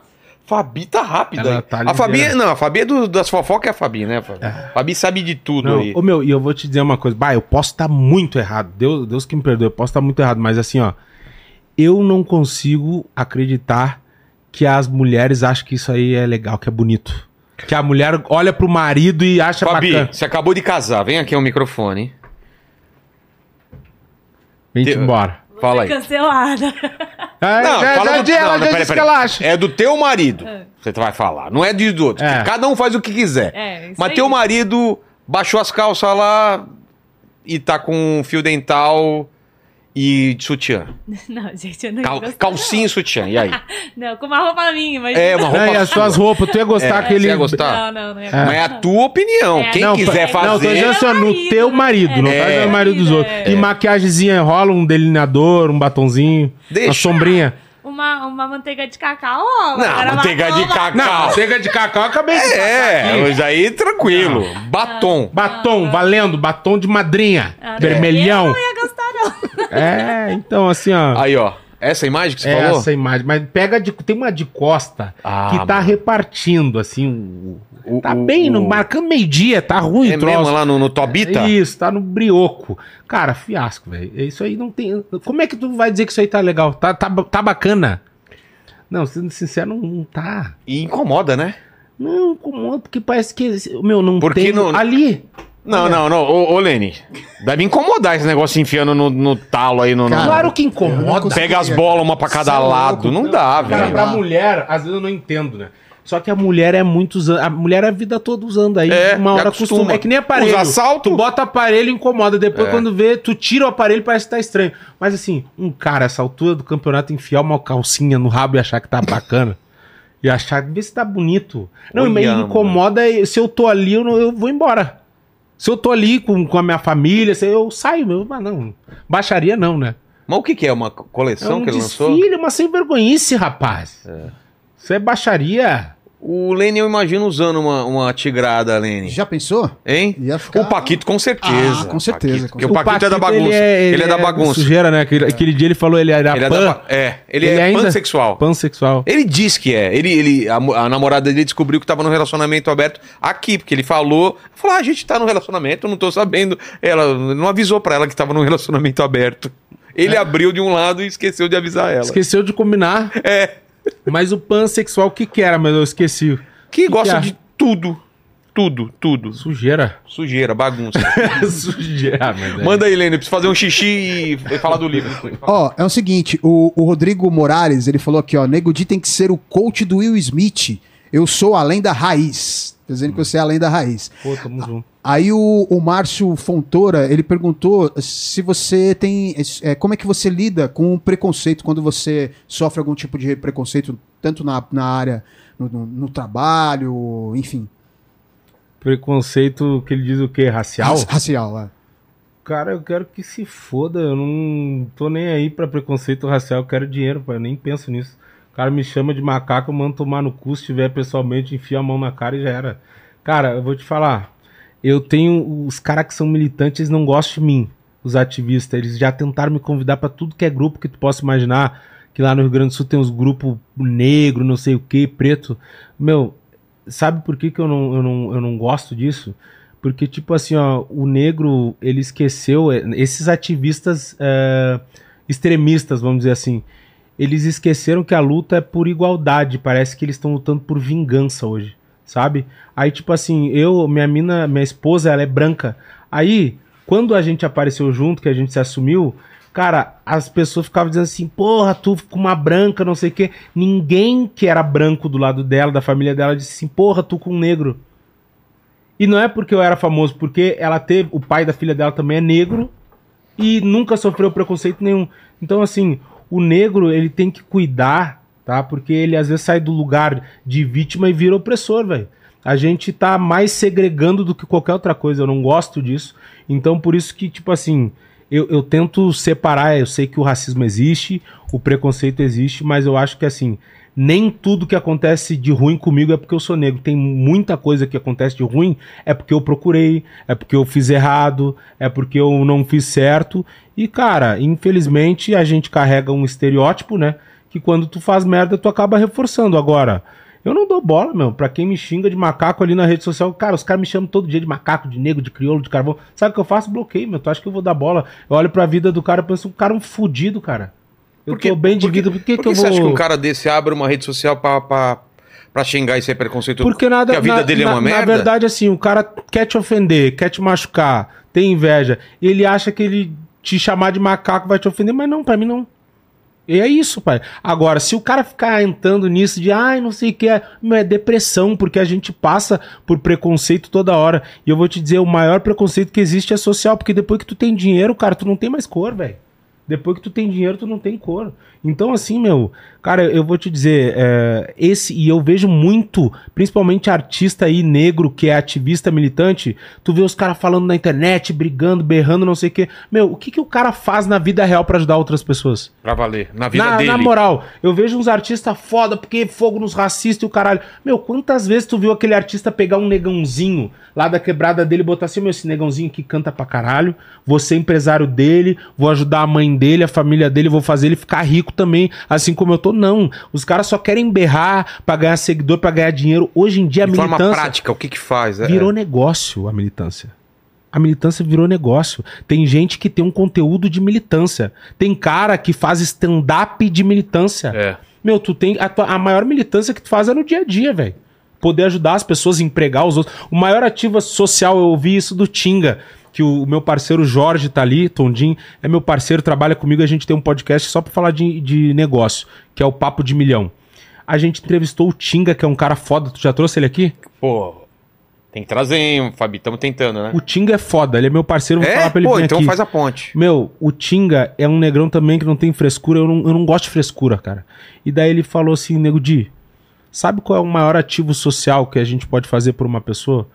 Speaker 1: Fabi tá rápida.
Speaker 3: Tá
Speaker 1: a Fabi,
Speaker 3: ligeira.
Speaker 1: não, a Fabi é do- das fofocas é a Fabi, né? Fabi, Fabi sabe de tudo
Speaker 3: Não,
Speaker 1: aí.
Speaker 3: ô meu, e eu vou te dizer uma coisa. Bah, eu posso estar muito errado. Deus, Deus que me perdoe, eu posso estar muito errado. Mas assim, ó. Eu não consigo acreditar que as mulheres acham que isso aí é legal, que é bonito. Que a mulher olha pro marido e acha
Speaker 1: Fabi,
Speaker 3: bacana.
Speaker 1: você acabou de casar. Vem aqui o microfone. hein?
Speaker 3: Vem-te
Speaker 1: Te-
Speaker 3: embora.
Speaker 1: Fala aí.
Speaker 5: Cancelada.
Speaker 3: É,
Speaker 1: Não,
Speaker 3: já,
Speaker 1: fala
Speaker 3: já,
Speaker 1: do-
Speaker 3: ela
Speaker 1: não,
Speaker 3: já
Speaker 1: peraí,
Speaker 3: disse que
Speaker 1: peraí.
Speaker 3: ela acha.
Speaker 1: É do teu marido. Você vai falar. Não é de do outro.
Speaker 3: É.
Speaker 1: Cada um faz o que quiser.
Speaker 5: É, isso
Speaker 1: Mas
Speaker 5: aí.
Speaker 1: teu marido baixou as calças lá e tá com fio dental e de sutiã.
Speaker 5: Não, gente, eu não ia
Speaker 1: Cal,
Speaker 5: gostar,
Speaker 1: calcinha e sutiã. E aí?
Speaker 5: Não, com uma roupa minha, mas...
Speaker 1: É, uma roupa
Speaker 3: Não, e as
Speaker 1: sua.
Speaker 3: suas roupas, tu ia gostar
Speaker 1: É,
Speaker 3: que ele.
Speaker 1: você ia gostar?
Speaker 5: Não, não, não ia
Speaker 1: Mas é a
Speaker 5: não.
Speaker 1: tua opinião.
Speaker 5: É,
Speaker 1: Quem
Speaker 3: Não,
Speaker 1: quiser
Speaker 3: pa- Não, tô
Speaker 1: fazer.
Speaker 3: dizendo assim, no teu marido, não
Speaker 1: É.
Speaker 3: faz no marido dos
Speaker 5: É.
Speaker 3: outros. E maquiagemzinha, rola um delineador, um batonzinho,
Speaker 1: Deixa.
Speaker 3: uma sombrinha.
Speaker 5: Uma, uma manteiga de cacau, ó.
Speaker 1: Não, manteiga de cacau.
Speaker 3: Não, manteiga de cacau, acabei de
Speaker 1: É, mas aí tranquilo. Batom.
Speaker 3: Batom, valendo, batom de madrinha,
Speaker 5: Ah,
Speaker 3: vermelhão.
Speaker 5: Eu não ia gostar, não.
Speaker 3: É, então assim, ó.
Speaker 1: Aí, ó. Essa imagem que você
Speaker 3: é
Speaker 1: falou?
Speaker 3: essa imagem, mas pega de, tem uma de costa
Speaker 1: Ah,
Speaker 3: que tá
Speaker 1: mano.
Speaker 3: repartindo assim, o-
Speaker 1: O-
Speaker 3: tá
Speaker 1: o-
Speaker 3: bem, no,
Speaker 1: o-
Speaker 3: marcando meio-dia, tá ruim
Speaker 1: É
Speaker 3: troço.
Speaker 1: mesmo lá no, no Tobita?
Speaker 3: Isso, tá no brioco. Cara, fiasco, velho. Isso aí não tem. Como é que tu vai dizer que isso aí tá legal? Tá, tá, tá bacana? Não, sendo sincero, não, não tá.
Speaker 1: E incomoda, né?
Speaker 3: Não, incomoda, porque parece que. Meu, não
Speaker 1: Porque
Speaker 3: tem.
Speaker 1: não-
Speaker 3: Ali.
Speaker 1: Não, não, não. Ô, ô Lene, deve incomodar esse negócio enfiando no, no talo aí. No, no-
Speaker 2: Cara,
Speaker 3: Claro que
Speaker 2: não
Speaker 3: incomoda.
Speaker 1: Pega as bolas uma pra cada
Speaker 2: Cê é
Speaker 1: lado.
Speaker 2: louco.
Speaker 1: Não dá,
Speaker 3: Cara,
Speaker 1: velho.
Speaker 3: pra
Speaker 2: Não.
Speaker 3: mulher, às vezes eu não entendo, né? Só que a mulher é muito usando. A mulher é a vida toda usando aí.
Speaker 1: É,
Speaker 3: uma hora
Speaker 1: acostuma.
Speaker 3: acostuma. É que nem aparelho.
Speaker 1: Usa salto.
Speaker 3: Tu bota aparelho e incomoda. Depois,
Speaker 1: É.
Speaker 3: quando vê, tu tira o aparelho parece que tá estranho. Mas assim, um cara, essa altura do campeonato, enfiar uma calcinha no rabo e achar que tá bacana. e achar, vê se tá bonito. Não,
Speaker 1: Olha,
Speaker 3: me incomoda. Se eu tô ali, eu, não- eu vou embora. Se eu tô ali com, com a minha família, se eu saio, meu, mas não. Baixaria não, né?
Speaker 1: Mas o que, que é? Uma
Speaker 3: É
Speaker 1: coleção
Speaker 3: um
Speaker 1: que ele lançou?
Speaker 3: desfile, uma sem vergonhice, rapaz. Isso é baixaria.
Speaker 1: O Lene, eu imagino usando uma, uma tigrada, Lene.
Speaker 2: Já pensou?
Speaker 1: Hein?
Speaker 2: Ia ficar-
Speaker 1: O Paquito, com certeza.
Speaker 2: Ah, com certeza,
Speaker 1: Paquito, Porque o Paquito, é da bagunça.
Speaker 3: Ele
Speaker 1: Ele
Speaker 3: é,
Speaker 1: é, da bagunça.
Speaker 3: Sujeira, né? Aquele, aquele dia ele falou ele era
Speaker 1: Ele é,
Speaker 3: pan,
Speaker 1: da ba- é, ele,
Speaker 3: Ele
Speaker 1: é
Speaker 3: ainda-
Speaker 1: pansexual.
Speaker 3: pansexual.
Speaker 1: Ele diz que é. Ele, ele, a, a namorada dele descobriu que tava no relacionamento aberto aqui, porque ele falou. Falou, ah, a gente tá no relacionamento, não tô sabendo. Ela não avisou pra ela que tava no relacionamento aberto. Ele
Speaker 3: É.
Speaker 1: abriu de um lado e esqueceu de avisar ela.
Speaker 3: Esqueceu de combinar.
Speaker 1: É.
Speaker 3: Mas o pansexual, o que que era? Mas eu esqueci.
Speaker 1: Que, gosta
Speaker 3: que
Speaker 1: de tudo. Tudo, tudo.
Speaker 3: Sujeira.
Speaker 1: Sujeira, bagunça.
Speaker 3: Sujeira, mas é.
Speaker 1: Manda aí, Lene, eu preciso fazer um xixi e falar do livro.
Speaker 2: Ó, é o seguinte, o, o Rodrigo Morales, ele falou aqui, ó, Nego Di tem que ser o coach do Will Smith. Eu sou além da raiz. Dizendo que você é além da raiz.
Speaker 3: Pô, tamo junto.
Speaker 2: Aí o, o Márcio Fontoura, ele perguntou se você tem. é, como é que você lida com o preconceito quando você sofre algum tipo de preconceito, tanto na, na área, no, no- no trabalho, enfim.
Speaker 3: Preconceito que ele diz o quê? Racial?
Speaker 2: Raci- Racial, é.
Speaker 3: Cara, eu quero que se foda. Eu não tô nem aí pra preconceito racial. Eu quero dinheiro, pai. Eu nem penso nisso. O cara me chama de macaco, eu mando tomar no cu. Se tiver pessoalmente, enfia a mão na cara e já era. Cara, eu vou te falar. Eu tenho. Os caras que são militantes, eles não gostam de mim. Os ativistas. Eles já tentaram me convidar pra tudo que é grupo que tu possa imaginar. Que lá no Rio Grande do Sul tem uns grupos negro, não sei o que, preto. Meu, sabe por que, que eu, não, eu, não, eu não gosto disso? Porque, tipo assim, ó, o negro, ele esqueceu, eh, esses ativistas eh, extremistas, vamos dizer assim, eles esqueceram que a luta é por igualdade, parece que eles estão lutando por vingança hoje, sabe? Aí, tipo assim, eu, minha mina, minha esposa, ela é branca. Aí, quando a gente apareceu junto, que a gente se assumiu, cara, as pessoas ficavam dizendo assim, porra, tu com uma branca, não sei o quê. Ninguém que era branco do lado dela, da família dela, disse assim, porra, tu com um negro. E não é porque eu era famoso, porque ela teve, o pai da filha dela também é negro e nunca sofreu preconceito nenhum. Então, assim, o negro, ele tem que cuidar, tá? Porque ele às vezes sai do lugar de vítima e vira opressor, velho. A gente tá mais segregando do que qualquer outra coisa, eu não gosto disso. Então, por isso que, tipo assim, eu, eu tento separar, eu sei que o racismo existe, o preconceito existe, mas eu acho que, assim, nem tudo que acontece de ruim comigo é porque eu sou negro. Tem muita coisa que acontece de ruim é porque eu procurei, é porque eu fiz errado, é porque eu não fiz certo. E, cara, infelizmente a gente carrega um estereótipo, né? Que quando tu faz merda, tu acaba reforçando. Agora, Eu não dou bola, meu, pra quem me xinga de macaco ali na rede social. Cara, os caras me chamam todo dia de macaco, de negro, de crioulo, de carvão. Sabe o que eu faço? Bloqueio, meu. Tu acha que eu vou dar bola? Eu olho pra vida do cara e penso, um cara um fudido, cara. Eu
Speaker 1: Por que-
Speaker 3: tô bem de
Speaker 1: por que-
Speaker 3: vida, por que,
Speaker 1: Por
Speaker 3: que
Speaker 1: que
Speaker 3: eu
Speaker 1: você
Speaker 3: vou...
Speaker 1: acha que um cara desse abre uma rede social pra, pra, pra xingar e ser preconceituoso?
Speaker 3: Porque nada,
Speaker 1: a vida
Speaker 3: na,
Speaker 1: dele é
Speaker 3: na-
Speaker 1: uma
Speaker 3: na
Speaker 1: merda?
Speaker 3: verdade, assim, o cara quer te ofender, quer te machucar, tem inveja. E ele acha que ele te chamar de macaco vai te ofender, mas não, pra mim não. E é isso, pai. Agora, se o cara ficar entrando nisso de, ai, não sei o que, é, é depressão, porque a gente passa por preconceito toda hora. E eu vou te dizer, o maior preconceito que existe é social, porque depois que tu tem dinheiro, cara, tu não tem mais cor, velho. Depois que tu tem dinheiro, tu não tem cor. Então, assim, meu, cara, eu vou te dizer, é, esse, e eu vejo muito, principalmente artista aí negro que é ativista militante, tu vê os caras falando na internet, brigando, berrando, não sei o quê. Meu, o que, que o cara faz na vida real pra ajudar outras pessoas?
Speaker 1: Pra valer. Na vida
Speaker 3: Na,
Speaker 1: dele.
Speaker 3: na moral, eu vejo uns artistas foda porque fogo nos racistas e o caralho. Meu, quantas vezes tu viu aquele artista pegar um negãozinho lá da quebrada dele e botar assim, meu, esse negãozinho que canta pra caralho, vou ser empresário dele, vou ajudar a mãe dele, a família dele, vou fazer ele ficar rico também, assim como eu tô. Não, os caras só querem berrar pra ganhar seguidor, pra ganhar dinheiro. Hoje em dia a
Speaker 1: De forma
Speaker 3: militância
Speaker 1: prática, o que que faz? É-
Speaker 3: virou negócio a militância. A militância virou negócio. Tem gente que tem um conteúdo de militância. Tem cara que faz stand-up de militância.
Speaker 1: É.
Speaker 3: Meu, tu tem. A, tua- a maior militância que tu faz é no dia a dia, velho. Poder ajudar as pessoas a empregar os outros. O maior ativo social, eu ouvi isso do Tinga. Que o, o meu parceiro Jorge tá ali, Tondim, é meu parceiro, trabalha comigo. A gente tem um podcast só pra falar de, de negócio, que é o Papo de Milhão. A gente entrevistou o Tinga, que é um cara foda. Tu já trouxe ele aqui?
Speaker 1: Pô, tem que trazer, hein, Fabi? Estamos tentando, né?
Speaker 3: O Tinga é foda, ele é meu parceiro, vou
Speaker 1: É?
Speaker 3: falar pra ele
Speaker 1: Pô,
Speaker 3: vir
Speaker 1: então
Speaker 3: aqui.
Speaker 1: faz a ponte.
Speaker 3: Meu, o Tinga é um negrão também que não tem frescura, eu não, eu não gosto de frescura, cara. E daí ele falou assim, Nego Di, sabe qual é o maior ativo social que a gente pode fazer por uma pessoa?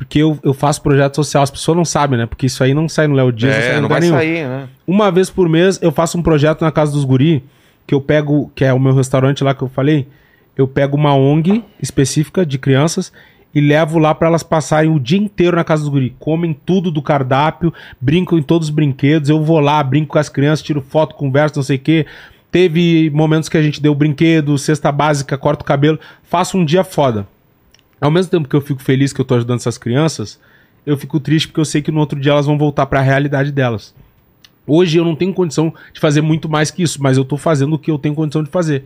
Speaker 3: Porque eu, eu faço projeto social, as pessoas não sabem, né? Porque isso aí não sai no Léo Dias, sai
Speaker 1: É,
Speaker 3: em
Speaker 1: não
Speaker 3: lugar
Speaker 1: vai
Speaker 3: nenhum.
Speaker 1: sair, né?
Speaker 3: Uma vez por mês eu faço um projeto na casa dos guri, que eu pego, que é o meu restaurante lá que eu falei, eu pego uma ONG específica de crianças e levo lá pra elas passarem o dia inteiro na casa dos guri, comem tudo do cardápio, brincam em todos os brinquedos, eu vou lá, brinco com as crianças, tiro foto, converso, não sei o quê. Teve momentos que a gente deu brinquedo, cesta básica, corta o cabelo, faço um dia foda. Ao mesmo tempo que eu fico feliz que eu tô ajudando essas crianças, eu fico triste porque eu sei que no outro dia elas vão voltar pra realidade delas. Hoje eu não tenho condição de fazer muito mais que isso, mas eu tô fazendo o que eu tenho condição de fazer.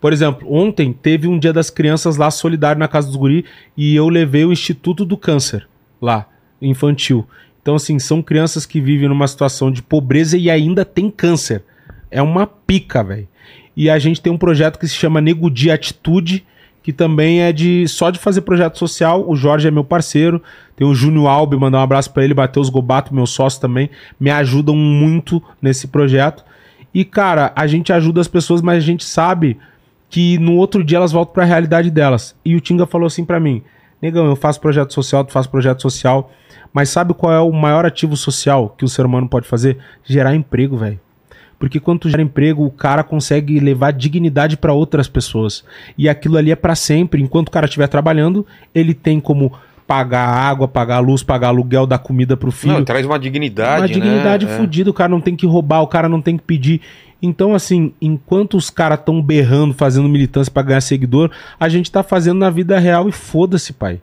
Speaker 3: Por exemplo, ontem teve um dia das crianças lá solidário na casa dos guri e eu levei o Instituto do Câncer lá, infantil. Então, assim, são crianças que vivem numa situação de pobreza e ainda tem câncer. É uma pica, velho. E a gente tem um projeto que se chama Nego Dia Atitude, que também é de só de fazer projeto social. O Jorge é meu parceiro. Tem o Júnior Albi, mandar um abraço pra ele, Matheus Gobato, meu sócio também, me ajudam muito nesse projeto. E cara, a gente ajuda as pessoas, mas a gente sabe que no outro dia elas voltam pra realidade delas. E o Tinga falou assim pra mim: "Negão, eu faço projeto social, tu faz projeto social, mas sabe qual é o maior ativo social que o ser humano pode fazer? Gerar emprego, velho. Porque quando tu gera emprego, o cara consegue levar dignidade para outras pessoas. E aquilo ali é para sempre. Enquanto o cara estiver trabalhando, ele tem como pagar água, pagar luz, pagar aluguel, dar comida pro filho.
Speaker 1: Não, traz uma dignidade,
Speaker 3: uma dignidade
Speaker 1: né? É.
Speaker 3: fodida. O cara não tem que roubar, o cara não tem que pedir. Então, assim, enquanto os caras tão berrando, fazendo militância para ganhar seguidor, a gente tá fazendo na vida real e foda-se, pai.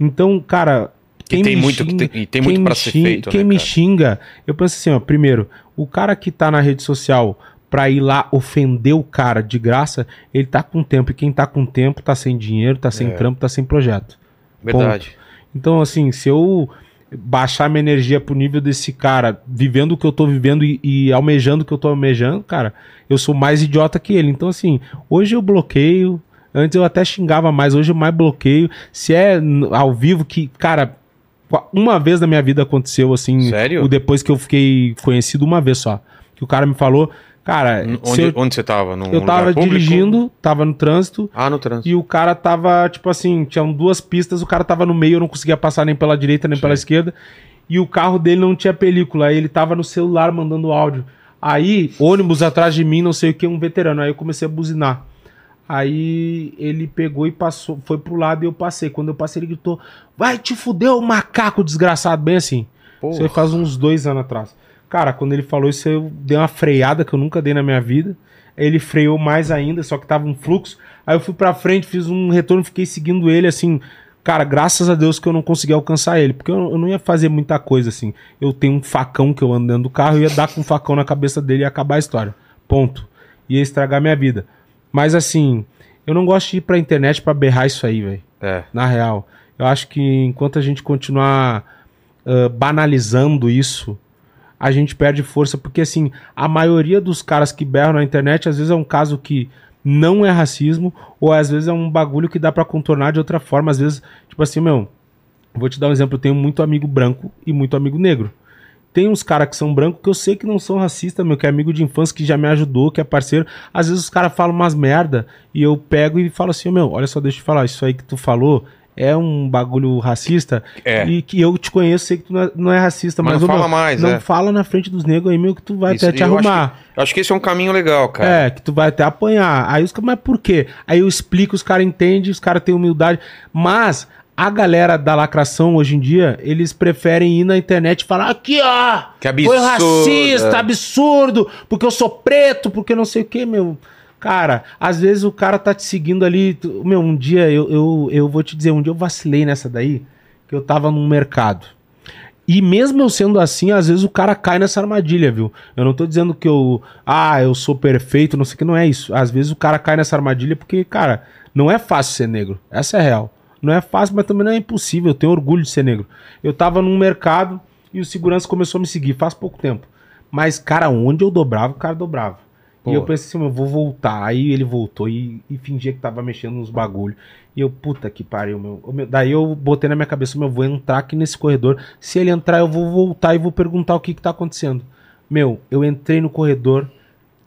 Speaker 3: Então, cara, quem
Speaker 1: tem
Speaker 3: me
Speaker 1: muito-
Speaker 3: xinga,
Speaker 1: tem- e tem
Speaker 3: quem
Speaker 1: muito
Speaker 3: me
Speaker 1: pra ser feito,
Speaker 3: Quem
Speaker 1: né,
Speaker 3: me xinga, eu penso assim, ó, primeiro, o cara que tá na rede social pra ir lá ofender o cara de graça, ele tá com tempo. E quem tá com tempo tá sem dinheiro, tá sem
Speaker 1: É.
Speaker 3: trampo, tá sem projeto.
Speaker 1: Verdade.
Speaker 3: Então, assim, se eu baixar minha energia pro nível desse cara, vivendo o que eu tô vivendo e, e almejando o que eu tô almejando, cara, eu sou mais idiota que ele. Então, assim, hoje eu bloqueio. Antes eu até xingava mais, hoje eu mais bloqueio. Se é ao vivo que, cara, uma vez na minha vida aconteceu assim,
Speaker 1: Sério?
Speaker 3: o depois que eu fiquei conhecido uma vez só, que o cara me falou, cara,
Speaker 1: Onde,
Speaker 3: eu,
Speaker 1: onde você tava? Num
Speaker 3: eu tava
Speaker 1: público?
Speaker 3: dirigindo, tava no trânsito,
Speaker 1: Ah, no trânsito.
Speaker 3: e o cara tava, tipo assim, tinham duas pistas, o cara tava no meio, eu não conseguia passar nem pela direita nem pela esquerda. E o carro dele não tinha película, aí ele tava no celular mandando áudio. Aí, ônibus atrás de mim, não sei o que, um veterano. Aí eu comecei a buzinar. Aí ele pegou e passou, foi pro lado e eu passei. Quando eu passei, ele gritou: Vai te fuder, o macaco desgraçado, bem assim. Isso aí faz uns dois anos atrás. Cara, quando ele falou isso, eu dei uma freada que eu nunca dei na minha vida. ele freou mais ainda, só que tava um fluxo. Aí eu fui pra frente, fiz um retorno, fiquei seguindo ele assim. Cara, graças a Deus que eu não consegui alcançar ele, porque eu, eu não ia fazer muita coisa assim. Eu tenho um facão que eu ando dentro do carro, eu ia dar com um facão na cabeça dele e acabar a história. Ponto. Ia estragar minha vida. Mas assim, eu não gosto de ir pra internet pra berrar isso aí, velho.
Speaker 1: É.
Speaker 3: Na real. Eu acho que enquanto a gente continuar ah, banalizando isso, a gente perde força, porque assim, a maioria dos caras que berram na internet, às vezes é um caso que não é racismo, ou às vezes é um bagulho que dá pra contornar de outra forma, às vezes, tipo assim, meu, vou te dar um exemplo, eu tenho muito amigo branco e muito amigo negro. Tem uns caras que são brancos que eu sei que não são racistas, meu, que é amigo de infância, que já me ajudou, que é parceiro. Às vezes os caras falam umas merda e eu pego e falo assim, meu, olha só, deixa eu te falar, isso aí que tu falou é um bagulho racista
Speaker 1: É.
Speaker 3: e que eu te conheço, sei que tu não é, não é racista,
Speaker 1: Mas
Speaker 3: mas,
Speaker 1: não
Speaker 3: ô, meu,
Speaker 1: fala mais,
Speaker 3: não
Speaker 1: é.
Speaker 3: fala na frente dos negros aí, meu, que tu vai
Speaker 1: Isso-
Speaker 3: até te
Speaker 1: eu acho
Speaker 3: arrumar.
Speaker 1: que- eu acho que esse é um caminho legal, cara.
Speaker 3: É, que tu vai até apanhar. Aí os caras, mas por quê? Aí eu explico, os caras entendem, os caras têm humildade. Mas a galera da lacração hoje em dia, eles preferem ir na internet e falar: aqui, ó!
Speaker 1: Que
Speaker 3: Foi
Speaker 1: absurdo,
Speaker 3: racista,
Speaker 1: é.
Speaker 3: absurdo, porque eu sou preto, porque não sei o quê, meu. Cara, às vezes o cara tá te seguindo ali. meu, um dia eu, eu, eu vou te dizer, um dia eu vacilei nessa daí, que eu tava num mercado. E mesmo eu sendo assim, às vezes o cara cai nessa armadilha, viu? Eu não tô dizendo que eu, ah, eu sou perfeito, não sei o que, não é isso. Às vezes o cara cai nessa armadilha porque, cara, não é fácil ser negro. Essa é a real. Não é fácil, mas também não é impossível. Eu tenho orgulho de ser negro. Eu tava num mercado e o segurança começou a me seguir faz pouco tempo. Mas, cara, onde eu dobrava, o cara dobrava.
Speaker 1: Pô.
Speaker 3: E eu pensei assim, eu vou voltar. Aí ele voltou e, e fingia que tava mexendo nos bagulho. E eu, puta que pariu, meu. Daí eu botei na minha cabeça, meu, vou entrar aqui nesse corredor. Se ele entrar, eu vou voltar e vou perguntar o que que tá acontecendo. Meu, eu entrei no corredor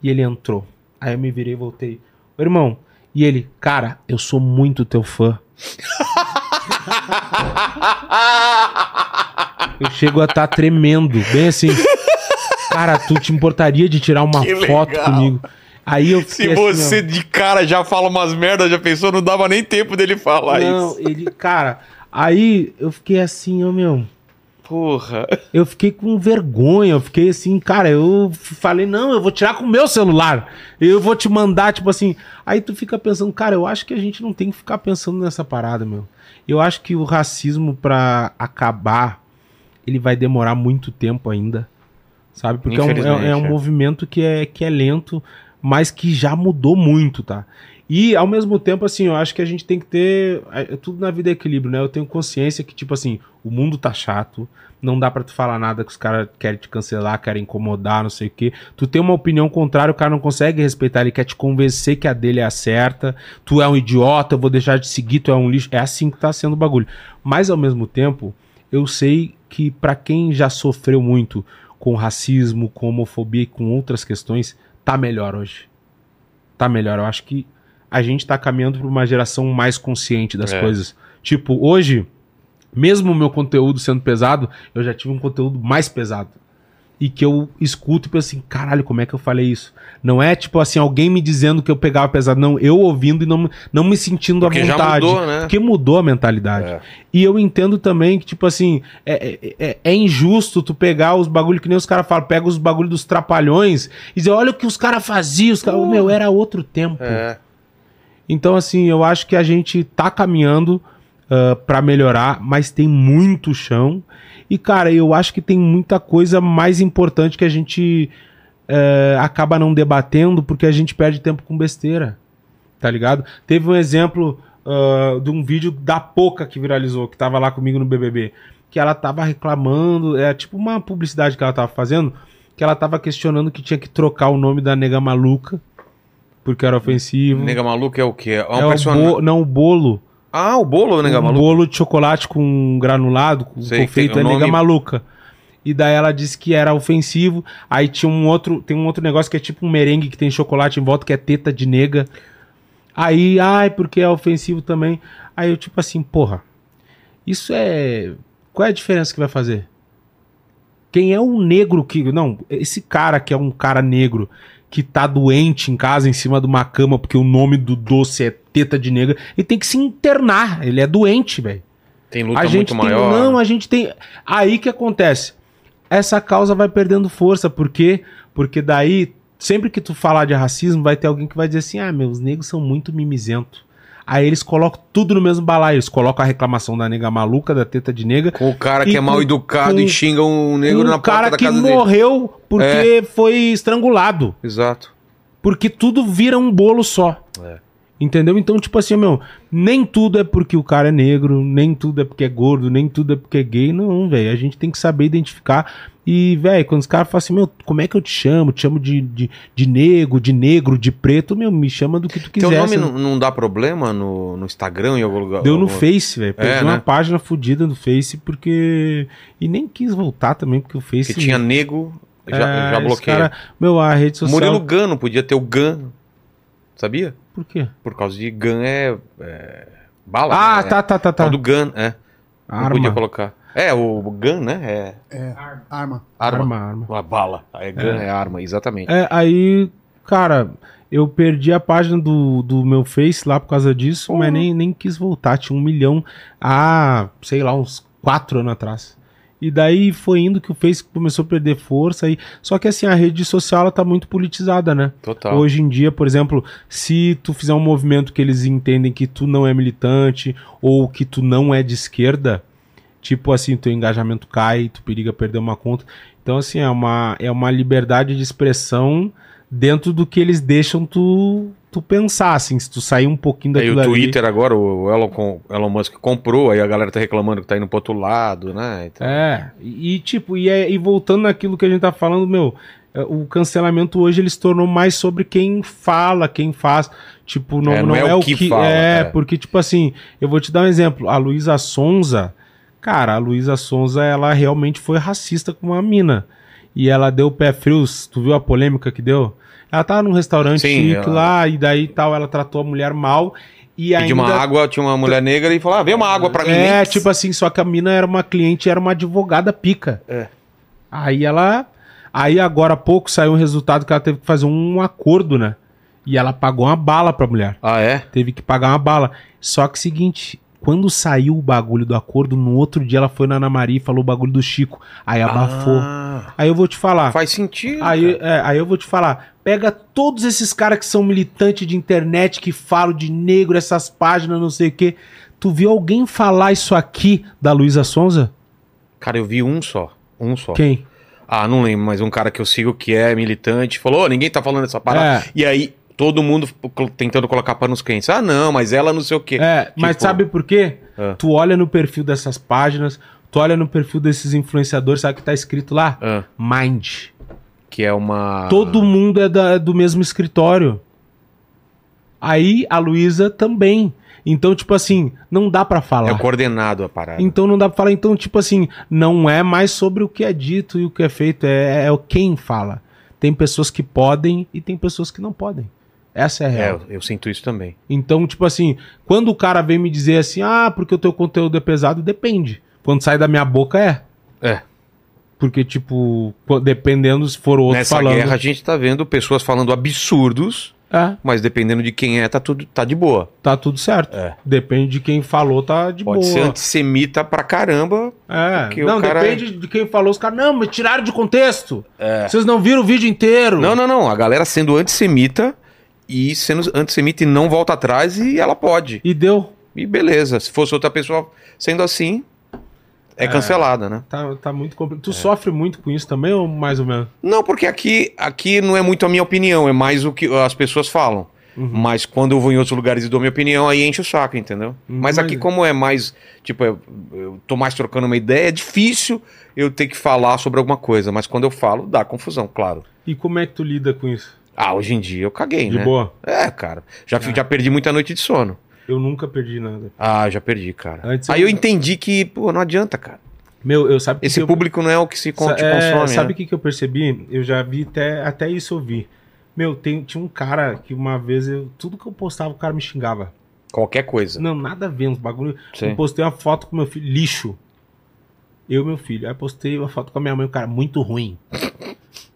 Speaker 3: e ele entrou. Aí eu me virei e voltei. Ô, irmão, e ele, cara, eu sou muito teu fã. Eu chego a estar tremendo, bem assim. Cara, tu te importaria de tirar uma
Speaker 1: Que
Speaker 3: foto
Speaker 1: legal.
Speaker 3: comigo? Aí eu
Speaker 1: Se
Speaker 3: assim,
Speaker 1: você de cara já fala umas merdas, já pensou, não dava nem tempo dele falar
Speaker 3: Não,
Speaker 1: isso.
Speaker 3: ele, cara, aí eu fiquei assim, ó, meu.
Speaker 1: Porra.
Speaker 3: Eu fiquei com vergonha, eu fiquei assim, cara, eu falei, não, eu vou tirar com o meu celular. Eu vou te mandar, tipo assim. Aí tu fica pensando, cara, eu acho que a gente não tem que ficar pensando nessa parada, meu. Eu acho que o racismo pra acabar, ele vai demorar muito tempo ainda. Sabe? Porque é um, é- é um
Speaker 1: é.
Speaker 3: movimento que é, que é lento, mas que já mudou muito, tá? E ao mesmo tempo, assim, eu acho que a gente tem que ter. é Tudo na vida é equilíbrio, né? Eu tenho consciência que, tipo assim, o mundo tá chato, não dá pra tu falar nada que os caras querem te cancelar, querem incomodar, não sei o quê. Tu tem uma opinião contrária, o cara não consegue respeitar, ele quer te convencer que a dele é a certa. Tu é um idiota, eu vou deixar de seguir, tu é um lixo. É assim que tá sendo o bagulho. Mas ao mesmo tempo, eu sei que pra quem já sofreu muito com racismo, com homofobia e com outras questões, tá melhor hoje. Tá melhor. Eu acho que a gente tá caminhando pra uma geração mais consciente das
Speaker 1: É.
Speaker 3: coisas. Tipo, hoje, mesmo o meu conteúdo sendo pesado, eu já tive um conteúdo mais pesado. E que eu escuto e penso assim, caralho, como é que eu falei isso? Não é tipo assim, alguém me dizendo que eu pegava pesado, não, eu ouvindo e não, não me sentindo
Speaker 1: Porque
Speaker 3: à
Speaker 1: já
Speaker 3: vontade.
Speaker 1: mudou, né?
Speaker 3: Porque mudou a mentalidade.
Speaker 1: É.
Speaker 3: E eu entendo também que, tipo assim, é, é- é- é injusto tu pegar os bagulho que nem os caras falam, pega os bagulho dos trapalhões e dizer, olha o que os caras faziam, os caras, meu, era outro tempo.
Speaker 1: É.
Speaker 3: Então, assim, eu acho que a gente tá caminhando ah, pra melhorar, mas tem muito chão. E, cara, eu acho que tem muita coisa mais importante que a gente eh, acaba não debatendo porque a gente perde tempo com besteira. Tá ligado? Teve um exemplo ah, de um vídeo da Poca que viralizou, que tava lá comigo no BBB. Que ela tava reclamando, é tipo uma publicidade que ela tava fazendo, que ela tava questionando que tinha que trocar o nome da nega maluca, porque era ofensivo.
Speaker 1: Nega maluco é o quê? É um
Speaker 3: É o bo- não, o bolo.
Speaker 1: Ah, o bolo, nega
Speaker 3: um
Speaker 1: maluco.
Speaker 3: bolo de chocolate com granulado, com
Speaker 1: Sei,
Speaker 3: confeito, é
Speaker 1: um
Speaker 3: nega
Speaker 1: nome-
Speaker 3: maluca. E daí ela disse que era ofensivo. Aí tinha um outro, tem um outro negócio que é tipo um merengue que tem chocolate em volta, que é teta de nega. Aí, ai, porque é ofensivo também. Aí eu tipo assim, porra, isso é... Qual é a diferença que vai fazer? Quem é o negro que... Não, esse cara que é um cara negro que tá doente em casa, em cima de uma cama, porque o nome do doce é teta de nega, ele tem que se internar. Ele é doente, velho.
Speaker 1: Tem luta
Speaker 3: A gente
Speaker 1: muito
Speaker 3: tem,
Speaker 1: maior.
Speaker 3: não, a gente tem. Aí que acontece? Essa causa vai perdendo força, por quê? Porque daí sempre que tu falar de racismo, vai ter alguém que vai dizer assim: ah, meus negros são muito mimizentos. Aí eles colocam tudo no mesmo balaio. Eles colocam a reclamação da nega maluca, da teta de nega.
Speaker 1: Com o cara que
Speaker 3: E
Speaker 1: é mal educado
Speaker 3: com-
Speaker 1: e xinga um negro na porta
Speaker 3: cara
Speaker 1: da
Speaker 3: que
Speaker 1: casa dele. É.
Speaker 3: morreu porque foi estrangulado.
Speaker 1: Exato.
Speaker 3: Porque tudo vira um bolo só.
Speaker 1: É.
Speaker 3: Entendeu? Então, tipo assim, meu, nem tudo é porque o cara é negro, nem tudo é porque é gordo, nem tudo é porque é gay. Não, velho. A gente tem que saber identificar. E, velho, quando os caras falam assim, meu, como é que eu te chamo? Te chamo de, de, de negro, de negro, de preto, meu, me chama do que tu
Speaker 1: Teu
Speaker 3: quiser.
Speaker 1: nome
Speaker 3: você
Speaker 1: não, não dá problema no, no Instagram em algum lugar?
Speaker 3: Deu no
Speaker 1: algum-
Speaker 3: Face, velho. Perdi
Speaker 1: É,
Speaker 3: uma
Speaker 1: né?
Speaker 3: página fodida no Face porque. E nem quis voltar também, porque o Face.
Speaker 1: Que tinha nego, já,
Speaker 3: É,
Speaker 1: já bloqueei.
Speaker 3: cara- Meu, a rede social.
Speaker 1: Murilo Gun, não podia ter o Gun. Sabia?
Speaker 3: Por quê?
Speaker 1: Por causa de Gun é. é bala.
Speaker 3: Ah,
Speaker 1: né?
Speaker 3: tá, tá, tá,
Speaker 1: Por causa
Speaker 3: tá.
Speaker 1: do Gun, é. Não
Speaker 3: Arma.
Speaker 1: podia colocar. É, o Gun, né? É
Speaker 2: É, arma.
Speaker 1: arma.
Speaker 3: Arma, arma.
Speaker 1: Uma bala. Aí Gun é. arma, exatamente.
Speaker 3: É, aí, cara, eu perdi a página do, do meu Face lá por causa disso, mas nem, nem quis voltar. Tinha um milhão há, sei lá, uns quatro anos atrás. E daí foi indo que o Face começou a perder força. E... Só que assim, a rede social ela tá muito politizada, né?
Speaker 1: Total.
Speaker 3: Hoje em dia, por exemplo, se tu fizer um movimento que eles entendem que tu não é militante ou que tu não é de esquerda, tipo assim, teu engajamento cai, tu periga perder uma conta. Então, assim, é uma, é uma liberdade de expressão dentro do que eles deixam tu, tu pensar, assim, se tu sair um pouquinho daquilo
Speaker 1: o
Speaker 3: ali-
Speaker 1: Twitter agora, o Elon, com- Elon Musk comprou, aí a galera tá reclamando que tá indo pro outro lado, né? Então,
Speaker 3: É, e tipo, e, é- e voltando naquilo que a gente tá falando, meu, é, o cancelamento hoje ele se tornou mais sobre quem fala, quem faz. Tipo, não,
Speaker 1: É,
Speaker 3: não, é, o que.
Speaker 1: fala,
Speaker 3: é,
Speaker 1: é.
Speaker 3: porque, tipo assim, eu vou te dar um exemplo. A Luísa Sonza, cara, a Luísa Sonza, ela realmente foi racista com uma mina. E ela deu pé frios, tu viu a polêmica que deu? Ela tava num restaurante
Speaker 1: Sim,
Speaker 3: chique
Speaker 1: ela-
Speaker 3: lá, e daí tal, ela tratou a mulher mal. E
Speaker 1: pediu uma
Speaker 3: ainda
Speaker 1: água, tinha uma mulher negra e falou: ah, vê uma água pra mim.
Speaker 3: é,
Speaker 1: Nem-
Speaker 3: tipo assim, só que a mina era uma cliente, era uma advogada pica.
Speaker 1: É.
Speaker 3: Aí ela. Aí agora há pouco saiu um resultado que ela teve que fazer um acordo, né? E ela pagou uma bala pra mulher.
Speaker 1: Ah, é?
Speaker 3: Teve que pagar uma bala. Só que seguinte, quando saiu o bagulho do acordo, no outro dia ela foi na Ana Maria e falou o bagulho do Chico. Aí abafou.
Speaker 1: Ah,
Speaker 3: Aí eu vou te falar.
Speaker 1: faz sentido.
Speaker 3: Aí, é, aí eu vou te falar, pega todos esses caras que são militantes de internet, que falam de negro, essas páginas, não sei o quê. Tu viu alguém falar isso aqui da Luísa Sonza?
Speaker 1: Cara, eu vi um só. Um só.
Speaker 3: Quem?
Speaker 1: Ah, não lembro, mas um cara que eu sigo que é militante falou: "Ô, ninguém tá falando dessa parada.
Speaker 3: É.
Speaker 1: E aí, todo mundo tentando colocar panos quentes. Ah, não, mas ela não sei o quê.
Speaker 3: É, mas
Speaker 1: Tipo,
Speaker 3: sabe por quê?
Speaker 1: É.
Speaker 3: Tu olha no perfil dessas páginas, tu olha no perfil desses influenciadores, sabe o que tá escrito lá?
Speaker 1: ah,
Speaker 3: Mind.
Speaker 1: que é uma.
Speaker 3: Todo mundo é da- do mesmo escritório. Aí a Luísa também. Então, tipo assim, não dá pra falar.
Speaker 1: É coordenado a parada.
Speaker 3: Então não dá pra falar. Então, tipo assim, não é mais sobre o que é dito e o que é feito, é, é o quem fala. Tem pessoas que podem e tem pessoas que não podem. Essa é a
Speaker 1: É,
Speaker 3: real.
Speaker 1: eu, eu sinto isso também.
Speaker 3: Então, tipo assim, quando o cara vem me dizer assim, ah, porque o teu conteúdo é pesado, depende. Quando sai da minha boca, é.
Speaker 1: É.
Speaker 3: Porque, tipo, dependendo se for outro
Speaker 1: Nessa
Speaker 3: falando.
Speaker 1: guerra a gente tá vendo pessoas falando absurdos,
Speaker 3: É,
Speaker 1: mas dependendo de quem é, tá tudo tá de boa.
Speaker 3: tá tudo certo.
Speaker 1: É.
Speaker 3: Depende de quem falou, tá de
Speaker 1: Pode
Speaker 3: boa.
Speaker 1: ser antissemita pra caramba.
Speaker 3: É, não,
Speaker 1: cara-
Speaker 3: depende de quem falou. Os caras, não, mas tiraram de contexto. Vocês não viram o vídeo inteiro.
Speaker 1: É. Não, não, não. A galera sendo antissemita e sendo antissemita e não volta atrás e ela pode.
Speaker 3: E deu.
Speaker 1: E beleza. Se fosse outra pessoa sendo assim, é, cancelada, né?
Speaker 3: Tá, tá muito complicado. Tu sofre muito com isso também, ou mais ou menos?
Speaker 1: Não, porque aqui, aqui não é muito a minha opinião, é mais o que as pessoas falam.
Speaker 3: Uhum.
Speaker 1: Mas quando eu vou em outros lugares e dou minha opinião, aí enche o saco, entendeu?
Speaker 3: Uhum,
Speaker 1: mas aqui,
Speaker 3: mas-
Speaker 1: como é mais. Tipo, eu, eu tô mais trocando uma ideia, é difícil eu ter que falar sobre alguma coisa. Mas quando eu falo, dá confusão, claro.
Speaker 3: E como é que tu lida com isso?
Speaker 1: Ah, hoje em dia eu caguei,
Speaker 3: De
Speaker 1: né?
Speaker 3: boa?
Speaker 1: É, cara. Já, fi- já perdi muita noite de sono.
Speaker 3: Eu nunca perdi nada.
Speaker 1: Ah, já perdi, cara.
Speaker 3: Antes
Speaker 1: Aí
Speaker 3: eu-
Speaker 1: eu entendi que, pô, não adianta, cara.
Speaker 3: Meu, eu sabe que
Speaker 1: Esse
Speaker 3: eu-
Speaker 1: público não é o que se con-
Speaker 3: É,
Speaker 1: consome.
Speaker 3: sabe o
Speaker 1: né?
Speaker 3: que, que eu percebi? Eu já vi até, até isso eu vi. Meu, tem, tinha um cara que uma vez eu, tudo que eu postava o cara me xingava.
Speaker 1: Qualquer coisa.
Speaker 3: Não, nada a ver, uns bagulho.
Speaker 1: Sim.
Speaker 3: Eu postei uma foto com meu filho, lixo. Eu e meu filho. Aí postei uma foto com a minha mãe, o cara, muito ruim.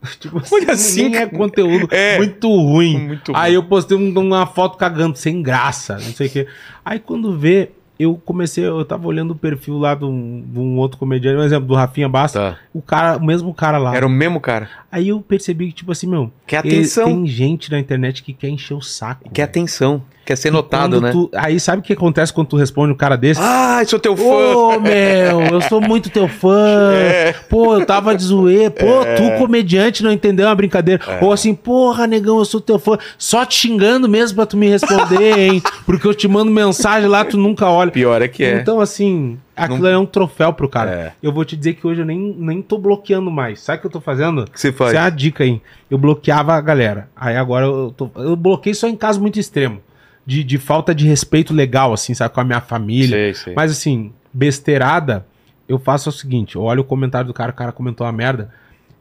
Speaker 3: tipo assim,
Speaker 1: Olha assim,
Speaker 3: nem é conteúdo,
Speaker 1: É.
Speaker 3: muito ruim.
Speaker 1: Muito
Speaker 3: Aí
Speaker 1: ruim.
Speaker 3: eu postei um- uma foto cagando, sem graça, não sei o quê. Aí quando vê, eu comecei, eu tava olhando o perfil lá de um, de um outro comediante, por exemplo, do Rafinha Basta,
Speaker 1: Tá.
Speaker 3: o cara, o mesmo cara lá.
Speaker 1: Era o mesmo cara.
Speaker 3: Aí eu percebi que, tipo assim, meu,
Speaker 1: Quer
Speaker 3: ele-
Speaker 1: atenção.
Speaker 3: tem gente na internet que quer encher o saco.
Speaker 1: Quer
Speaker 3: velho.
Speaker 1: atenção. Quer ser notado, né?
Speaker 3: tu- aí sabe o que acontece quando tu responde um cara desse?
Speaker 1: Ah, sou teu fã.
Speaker 3: Ô, meu, eu sou muito teu fã.
Speaker 1: É.
Speaker 3: Pô, eu tava de zoeira. Pô, tu, comediante, não entendeu a brincadeira.
Speaker 1: É.
Speaker 3: Ou assim, porra, negão, eu sou teu fã. Só te xingando mesmo pra tu me responder, hein? Porque eu te mando mensagem lá, tu nunca olha.
Speaker 1: Pior é que é.
Speaker 3: Então, assim, aquilo
Speaker 1: Não-
Speaker 3: é um troféu pro cara.
Speaker 1: É.
Speaker 3: Eu vou te dizer que hoje eu nem, nem tô bloqueando mais. Sabe o que eu tô fazendo?
Speaker 1: Que você faz?
Speaker 3: Isso é uma dica aí. Eu bloqueava a galera. Aí agora eu, tô, eu bloqueei só em caso muito extremo. De, de falta de respeito legal, assim, sabe? Com a minha família.
Speaker 1: Sei, sei.
Speaker 3: Mas assim, besteirada, eu faço o seguinte: eu olho o comentário do cara, o cara comentou uma merda.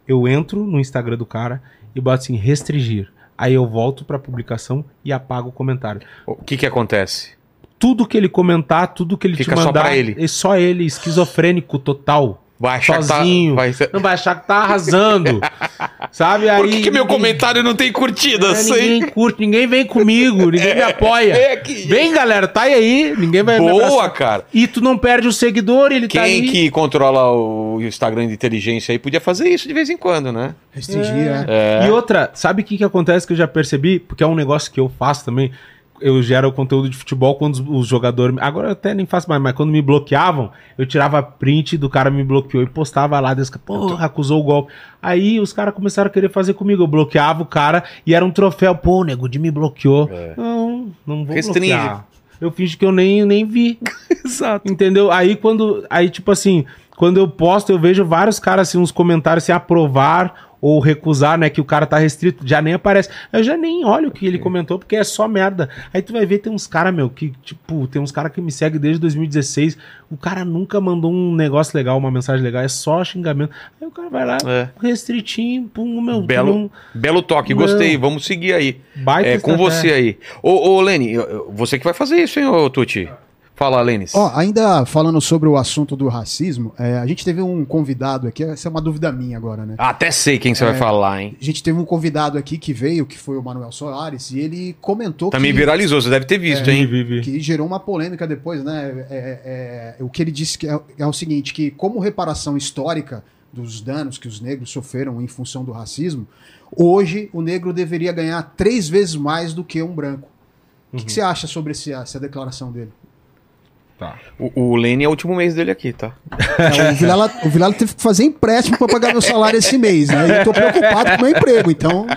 Speaker 3: Eu entro no Instagram do cara e boto assim, restringir. Aí eu volto pra publicação e apago o comentário.
Speaker 1: O que que acontece?
Speaker 3: Tudo que ele comentar, tudo que ele
Speaker 1: Fica
Speaker 3: te
Speaker 1: só
Speaker 3: mandar,
Speaker 1: pra ele.
Speaker 3: é só ele, esquizofrênico total.
Speaker 1: Vai achar que
Speaker 3: Sozinho.
Speaker 1: tá... Vai ser...
Speaker 3: Não vai achar que tá arrasando. sabe? Aí,
Speaker 1: Por que, que meu
Speaker 3: ninguém-
Speaker 1: comentário não tem curtida?
Speaker 3: É, ninguém curte, ninguém vem comigo, ninguém me apoia.
Speaker 1: É que...
Speaker 3: Vem, galera, tá aí, ninguém vai
Speaker 1: Boa, cara.
Speaker 3: E tu não perde o seguidor, ele tá
Speaker 1: Quem
Speaker 3: aí.
Speaker 1: que controla o Instagram de inteligência aí podia fazer isso de vez em quando, né?
Speaker 2: Restringir, é.
Speaker 3: E outra, sabe o que, que acontece que eu já percebi? Porque é um negócio que eu faço também. Eu gero conteúdo de futebol quando os, os jogadores. Agora eu até nem faço mais, mas quando me bloqueavam, eu tirava print do cara me bloqueou e postava lá. Deus, porra, acusou o golpe. Aí os caras começaram a querer fazer comigo. Eu bloqueava o cara e era um troféu. Pô, o nego de me bloqueou. Não, não vou
Speaker 1: Restringe.
Speaker 3: bloquear. Eu fingi que eu nem, nem vi.
Speaker 1: Exato.
Speaker 3: Entendeu? Aí quando. Aí, tipo assim, quando eu posto, eu vejo vários caras assim, uns comentários se aprovar ou recusar, né? Que o cara tá restrito, já nem aparece. Eu já nem olho o que ele comentou, porque é só merda. Aí tu vai ver, tem uns caras, meu, que, tipo, tem uns caras que me seguem desde 2016. O cara nunca mandou um negócio legal, uma mensagem legal, é só xingamento. Aí o cara vai lá,
Speaker 1: É.
Speaker 3: restritinho, pum, meu.
Speaker 1: Belo, belo toque,
Speaker 3: Não.
Speaker 1: gostei. Vamos seguir aí.
Speaker 3: baita
Speaker 1: É, com você aí. Ô, ô Lene, você que vai fazer isso, hein, ô Tuti? Fala, Lênis.
Speaker 2: Ó, ainda falando sobre o assunto do racismo, é, a gente teve um convidado aqui, essa é uma dúvida minha agora, né?
Speaker 1: Até sei quem
Speaker 3: É.
Speaker 1: você vai falar, hein?
Speaker 2: A gente teve um convidado aqui que veio, que foi o Manuel Soares, e ele comentou
Speaker 1: Também
Speaker 2: que,
Speaker 1: viralizou, você deve ter visto,
Speaker 3: Vi,
Speaker 1: hein?
Speaker 3: vi, vi.
Speaker 2: que gerou uma polêmica depois, né? É, é, o que ele disse que é, é o seguinte, que como reparação histórica dos danos que os negros sofreram em função do racismo, hoje o negro deveria ganhar três vezes mais do que um branco. O que, que você acha sobre esse- essa declaração dele?
Speaker 3: Tá.
Speaker 1: O, o Lene é o último mês dele aqui, tá?
Speaker 2: É, o, Vilela, o Vilela teve que fazer empréstimo para pagar meu salário esse mês, né? Eu tô preocupado com o meu emprego, então.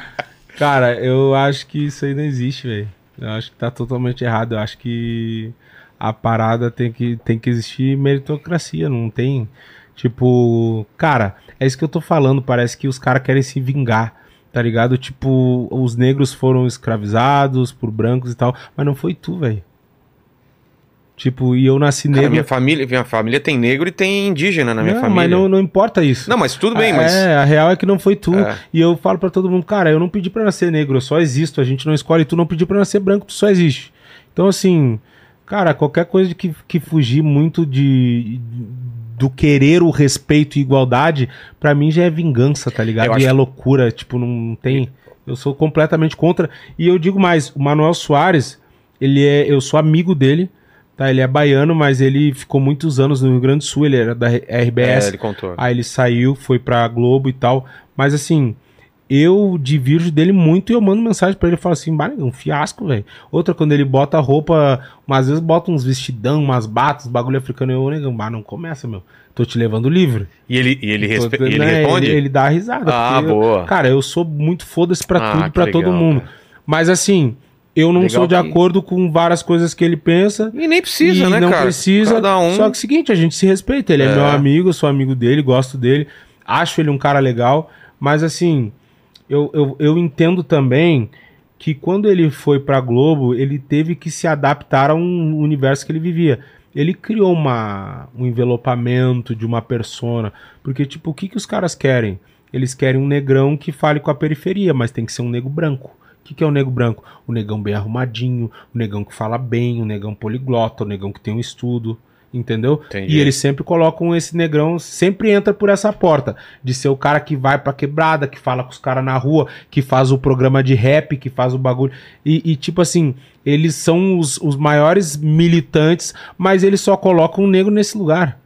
Speaker 3: Cara, eu acho que isso aí não existe, velho. Eu acho que tá totalmente errado. Eu acho que a parada tem que, tem que existir meritocracia, não tem. Tipo, cara, é isso que eu tô falando. Parece que os caras querem se vingar, tá ligado? Tipo, os negros foram escravizados por brancos e tal, mas não foi tu, velho. Tipo, e eu nasci
Speaker 1: Cara,
Speaker 3: negro.
Speaker 1: minha família, minha família tem negro e tem indígena na minha
Speaker 3: não,
Speaker 1: família.
Speaker 3: mas não, não importa isso.
Speaker 1: Não, mas tudo bem,
Speaker 3: Ah,
Speaker 1: mas.
Speaker 3: É, a real é que não foi tu.
Speaker 1: É.
Speaker 3: E eu falo pra todo mundo, cara, eu não pedi pra nascer negro, eu só existo. A gente não escolhe, tu não pediu pra nascer branco, tu só existe. Então, assim, cara, qualquer coisa que, que fugir muito de do querer o respeito e igualdade, pra mim já é vingança, tá ligado?
Speaker 1: acho
Speaker 3: E é loucura, tipo, não tem. Eu sou completamente contra. E eu digo mais, o Manuel Soares, ele é. Eu sou amigo dele. Tá, ele é baiano, mas ele ficou muitos anos no Rio Grande do Sul, ele era da
Speaker 1: É,
Speaker 3: RBS.
Speaker 1: ele contou.
Speaker 3: Aí ele saiu, foi pra Globo e tal. Mas assim, eu divirjo dele muito e eu mando mensagem pra ele e falo assim, "Bah, um fiasco, velho. Outra, quando ele bota roupa, às vezes bota uns vestidão, umas batas, bagulho africano, eu, negão, bah, não começa, meu. Tô te levando livre.
Speaker 1: E ele, e ele, respe-
Speaker 3: Tô-
Speaker 1: e ele
Speaker 3: né,
Speaker 1: responde?
Speaker 3: Ele, ele dá risada.
Speaker 1: Ah,
Speaker 3: porque eu-
Speaker 1: boa.
Speaker 3: cara, eu sou muito foda-se pra
Speaker 1: Ah,
Speaker 3: tudo, pra todo
Speaker 1: legal,
Speaker 3: mundo.
Speaker 1: cara.
Speaker 3: Mas assim, eu não
Speaker 1: Legal
Speaker 3: sou de
Speaker 1: que-
Speaker 3: acordo com várias coisas que ele pensa.
Speaker 1: E nem precisa,
Speaker 3: E
Speaker 1: né,
Speaker 3: não
Speaker 1: cara?
Speaker 3: precisa.
Speaker 1: Cada um.
Speaker 3: Só que é o seguinte, a gente se respeita. Ele é.
Speaker 1: É.
Speaker 3: meu amigo, eu sou amigo dele, gosto dele. Acho ele um cara legal. Mas assim, eu, eu, eu entendo também que quando ele foi pra Globo, ele teve que se adaptar a um universo que ele vivia. Ele criou uma, um envelopamento de uma persona. Porque, tipo, o que, que os caras querem? Eles querem um negrão que fale com a periferia, mas tem que ser um negro branco. O que, que é o negro branco? O negão bem arrumadinho, o negão que fala bem, o negão poliglota, o negão que tem um estudo. Entendeu?
Speaker 1: Entendi.
Speaker 3: E eles sempre colocam esse negrão, sempre entra por essa porta. De ser o cara que vai pra quebrada, que fala com os caras na rua, que faz o programa de rap, que faz o bagulho. E, e, tipo assim, eles são os, os maiores militantes, mas eles só colocam o negro nesse lugar.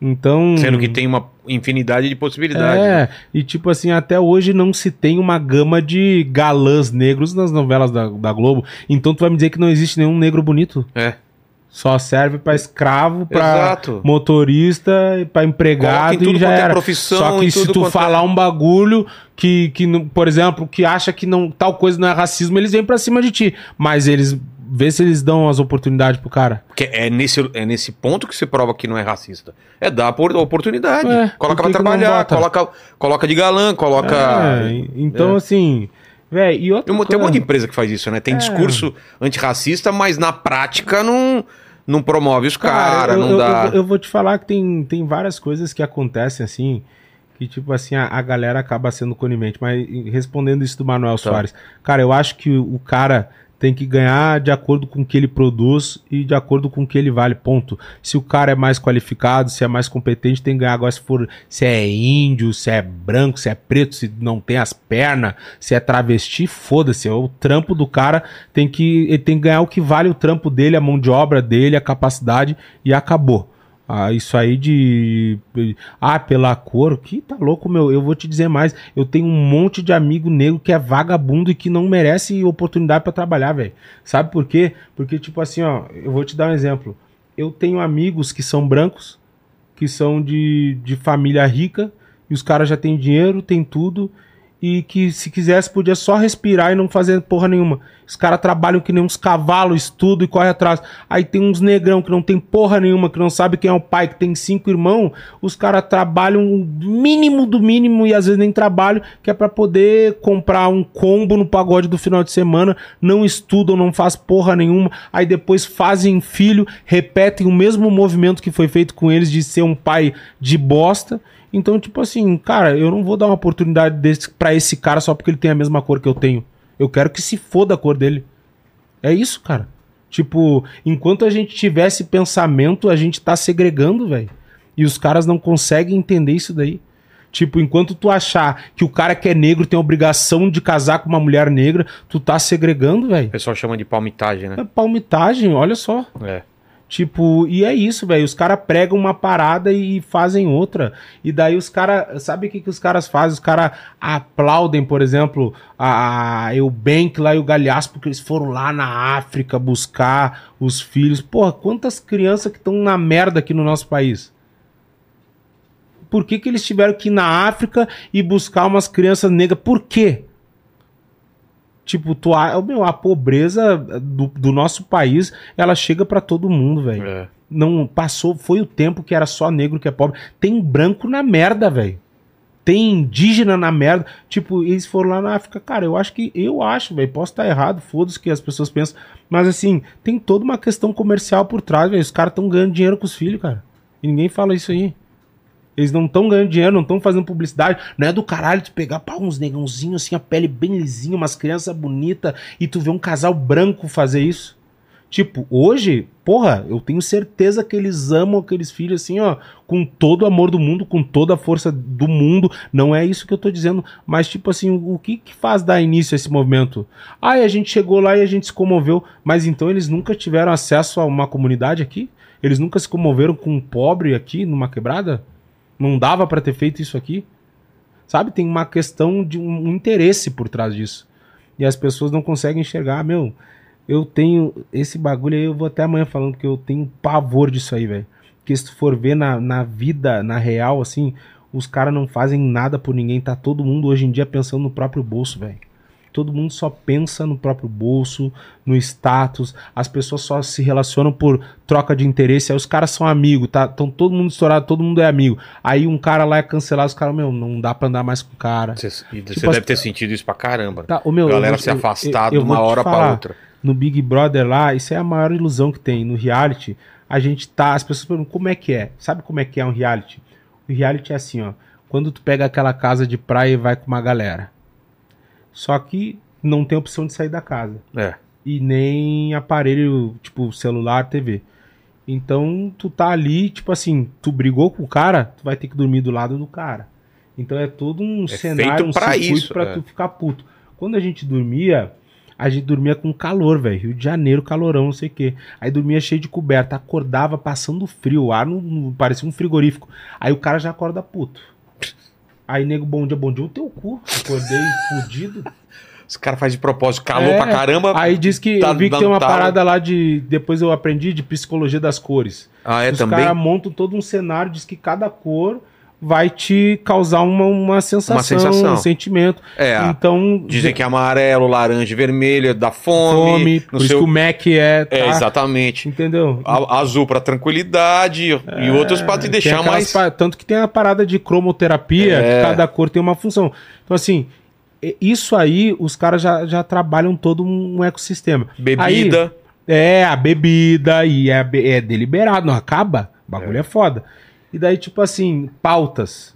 Speaker 3: Então.
Speaker 1: Sendo que tem uma infinidade de possibilidades. né?
Speaker 3: É, e tipo assim, até hoje não se tem uma gama de galãs negros nas novelas da, da Globo. Então tu vai me dizer que não existe nenhum negro bonito?
Speaker 1: É.
Speaker 3: Só serve pra escravo, pra
Speaker 1: Exato.
Speaker 3: motorista,
Speaker 1: em
Speaker 3: empregado e já
Speaker 1: é
Speaker 3: era. Só que se tu
Speaker 1: é-
Speaker 3: falar um bagulho que, que por exemplo, que acha que não tal coisa não é racismo, eles vêm pra cima de ti. Mas eles vê se eles dão as oportunidades pro cara.
Speaker 1: Porque é nesse, é nesse ponto que você prova que não é racista. É dar por oportunidade.
Speaker 3: É,
Speaker 1: coloca pra trabalhar, coloca, coloca de galã, coloca.
Speaker 3: É, então
Speaker 1: é.
Speaker 3: assim, velho, e outra
Speaker 1: Tem, um- tem um
Speaker 3: coisa-
Speaker 1: monte de empresa que faz isso, né? Tem
Speaker 3: É.
Speaker 1: discurso antirracista, mas na prática não, não promove os
Speaker 3: Cara,
Speaker 1: caras,
Speaker 3: eu,
Speaker 1: não
Speaker 3: eu-
Speaker 1: dá.
Speaker 3: eu- eu vou te falar que tem, tem várias coisas que acontecem assim, que tipo assim, a, a galera acaba sendo conivente. Mas respondendo isso do Manuel
Speaker 1: Tá.
Speaker 3: Soares, cara, eu acho que o cara tem que ganhar de acordo com o que ele produz e de acordo com o que ele vale, ponto. Se o cara é mais qualificado, se é mais competente, tem que ganhar. Agora, se for se é índio, se é branco, se é preto, se não tem as pernas, se é travesti, foda-se. é O trampo do cara tem que. Ele tem que ganhar o que vale o trampo dele, a mão de obra dele, a capacidade, e acabou. Ah, isso aí de. Ah, pela cor, que tá louco, meu. Eu vou te dizer mais. Eu tenho um monte de amigo negro que é vagabundo e que não merece oportunidade pra trabalhar, velho. Sabe por quê? Porque, tipo assim, ó, eu vou te dar um exemplo. Eu tenho amigos que são brancos, que são de, de família rica, e os caras já têm dinheiro, têm tudo, e que se quisesse podia só respirar e não fazer porra nenhuma. Os caras trabalham que nem uns cavalos, estudam e correm atrás. Aí tem uns negrão que não tem porra nenhuma, que não sabe quem é o pai, que tem cinco irmãos, os caras trabalham o mínimo do mínimo e às vezes nem trabalham, que é pra poder comprar um combo no pagode do final de semana, não estudam, não faz porra nenhuma, aí depois fazem filho, repetem o mesmo movimento que foi feito com eles de ser um pai de bosta. Então, tipo assim, cara, eu não vou dar uma oportunidade desse para esse cara só porque ele tem a mesma cor que eu tenho. Eu quero que se foda a cor dele. É isso, cara. Tipo, enquanto a gente tiver esse pensamento, a gente tá segregando, velho. E os caras não conseguem entender isso daí. Tipo, enquanto tu achar que o cara que é negro tem a obrigação de casar com uma mulher negra, tu tá segregando,
Speaker 1: O
Speaker 3: velho.
Speaker 1: pessoal chama de palmitagem,
Speaker 3: É
Speaker 1: né?
Speaker 3: palmitagem, olha só.
Speaker 1: É.
Speaker 3: Tipo, e é isso, velho. Os caras pregam uma parada e fazem outra. E daí os caras. Sabe o que, que os caras fazem? Os caras aplaudem, por exemplo, a, a Eubank lá e o Galhaço, porque eles foram lá na África buscar os filhos. Porra, quantas crianças que estão na merda aqui no nosso país? Por que, que eles tiveram que ir na África e buscar umas crianças negras? Por quê? Tipo, tu, a, meu, a pobreza do, do nosso país, ela chega pra todo mundo, velho.
Speaker 1: é.
Speaker 3: Não passou, foi o tempo que era só negro que é pobre. Tem branco na merda, velho. Tem indígena na merda. Tipo, eles foram lá na África. Cara, eu acho que. Eu acho, velho. Posso estar errado, foda-se que as pessoas pensam. Mas assim, tem toda uma questão comercial por trás, velho. Os caras estão ganhando dinheiro com os filhos, cara. E ninguém fala isso aí. Eles não estão ganhando dinheiro, não estão fazendo publicidade. Não é do caralho tu pegar pá, uns negãozinhos assim, a pele bem lisinha, umas crianças bonitas, e tu vê um casal branco fazer isso. Tipo, hoje, porra, eu tenho certeza que eles amam aqueles filhos assim, ó, com todo o amor do mundo, com toda a força do mundo. Não é isso que eu tô dizendo, mas tipo assim, o que que faz dar início a esse movimento? Ah, a gente chegou lá e a gente se comoveu, mas então eles nunca tiveram acesso a uma comunidade aqui? Eles nunca se comoveram com um pobre aqui numa quebrada? Não dava pra ter feito isso aqui? Sabe? Tem uma questão de um, interesse por trás disso. E as pessoas não conseguem enxergar, meu. Eu tenho esse bagulho aí, eu vou até amanhã falando que eu tenho pavor disso aí, velho. Porque se tu for ver na, na vida, na real, assim, os caras não fazem nada por ninguém. Tá todo mundo hoje em dia pensando no próprio bolso, velho. Todo mundo só pensa no próprio bolso, no status. As pessoas só se relacionam por troca de interesse. Aí os caras são amigos, tá? Então todo mundo estourado, todo mundo é amigo. Aí um cara lá é cancelado, os caras, meu, não dá pra andar mais com o cara.
Speaker 1: Você, você
Speaker 3: Tipo,
Speaker 1: deve
Speaker 3: as-
Speaker 1: ter sentido isso pra caramba.
Speaker 3: Tá, ô, meu,
Speaker 1: A galera
Speaker 3: vou-
Speaker 1: se afastar de uma hora pra
Speaker 3: falar,
Speaker 1: outra.
Speaker 3: No Big Brother lá, isso é a maior ilusão que tem. No reality, a gente tá. As pessoas perguntam como é que é. Sabe como é que é um reality? O reality é assim, ó. Quando tu pega aquela casa de praia e vai com uma galera. Só que não tem opção de sair da casa.
Speaker 1: É.
Speaker 3: E nem aparelho, tipo celular, TV. Então, tu tá ali, tipo assim, tu brigou com o cara, tu vai ter que dormir do lado do cara. Então é todo um cenário,
Speaker 1: feito
Speaker 3: um
Speaker 1: pra
Speaker 3: circuito
Speaker 1: isso,
Speaker 3: pra
Speaker 1: é.
Speaker 3: tu ficar puto. Quando a gente dormia, a gente dormia com calor, velho. Rio de Janeiro, calorão, não sei o quê. Aí dormia cheio de coberta, acordava passando frio, o ar não, não- parecia um frigorífico. Aí o cara já acorda puto. Aí, nego, bom dia, bom dia, o teu cu. Acordei fudido.
Speaker 1: Os caras fazem de propósito, calor
Speaker 3: É,
Speaker 1: pra caramba.
Speaker 3: Aí diz que
Speaker 1: Tá
Speaker 3: eu vi que tem uma
Speaker 1: talo.
Speaker 3: parada lá de. Depois eu aprendi de psicologia das cores.
Speaker 1: Ah, é
Speaker 3: Os
Speaker 1: também?
Speaker 3: caras montam todo um cenário, diz que cada cor vai te causar uma, uma sensação,
Speaker 1: Uma sensação.
Speaker 3: um sentimento.
Speaker 1: É.
Speaker 3: Então.
Speaker 1: Dizem que é amarelo, laranja vermelho, dá fome.
Speaker 3: fome, por isso
Speaker 1: seu...
Speaker 3: que o Mac é. tá?
Speaker 1: É, exatamente.
Speaker 3: Entendeu?
Speaker 1: A- azul pra tranquilidade e outros pra te
Speaker 3: É,
Speaker 1: deixar mais.
Speaker 3: pa- Tanto que tem a parada de cromoterapia,
Speaker 1: É.
Speaker 3: que cada cor tem uma função. Então, assim, isso aí, os caras já, já trabalham todo um ecossistema.
Speaker 1: Bebida.
Speaker 3: É, a bebida e é, é deliberado, não acaba. O bagulho é. foda. E daí, tipo assim, pautas.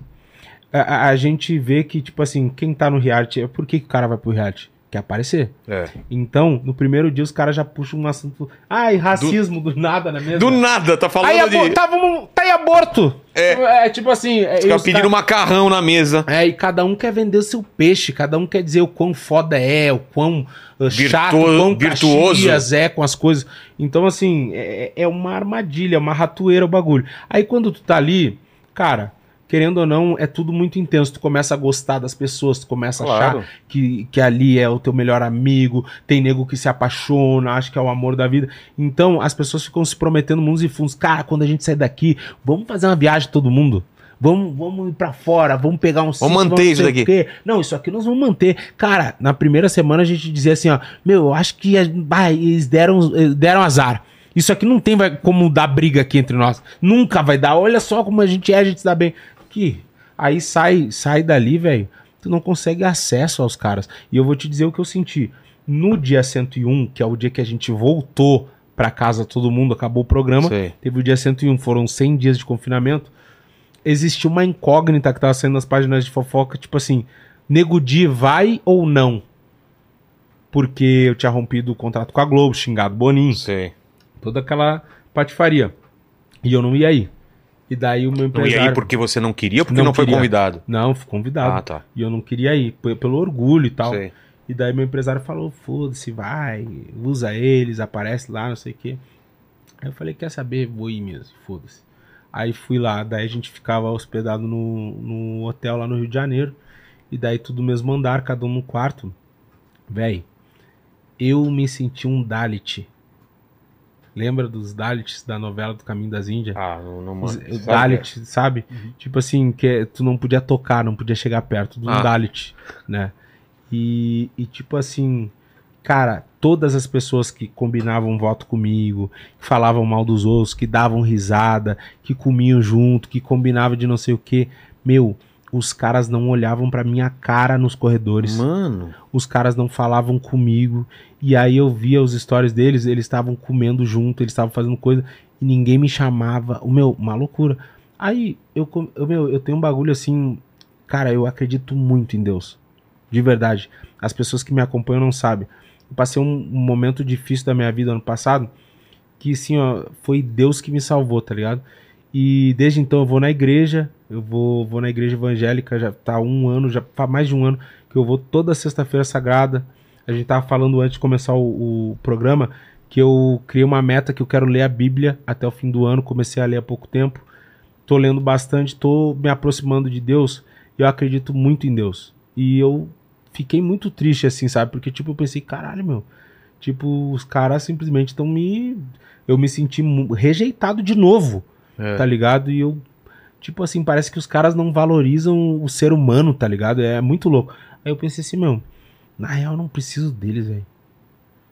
Speaker 3: A, a- a gente vê que, tipo assim, quem tá no reality, por que, que o cara vai pro reality? Quer aparecer.
Speaker 1: É.
Speaker 3: Então, no primeiro dia, os caras já puxam um assunto. Ai, racismo do, nada, na mesa.
Speaker 1: Do nada, tá falando
Speaker 3: Aí,
Speaker 1: de.
Speaker 3: tá, vamos, tá aí aborto.
Speaker 1: É.
Speaker 3: É, tipo assim. É,
Speaker 1: Os
Speaker 3: e
Speaker 1: caras pedindo
Speaker 3: cara-
Speaker 1: macarrão na mesa.
Speaker 3: é, e cada um quer vender o seu peixe, cada um quer dizer o quão foda é, o quão uh, chato, o quão
Speaker 1: virtuoso.
Speaker 3: É com as coisas. Então, assim, é, é uma armadilha, uma ratoeira o bagulho. Aí quando tu tá ali, cara, querendo ou não, é tudo muito intenso. Tu começa a gostar das pessoas, tu começa a
Speaker 1: Claro.
Speaker 3: achar que, que ali é o teu melhor amigo, tem nego que se apaixona, acha que é o amor da vida. Então, as pessoas ficam se prometendo mundos e fundos. Cara, quando a gente sair daqui, vamos fazer uma viagem todo mundo. Vamos, vamos ir pra fora, vamos pegar um
Speaker 1: Vamos manter
Speaker 3: não
Speaker 1: isso daqui.
Speaker 3: quê. Não, isso aqui nós vamos manter. Cara, na primeira semana a gente dizia assim, ó, meu, eu acho que a- bah, eles deram, deram azar. Isso aqui não tem vai, como dar briga aqui entre nós. Nunca vai dar. Olha só como a gente é, a gente se dá bem. Que aí sai, sai dali, velho. Tu não consegue acesso aos caras. E eu vou te dizer o que eu senti. No dia 101, que é o dia que a gente voltou pra casa todo mundo, acabou o programa.
Speaker 1: Sei.
Speaker 3: Teve o dia 101, foram 100 dias de confinamento. Existia uma incógnita que tava saindo nas páginas de fofoca, tipo assim, Nego Di vai ou não? Porque eu tinha rompido o contrato com a Globo, xingado Boninho,
Speaker 1: Sei.
Speaker 3: toda aquela patifaria. E eu não ia ir. E daí o meu
Speaker 1: Não
Speaker 3: empresário...
Speaker 1: ia aí porque você não queria ou porque não,
Speaker 3: Não
Speaker 1: foi
Speaker 3: queria.
Speaker 1: convidado?
Speaker 3: Não, fui convidado.
Speaker 1: Ah, tá.
Speaker 3: E eu não queria ir, pelo orgulho e tal.
Speaker 1: Sei.
Speaker 3: E daí meu empresário falou, foda-se, vai, usa eles, aparece lá, não sei o quê. Aí eu falei, quer saber, vou ir mesmo, foda-se. Aí fui lá, daí a gente ficava hospedado no, no hotel lá no Rio de Janeiro. E daí tudo mesmo andar, cada um no quarto. Véi, eu me senti um Dalit. Lembra dos Dalits da novela do Caminho das Índias?
Speaker 1: Ah, não, não
Speaker 3: Os-
Speaker 1: mano.
Speaker 3: o Dalit, sabe? Tipo assim, que é- tu não podia tocar, não podia chegar perto do
Speaker 1: Ah.
Speaker 3: Dalit, né? E, e tipo assim, cara, todas as pessoas que combinavam voto comigo, que falavam mal dos outros, que davam risada, que comiam junto, que combinavam de não sei o que, meu, os caras não olhavam pra minha cara nos corredores
Speaker 1: Mano.
Speaker 3: os caras não falavam comigo. E aí eu via os stories deles, eles estavam comendo junto, eles estavam fazendo coisa e ninguém me chamava. O meu, uma loucura. Aí eu, eu, meu, eu tenho um bagulho assim, cara, eu acredito muito em Deus. De verdade. As pessoas que me acompanham não sabem. Eu passei um, um momento difícil da minha vida ano passado, que assim, ó, foi Deus que me salvou, tá ligado? E desde então eu vou na igreja, eu vou, vou na igreja evangélica, já tá há um ano, já faz mais de um ano que eu vou toda sexta-feira sagrada. A gente tava falando antes de começar o, o programa que eu criei uma meta que eu quero ler a Bíblia até o fim do ano, comecei a ler há pouco tempo. Tô lendo bastante, tô me aproximando de Deus. Eu acredito muito em Deus. E eu fiquei muito triste assim, sabe? Porque tipo eu pensei, caralho, meu, tipo os caras simplesmente estão me eu me senti rejeitado de novo
Speaker 1: É.
Speaker 3: tá ligado? E eu, tipo assim, parece que os caras não valorizam o ser humano, tá ligado? É muito louco. Aí eu pensei assim, meu, na real eu não preciso deles, velho.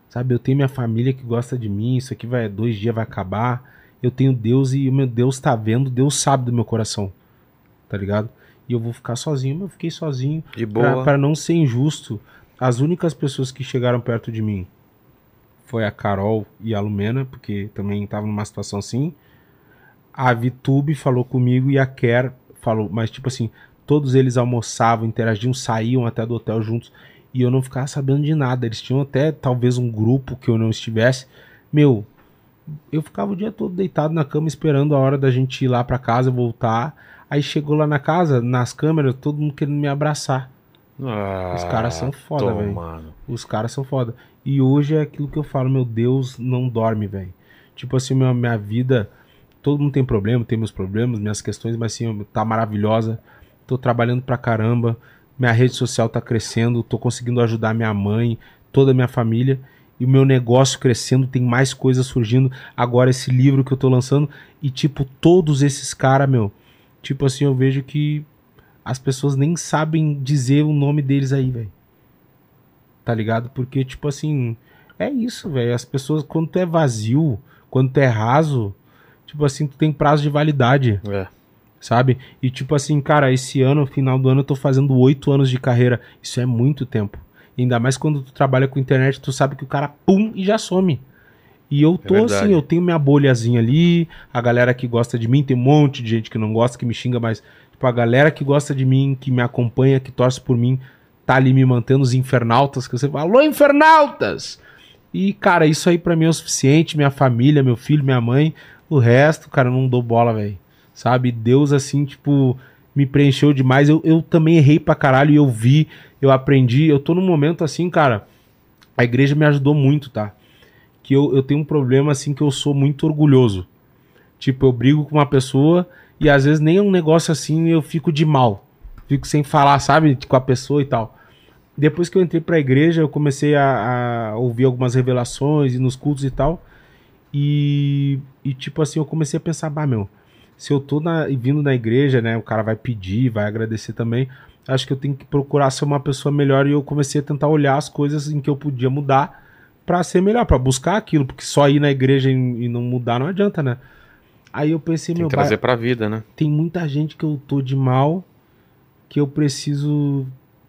Speaker 3: Sabe, eu tenho minha família que gosta de mim, isso aqui vai, dois dias vai acabar. Eu tenho Deus e o meu Deus tá vendo, Deus sabe do meu coração, tá ligado? E eu vou ficar sozinho, eu fiquei sozinho.
Speaker 1: De boa.
Speaker 3: pra não ser injusto, as únicas pessoas que chegaram perto de mim foi a Carol e a Lumena, porque também tava numa situação assim. A Vitube falou comigo e a Ker falou, mas tipo assim, todos eles almoçavam, interagiam, saíam até do hotel juntos e eu não ficava sabendo de nada. Eles tinham até talvez um grupo que eu não estivesse. Meu, eu ficava o dia todo deitado na cama esperando a hora da gente ir lá pra casa, voltar. Aí chegou lá na casa, nas câmeras, todo mundo querendo me abraçar. Os caras são foda, velho. Os caras são foda. E hoje é aquilo que eu falo, meu Deus, não dorme, velho. Tipo assim, minha, minha vida, todo mundo tem problema, tem meus problemas, minhas questões, mas assim, tá maravilhosa. Tô trabalhando pra caramba. Minha rede social tá crescendo, tô conseguindo ajudar minha mãe, toda a minha família. E o meu negócio crescendo, tem mais coisas surgindo. Agora esse livro que eu tô lançando. E tipo, todos esses caras, meu. Tipo assim, eu vejo que as pessoas nem sabem dizer o nome deles aí, velho. Tá ligado? Porque, tipo assim, é isso, velho. As pessoas, quando tu é vazio, quando tu é raso, tipo assim, tu tem prazo de validade,
Speaker 1: É.
Speaker 3: sabe? E tipo assim, cara, esse ano, final do ano, eu tô fazendo oito anos de carreira. Isso é muito tempo. Ainda mais quando tu trabalha com internet, tu sabe que o cara pum e já some. E eu tô
Speaker 1: verdade.
Speaker 3: assim, eu tenho minha bolhazinha ali, a galera que gosta de mim, tem um monte de gente que não gosta, que me xinga, mas tipo, a galera que gosta de mim, que me acompanha, que torce por mim, tá ali me mantendo, os infernautas, que você fala, alô, infernautas! E, cara, isso aí pra mim é o suficiente, minha família, meu filho, minha mãe, o resto, cara, não dou bola, velho. Sabe? Deus, assim, tipo, me preencheu demais. Eu, eu também errei pra caralho e eu vi, eu aprendi. Eu tô num momento assim, cara, a igreja me ajudou muito, tá? Que eu, eu tenho um problema, assim, que eu sou muito orgulhoso. Tipo, eu brigo com uma pessoa e às vezes nem é um negócio assim eu fico de mal. Fico sem falar, sabe? Com a pessoa e tal. Depois que eu entrei pra igreja, eu comecei a, a ouvir algumas revelações e nos cultos e tal. E, e tipo assim, eu comecei a pensar, bah, meu, se eu tô na, vindo na igreja, né? O cara vai pedir, vai agradecer também. Acho que eu tenho que procurar ser uma pessoa melhor e eu comecei a tentar olhar as coisas em que eu podia mudar pra ser melhor, pra buscar aquilo, porque só ir na igreja e, e não mudar não adianta, né? Aí eu pensei,
Speaker 1: Tem
Speaker 3: meu,
Speaker 1: trazer pra vida, né?
Speaker 3: tem muita gente que eu tô de mal que eu preciso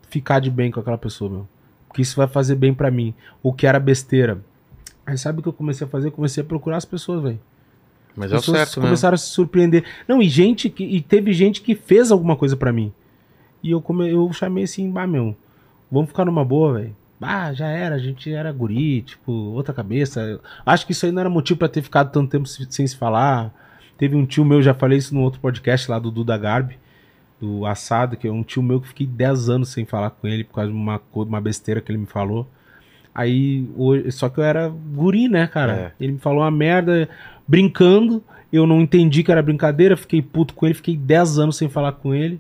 Speaker 3: ficar de bem com aquela pessoa, meu. Porque isso vai fazer bem pra mim. O que era besteira. Aí sabe o que eu comecei a fazer? Eu comecei a procurar as pessoas, velho.
Speaker 1: Mas
Speaker 3: As
Speaker 1: é o certo, né?
Speaker 3: começaram a se surpreender. Não, e gente que e teve gente que fez alguma coisa pra mim. E eu come, eu chamei assim, bah, meu, vamos ficar numa boa, velho. Ah, já era, a gente era guri, tipo, outra cabeça. Acho que isso aí não era motivo pra ter ficado tanto tempo se- sem se falar. Teve um tio meu, já falei isso no outro podcast lá do Duda Garbi, do Assado, que é um tio meu que fiquei 10 anos sem falar com ele por causa de uma, uma besteira que ele me falou. Aí, hoje, só que eu era guri, né, cara?
Speaker 1: É.
Speaker 3: Ele me falou uma merda brincando, eu não entendi que era brincadeira, fiquei puto com ele, fiquei 10 anos sem falar com ele.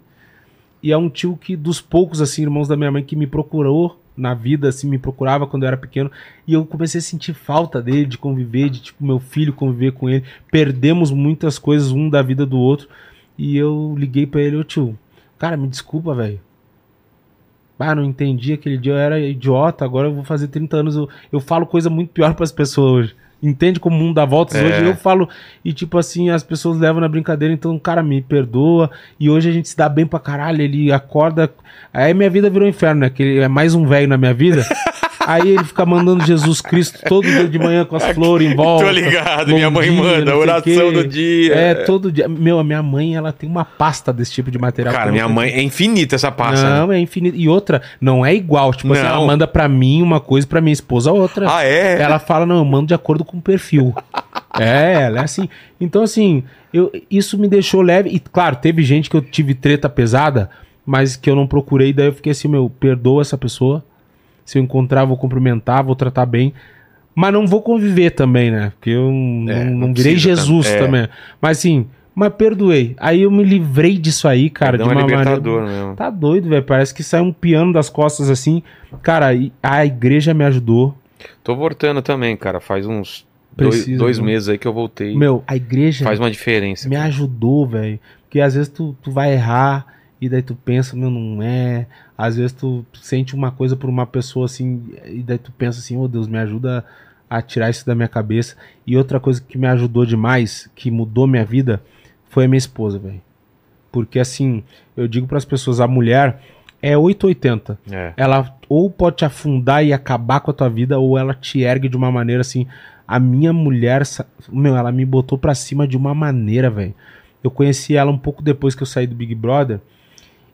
Speaker 3: E é um tio que, dos poucos, assim, irmãos da minha mãe, que me procurou na vida, assim, me procurava quando eu era pequeno. E eu comecei a sentir falta dele, de conviver, de, tipo, meu filho conviver com ele. Perdemos muitas coisas, um da vida do outro. E eu liguei pra ele, ô tio, cara, me desculpa, velho. Ah, não entendi aquele dia, eu era idiota, agora eu vou fazer 30 anos, eu, eu falo coisa muito pior pras pessoas hoje. Entende como o mundo dá voltas
Speaker 1: É.
Speaker 3: hoje? Eu falo, e tipo assim, as pessoas levam na brincadeira, então, cara, me perdoa. E hoje a gente se dá bem pra caralho, ele acorda. Aí minha vida virou um inferno, né? Que ele é mais um velho na minha vida. Aí ele fica mandando Jesus Cristo todo dia de manhã com as flores em volta.
Speaker 1: Tô ligado, minha mãe
Speaker 3: dia,
Speaker 1: manda, oração do dia.
Speaker 3: É, todo dia. Meu, a minha mãe, ela tem uma pasta desse tipo de material.
Speaker 1: Cara, minha mãe é infinita essa pasta. né?
Speaker 3: não, é infinito. E outra, não é igual. Tipo assim,
Speaker 1: Não.
Speaker 3: ela manda pra mim uma coisa, pra minha esposa outra.
Speaker 1: Ah, é?
Speaker 3: Ela fala, não, eu mando de acordo com o perfil. é, ela é assim. Então, assim, eu, isso me deixou leve. E, claro, teve gente que eu tive treta pesada, mas que eu não procurei. Daí eu fiquei assim, meu, perdoa essa pessoa. Se eu encontrar, vou cumprimentar, vou tratar bem. Mas não vou conviver também, né? Porque eu não,
Speaker 1: É,
Speaker 3: não
Speaker 1: não
Speaker 3: virei Jesus
Speaker 1: tam- é.
Speaker 3: também. Mas assim, mas perdoei. Aí eu me livrei disso aí, cara,
Speaker 1: Perdão
Speaker 3: de
Speaker 1: é
Speaker 3: uma maneira.
Speaker 1: libertador mesmo.
Speaker 3: Tá doido, velho. Parece que sai um piano das costas assim. Cara, a igreja me ajudou.
Speaker 1: Tô voltando também, cara. Faz uns dois,
Speaker 3: Precisa,
Speaker 1: dois
Speaker 3: viu?
Speaker 1: meses aí que eu voltei.
Speaker 3: Meu, a igreja
Speaker 1: Faz uma diferença.
Speaker 3: me
Speaker 1: cara.
Speaker 3: ajudou, velho. Porque às vezes tu, tu vai errar e daí tu pensa, meu, não é. Às vezes tu sente uma coisa por uma pessoa assim e daí tu pensa assim, oh Deus, me ajuda a tirar isso da minha cabeça. E outra coisa que me ajudou demais, que mudou minha vida, foi a minha esposa, velho. Porque assim, eu digo para as pessoas, a mulher é 880.
Speaker 1: É.
Speaker 3: Ela ou pode te afundar e acabar com a tua vida, ou ela te ergue de uma maneira assim. A minha mulher, meu, ela me botou pra cima de uma maneira, velho. Eu conheci ela um pouco depois que eu saí do Big Brother.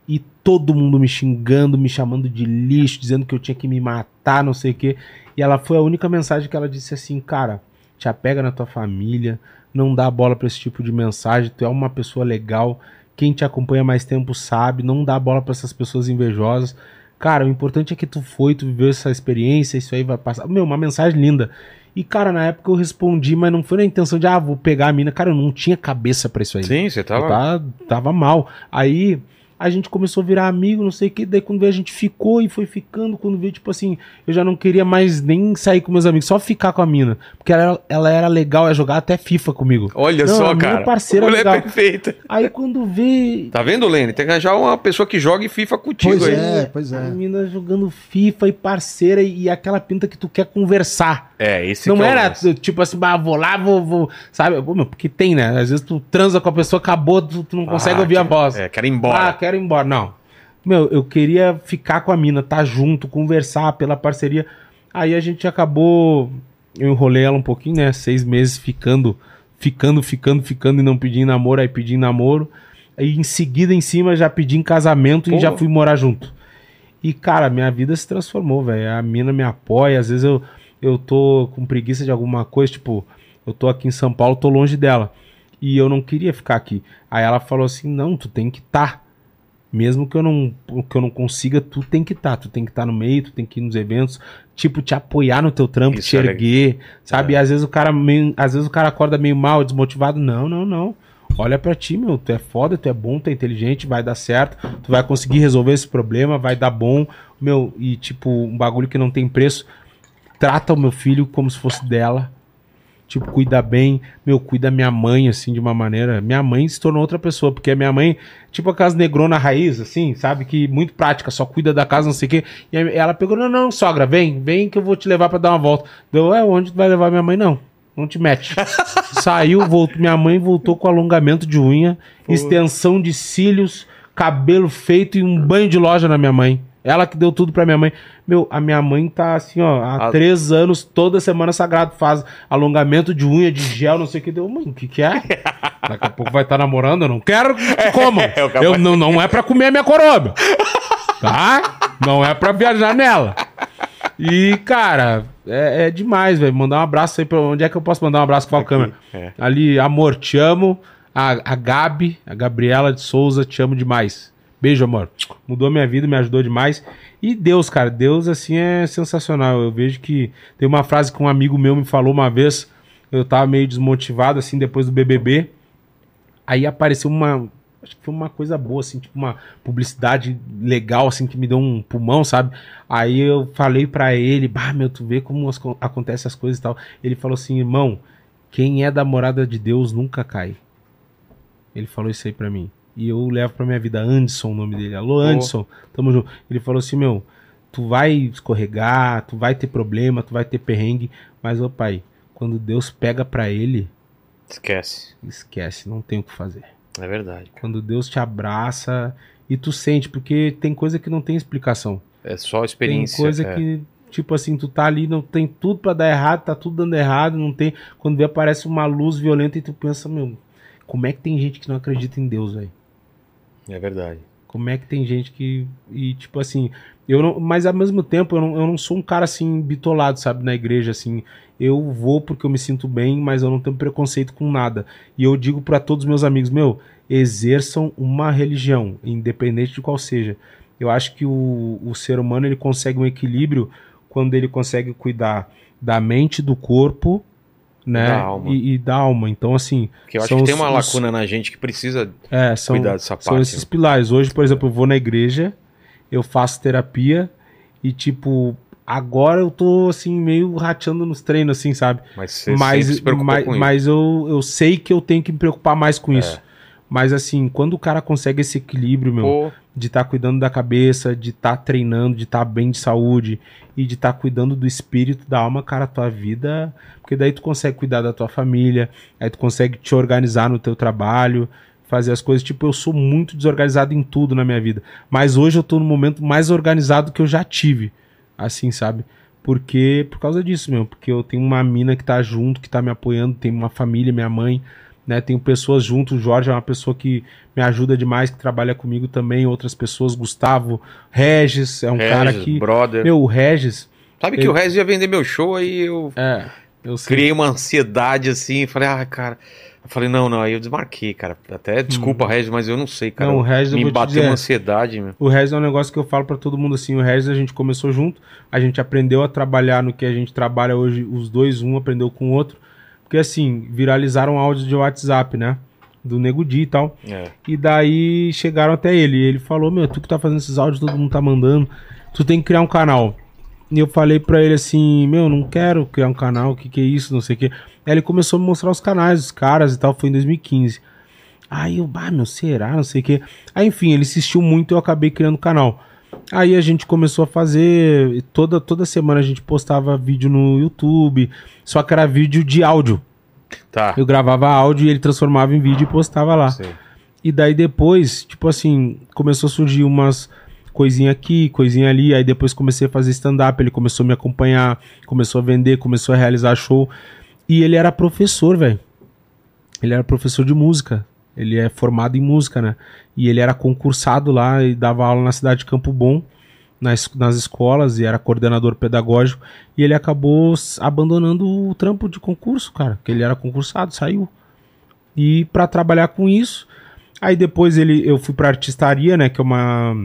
Speaker 3: E todo mundo me xingando, me chamando de lixo, dizendo que eu tinha que me matar, não sei o quê. E ela foi a única mensagem que ela disse assim, cara, te apega na tua família, não dá bola pra esse tipo de mensagem, tu é uma pessoa legal, quem te acompanha mais tempo sabe, não dá bola pra essas pessoas invejosas. Cara, o importante é que tu foi, tu viveu essa experiência, isso aí vai passar. Meu, uma mensagem linda. E, cara, na época eu respondi, mas não foi na intenção de, ah, vou pegar a mina. Cara, eu não tinha cabeça pra isso aí.
Speaker 1: Sim, você
Speaker 3: Eu
Speaker 1: tava.
Speaker 3: tava, tava mal. Aí a gente começou a virar amigo, não sei o que. Daí quando veio a gente ficou e foi ficando. Quando veio, tipo assim, eu já não queria mais nem sair com meus amigos, só ficar com a mina. Porque ela, ela era legal, ia jogar até FIFA comigo.
Speaker 1: Olha
Speaker 3: Não,
Speaker 1: só,
Speaker 3: a minha
Speaker 1: cara.
Speaker 3: parceira
Speaker 1: Mulher
Speaker 3: legal.
Speaker 1: perfeita.
Speaker 3: Aí quando vê
Speaker 1: Tá vendo, Lene? Tem que arranjar uma pessoa que jogue FIFA contigo
Speaker 2: Pois
Speaker 1: aí.
Speaker 2: é, pois
Speaker 3: a
Speaker 2: é.
Speaker 3: mina jogando FIFA e parceira e, e aquela pinta que tu quer conversar.
Speaker 1: É, esse
Speaker 3: não
Speaker 1: que é
Speaker 3: era tipo assim, bah, vou lá, vou, vou. Sabe? Pô, meu, porque tem, né? Às vezes tu transa com a pessoa, acabou, tu, tu não consegue
Speaker 1: Ah,
Speaker 3: ouvir a
Speaker 1: que-
Speaker 3: voz.
Speaker 1: É, quero ir embora.
Speaker 3: Ah, quero ir embora. Não. Meu, eu queria ficar com a mina, tá junto, conversar pela parceria. Aí a gente acabou. Eu enrolei ela um pouquinho, né? Seis meses ficando, ficando, ficando, ficando e não pedindo namoro, aí pedi namoro. Aí em seguida, em cima, já pedi em casamento
Speaker 1: Pô.
Speaker 3: e já fui morar junto. E, cara, minha vida se transformou, velho. A mina me apoia. Às vezes eu, eu tô com preguiça de alguma coisa, tipo, eu tô aqui em São Paulo, tô longe dela. E eu não queria ficar aqui. Aí ela falou assim: não, tu tem que estar. Mesmo que eu não, que eu não consiga, tu tem que estar. Tu tem que estar no meio, tu tem que ir nos eventos, tipo, te apoiar no teu trampo,
Speaker 1: Isso
Speaker 3: te
Speaker 1: é legal.
Speaker 3: erguer, sabe? E às vezes o cara meio, às vezes o cara acorda meio mal, desmotivado. Não, não, não. Olha pra ti, meu. Tu é foda, tu é bom, tu é inteligente, vai dar certo. Tu vai conseguir resolver esse problema, vai dar bom. Meu, e tipo, um bagulho que não tem preço. Trata o meu filho como se fosse dela. Tipo, cuida bem. Meu, cuida minha mãe, assim, de uma maneira. Minha mãe se tornou outra pessoa, porque a minha mãe, tipo aquelas negrona raiz, assim, sabe? Que muito prática, só cuida da casa, não sei o quê. E aí ela pegou, não, não, sogra, vem, vem que eu vou te levar pra dar uma volta. Deu, é, onde tu vai levar minha mãe? Não, não te mete. Saiu, voltou, minha mãe voltou com alongamento de unha, extensão de cílios, cabelo feito e um banho de loja na minha mãe. Ela que deu tudo pra minha mãe. Meu, a minha mãe tá assim, ó, há
Speaker 1: A-
Speaker 3: três anos, toda semana sagrado, faz alongamento de unha, de gel, não sei o que. Deu, mãe, o que que é? Daqui a pouco vai estar namorando, eu não quero que comam.
Speaker 1: É,
Speaker 3: Eu, não, não é pra comer a minha coroa, meu. Tá? Não é pra viajar nela. E, cara, é, é demais, velho. Mandar um abraço aí pra onde é que eu posso mandar um abraço com a câmera?
Speaker 1: é.
Speaker 3: Ali, amor, te amo. A, a Gabi, a Gabriela de Souza, te amo demais. Beijo, amor. Mudou minha vida, me ajudou demais. E Deus, cara, Deus, assim, é sensacional. Eu vejo que tem uma frase que um amigo meu me falou uma vez. Eu tava meio desmotivado, assim, depois do BBB. Aí apareceu uma. Acho que foi uma coisa boa, assim, tipo uma publicidade legal, assim, que me deu um pulmão, sabe? Aí eu falei pra ele, bah, meu, tu vê como as, co- acontecem as coisas e tal. Ele falou assim, irmão, quem é da morada de Deus nunca cai. Ele falou isso aí pra mim. E eu levo pra minha vida, Anderson, o nome dele. Alô, Anderson, tamo junto. Ele falou assim, meu, tu vai escorregar, tu vai ter problema, tu vai ter perrengue, mas, ô pai, quando Deus pega pra ele,
Speaker 1: Esquece.
Speaker 3: esquece, não tem o que fazer.
Speaker 1: É verdade.
Speaker 3: Quando Deus te abraça e tu sente, porque tem coisa que não tem explicação.
Speaker 1: É só
Speaker 3: Tem
Speaker 1: experiência.
Speaker 3: coisa
Speaker 1: é.
Speaker 3: que, tipo assim, tu tá ali, não tem tudo pra dar errado, tá tudo dando errado, não tem. Quando vê, aparece uma luz violenta e tu pensa, meu, como é que tem gente que não acredita em Deus, velho?
Speaker 1: É verdade.
Speaker 3: Como é que tem gente que. E, tipo assim, eu não. Mas ao mesmo tempo, eu não, eu não sou um cara assim, bitolado, sabe, na igreja, assim. Eu vou porque eu me sinto bem, mas eu não tenho preconceito com nada. E eu digo pra todos os meus amigos, meu, exerçam uma religião, independente de qual seja. Eu acho que o, o ser humano ele consegue um equilíbrio quando ele consegue cuidar da mente, do corpo, né?
Speaker 1: Da alma.
Speaker 3: E, e da alma. Então, assim.
Speaker 1: Porque eu acho
Speaker 3: são
Speaker 1: que tem
Speaker 3: os-
Speaker 1: uma
Speaker 3: os-
Speaker 1: lacuna na gente que precisa
Speaker 3: é, são,
Speaker 1: cuidar dessa
Speaker 3: são
Speaker 1: parte.
Speaker 3: esses
Speaker 1: né?
Speaker 3: pilares. Hoje, por exemplo, eu vou na igreja, eu faço terapia e, tipo, agora eu tô, assim, meio rateando nos treinos, assim, sabe?
Speaker 1: Mas você
Speaker 3: Mas,
Speaker 1: se preocupou
Speaker 3: mas,
Speaker 1: com isso.
Speaker 3: mas eu, eu sei que eu tenho que me preocupar mais com
Speaker 1: É.
Speaker 3: isso. Mas, assim, quando o cara consegue esse equilíbrio, meu,
Speaker 1: Pô,
Speaker 3: de estar cuidando da cabeça, de estar treinando, de estar bem de saúde e de estar cuidando do espírito, da alma, cara, tua vida. Porque daí tu consegue cuidar da tua família, aí tu consegue te organizar no teu trabalho, fazer as coisas. Tipo, eu sou muito desorganizado em tudo na minha vida. Mas hoje eu tô no momento mais organizado que eu já tive. Assim, sabe? Porque, por causa disso, meu. Porque eu tenho uma mina que tá junto, que tá me apoiando, tenho uma família, minha mãe, né? Tenho pessoas junto. O Jorge é uma pessoa que me ajuda demais, que trabalha comigo também. Outras pessoas, Gustavo, Regis, é um cara
Speaker 1: Regis,
Speaker 3: que.
Speaker 1: brother.
Speaker 3: Meu, o Regis.
Speaker 1: Sabe que
Speaker 3: ele-
Speaker 1: o Regis ia vender meu show aí eu
Speaker 3: É. Eu sei.
Speaker 1: criei uma ansiedade assim, falei, ah, cara. Eu falei, não, não, aí eu desmarquei, cara. Até desculpa, Regis, mas eu não sei, cara.
Speaker 3: Não, o Regis,
Speaker 1: Me bateu uma ansiedade, meu.
Speaker 3: O Regis é um negócio que eu falo pra todo mundo assim. O Regis a gente começou junto, a gente aprendeu a trabalhar no que a gente trabalha hoje, os dois, um aprendeu com o outro. Porque assim, viralizaram áudios de WhatsApp, né? Do Nego Di e tal.
Speaker 1: É.
Speaker 3: E daí chegaram até ele. E ele falou: Meu, tu que tá fazendo esses áudios, todo mundo tá mandando. Tu tem que criar um canal. E eu falei pra ele assim: Meu, não quero criar um canal, o que, que é isso, não sei o que. Aí ele começou a me mostrar os canais, os caras e tal. Foi em 2015. Aí eu, bah, meu, será? Não sei o que. Aí enfim, ele insistiu muito e eu acabei criando o canal. Aí a gente começou a fazer. Toda, toda semana a gente postava vídeo no YouTube. Só que era vídeo de áudio.
Speaker 1: Tá.
Speaker 3: Eu gravava áudio e ele transformava em vídeo e postava lá.
Speaker 1: Sei.
Speaker 3: E daí depois, tipo assim, começou a surgir umas coisinha aqui, coisinha ali. Aí depois comecei a fazer stand-up, ele começou a me acompanhar, começou a vender, começou a realizar show. E ele era professor, velho. Ele era professor de música. Ele é formado em música, né? E ele era concursado lá e dava aula na cidade de Campo Bom, nas, nas escolas, e era coordenador pedagógico. E ele acabou abandonando o trampo de concurso, cara. Que ele era concursado, saiu. E pra trabalhar com isso, Aí depois ele, eu fui pra artistaria, né? Que é uma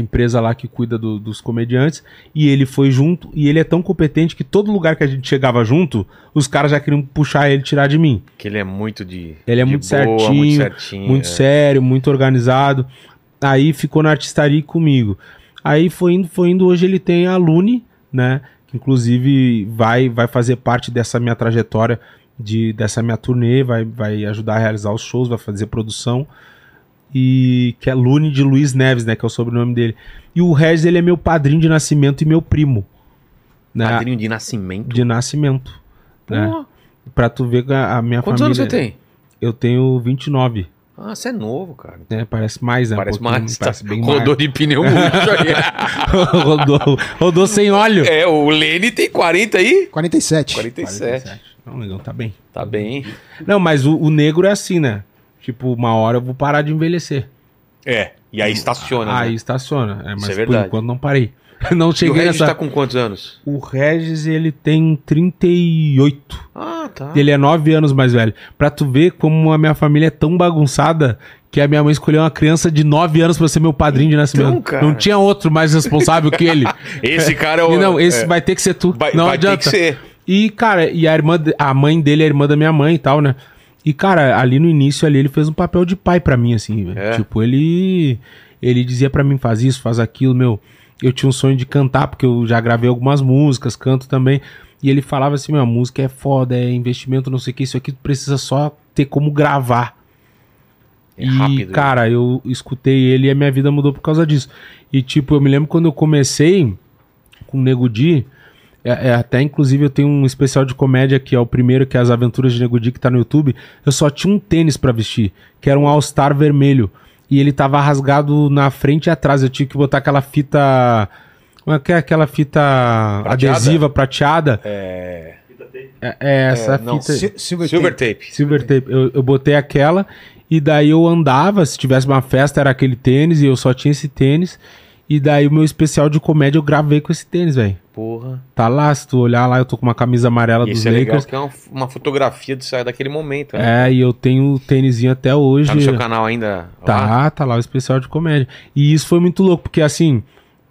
Speaker 3: empresa lá que cuida do- dos comediantes. E ele foi junto. E ele é tão competente que todo lugar que a gente chegava junto, os caras já queriam puxar ele e tirar de mim.
Speaker 1: Que ele é muito de.
Speaker 3: Ele é
Speaker 1: de
Speaker 3: muito
Speaker 1: boa,
Speaker 3: certinho,
Speaker 1: muito certinho.
Speaker 3: Muito
Speaker 1: é.
Speaker 3: sério, muito organizado. Aí ficou na artistaria comigo. Aí foi indo, foi indo. Hoje ele tem a Lune, né? Que inclusive vai, vai fazer parte dessa minha trajetória, de, dessa minha turnê, vai, vai ajudar a realizar os shows, vai fazer produção. E que é Lune de Luiz Neves, né? Que é o sobrenome dele. E o Regis, ele é meu padrinho de nascimento e meu primo. Né?
Speaker 1: Padrinho de nascimento.
Speaker 3: De nascimento. Né? Pra tu ver a, a minha
Speaker 1: Quantos
Speaker 3: família.
Speaker 1: anos você tem?
Speaker 3: Eu tenho 29.
Speaker 1: Ah, você é novo, cara.
Speaker 3: né? Parece mais, né? Um
Speaker 1: Parece
Speaker 3: pouquinho,
Speaker 1: mais.
Speaker 3: Parece
Speaker 1: tá?
Speaker 3: bem
Speaker 1: Rodou de pneu murcho aí.
Speaker 3: mais. rodou, rodou sem óleo.
Speaker 1: É, o Lene tem 40 aí?
Speaker 2: 47.
Speaker 1: 47.
Speaker 3: Não, negão, tá bem.
Speaker 1: Tá bem.
Speaker 3: Não, mas o, o negro é assim, né? Tipo, uma hora eu vou parar de envelhecer.
Speaker 1: É. E aí estaciona.
Speaker 3: Aí
Speaker 1: né?
Speaker 3: estaciona. É, mas
Speaker 1: Isso é
Speaker 3: por
Speaker 1: verdade.
Speaker 3: enquanto não parei. Não
Speaker 1: E o
Speaker 3: cheguei
Speaker 1: Regis
Speaker 3: nessa...
Speaker 1: tá com quantos anos?
Speaker 3: O Regis, ele tem 38.
Speaker 1: Ah, tá.
Speaker 3: Ele é 9 anos mais velho. Pra tu ver como a minha família é tão bagunçada que a minha mãe escolheu uma criança de 9 anos pra ser meu padrinho de nascimento.
Speaker 1: cara.
Speaker 3: Não tinha outro mais responsável que ele.
Speaker 1: Esse cara é o.
Speaker 3: Não, esse
Speaker 1: é,
Speaker 3: vai ter que ser tu.
Speaker 1: vai,
Speaker 3: não
Speaker 1: vai ter
Speaker 3: adianta.
Speaker 1: que ser.
Speaker 3: E, cara, e a irmã, de- a mãe dele é a irmã da minha mãe e tal, né? E, cara, ali no início ali ele fez um papel de pai pra mim, assim, velho.
Speaker 1: É?
Speaker 3: Tipo, ele ele dizia pra mim, faz isso, faz aquilo, meu. Eu tinha um sonho de cantar, porque eu já gravei algumas músicas, canto também. E ele falava assim, meu, a música é foda, é investimento, não sei o que, isso aqui tu precisa só ter como gravar.
Speaker 1: É
Speaker 3: e,
Speaker 1: rápido, né?
Speaker 3: cara, eu escutei ele e a minha vida mudou por causa disso. E, tipo, eu me lembro quando eu comecei com o Nego Di, é, é, até inclusive eu tenho um especial de comédia que é o primeiro, que é As Aventuras de Nego Di, que tá no YouTube. Eu só tinha um tênis pra vestir, que era um All-Star vermelho. E ele tava rasgado na frente e atrás. Eu tive que botar aquela fita. Como é que é aquela fita
Speaker 1: Prateada?
Speaker 3: adesiva prateada?
Speaker 1: É.
Speaker 3: É, é essa
Speaker 1: É, não,
Speaker 3: fita.
Speaker 2: Si- Silver,
Speaker 1: Silver
Speaker 2: Tape.
Speaker 1: tape.
Speaker 3: Silver tape. Eu, eu botei aquela e daí eu andava, se tivesse uma festa era aquele tênis e eu só tinha esse tênis. E daí o meu especial de comédia eu gravei com esse tênis, velho.
Speaker 1: Porra.
Speaker 3: Tá lá, se tu olhar lá, eu tô com uma camisa amarela
Speaker 1: E
Speaker 3: dos
Speaker 1: isso é legal,
Speaker 3: Lakers.
Speaker 1: que é uma, uma fotografia sair daquele momento. Né?
Speaker 3: É, e eu tenho o tênisinho até hoje.
Speaker 1: Tá no seu canal ainda? lá?
Speaker 3: Tá, tá lá o especial de comédia. E isso foi muito louco, porque assim,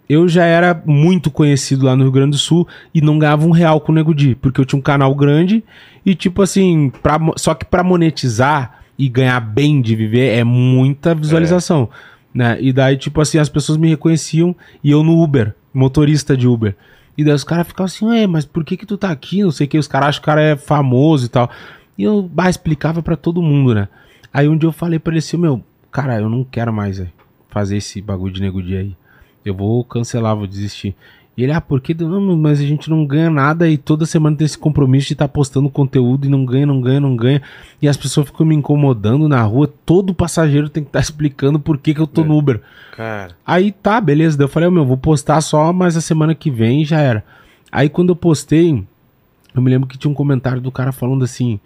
Speaker 3: eu já era muito conhecido lá no Rio Grande do Sul e não ganhava um real com o Nego Di, porque eu tinha um canal grande e tipo assim, pra, só que pra monetizar e ganhar bem de viver é muita visualização, né? E daí tipo assim, as pessoas me reconheciam e eu no Uber, motorista de Uber. E daí os caras ficavam assim, ué, mas por que que tu tá aqui? Não sei o que, os caras acham que o cara é famoso e tal. E eu bah, explicava pra todo mundo, né? Aí um dia eu falei pra ele assim, meu, cara, eu não quero mais véio, fazer esse bagulho de nego dia aí. Eu vou cancelar, vou desistir. E ele, ah, por que? Não, mas a gente não ganha nada e toda semana tem esse compromisso de estar postando conteúdo e não ganha, não ganha, não ganha. E as pessoas ficam me incomodando na rua. Todo passageiro tem que estar explicando por que, que eu tô
Speaker 1: É.
Speaker 3: no Uber.
Speaker 1: Cara.
Speaker 3: Aí tá, beleza. Daí eu falei, "Ô, meu, vou postar só, mas a semana que vem já era. Aí quando eu postei, eu me lembro que tinha um comentário do cara falando assim: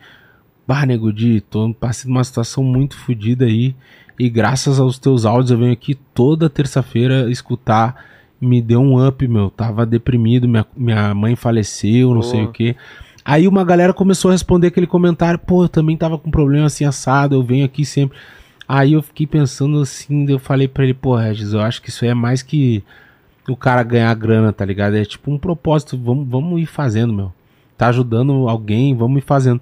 Speaker 3: Bah, nego Di, tô passando uma situação muito fodida aí. E graças aos teus áudios eu venho aqui toda terça-feira escutar. Me deu um up, meu. Tava deprimido, minha, minha mãe faleceu, não
Speaker 1: Pô.
Speaker 3: sei o quê. Aí uma galera começou a responder aquele comentário, pô, eu também tava com problema assim assado, eu venho aqui sempre. Aí eu fiquei pensando assim, eu falei pra ele, pô, Regis, eu acho que isso aí é mais que o cara ganhar grana, tá ligado? É tipo um propósito, vamos, vamos ir fazendo, meu. Tá ajudando alguém, vamos ir fazendo.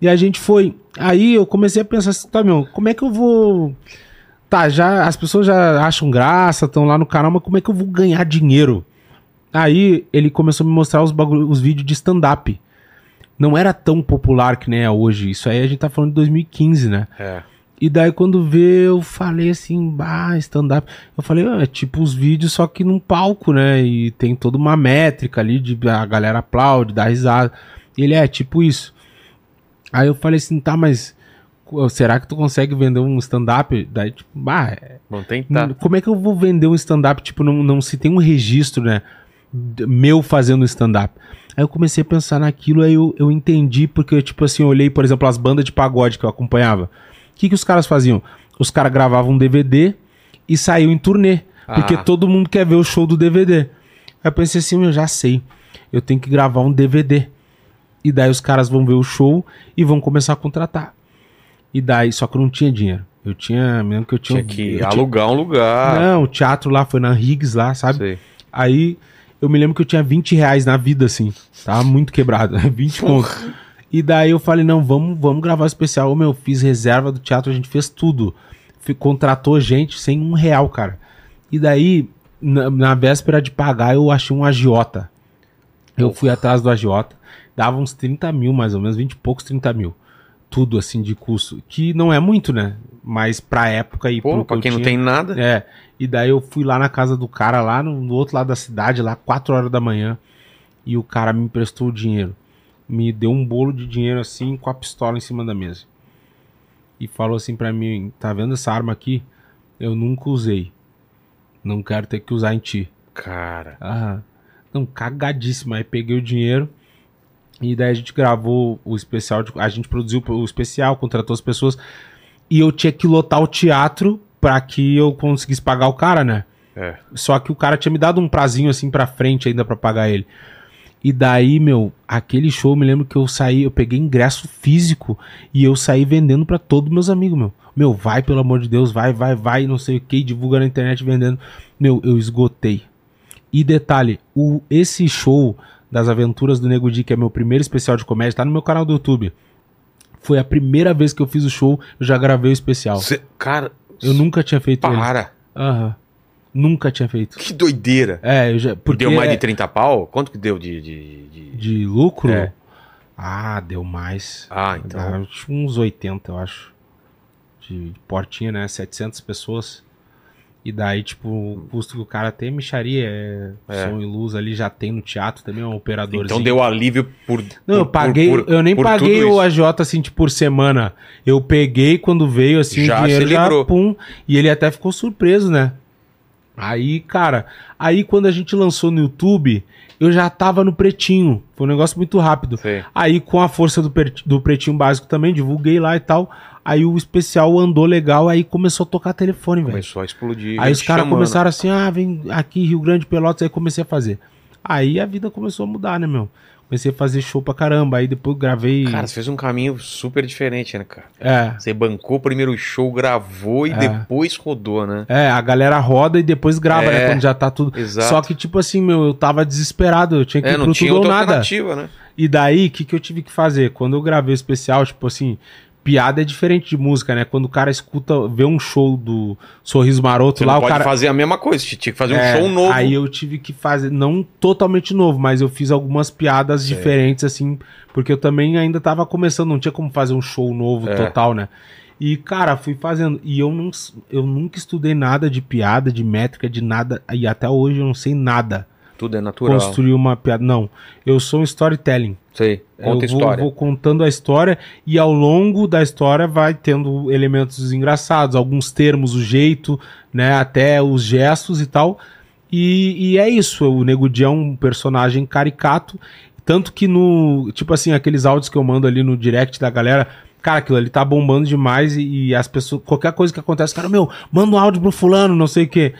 Speaker 3: E a gente foi. Aí eu comecei a pensar assim, tá, meu, como é que eu vou. Tá, já as pessoas já acham graça, estão lá no canal, mas como é que eu vou ganhar dinheiro? Aí ele começou a me mostrar os, bagulho, os vídeos de stand-up. Não era tão popular que nem é hoje. Isso aí a gente tá falando de 2015, né?
Speaker 1: É.
Speaker 3: E daí quando vê, eu falei assim, bah, stand-up. Eu falei, ah, é tipo os vídeos, só que num palco, né? E tem toda uma métrica ali, de a galera aplaude, dá risada. Ele é tipo isso. Aí eu falei assim, tá, mas será que tu consegue vender um stand-up? Daí, tipo, bah, é-
Speaker 1: Vamos tentar.
Speaker 3: como é que eu vou vender um stand-up? Tipo, não, não se tem um registro, né? Meu fazendo stand-up. Aí eu comecei a pensar naquilo, aí eu, eu entendi, porque, tipo assim, eu olhei, por exemplo, as bandas de pagode que eu acompanhava. O que, que os caras faziam? Os caras gravavam um DVD e saíam em turnê. Porque
Speaker 1: Ah.
Speaker 3: todo mundo quer ver o show do DVD. Aí eu pensei assim, eu já sei. Eu tenho que gravar um DVD. E daí os caras vão ver o show e vão começar a contratar. E daí, só que eu não tinha dinheiro. Eu tinha, me lembro que eu tinha.
Speaker 1: Tinha que
Speaker 3: eu tinha-
Speaker 1: alugar um lugar.
Speaker 3: Não, o teatro lá foi na Riggs lá, sabe?
Speaker 1: Sei.
Speaker 3: Aí eu me lembro que eu tinha 20 reais na vida, assim. Tava muito quebrado. 20 conto. E daí eu falei, não, vamos, vamos gravar o especial. Ô, meu, fiz reserva do teatro, a gente fez tudo. Fi- contratou gente sem um real, cara. E daí, na, na véspera de pagar, eu achei um agiota. Eu fui atrás do agiota. Dava uns 30 mil, mais ou menos, 20 e poucos, 30 mil. Tudo assim de custo. Que não é muito, né? Mas pra época e
Speaker 1: Pô,
Speaker 3: que
Speaker 1: pra
Speaker 3: eu
Speaker 1: quem não tem nada.
Speaker 3: é, e daí eu fui lá na casa do cara, lá no, no outro lado da cidade, lá 4 horas da manhã, e o cara me emprestou o dinheiro. Me deu um bolo de dinheiro assim, com a pistola em cima da mesa. E falou assim pra mim: tá vendo essa arma aqui? Eu nunca usei. Não quero ter que usar em ti.
Speaker 1: Cara.
Speaker 3: Ah, não, cagadíssimo. Aí peguei o dinheiro e daí a gente gravou o especial, de- a gente produziu o especial, contratou as pessoas e eu tinha que lotar o teatro pra que eu conseguisse pagar o cara, né?
Speaker 1: É.
Speaker 3: Só que o cara tinha me dado um prazinho assim pra frente ainda pra pagar ele. E daí, meu, aquele show, eu me lembro que eu saí, eu peguei ingresso físico e eu saí vendendo pra todos meus amigos, meu. Meu, vai, pelo amor de Deus, vai, vai, vai, não sei o que, divulga na internet vendendo. Meu, eu esgotei. E detalhe, o, esse show das aventuras do Nego Di, que é meu primeiro especial de comédia, tá no meu canal do YouTube. Foi a primeira vez que eu fiz o show, eu já gravei o especial.
Speaker 1: Cê- cara,
Speaker 3: Eu nunca tinha feito ele.
Speaker 1: para.
Speaker 3: Aham. Nunca tinha feito.
Speaker 1: Que doideira.
Speaker 3: É, eu já. Porque
Speaker 1: deu mais
Speaker 3: é-
Speaker 1: de 30 pau? Quanto que deu de. de, de-
Speaker 3: de lucro?
Speaker 1: É.
Speaker 3: Ah, deu mais.
Speaker 1: Ah, então.
Speaker 3: Dá uns- uns 80, eu acho. De portinha, né? 700 pessoas. E daí, tipo, o custo que o cara tem, micharia, é,
Speaker 1: É.
Speaker 3: som e luz ali, já tem no teatro também, é um operador.
Speaker 1: Então deu alívio por.
Speaker 3: Não, eu
Speaker 1: por-
Speaker 3: paguei,
Speaker 1: por-
Speaker 3: eu nem
Speaker 1: por
Speaker 3: paguei o. AJ assim, tipo, por semana. Eu peguei quando veio, assim,
Speaker 1: Já
Speaker 3: o dinheiro já,
Speaker 1: livrou.
Speaker 3: pum, e ele até ficou surpreso, né? Aí, cara, aí quando a gente lançou no YouTube, eu já tava no pretinho. Foi um negócio muito rápido.
Speaker 1: Sei.
Speaker 3: Aí, com a força do, do pretinho básico também, divulguei lá e tal. Aí o especial andou legal, aí começou a tocar telefone, velho.
Speaker 1: Começou a explodir.
Speaker 3: Aí os caras começaram assim, ah, vem aqui Rio Grande Pelotas, aí comecei a fazer. Aí a vida começou a mudar, né, meu? Comecei a fazer show pra caramba, aí depois gravei.
Speaker 1: Cara, você fez um caminho super diferente, né, cara?
Speaker 3: É.
Speaker 1: Você bancou o primeiro show, gravou e
Speaker 3: É.
Speaker 1: depois rodou, né?
Speaker 3: É, a galera roda e depois grava,
Speaker 1: É.
Speaker 3: né? Quando já tá tudo.
Speaker 1: Exato.
Speaker 3: Só que, tipo assim, meu, eu tava desesperado, eu tinha que
Speaker 1: É,
Speaker 3: ir
Speaker 1: não
Speaker 3: pro
Speaker 1: tinha
Speaker 3: tudo ou
Speaker 1: outra
Speaker 3: nada.
Speaker 1: alternativa, né?
Speaker 3: E daí, o que, que eu tive que fazer? Quando eu gravei o especial, tipo assim, piada é diferente de música, né? Quando o cara escuta, vê um show do Sorriso Maroto
Speaker 1: Você
Speaker 3: lá,
Speaker 1: não
Speaker 3: o
Speaker 1: pode
Speaker 3: cara.
Speaker 1: fazer a mesma coisa, tinha que fazer um
Speaker 3: É,
Speaker 1: show novo.
Speaker 3: Aí eu tive que fazer, não totalmente novo, mas eu fiz algumas piadas
Speaker 1: Sei.
Speaker 3: diferentes, assim, porque eu também ainda tava começando, não tinha como fazer um show novo
Speaker 1: É.
Speaker 3: total, né? E, cara, fui fazendo. E eu, não, eu nunca estudei nada de piada, de métrica, de nada. E até hoje eu não sei nada.
Speaker 1: Tudo é natural.
Speaker 3: Construir uma piada. Não. Eu sou um storytelling.
Speaker 1: Sei, conta
Speaker 3: eu vou,
Speaker 1: história.
Speaker 3: vou contando a história e ao longo da história vai tendo elementos engraçados, alguns termos, o jeito, né, até os gestos e tal. E, e é isso, o Nego Di é um personagem caricato, tanto que no, tipo assim, aqueles áudios que eu mando ali no direct da galera, cara, aquilo ali tá bombando demais e, e as pessoas, qualquer coisa que acontece, cara, meu, manda um áudio pro fulano, não sei o quê.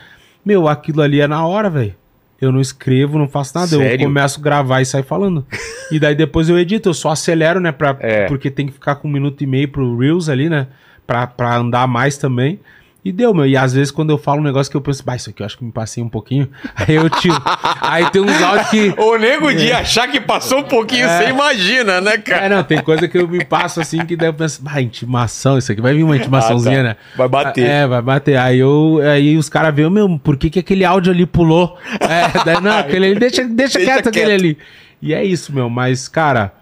Speaker 3: Meu, aquilo ali é na hora, velho. Eu não escrevo, não faço nada. Eu
Speaker 1: Sério?
Speaker 3: começo a gravar e saio falando. e daí depois eu edito, eu só acelero, né? Pra,
Speaker 1: É.
Speaker 3: Porque tem que ficar com um minuto e meio pro Reels ali, né? Pra, pra andar mais também. E deu, meu. E às vezes quando eu falo um negócio que eu penso, bah, isso aqui eu acho que me passei um pouquinho. Aí eu tiro. Aí tem uns áudios que.
Speaker 1: O nego de achar que passou um pouquinho, você imagina, né, cara?
Speaker 3: É, não, tem coisa que eu me passo assim que daí eu penso, ah, intimação, isso aqui vai vir uma intimaçãozinha,
Speaker 1: Ah, tá.
Speaker 3: né?
Speaker 1: Vai bater.
Speaker 3: É, vai bater. Aí, eu, aí os caras veem, meu, por que, que aquele áudio ali pulou? É, daí, não, aquele ali, deixa, deixa,
Speaker 1: Deixa
Speaker 3: quieto, aquele
Speaker 1: quieto.
Speaker 3: ali. E é isso, meu, mas, cara,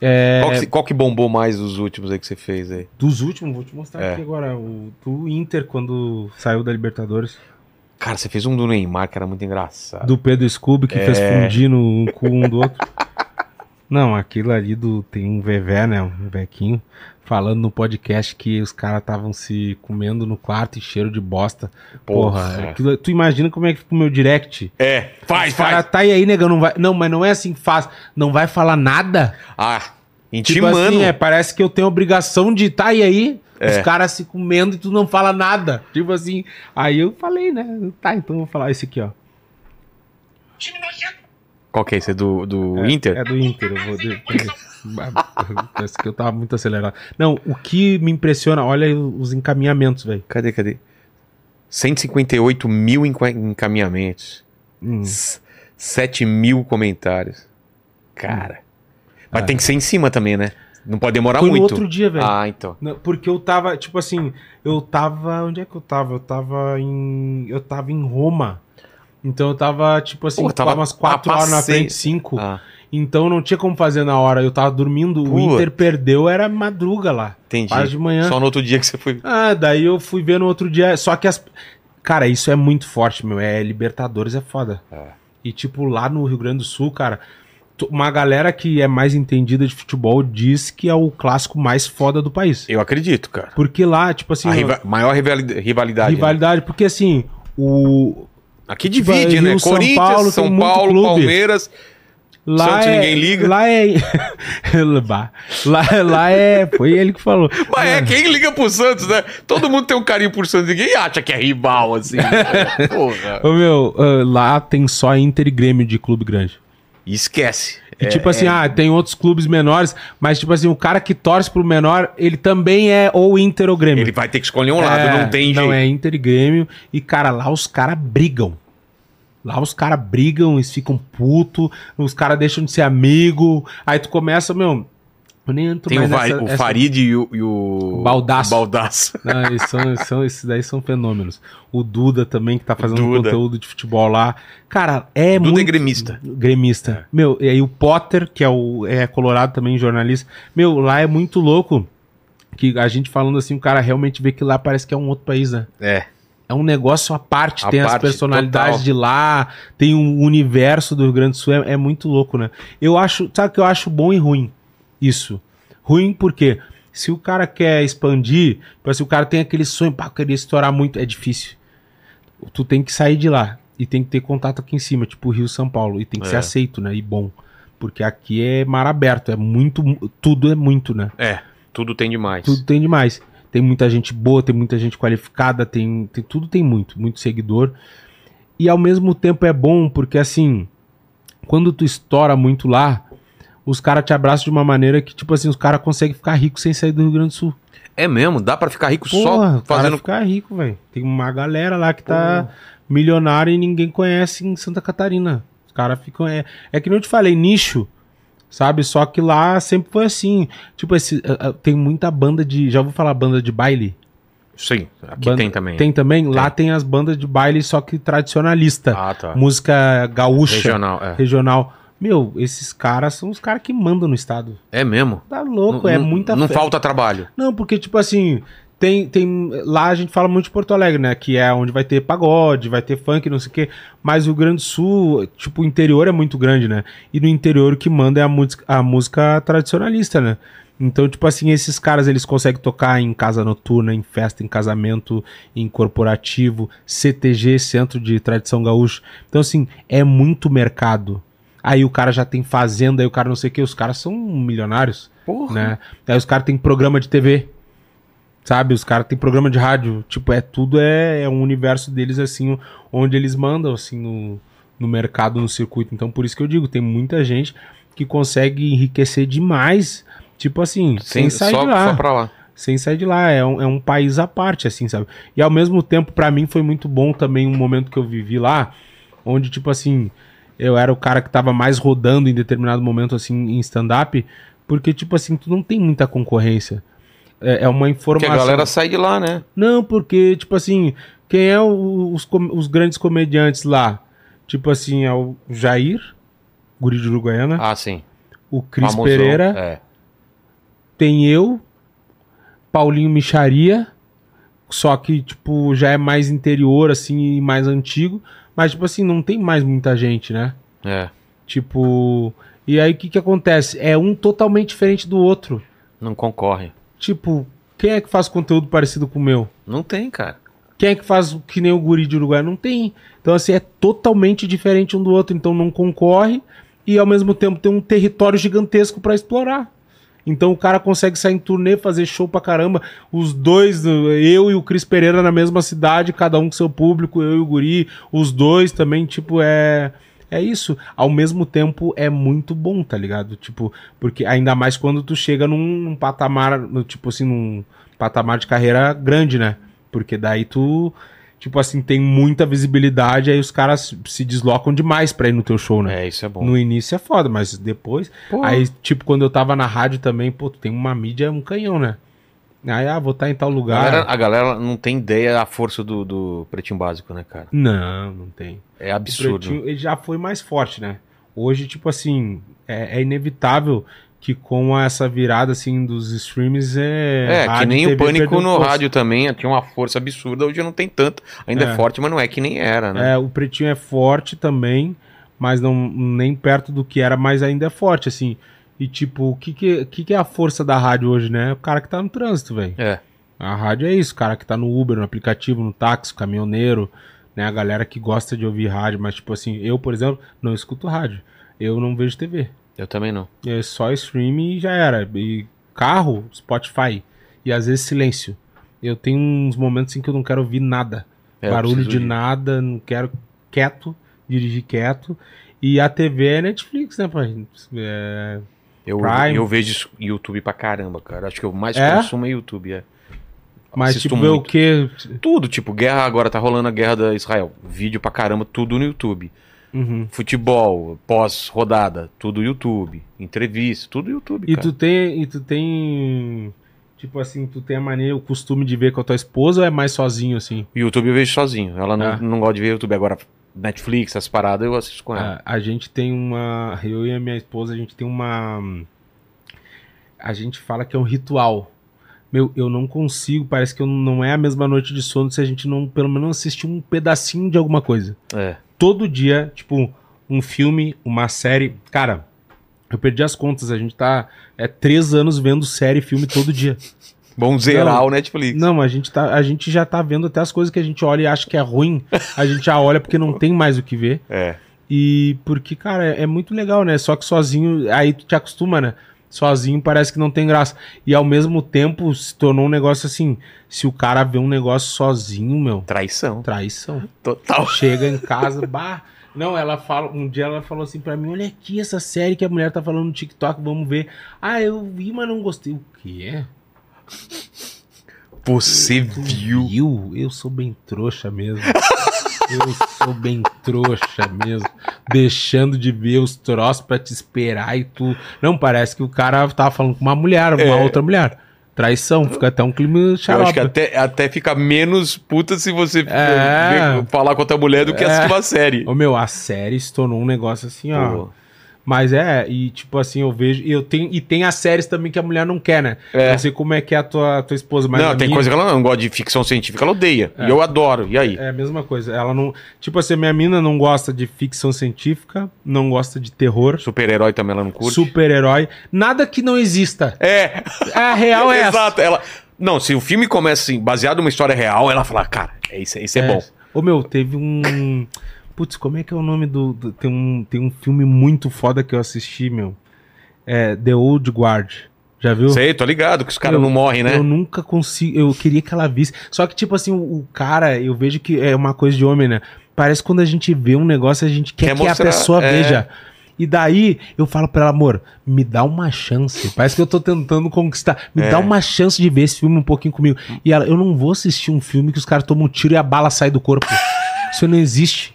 Speaker 3: é,
Speaker 1: Qual, que, qual que bombou mais dos últimos aí que você fez aí?
Speaker 3: dos últimos, vou te mostrar
Speaker 1: É.
Speaker 3: aqui agora, o do Inter, quando saiu da Libertadores,
Speaker 1: Cara, você fez um do Neymar que era muito engraçado.
Speaker 3: do Pedro Scooby, que
Speaker 1: É.
Speaker 3: fez fundir no um com um do outro. Não, aquilo ali do. Tem um Vevé, né? Um Vequinho, falando no podcast que os caras estavam se comendo no quarto e cheiro de bosta. Porra,
Speaker 1: Porra.
Speaker 3: aquilo- tu imagina como é que fica o meu direct?
Speaker 1: É, faz,
Speaker 3: Os cara
Speaker 1: faz.
Speaker 3: tá aí, aí, negão, não vai. Não, mas não é assim que faz. Não vai falar nada.
Speaker 1: Ah,
Speaker 3: Tipo
Speaker 1: intimando.
Speaker 3: assim, é, parece que eu tenho a obrigação de tá aí aí.
Speaker 1: É.
Speaker 3: Os caras se comendo e tu não fala nada. Tipo assim. Aí eu falei, né? Tá, então eu vou falar esse aqui, ó.
Speaker 4: Time nojento.
Speaker 1: Qual que é esse? É do, do Inter?
Speaker 3: É do Inter, eu vou. Parece que eu tava muito acelerado. Não, o que me impressiona, olha os encaminhamentos, velho.
Speaker 1: Cadê, cadê? 158 mil enca- encaminhamentos.
Speaker 3: Hum.
Speaker 1: S- 7 mil comentários. Cara. Mas
Speaker 3: É.
Speaker 1: tem que ser em cima também, né? Não pode demorar
Speaker 3: Foi no
Speaker 1: muito.
Speaker 3: outro dia, velho.
Speaker 1: Ah, então.
Speaker 3: Porque eu tava, tipo assim, eu tava. Onde é que eu tava? Eu tava em. Eu tava em Roma. Então eu tava, tipo assim,
Speaker 1: Pô, tava
Speaker 3: umas 4
Speaker 1: a
Speaker 3: horas na frente, 5.
Speaker 1: Ah,
Speaker 3: Então não tinha como fazer na hora. Eu tava dormindo, o. Inter perdeu, era madruga lá.
Speaker 1: entendi.
Speaker 3: Quase de manhã.
Speaker 1: Só no outro dia que você foi.
Speaker 3: Ah, daí eu fui ver no outro dia. Só que as. Cara, isso é muito forte, meu. É Libertadores é foda.
Speaker 1: É.
Speaker 3: E tipo, lá no Rio Grande do Sul, cara, uma galera que é mais entendida de futebol diz que é o clássico mais foda do país.
Speaker 1: Eu acredito, cara.
Speaker 3: Porque lá, tipo assim,
Speaker 1: a riva- maior rivalidade. rivalidade né?
Speaker 3: rivalidade, porque assim, o.
Speaker 1: Aqui
Speaker 3: Tipo,
Speaker 1: divide,
Speaker 3: Rio,
Speaker 1: né?
Speaker 3: São
Speaker 1: Corinthians,
Speaker 3: Paulo,
Speaker 1: São Paulo,
Speaker 3: clube.
Speaker 1: Palmeiras.
Speaker 3: Lá
Speaker 1: Santos
Speaker 3: é,
Speaker 1: ninguém liga.
Speaker 3: Lá é. Lá, lá é. Foi ele que falou.
Speaker 1: Mas é, quem liga pro Santos, né? Todo mundo tem um carinho por Santos. Ninguém acha que é rival, assim. né? Porra.
Speaker 3: Ô, meu, ah, lá tem só Inter e Grêmio de clube grande.
Speaker 1: E esquece.
Speaker 3: E
Speaker 1: É-
Speaker 3: tipo assim,
Speaker 1: é-
Speaker 3: ah, tem outros clubes menores, mas tipo assim, o cara que torce pro menor, ele também é ou Inter ou Grêmio.
Speaker 1: Ele vai ter que escolher um lado,
Speaker 3: É,
Speaker 1: não tem
Speaker 3: Não,
Speaker 1: jeito.
Speaker 3: é Inter e Grêmio. E, cara, lá os caras brigam. Lá os caras brigam, eles ficam puto, os caras deixam de ser amigo. Aí tu começa, meu. Eu nem entro
Speaker 1: Tem o,
Speaker 3: nessa-
Speaker 1: o
Speaker 3: essa-
Speaker 1: Farid e o, e o...
Speaker 3: Baldaço.
Speaker 1: Baldaço.
Speaker 3: Não, eles são, são- esses daí são fenômenos. O Duda também, que tá fazendo um
Speaker 1: Duda.
Speaker 3: conteúdo de futebol lá. Cara, é
Speaker 1: Duda
Speaker 3: muito.
Speaker 1: é gremista.
Speaker 3: Gremista. Meu, e aí o Potter, que é o é colorado também, jornalista. Meu, lá é muito louco. Que a gente falando assim, o cara realmente vê que lá parece que é um outro país, né?
Speaker 1: É.
Speaker 3: É um negócio à parte,
Speaker 1: À
Speaker 3: tem as
Speaker 1: parte,
Speaker 3: personalidades
Speaker 1: total.
Speaker 3: de lá, tem o universo do Rio Grande do Sul, é, é muito louco, né? Eu acho, sabe o que eu acho bom e ruim? Isso. Ruim porque se o cara quer expandir, tipo assim, o cara tem aquele sonho, pá, eu queria estourar muito, é difícil. Tu tem que sair de lá e tem que ter contato aqui em cima, tipo Rio São Paulo, e tem que
Speaker 1: É.
Speaker 3: ser aceito, né? E bom. Porque aqui é mar aberto, é muito, tudo é muito, né?
Speaker 1: É. Tudo tem demais.
Speaker 3: Tudo tem demais. Tem muita gente boa, tem muita gente qualificada, tem, tem tudo tem muito, muito seguidor. E ao mesmo tempo é bom porque assim, quando tu estoura muito lá, os caras te abraçam de uma maneira que tipo assim, os caras conseguem ficar ricos sem sair do Rio Grande do Sul.
Speaker 1: É mesmo, dá pra ficar rico
Speaker 3: Porra,
Speaker 1: só fazendo.
Speaker 3: ficar rico, velho. Tem uma galera lá que tá milionária e ninguém conhece em Santa Catarina. Os caras ficam é, é que nem eu te falei, nicho. Sabe? Só que lá sempre foi assim. Tipo, esse, ah, ah, tem muita banda de. Já vou falar banda de baile?
Speaker 1: Sim, aqui
Speaker 3: Banda-
Speaker 1: tem também.
Speaker 3: Tem também? Lá tem as bandas de baile, só que tradicionalista.
Speaker 1: Ah, tá.
Speaker 3: Música gaúcha, regional.
Speaker 1: Regional, é.
Speaker 3: Meu, esses caras são os caras que mandam no estado.
Speaker 1: É mesmo.
Speaker 3: Tá louco,
Speaker 1: Não-
Speaker 3: é muita
Speaker 1: Não
Speaker 3: fé.
Speaker 1: falta trabalho.
Speaker 3: Não, porque, tipo assim, tem, tem. Lá a gente fala muito de Porto Alegre, né? Que é onde vai ter pagode, vai ter funk, não sei o quê. Mas o Grande Sul, tipo, o interior é muito grande, né? E no interior o que manda é a música, a música tradicionalista, né? Então, tipo assim, esses caras eles conseguem tocar em casa noturna, em festa, em casamento, em corporativo, CTG, Centro de Tradição Gaúcha. Então, assim, é muito mercado. Aí o cara já tem fazenda, aí o cara não sei o que, os caras são milionários
Speaker 1: Porra.
Speaker 3: né? Aí os caras têm programa de TV, sabe? Os caras têm programa de rádio. Tipo, é tudo é, é um universo deles, assim, onde eles mandam, assim, no, no mercado, no circuito. Então, por isso que eu digo, tem muita gente que consegue enriquecer demais, tipo assim, sem, sair
Speaker 1: só,
Speaker 3: de lá.
Speaker 1: só pra lá.
Speaker 3: Sem sair de lá, é um, é um país à parte, assim, sabe? E ao mesmo tempo, pra mim, foi muito bom também um momento que eu vivi lá, onde, tipo assim, eu era o cara que tava mais rodando em determinado momento, assim, em stand-up, porque, tipo assim, tu não tem muita concorrência. É, é uma
Speaker 1: Porque
Speaker 3: informação.
Speaker 1: a galera sai de lá, né?
Speaker 3: Não, porque, tipo assim, quem é o- os, os grandes comediantes lá? Tipo assim, é o Jair, Guri de Uruguaiana,
Speaker 1: Ah, sim.
Speaker 3: o Cris
Speaker 1: Famosão.
Speaker 3: Pereira,
Speaker 1: É.
Speaker 3: tem eu, Paulinho Micharia, só que, tipo, já é mais interior, assim, e mais antigo, mas, tipo assim, não tem mais muita gente, né?
Speaker 1: É.
Speaker 3: Tipo, e aí o que que acontece? É um totalmente diferente do outro.
Speaker 1: Não concorre.
Speaker 3: Tipo, quem é que faz conteúdo parecido com o meu?
Speaker 1: Não tem, cara.
Speaker 3: Quem é que faz que nem o guri de Uruguai? Não tem. Então, assim, é totalmente diferente um do outro. Então, não concorre e, ao mesmo tempo, tem um território gigantesco pra explorar. Então, o cara consegue sair em turnê, fazer show pra caramba. Os dois, eu e o Cris Pereira na mesma cidade, cada um com seu público, eu e o guri. Os dois também, tipo, é... É isso. Ao mesmo tempo, é muito bom, tá ligado? Tipo, porque ainda mais quando tu chega num, num patamar, no- tipo assim, num patamar de carreira grande, né? Porque daí tu, tipo assim, tem muita visibilidade, aí os caras se deslocam demais pra ir no teu show, né?
Speaker 1: É, isso é bom.
Speaker 3: No início é foda, mas depois.
Speaker 1: Pô.
Speaker 3: Aí, tipo, quando eu tava na rádio também, pô, tu tem uma mídia, um canhão, né? Aí, ah, vou estar em tal
Speaker 1: A
Speaker 3: lugar.
Speaker 1: galera, a galera não tem ideia da força do, do pretinho básico, né, cara?
Speaker 3: Não, não tem.
Speaker 1: É
Speaker 3: O
Speaker 1: absurdo.
Speaker 3: Pretinho, ele já foi mais forte, né? Hoje, tipo assim, é, é inevitável que com essa virada, assim, dos streams, é...
Speaker 1: É, que nem o Pânico no
Speaker 3: força.
Speaker 1: rádio também tinha uma força absurda, hoje não tem tanto. Ainda é,
Speaker 3: É.
Speaker 1: forte, mas não é que nem era, né?
Speaker 3: É, o Pretinho é forte também, mas não nem perto do que era, mas ainda é forte, assim. E tipo, o que que, que que é a força da rádio hoje, né? O cara que tá no trânsito, velho.
Speaker 1: É.
Speaker 3: A rádio é isso, o cara que tá no Uber, no aplicativo, no táxi, caminhoneiro, né? A galera que gosta de ouvir rádio, mas tipo assim, eu, por exemplo, não escuto rádio. Eu não vejo TV.
Speaker 1: Eu também não.
Speaker 3: É só streaming e já era. E carro, Spotify. E às vezes silêncio. Eu tenho uns momentos em que eu não quero ouvir nada.
Speaker 1: É,
Speaker 3: Barulho de nada, não quero quieto, dirigir quieto. E a TV é Netflix, né, pai? É,
Speaker 1: Eu,
Speaker 3: Prime.
Speaker 1: eu vejo YouTube pra caramba, cara. Acho que eu mais
Speaker 3: É?
Speaker 1: consumo é YouTube, é.
Speaker 3: mas
Speaker 1: Assisto
Speaker 3: tipo, ver o
Speaker 1: muito.
Speaker 3: que.
Speaker 1: Tudo, tipo, guerra agora tá rolando a guerra da Israel. Vídeo pra caramba, tudo no YouTube.
Speaker 3: Uhum.
Speaker 1: Futebol, pós-rodada, tudo YouTube. Entrevista, tudo YouTube,
Speaker 3: E
Speaker 1: cara.
Speaker 3: tu tem. E tu tem. Tipo assim, tu tem a maneira, o costume de ver com a tua esposa ou é mais sozinho, assim?
Speaker 1: YouTube eu vejo sozinho. Ela não,
Speaker 3: É.
Speaker 1: não gosta de ver YouTube. Agora, Netflix, essas paradas, eu assisto com ela.
Speaker 3: A, a gente tem uma. Eu e a minha esposa, a gente tem uma. A gente fala que é um ritual. Meu, eu não consigo, parece que eu não é a mesma noite de sono se a gente não, pelo menos, assistir um pedacinho de alguma coisa.
Speaker 1: É.
Speaker 3: Todo dia, tipo, um filme, uma série. Cara, eu perdi as contas, a gente tá. É três anos vendo série e filme todo dia.
Speaker 1: Vamos zerar
Speaker 3: Não.
Speaker 1: o Netflix.
Speaker 3: Não, a gente, tá, a gente já tá vendo até as coisas que a gente olha e acha que é ruim. A gente já olha porque não tem mais o que ver.
Speaker 1: É.
Speaker 3: E porque, cara, é, é muito legal, né? Só que sozinho, aí tu te acostuma, né? Sozinho parece que não tem graça. E ao mesmo tempo se tornou um negócio assim: se o cara vê um negócio sozinho, meu,
Speaker 1: Traição.
Speaker 3: traição.
Speaker 1: Total.
Speaker 3: Chega em casa, bah. Não, ela fala, um dia ela falou assim pra mim: olha aqui essa série que a mulher tá falando no TikTok, vamos ver. Ah, eu vi, mas não gostei. O quê?
Speaker 1: Você viu?
Speaker 3: viu? Eu sou bem trouxa mesmo. Eu sou bem trouxa mesmo. Deixando de ver os troços pra te esperar e tu. Não, parece que o cara tava falando com uma mulher, uma
Speaker 1: É.
Speaker 3: outra mulher. Traição, fica até um clima
Speaker 1: Eu
Speaker 3: xarope.
Speaker 1: acho que até, até fica menos puta se você
Speaker 3: É.
Speaker 1: falar com outra mulher do que
Speaker 3: É.
Speaker 1: assistir uma série.
Speaker 3: Ô meu, a série se tornou um negócio assim, ó.
Speaker 1: Pô.
Speaker 3: Mas é, e tipo assim, eu vejo. E, eu tenho, e tem as séries também que a mulher não quer, né?
Speaker 1: É.
Speaker 3: Não sei como é que é a tua, tua esposa, mas.
Speaker 1: não, tem
Speaker 3: minha-
Speaker 1: coisa que ela não gosta de ficção científica, ela odeia. E eu adoro. E aí?
Speaker 3: É a mesma coisa. Ela não. Tipo assim, minha mina não gosta de ficção científica, não gosta de terror,
Speaker 1: Super-herói também ela não curte.
Speaker 3: super-herói, nada que não exista.
Speaker 1: É.
Speaker 3: A real é essa.
Speaker 1: Exato. Ela... Não, se o filme começa assim, baseado numa história real, ela fala, cara, é isso, isso é, bom.
Speaker 3: Ô meu, teve um. Putz, como é que é o nome do. do- Tem, um, tem um filme muito foda que eu assisti, meu. É The Old Guard. Já viu?
Speaker 1: Sei, tô ligado que os caras não morrem, né?
Speaker 3: Eu nunca consigo. Eu queria que ela visse. Só que, tipo assim, o, o cara, eu vejo que é uma coisa de homem, né? parece que quando a gente vê um negócio, a gente quer,
Speaker 1: Quer
Speaker 3: que
Speaker 1: mostrar,
Speaker 3: a pessoa
Speaker 1: é.
Speaker 3: veja. E daí eu falo pra ela, amor, me dá uma chance. Parece que eu tô tentando conquistar. Me
Speaker 1: É.
Speaker 3: dá uma chance de ver esse filme um pouquinho comigo. E ela, eu não vou assistir um filme que os caras tomam um tiro e a bala sai do corpo. Isso não existe.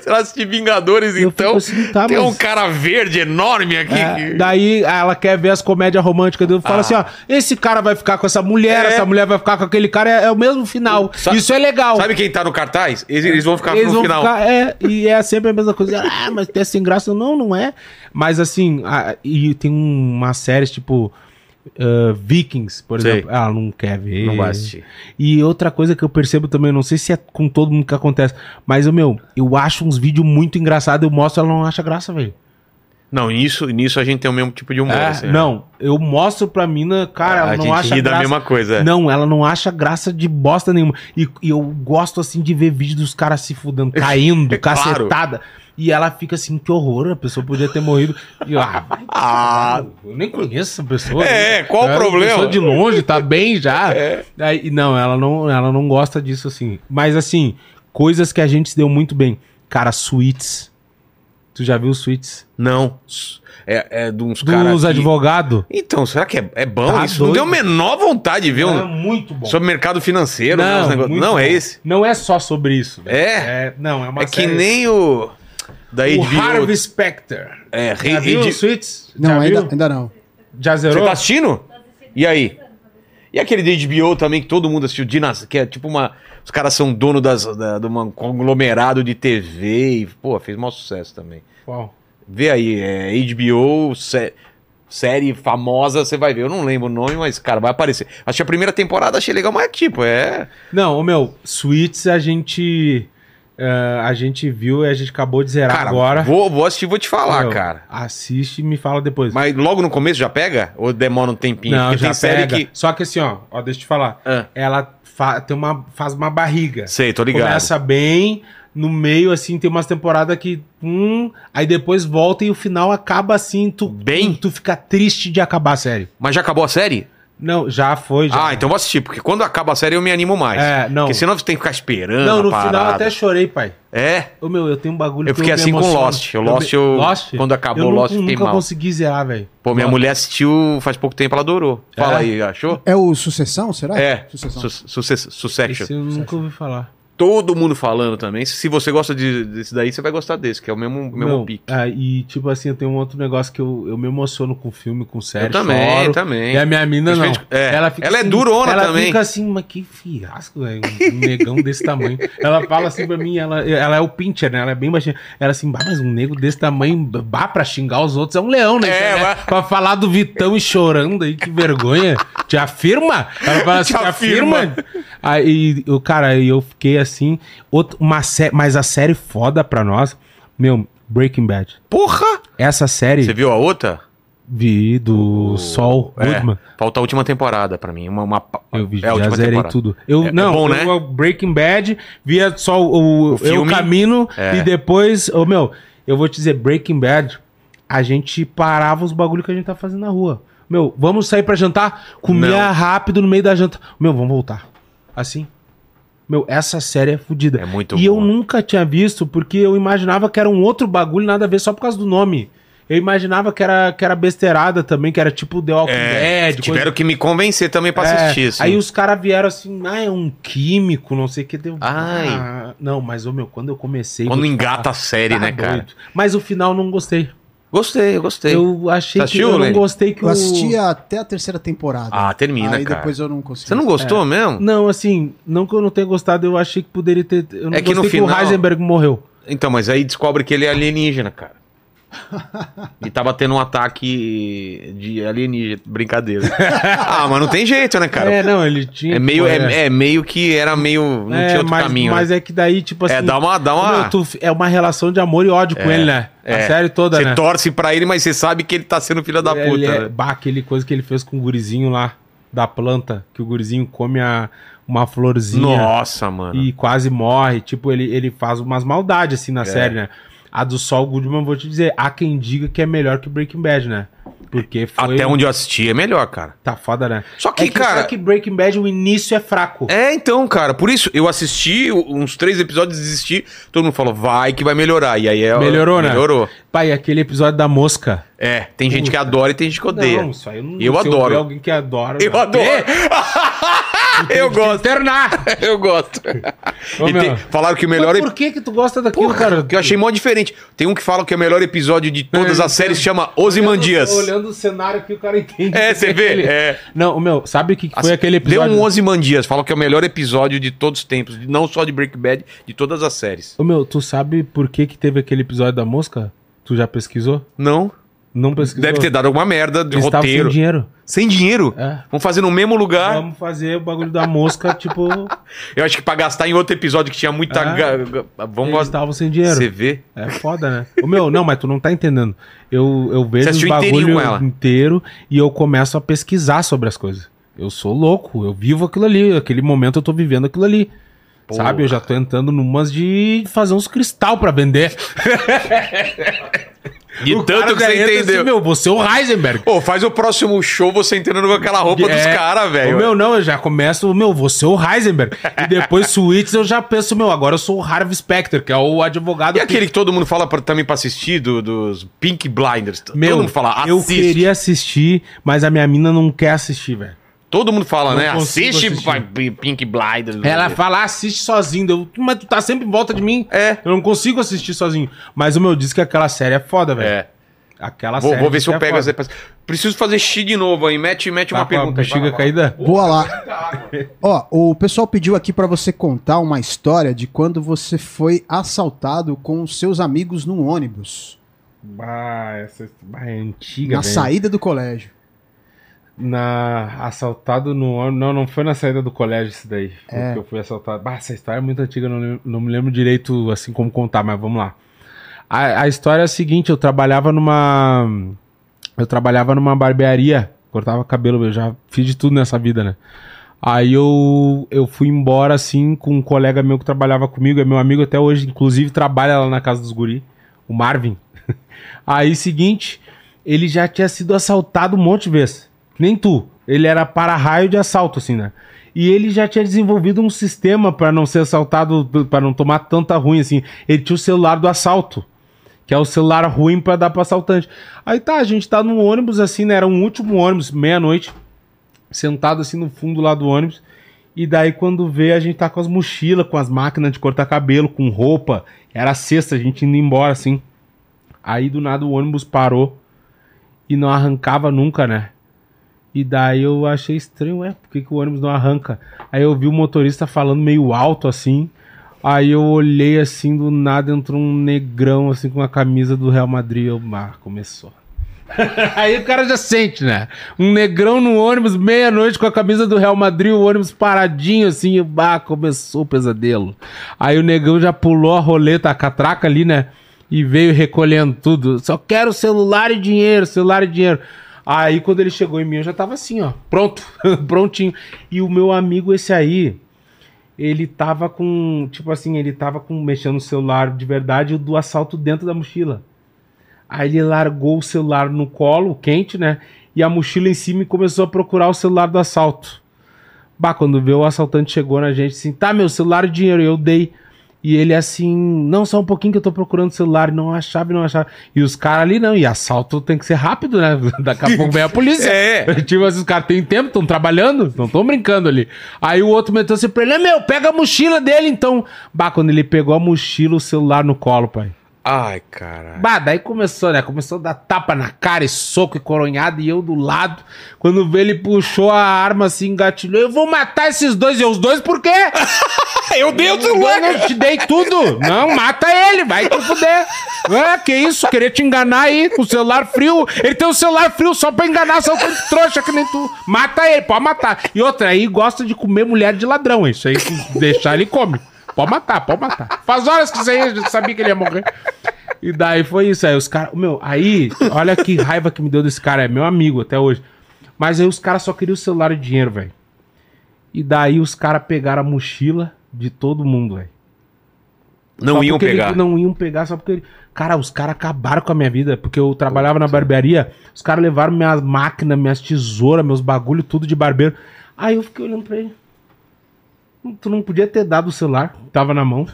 Speaker 1: Você vai assistir Vingadores,
Speaker 3: Eu
Speaker 1: então.
Speaker 3: assim, tá,
Speaker 1: tem
Speaker 3: mas-
Speaker 1: um cara verde enorme aqui.
Speaker 3: É,
Speaker 1: que-
Speaker 3: daí ela quer ver as comédias românticas dele. Fala
Speaker 1: Ah.
Speaker 3: assim: ó, esse cara vai ficar com essa mulher,
Speaker 1: É.
Speaker 3: essa mulher vai ficar com aquele cara, é, é o mesmo final. Isso é legal.
Speaker 1: Sabe quem tá no cartaz? Eles, eles vão ficar
Speaker 3: Eles
Speaker 1: no
Speaker 3: vão
Speaker 1: final.
Speaker 3: ficar, é, e é sempre a mesma coisa. Ah, mas tem sem graça. Não, não é. Mas assim, a- e tem um- uma série tipo uh, Vikings, por
Speaker 1: Sei.
Speaker 3: exemplo. Ela não quer ver.
Speaker 1: Não vai assistir.
Speaker 3: E outra coisa que eu percebo também, não sei se é com todo mundo que acontece, mas o meu, eu acho uns vídeos muito engraçados, eu mostro, ela não acha graça, velho.
Speaker 1: Não, nisso, nisso a gente tem o mesmo tipo de humor.
Speaker 3: É,
Speaker 1: assim, né?
Speaker 3: não, eu mostro pra mina, cara,
Speaker 1: A
Speaker 3: ela não
Speaker 1: gente
Speaker 3: acha
Speaker 1: ri da
Speaker 3: graça.
Speaker 1: mesma coisa, é.
Speaker 3: Não, ela não acha graça de bosta nenhuma. E, e eu gosto, assim, de ver vídeo dos caras se fudendo, caindo,
Speaker 1: É claro.
Speaker 3: E ela fica assim, que horror, a pessoa podia ter morrido. E eu, ah, vai,
Speaker 1: Ah,
Speaker 3: eu nem conheço essa pessoa.
Speaker 1: É,
Speaker 3: né?
Speaker 1: qual o
Speaker 3: uma
Speaker 1: problema?
Speaker 3: pessoa de longe, tá bem já.
Speaker 1: É.
Speaker 3: Aí, não, ela não, ela não gosta disso, assim. Mas, assim, coisas que a gente se deu muito bem. Cara, suítes. Tu já viu suítes?
Speaker 1: não. É, é de uns
Speaker 3: Dos
Speaker 1: caras. que-
Speaker 3: advogados?
Speaker 1: Então, será que é, é bom
Speaker 3: Tá
Speaker 1: isso? Não
Speaker 3: doido.
Speaker 1: deu a menor vontade de ver
Speaker 3: É
Speaker 1: um.
Speaker 3: muito bom.
Speaker 1: Sobre mercado financeiro, né, negócios-
Speaker 3: muito
Speaker 1: Não, é esse.
Speaker 3: Não é só sobre isso. velho.
Speaker 1: É?
Speaker 3: Não, é uma
Speaker 1: É que
Speaker 3: série-
Speaker 1: nem o. Da
Speaker 3: O
Speaker 1: HBO.
Speaker 3: Harvey Specter.
Speaker 1: É,
Speaker 3: Já
Speaker 1: Re-
Speaker 3: viu
Speaker 1: Re-
Speaker 3: os Suits?
Speaker 2: Não, ainda,
Speaker 3: viu?
Speaker 2: ainda não.
Speaker 3: Já
Speaker 1: Você
Speaker 3: zerou?
Speaker 1: tá assistindo? E aí? E aquele de HBO também que todo mundo assistiu, Dinas, que é tipo uma. Os caras são dono das, da, de um conglomerado de TV e, pô, fez maior sucesso também.
Speaker 3: Qual?
Speaker 1: Vê aí, é HBO, sé- série famosa, você vai ver. Eu não lembro o nome, mas, cara, vai aparecer. Achei a primeira temporada, achei legal, mas tipo, é.
Speaker 3: Não, o meu, Suits a gente. Eh, a gente viu e a gente acabou de zerar
Speaker 1: Cara,
Speaker 3: agora.
Speaker 1: Vou, vou assistir, vou te falar,
Speaker 3: Meu,
Speaker 1: cara.
Speaker 3: Assiste e me fala depois.
Speaker 1: Mas logo no começo já pega? Ou demora um tempinho?
Speaker 3: não,
Speaker 1: Porque
Speaker 3: já pega.
Speaker 1: que.
Speaker 3: Só que assim, ó, ó, deixa eu te falar.
Speaker 1: Ah.
Speaker 3: Ela fa- tem uma, faz uma barriga.
Speaker 1: Sei, tô ligado.
Speaker 3: Começa bem, no meio, assim, tem umas temporadas que. Hum, aí depois volta e o final acaba assim, tu,
Speaker 1: Bem?
Speaker 3: tu fica triste de acabar a série.
Speaker 1: Mas já acabou a série?
Speaker 3: Não, já foi, já.
Speaker 1: Ah, então vou assistir, porque quando acaba a série eu me animo mais.
Speaker 3: É, não.
Speaker 1: Porque senão você tem que ficar esperando.
Speaker 3: Não, no
Speaker 1: parada.
Speaker 3: final eu até chorei, pai.
Speaker 1: É?
Speaker 3: Ô, meu, eu tenho um bagulho
Speaker 1: Eu fiquei
Speaker 3: me
Speaker 1: assim com. Lost. O Lost, eu- quando acabou
Speaker 3: eu
Speaker 1: Lost,
Speaker 3: nunca,
Speaker 1: fiquei
Speaker 3: nunca
Speaker 1: mal.
Speaker 3: consegui zerar, velho.
Speaker 1: Pô, minha
Speaker 3: Lost.
Speaker 1: mulher assistiu faz pouco tempo, ela adorou. Fala
Speaker 3: É?
Speaker 1: aí, achou?
Speaker 2: É o Sucessão, será?
Speaker 1: É,
Speaker 2: Sucessão.
Speaker 1: Su- Success- Succession.
Speaker 3: Esse eu nunca ouvi falar.
Speaker 1: Todo mundo falando também. Se você gosta de- desse daí, você vai gostar desse, que é o mesmo, mesmo
Speaker 3: Meu,
Speaker 1: pique.
Speaker 3: ah, e tipo assim, eu tenho um outro negócio que eu, eu me emociono com filme, com série,
Speaker 1: Eu também,
Speaker 3: choro.
Speaker 1: também.
Speaker 3: E a minha mina não.
Speaker 1: É,
Speaker 3: Ela, fica
Speaker 1: ela é
Speaker 3: assim,
Speaker 1: durona
Speaker 3: ela
Speaker 1: também.
Speaker 3: fica assim, mas que fiasco, velho. Um negão desse tamanho. Ela fala assim pra mim, ela, ela é o pincher, né? Ela é bem baixinha. Ela assim, bah, mas um nego desse tamanho, bah, pra xingar os outros, é um leão, né?
Speaker 1: É, mas-
Speaker 3: Pra falar do Vitão e chorando aí, que vergonha. Te afirma? Ela fala assim,
Speaker 1: Te
Speaker 3: te
Speaker 1: afirma.
Speaker 3: afirma? Aí, eu, cara, eu fiquei assim, outra, uma sé mas a série foda pra nós, meu, Breaking Bad.
Speaker 1: Porra!
Speaker 3: Essa série
Speaker 1: Você viu a outra?
Speaker 3: vi do Sol
Speaker 1: É,
Speaker 3: Goodman.
Speaker 1: falta a última temporada pra mim. Uma, uma-
Speaker 3: Eu vi,
Speaker 1: é a
Speaker 3: já
Speaker 1: última
Speaker 3: zerei
Speaker 1: temporada.
Speaker 3: tudo. Eu,
Speaker 1: É- é
Speaker 3: não,
Speaker 1: bom,
Speaker 3: eu,
Speaker 1: né?
Speaker 3: eu Breaking Bad, via só o,
Speaker 1: O filme.
Speaker 3: o caminho
Speaker 1: É.
Speaker 3: e depois, ô meu, eu vou te dizer, Breaking Bad, a gente parava os bagulho que a gente tá fazendo na rua. Meu, vamos sair pra jantar? Comia
Speaker 1: Não.
Speaker 3: rápido no meio da janta. Meu, vamos voltar. Assim. Meu, essa série é fodida.
Speaker 1: É muito
Speaker 3: E eu
Speaker 1: boa.
Speaker 3: nunca tinha visto, porque eu imaginava que era um outro bagulho, nada a ver, só por causa do nome. Eu imaginava que era, que era besteirada também, que era tipo The Walking
Speaker 1: É,
Speaker 3: Dead.
Speaker 1: tiveram
Speaker 3: coisa-
Speaker 1: que me convencer também pra
Speaker 3: É,
Speaker 1: assistir. assim.
Speaker 3: Aí os caras vieram assim, ah, é um químico, não sei o que. Deu...
Speaker 1: Ai.
Speaker 3: Ah, não, mas, ô meu, quando eu comecei...
Speaker 1: Quando engata
Speaker 3: falar,
Speaker 1: a série,
Speaker 3: tá
Speaker 1: né, cara?
Speaker 3: doido. Mas o final não gostei.
Speaker 1: Gostei, eu gostei.
Speaker 3: Eu achei
Speaker 1: Você
Speaker 3: que eu não gostei que
Speaker 2: Eu
Speaker 3: o...
Speaker 2: assisti até a terceira temporada.
Speaker 1: Ah, termina,
Speaker 2: Aí
Speaker 1: cara.
Speaker 2: depois eu não consegui.
Speaker 1: Você não gostou mesmo?
Speaker 3: Não, assim, não que eu não tenha gostado, eu achei que poderia ter... Eu não
Speaker 1: É que no final-
Speaker 3: o Heisenberg morreu.
Speaker 1: Então, mas aí descobre que ele é alienígena, cara. E tava tendo um ataque de alienígena. Brincadeira. ah, mas não tem jeito, né, cara?
Speaker 3: É, não, ele tinha...
Speaker 1: É
Speaker 3: que
Speaker 1: meio,
Speaker 3: morrer.
Speaker 1: é, é meio que era meio. Não
Speaker 3: É,
Speaker 1: tinha outro
Speaker 3: mas,
Speaker 1: caminho.
Speaker 3: Mas
Speaker 1: né?
Speaker 3: é que daí, tipo assim...
Speaker 1: É, dá uma. Dá uma
Speaker 3: meu, tu- é uma relação de amor e ódio com ele, né? A
Speaker 1: é.
Speaker 3: série toda,
Speaker 1: Você
Speaker 3: né?
Speaker 1: torce pra ele, mas você sabe que ele tá sendo filho da puta.
Speaker 3: Ele é,
Speaker 1: né?
Speaker 3: bah, aquele coisa que ele fez com o gurizinho lá da planta, que o gurizinho come a, uma florzinha
Speaker 1: Nossa, mano.
Speaker 3: e quase morre. Tipo, ele, ele faz umas maldades assim
Speaker 1: É.
Speaker 3: na série, né? A do Sol Goodman, vou te dizer, há quem diga que é melhor que Breaking Bad, né? Porque foi.
Speaker 1: Até onde eu assisti é melhor, cara.
Speaker 3: Tá foda, né?
Speaker 1: Só que,
Speaker 3: é
Speaker 1: cara-
Speaker 3: Só que Breaking Bad, o início é fraco.
Speaker 1: É, então, cara, por isso eu assisti uns três episódios, desisti, todo mundo falou, vai que vai melhorar. E aí é.
Speaker 3: Melhorou, né?
Speaker 1: Melhorou.
Speaker 3: Pai, aquele episódio da mosca.
Speaker 1: É, tem gente que adora e tem gente que odeia.
Speaker 3: Não, isso aí eu não
Speaker 1: Eu adoro.
Speaker 3: alguém que adora.
Speaker 1: Eu
Speaker 3: não.
Speaker 1: adoro. Eu gosto,
Speaker 3: Internar.
Speaker 1: eu gosto.
Speaker 3: Ô,
Speaker 1: E
Speaker 3: meu.
Speaker 1: tem- falaram que o melhor.
Speaker 3: Mas por que que tu gosta daquilo,
Speaker 1: Porra,
Speaker 3: cara?
Speaker 1: que eu achei mó diferente. Tem um que fala que o melhor episódio de todas
Speaker 3: É,
Speaker 1: as séries chama Ozymandias.
Speaker 3: Olhando, olhando o cenário aqui, o cara entende.
Speaker 1: É, você vê?
Speaker 3: Aquele-
Speaker 1: É.
Speaker 3: Não, o meu, sabe o que, que foi
Speaker 1: Assim,
Speaker 3: aquele
Speaker 1: Deu
Speaker 3: episódio?
Speaker 1: um Ozymandias, fala que é o melhor episódio de todos os tempos, não só de Breaking Bad, de todas as séries.
Speaker 3: Ô, meu, tu sabe por que que teve aquele episódio da mosca? Tu já pesquisou?
Speaker 1: Não?
Speaker 3: Não pesquisou?
Speaker 1: Deve ter dado alguma merda de
Speaker 3: Eles estavam
Speaker 1: roteiro.
Speaker 3: sem dinheiro.
Speaker 1: Sem dinheiro?
Speaker 3: É.
Speaker 1: Vamos fazer no mesmo lugar.
Speaker 3: Vamos fazer o bagulho da mosca, tipo...
Speaker 1: Eu acho que pra gastar em outro episódio que tinha muita. Ga- ga- Vamos
Speaker 3: Eles estavam sem dinheiro.
Speaker 1: Você vê?
Speaker 3: É foda, né? O meu, não, mas tu não tá entendendo. Eu, eu vejo
Speaker 1: Você
Speaker 3: os
Speaker 1: assistiu inteirinho
Speaker 3: bagulho
Speaker 1: com ela?
Speaker 3: inteiro e eu começo a pesquisar sobre as coisas. Eu sou louco, eu vivo aquilo ali, aquele momento eu tô vivendo aquilo ali.
Speaker 1: Porra.
Speaker 3: Sabe? Eu já tô entrando numas de fazer uns cristal pra vender.
Speaker 1: De
Speaker 3: O
Speaker 1: tanto que você
Speaker 3: entra
Speaker 1: entendeu.
Speaker 3: Assim, meu, você é o Heisenberg.
Speaker 1: Pô, faz o próximo show você entrando com aquela roupa dos
Speaker 3: É.
Speaker 1: caras,
Speaker 3: O
Speaker 1: velho.
Speaker 3: meu não, eu já começo, meu, você é o Heisenberg. e depois Suítes eu já penso, meu, agora eu sou o Harvey Specter, que é o advogado
Speaker 1: E
Speaker 3: que-
Speaker 1: aquele que todo mundo fala pra, também pra assistir, do- dos Pink Blinders.
Speaker 3: Meu,
Speaker 1: todo mundo fala,
Speaker 3: eu
Speaker 1: assiste.
Speaker 3: queria assistir, mas a minha mina não quer assistir, velho.
Speaker 1: Todo mundo fala,
Speaker 3: Não
Speaker 1: né? Assiste
Speaker 3: assistir.
Speaker 1: Pink Blinders.
Speaker 3: Ela fala, assiste sozinho. Eu, mas tu tá sempre em volta de mim.
Speaker 1: É.
Speaker 3: Eu não consigo assistir sozinho. Mas o meu diz que aquela série é foda, velho.
Speaker 1: É.
Speaker 3: Aquela
Speaker 1: Vou,
Speaker 3: série.
Speaker 1: vou ver se eu
Speaker 3: é
Speaker 1: pego
Speaker 3: foda.
Speaker 1: essa. Preciso fazer xixi de novo aí. Mete, mete
Speaker 3: Tá
Speaker 1: uma pergunta aí.
Speaker 3: bexiga
Speaker 1: Vai
Speaker 3: caída?
Speaker 2: Boa lá. Ó, o pessoal pediu aqui pra você contar uma história de quando você foi assaltado com os seus amigos num ônibus,
Speaker 3: Bah, essa bah, é antiga,
Speaker 2: na
Speaker 3: velho.
Speaker 2: saída do colégio.
Speaker 3: Na... Assaltado no. Não, não foi na saída do colégio isso daí.
Speaker 2: É.
Speaker 3: que eu fui assaltado. Bah, essa história é muito antiga, não, não me lembro direito assim como contar, mas vamos lá. A, a história é a seguinte, eu trabalhava numa. Eu trabalhava numa barbearia, cortava cabelo, eu já fiz de tudo nessa vida, né? Aí eu, eu fui embora assim com um colega meu que trabalhava comigo, é meu amigo até hoje, inclusive trabalha lá na casa dos guri, o Marvin. Aí, seguinte, ele já tinha sido assaltado um monte de vezes. Nem tu. Ele era para-raio de assalto, assim, né? E ele já tinha desenvolvido um sistema para não ser assaltado, para não tomar tanta ruim, assim. Ele tinha o celular do assalto, que é o celular ruim para dar para assaltante. Aí tá, a gente tá num ônibus, assim, né? Era um último ônibus, meia-noite, sentado assim no fundo lá do ônibus. E daí, quando vê, a gente tá com as mochilas, com as máquinas de cortar cabelo, com roupa. Era sexta, a gente indo embora, assim. Aí do nada o ônibus parou e não arrancava nunca, né? E daí eu achei estranho, ué, por que, que o ônibus não arranca? Aí eu vi o motorista falando meio alto assim. Aí eu olhei assim, do nada entrou um negrão assim com a camisa do Real Madrid. Eu, ah, começou. Aí o cara já sente, né? Um negrão no ônibus, meia-noite com a camisa do Real Madrid, o ônibus paradinho assim, e, bah, começou o pesadelo. Aí o negão já pulou a roleta, a catraca ali, né? E veio recolhendo tudo. Só quero celular e dinheiro, celular e dinheiro. Aí quando ele chegou em mim, eu já tava assim, ó, pronto, prontinho. E o meu amigo, esse aí, ele tava com, tipo assim, ele tava com, mexendo no celular de verdade o do assalto dentro da mochila. Aí ele largou o celular no colo, quente, né? E a mochila em cima e começou a procurar o celular do assalto. Bah, quando vê o assaltante chegou na gente assim, tá, meu celular e dinheiro, eu dei. E ele assim, não, só um pouquinho que eu tô procurando o celular, e não achava, não achava. E os caras ali, não, e assalto tem que ser rápido, né? Daqui a pouco vem a polícia.
Speaker 1: É.
Speaker 3: Tipo assim, os caras têm tempo, estão trabalhando, não estão brincando ali. Aí o outro meteu assim pra ele, meu, pega a mochila dele então. Bah, quando ele pegou a mochila, o celular no colo, pai.
Speaker 1: Ai, cara.
Speaker 3: Bah, daí começou, né? Começou a dar tapa na cara e soco e coronhado e eu do lado. Quando vê, ele puxou a arma assim, engatilhou. Eu vou matar esses dois. E eu, os dois por quê?
Speaker 1: Eu dei o
Speaker 3: Eu não te dei tudo. Não, mata ele, vai te fuder. É, que isso, querer te enganar aí com o celular frio. Ele tem um celular frio só pra enganar seu trouxa que nem tu. Mata ele, pode matar. E outra, aí gosta de comer mulher de ladrão. Isso aí, deixar, ele come. Pode matar, pode matar. Faz horas que você sabia que ele ia morrer. E daí foi isso. Aí os caras. Meu, aí, olha que raiva que me deu desse cara. É meu amigo até hoje. Mas aí os caras só queriam o celular e dinheiro, velho. E daí os caras pegaram a mochila de todo mundo, velho.
Speaker 1: Não
Speaker 3: Só
Speaker 1: iam
Speaker 3: porque ele-
Speaker 1: pegar.
Speaker 3: não iam pegar só porque ele... Cara, os caras acabaram com a minha vida, porque eu trabalhava na barbearia, os caras levaram minhas máquinas, minhas tesouras, meus bagulho, tudo de barbeiro. Aí eu fiquei olhando pra ele. Tu não podia ter dado o celular, tava na mão.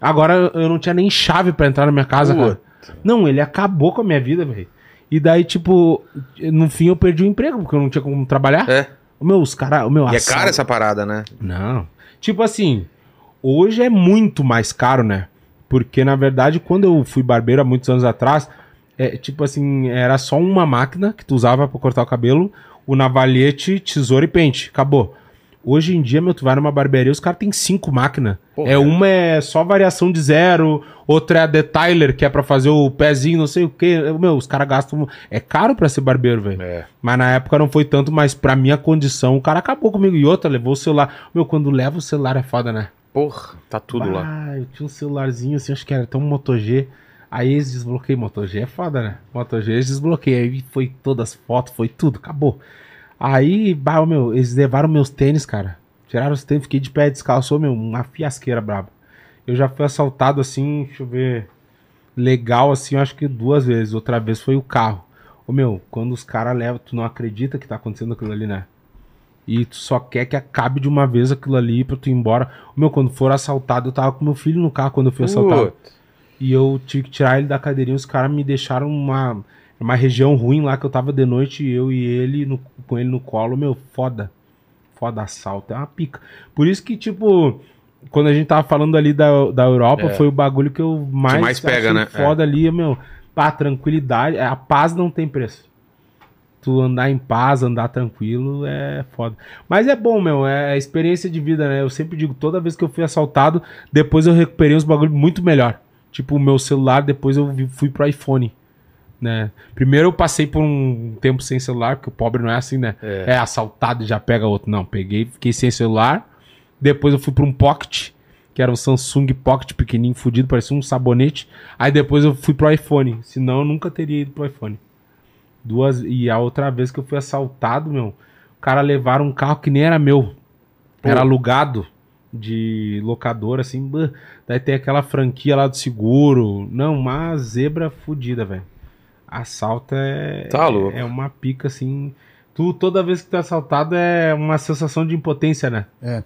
Speaker 3: Agora eu não tinha nem chave pra entrar na minha casa, cara. Não, ele acabou com a minha vida, velho. E daí, tipo, no fim eu perdi o emprego, porque eu não tinha como trabalhar.
Speaker 1: É.
Speaker 3: O meu, os caras. O meu
Speaker 1: E é
Speaker 3: assalto-
Speaker 1: cara essa parada, né?
Speaker 3: não. Tipo assim, hoje é muito mais caro, né? Porque, na verdade, quando eu fui barbeiro há muitos anos atrás, é, tipo assim, era só uma máquina que tu usava pra cortar o cabelo, o navalhete, tesoura e pente. Acabou. Hoje em dia, meu, tu vai numa barbearia, os caras têm cinco máquinas.
Speaker 1: Porra.
Speaker 3: É uma é só variação de zero, outra é a detailer, que é pra fazer o pezinho, não sei o quê. Meu, os caras gastam. É caro pra ser barbeiro, velho.
Speaker 1: É.
Speaker 3: Mas na época não foi tanto, mas pra minha condição, o cara acabou comigo. E outra, levou o celular. Meu, quando leva o celular é foda, né?
Speaker 1: Porra, tá tudo lá.
Speaker 3: Ah, eu tinha um celularzinho assim, acho que era até um Moto G. Aí eles desbloqueiam. Moto G é foda, né? Moto G eles desbloqueiam. Aí foi todas as fotos, foi tudo, acabou. Aí, bah, meu, eles levaram meus tênis, cara. Tiraram os tênis, fiquei de pé descalço, meu, uma fiasqueira braba. Eu já fui assaltado assim, deixa eu ver. Legal assim, eu acho que duas vezes. Outra vez foi o carro. Ô meu, quando os caras levam, tu não acredita que tá acontecendo aquilo ali, né? E tu só quer que acabe de uma vez aquilo ali pra tu ir embora. Ô, meu, quando for assaltado, eu tava com meu filho no carro quando eu fui assaltado. E eu tive que tirar ele da cadeirinha. Os caras me deixaram uma, uma região ruim lá que eu tava de noite, eu e ele no- com ele no colo. Meu, foda. Foda assalto. É uma pica. Por isso que, tipo, quando a gente tava falando ali da, da Europa,
Speaker 1: É.
Speaker 3: foi o bagulho que eu mais,
Speaker 1: mais pega, né?
Speaker 3: Foda ali, meu. Pá, tranquilidade. A paz não tem preço. Tu andar em paz, andar tranquilo é foda. Mas é bom, meu, é a experiência de vida, né? Eu sempre digo, toda vez que eu fui assaltado, depois eu recuperei uns bagulho muito melhor. Tipo, o meu celular, depois eu fui pro iPhone, né? Primeiro eu passei por um tempo sem celular, porque o pobre não é assim, né?
Speaker 1: É.
Speaker 3: É, assaltado e já pega outro. Não, peguei, fiquei sem celular. Depois eu fui pra um Pocket, que era um Samsung Pocket pequenininho, fudido, parecia um sabonete. Aí depois eu fui pro iPhone, senão eu nunca teria ido pro iPhone. Duas e a outra vez que eu fui assaltado, meu, o cara levaram um carro que nem era meu. Era alugado de locador, assim. Daí tem aquela franquia lá do seguro. Não, uma zebra fodida, velho. Assalto é.
Speaker 1: Tá louco.
Speaker 3: É uma pica, assim. Tu, toda vez que tu é assaltado é uma sensação de impotência, né?
Speaker 2: É.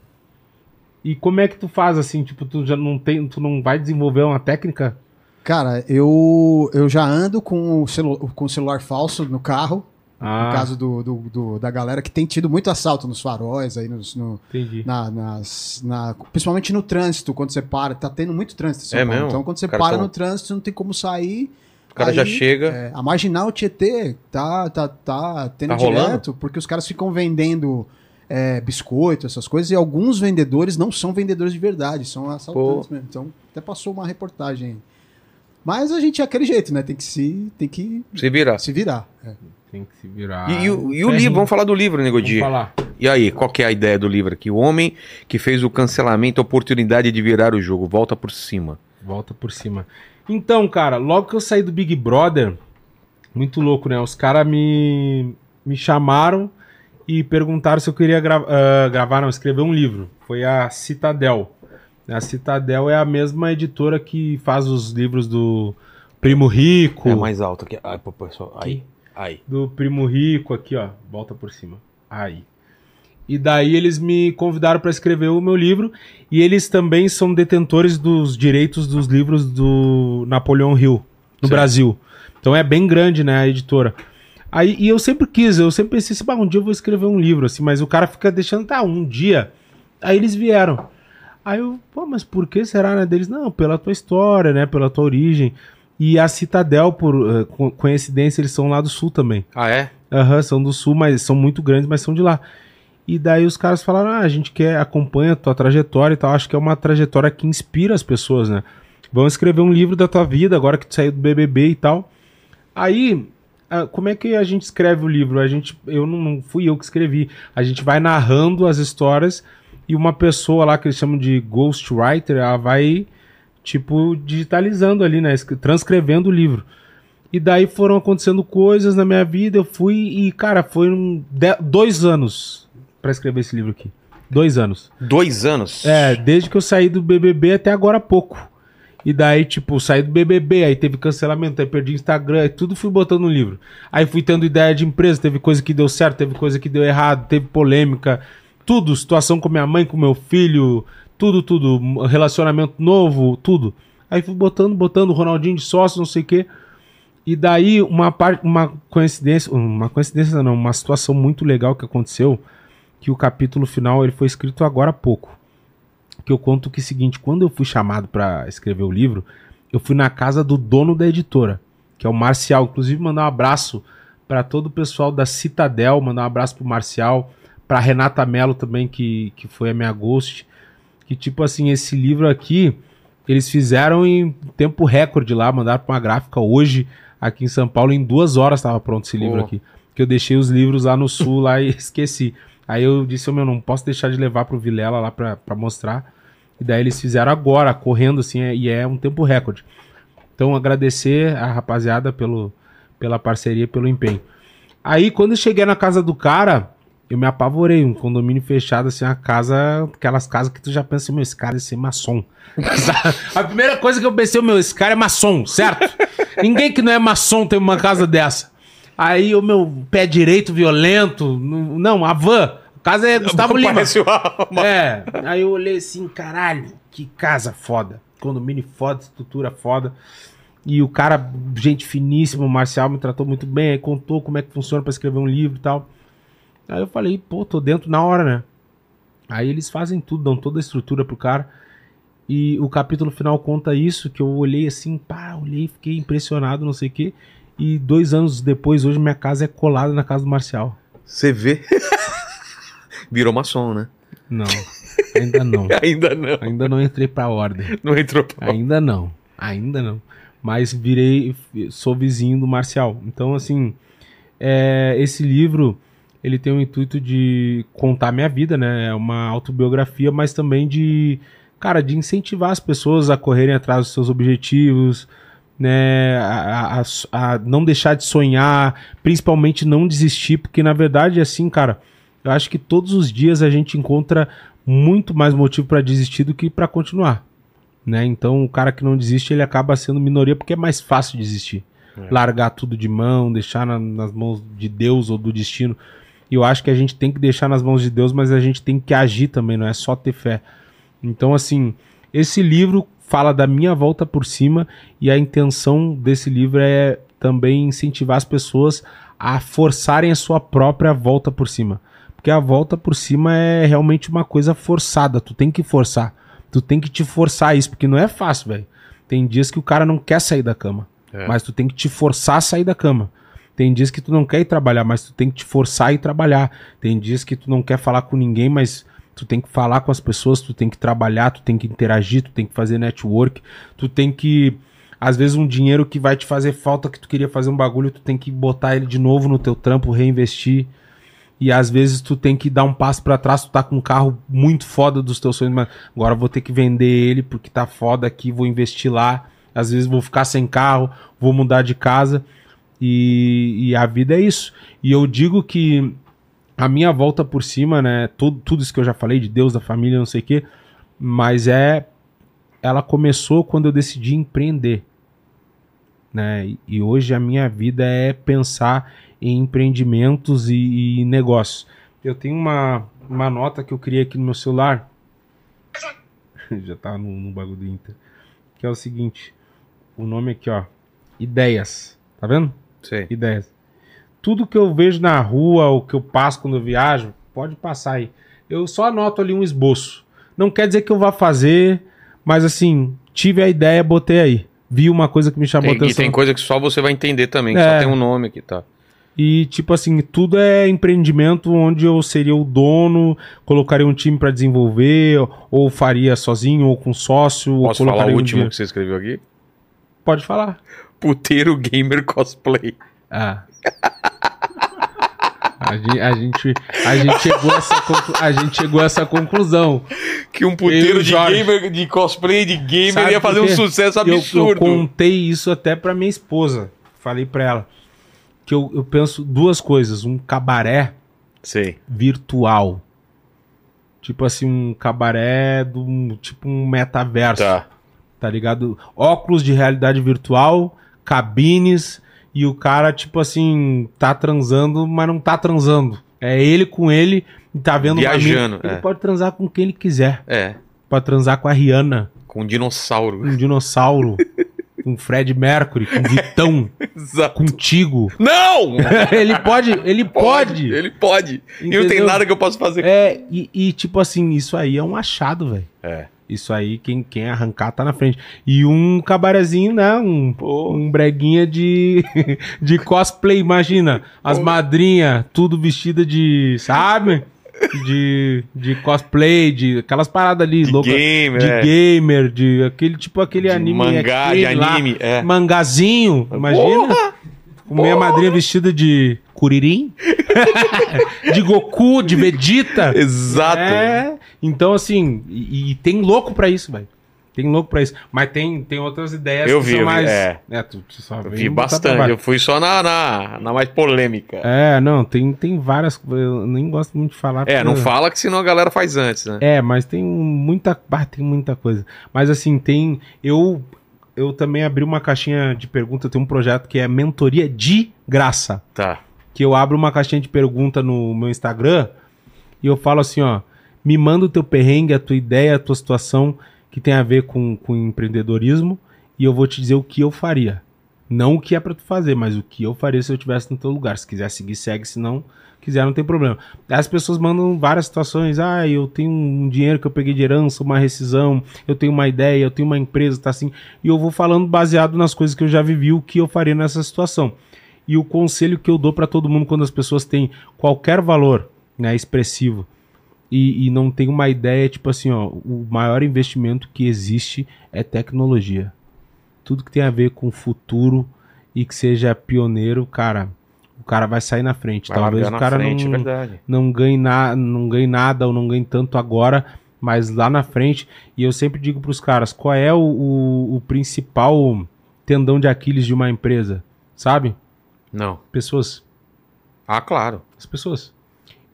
Speaker 3: E como é que tu faz, assim? Tipo, tu já não tem. Tu não vai desenvolver uma técnica?
Speaker 2: Cara, eu, eu já ando com o, celu com o celular falso no carro.
Speaker 3: Ah,
Speaker 2: No caso do, do- do- da galera que tem tido muito assalto nos faróis, aí nos, no- na, nas, na- principalmente no trânsito, quando você para. Tá tendo muito trânsito
Speaker 1: É mesmo?
Speaker 2: Então, quando você
Speaker 1: caras
Speaker 2: para no trânsito, não tem como sair.
Speaker 1: O cara já
Speaker 2: Aí,
Speaker 1: chega.
Speaker 2: É, a Marginal Tietê tá, tá, tá tendo
Speaker 1: Tá rolando?
Speaker 2: direto, porque os caras ficam vendendo é, biscoito, essas coisas, e alguns vendedores não são vendedores de verdade, são assaltantes mesmo. Então, até passou uma reportagem. aí. Mas a gente é aquele jeito, né? Tem que se, tem que
Speaker 1: Se virar.
Speaker 2: se virar. É.
Speaker 3: Tem que se virar.
Speaker 1: E, e o- e o livro, vamos falar do livro, Nego
Speaker 3: Vamos falar.
Speaker 1: E aí, qual que é a ideia do livro aqui? O homem que fez o cancelamento, a oportunidade de virar o jogo, volta por cima.
Speaker 3: Volta por cima. Então, cara, logo que eu saí do Big Brother, muito louco, né? Os caras me, me chamaram e perguntaram se eu queria gra ah, gravar, não, escrever um livro. Foi a Citadel. A Citadel é a mesma editora que faz os livros do Primo Rico.
Speaker 1: É mais alto aqui. Ai, pessoal. Aí. Aí.
Speaker 3: do Primo Rico aqui, ó. Volta por cima. Aí. E daí eles me convidaram para escrever o meu livro e eles também são detentores dos direitos dos livros do Napoleão Hill no. Brasil. Então é bem grande, né, a editora. Aí e eu sempre quis, eu sempre pensei assim, "Bah, um dia eu vou escrever um livro assim, mas o cara fica deixando tá um dia. Aí eles vieram. Aí eu, pô, mas por que será, né? Deles, não, pela tua história, né? Pela tua origem. E a Citadel, por co- coincidência, eles são lá do sul também.
Speaker 1: Ah, é?
Speaker 3: Aham, são do sul, mas são muito grandes, mas são de lá. E daí os caras falaram: ah, a gente quer, acompanha a tua trajetória e tal. Acho que é uma trajetória que inspira as pessoas, né? Vamos escrever um livro da tua vida, agora que tu saiu do BBB e tal. Aí, como é que a gente escreve o livro? A gente, eu não, fui eu que escrevi. A gente vai narrando as histórias e uma pessoa lá que eles chamam de ghostwriter, ela vai tipo digitalizando ali, né, transcrevendo o livro. E daí foram acontecendo coisas na minha vida, eu fui e cara, foi um dois anos pra escrever esse livro aqui. Dois anos.
Speaker 1: Dois anos.
Speaker 3: É, desde que eu saí do BBB até agora há pouco. E daí, tipo, saí do BBB, aí teve cancelamento, aí perdi Instagram, aí tudo fui botando no livro. Aí fui tendo ideia de empresa, teve coisa que deu certo, teve coisa que deu errado, teve polêmica, tudo, situação com minha mãe, com meu filho, tudo, tudo, relacionamento novo, tudo. Aí fui botando, botando Ronaldinho de sócio, não sei o quê. E daí, uma, parte, uma coincidência, uma coincidência não, uma situação muito legal que aconteceu, que o capítulo final ele foi escrito agora há pouco. Que eu conto que é o seguinte, quando eu fui chamado para escrever o livro, eu fui na casa do dono da editora, que é o Marcial. Inclusive, mandar um abraço para todo o pessoal da Citadel, mandar um abraço pro Marcial, para Renata Mello também, que, que foi a minha ghost. Que, tipo assim, esse livro aqui, eles fizeram em tempo recorde lá, mandaram pra uma gráfica hoje, aqui em São Paulo, em duas horas estava pronto esse livro aqui. Que eu deixei os livros lá no sul lá e esqueci. Aí eu disse, "Ô, meu, não posso deixar de levar pro Vilela lá pra, pra mostrar. E daí eles fizeram agora, correndo assim, e é um tempo recorde. Então agradecer a rapaziada pelo, pela parceria, pelo empenho. Aí quando eu cheguei na casa do cara, eu me apavorei, um condomínio fechado, assim, uma casa, aquelas casas que tu já pensa, meu, esse cara é maçom. a primeira coisa que eu pensei, meu, esse cara é maçom, certo? Ninguém que não é maçom tem uma casa dessa. Aí o meu pé direito violento, não, a van, a casa é Gustavo Lima.
Speaker 1: Parece uma...
Speaker 3: É, aí eu olhei assim, caralho, que casa foda. Condomínio foda, estrutura foda. E o cara, gente finíssima, o Marcial me tratou muito bem, aí contou como é que funciona pra escrever um livro e tal. Aí eu falei, pô, tô dentro na hora, né? Aí eles fazem tudo, dão toda a estrutura pro cara. E o capítulo final conta isso, que eu olhei assim, pá, olhei, fiquei impressionado, não sei o quê. E dois anos depois, hoje minha casa é colada na casa do Marcial.
Speaker 1: Você vê. Virou maçom, né?
Speaker 3: Não, ainda não.
Speaker 1: Ainda não.
Speaker 3: Ainda não entrei pra ordem.
Speaker 1: Não entrou pra...
Speaker 3: Ainda não. Ainda não. Mas virei, sou vizinho do Marcial. Então, assim, é, esse livro, ele tem o intuito de contar minha vida, né? É uma autobiografia, mas também de, cara, de incentivar as pessoas a correrem atrás dos seus objetivos, né? A, a- a não deixar de sonhar, principalmente não desistir, porque na verdade, assim, cara, eu acho que todos os dias a gente encontra muito mais motivo para desistir do que para continuar né? Então o cara que não desiste, ele acaba sendo minoria porque é mais fácil desistir. Largar tudo de mão, deixar na- nas mãos de Deus ou do destino. E eu acho que a gente tem que deixar nas mãos de Deus, mas a gente tem que agir também, não é só ter fé. Então, assim, esse livro fala da minha volta por cima e a intenção desse livro é também incentivar as pessoas a forçarem a sua própria volta por cima. Porque a volta por cima é realmente uma coisa forçada, tu tem que forçar. Tu tem que te forçar isso, porque não é fácil, velho. Tem dias que o cara não quer sair da cama,
Speaker 1: É.
Speaker 3: mas tu tem que te forçar a sair da cama. Tem dias que tu não quer ir trabalhar, mas tu tem que te forçar a ir trabalhar. Tem dias que tu não quer falar com ninguém, mas tu tem que falar com as pessoas, tu tem que trabalhar, tu tem que interagir, tu tem que fazer network, tu tem que às vezes um dinheiro que vai te fazer falta que tu queria fazer um bagulho, tu tem que botar ele de novo no teu trampo, reinvestir. E às vezes tu tem que dar um passo pra trás, tu tá com um carro muito foda dos teus sonhos, mas agora vou ter que vender ele porque tá foda aqui, vou investir lá. Às vezes vou ficar sem carro, vou mudar de casa. E, e a vida é isso. E eu digo que a minha volta por cima, né? Tudo, tudo isso que eu já falei de Deus, da família, não sei o quê, mas é. Ela começou quando eu decidi empreender. Né? E hoje a minha vida é pensar em empreendimentos e, e negócios. Eu tenho uma, uma nota que eu criei aqui no meu celular. Já tá no, no bagulho do Inter. Que é o seguinte: o nome aqui, ó. Ideias. Tá vendo?
Speaker 1: Sei.
Speaker 3: ideias. Tudo que eu vejo na rua, ou que eu passo quando eu viajo, pode passar aí. Eu só anoto ali um esboço. Não quer dizer que eu vá fazer, mas assim, tive a ideia, botei aí. Vi uma coisa que me chamou
Speaker 1: Tem, e
Speaker 3: atenção.
Speaker 1: tem coisa que só você vai entender também, que
Speaker 3: É.
Speaker 1: só tem um nome aqui, tá?
Speaker 3: E, tipo assim, tudo é empreendimento onde eu seria o dono, colocaria um time pra desenvolver, ou faria sozinho, ou com sócio, ou
Speaker 1: Posso falar o último que você escreveu aqui?
Speaker 3: Pode falar.
Speaker 1: Puteiro Gamer Cosplay.
Speaker 3: Ah. A gente, a gente, a gente chegou a essa, a gente chegou a essa conclusão.
Speaker 1: Que um
Speaker 3: Eu
Speaker 1: puteiro de gamer, de cosplay de gamer
Speaker 3: Sabe
Speaker 1: ia fazer um sucesso
Speaker 3: Eu-
Speaker 1: absurdo.
Speaker 3: Eu, contei isso até pra minha esposa. Falei pra ela que eu, eu penso duas coisas: um cabaré
Speaker 1: Sei.
Speaker 3: virtual. Tipo assim, um cabaré do tipo um metaverso.
Speaker 1: Tá.
Speaker 3: tá ligado? Óculos de realidade virtual, cabines, e o cara, tipo assim, tá transando, mas não tá transando. É ele com ele, e tá vendo uma
Speaker 1: Viajando,
Speaker 3: mina. Ele
Speaker 1: é.
Speaker 3: pode transar com quem ele quiser.
Speaker 1: É,
Speaker 3: Pode transar com a Rihanna,
Speaker 1: com um dinossauro.
Speaker 3: um dinossauro, com Fred Mercury, com Vitão, contigo.
Speaker 1: Não!
Speaker 3: ele pode, ele pode.
Speaker 1: Ele pode. E não tem
Speaker 3: Entendeu?
Speaker 1: nada que eu possa fazer.
Speaker 3: É, e, e, tipo assim, isso aí é um achado, velho.
Speaker 1: É.
Speaker 3: Isso aí, quem, quem arrancar tá na frente. E um cabarezinho, né? Um, um breguinha de, de cosplay, imagina. As madrinhas, tudo vestida de, sabe? De, de cosplay, de aquelas paradas ali,
Speaker 1: De
Speaker 3: loucas.
Speaker 1: gamer,
Speaker 3: de
Speaker 1: é.
Speaker 3: gamer, de aquele tipo aquele
Speaker 1: De
Speaker 3: anime.
Speaker 1: mangá,
Speaker 3: aquele
Speaker 1: de
Speaker 3: lá,
Speaker 1: anime, é.
Speaker 3: Mangazinho, imagina. Com minha madrinha vestida de Kuririn, de Goku, de Vegeta.
Speaker 1: Exato.
Speaker 3: É, então assim, e, e tem louco pra isso, velho. Tem louco pra isso. Mas tem, tem outras ideias
Speaker 1: Eu
Speaker 3: que
Speaker 1: vi,
Speaker 3: são
Speaker 1: eu vi,
Speaker 3: mais.
Speaker 1: é.
Speaker 3: tu, tu só
Speaker 1: Eu vi bastante. Eu fui só na, na, na mais polêmica.
Speaker 3: É, não, tem, tem várias. Eu nem gosto muito de falar.
Speaker 1: É, não fala que senão a galera faz antes, né?
Speaker 3: É, mas tem muita. Ah, tem muita coisa. Mas assim, tem. Eu, eu também abri uma caixinha de pergunta. Eu tenho um projeto que é mentoria de graça.
Speaker 1: Tá.
Speaker 3: que eu abro uma caixinha de pergunta no meu Instagram e eu falo assim, ó, me manda o teu perrengue, a tua ideia, a tua situação que tem a ver com, com empreendedorismo e eu vou te dizer o que eu faria. Não o que é pra tu fazer, mas o que eu faria se eu estivesse no teu lugar. Se quiser seguir, segue, se não quiser, não tem problema. As pessoas mandam várias situações, ah, eu tenho um dinheiro que eu peguei de herança, uma rescisão, eu tenho uma ideia, eu tenho uma empresa, tá assim, e eu vou falando baseado nas coisas que eu já vivi, o que eu faria nessa situação. E o conselho que eu dou para todo mundo quando as pessoas têm qualquer valor né, expressivo e, e não tem uma ideia, tipo assim, ó, o maior investimento que existe é tecnologia. Tudo que tem a ver com o futuro e que seja pioneiro, cara, o cara vai sair na frente.
Speaker 1: Vai
Speaker 3: Talvez o cara
Speaker 1: frente, é
Speaker 3: não,
Speaker 1: verdade.
Speaker 3: não ganhe, na, não ganhe nada ou não ganhe tanto agora, mas lá na frente. E eu sempre digo para os caras: qual é o, o, o principal tendão de Aquiles de uma empresa? Sabe?
Speaker 1: Não.
Speaker 3: Pessoas.
Speaker 1: Ah, claro.
Speaker 3: As pessoas.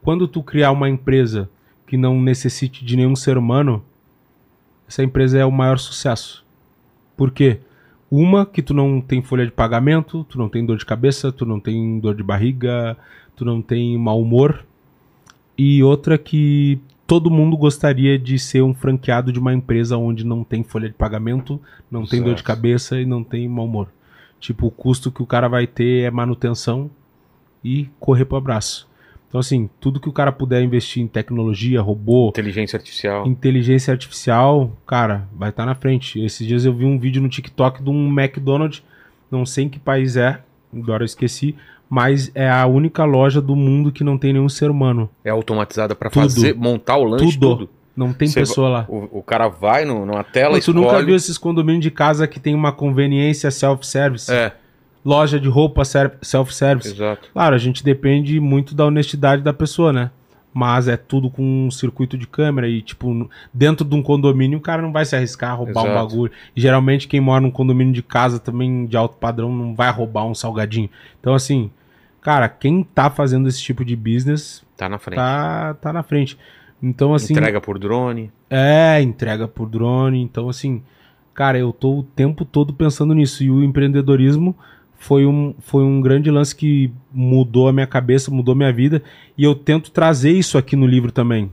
Speaker 3: Quando tu criar uma empresa que não necessite de nenhum ser humano, essa empresa é o maior sucesso. Por quê? Uma, que tu não tem folha de pagamento, tu não tem dor de cabeça, tu não tem dor de barriga, tu não tem mau humor. E outra que todo mundo gostaria de ser um franqueado de uma empresa onde não tem folha de pagamento, não tem dor de
Speaker 1: Certo.
Speaker 3: cabeça e não tem mau humor. Tipo, o custo que o cara vai ter é manutenção e correr pro abraço. Então, assim, tudo que o cara puder investir em tecnologia, robô,
Speaker 1: Inteligência artificial.
Speaker 3: inteligência artificial, cara, vai estar na frente. Esses dias eu vi um vídeo no TikTok de um McDonald's, não sei em que país é, agora eu esqueci, mas é a única loja do mundo que não tem nenhum ser humano.
Speaker 1: É automatizada pra
Speaker 3: Tudo.
Speaker 1: fazer, montar o lanche,
Speaker 3: Tudo.
Speaker 1: tudo.
Speaker 3: Não tem
Speaker 1: Você
Speaker 3: pessoa lá.
Speaker 1: O, o cara vai no, numa tela,
Speaker 3: Pô, tu
Speaker 1: escolhe...
Speaker 3: nunca viu esses condomínios de casa que tem uma conveniência self-service?
Speaker 1: É,
Speaker 3: Loja de roupa ser- self-service?
Speaker 1: exato.
Speaker 3: Claro, a gente depende muito da honestidade da pessoa, né? Mas é tudo com um circuito de câmera e, tipo, dentro de um condomínio o cara não vai se arriscar a roubar um
Speaker 1: Exato.
Speaker 3: bagulho. E, geralmente quem mora num condomínio de casa também de alto padrão não vai roubar um salgadinho. Então, assim, cara, quem tá fazendo esse tipo de business
Speaker 1: Tá na frente.
Speaker 3: tá, tá na frente. Então, assim.
Speaker 1: Entrega por drone.
Speaker 3: É, entrega por drone. Então, assim, cara, eu tô o tempo todo pensando nisso. E o empreendedorismo foi um, foi um grande lance que mudou a minha cabeça, mudou a minha vida. E eu tento trazer isso aqui no livro também.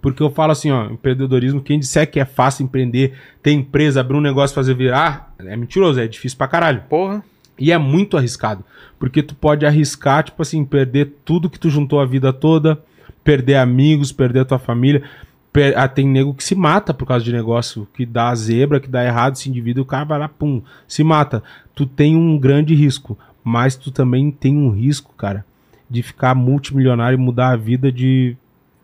Speaker 3: Porque eu falo assim, ó, empreendedorismo, quem disser que é fácil empreender, ter empresa, abrir um negócio, fazer virar, é mentiroso, é difícil pra caralho.
Speaker 1: Porra.
Speaker 3: E é muito arriscado. Porque tu pode arriscar, tipo assim, perder tudo que tu juntou a vida toda, perder amigos, perder a tua família. Ah, tem nego que se mata por causa de negócio, que dá zebra, que dá errado, se endivida, o cara vai lá, pum, se mata. Tu tem um grande risco, mas tu também tem um risco, cara, de ficar multimilionário e mudar a vida de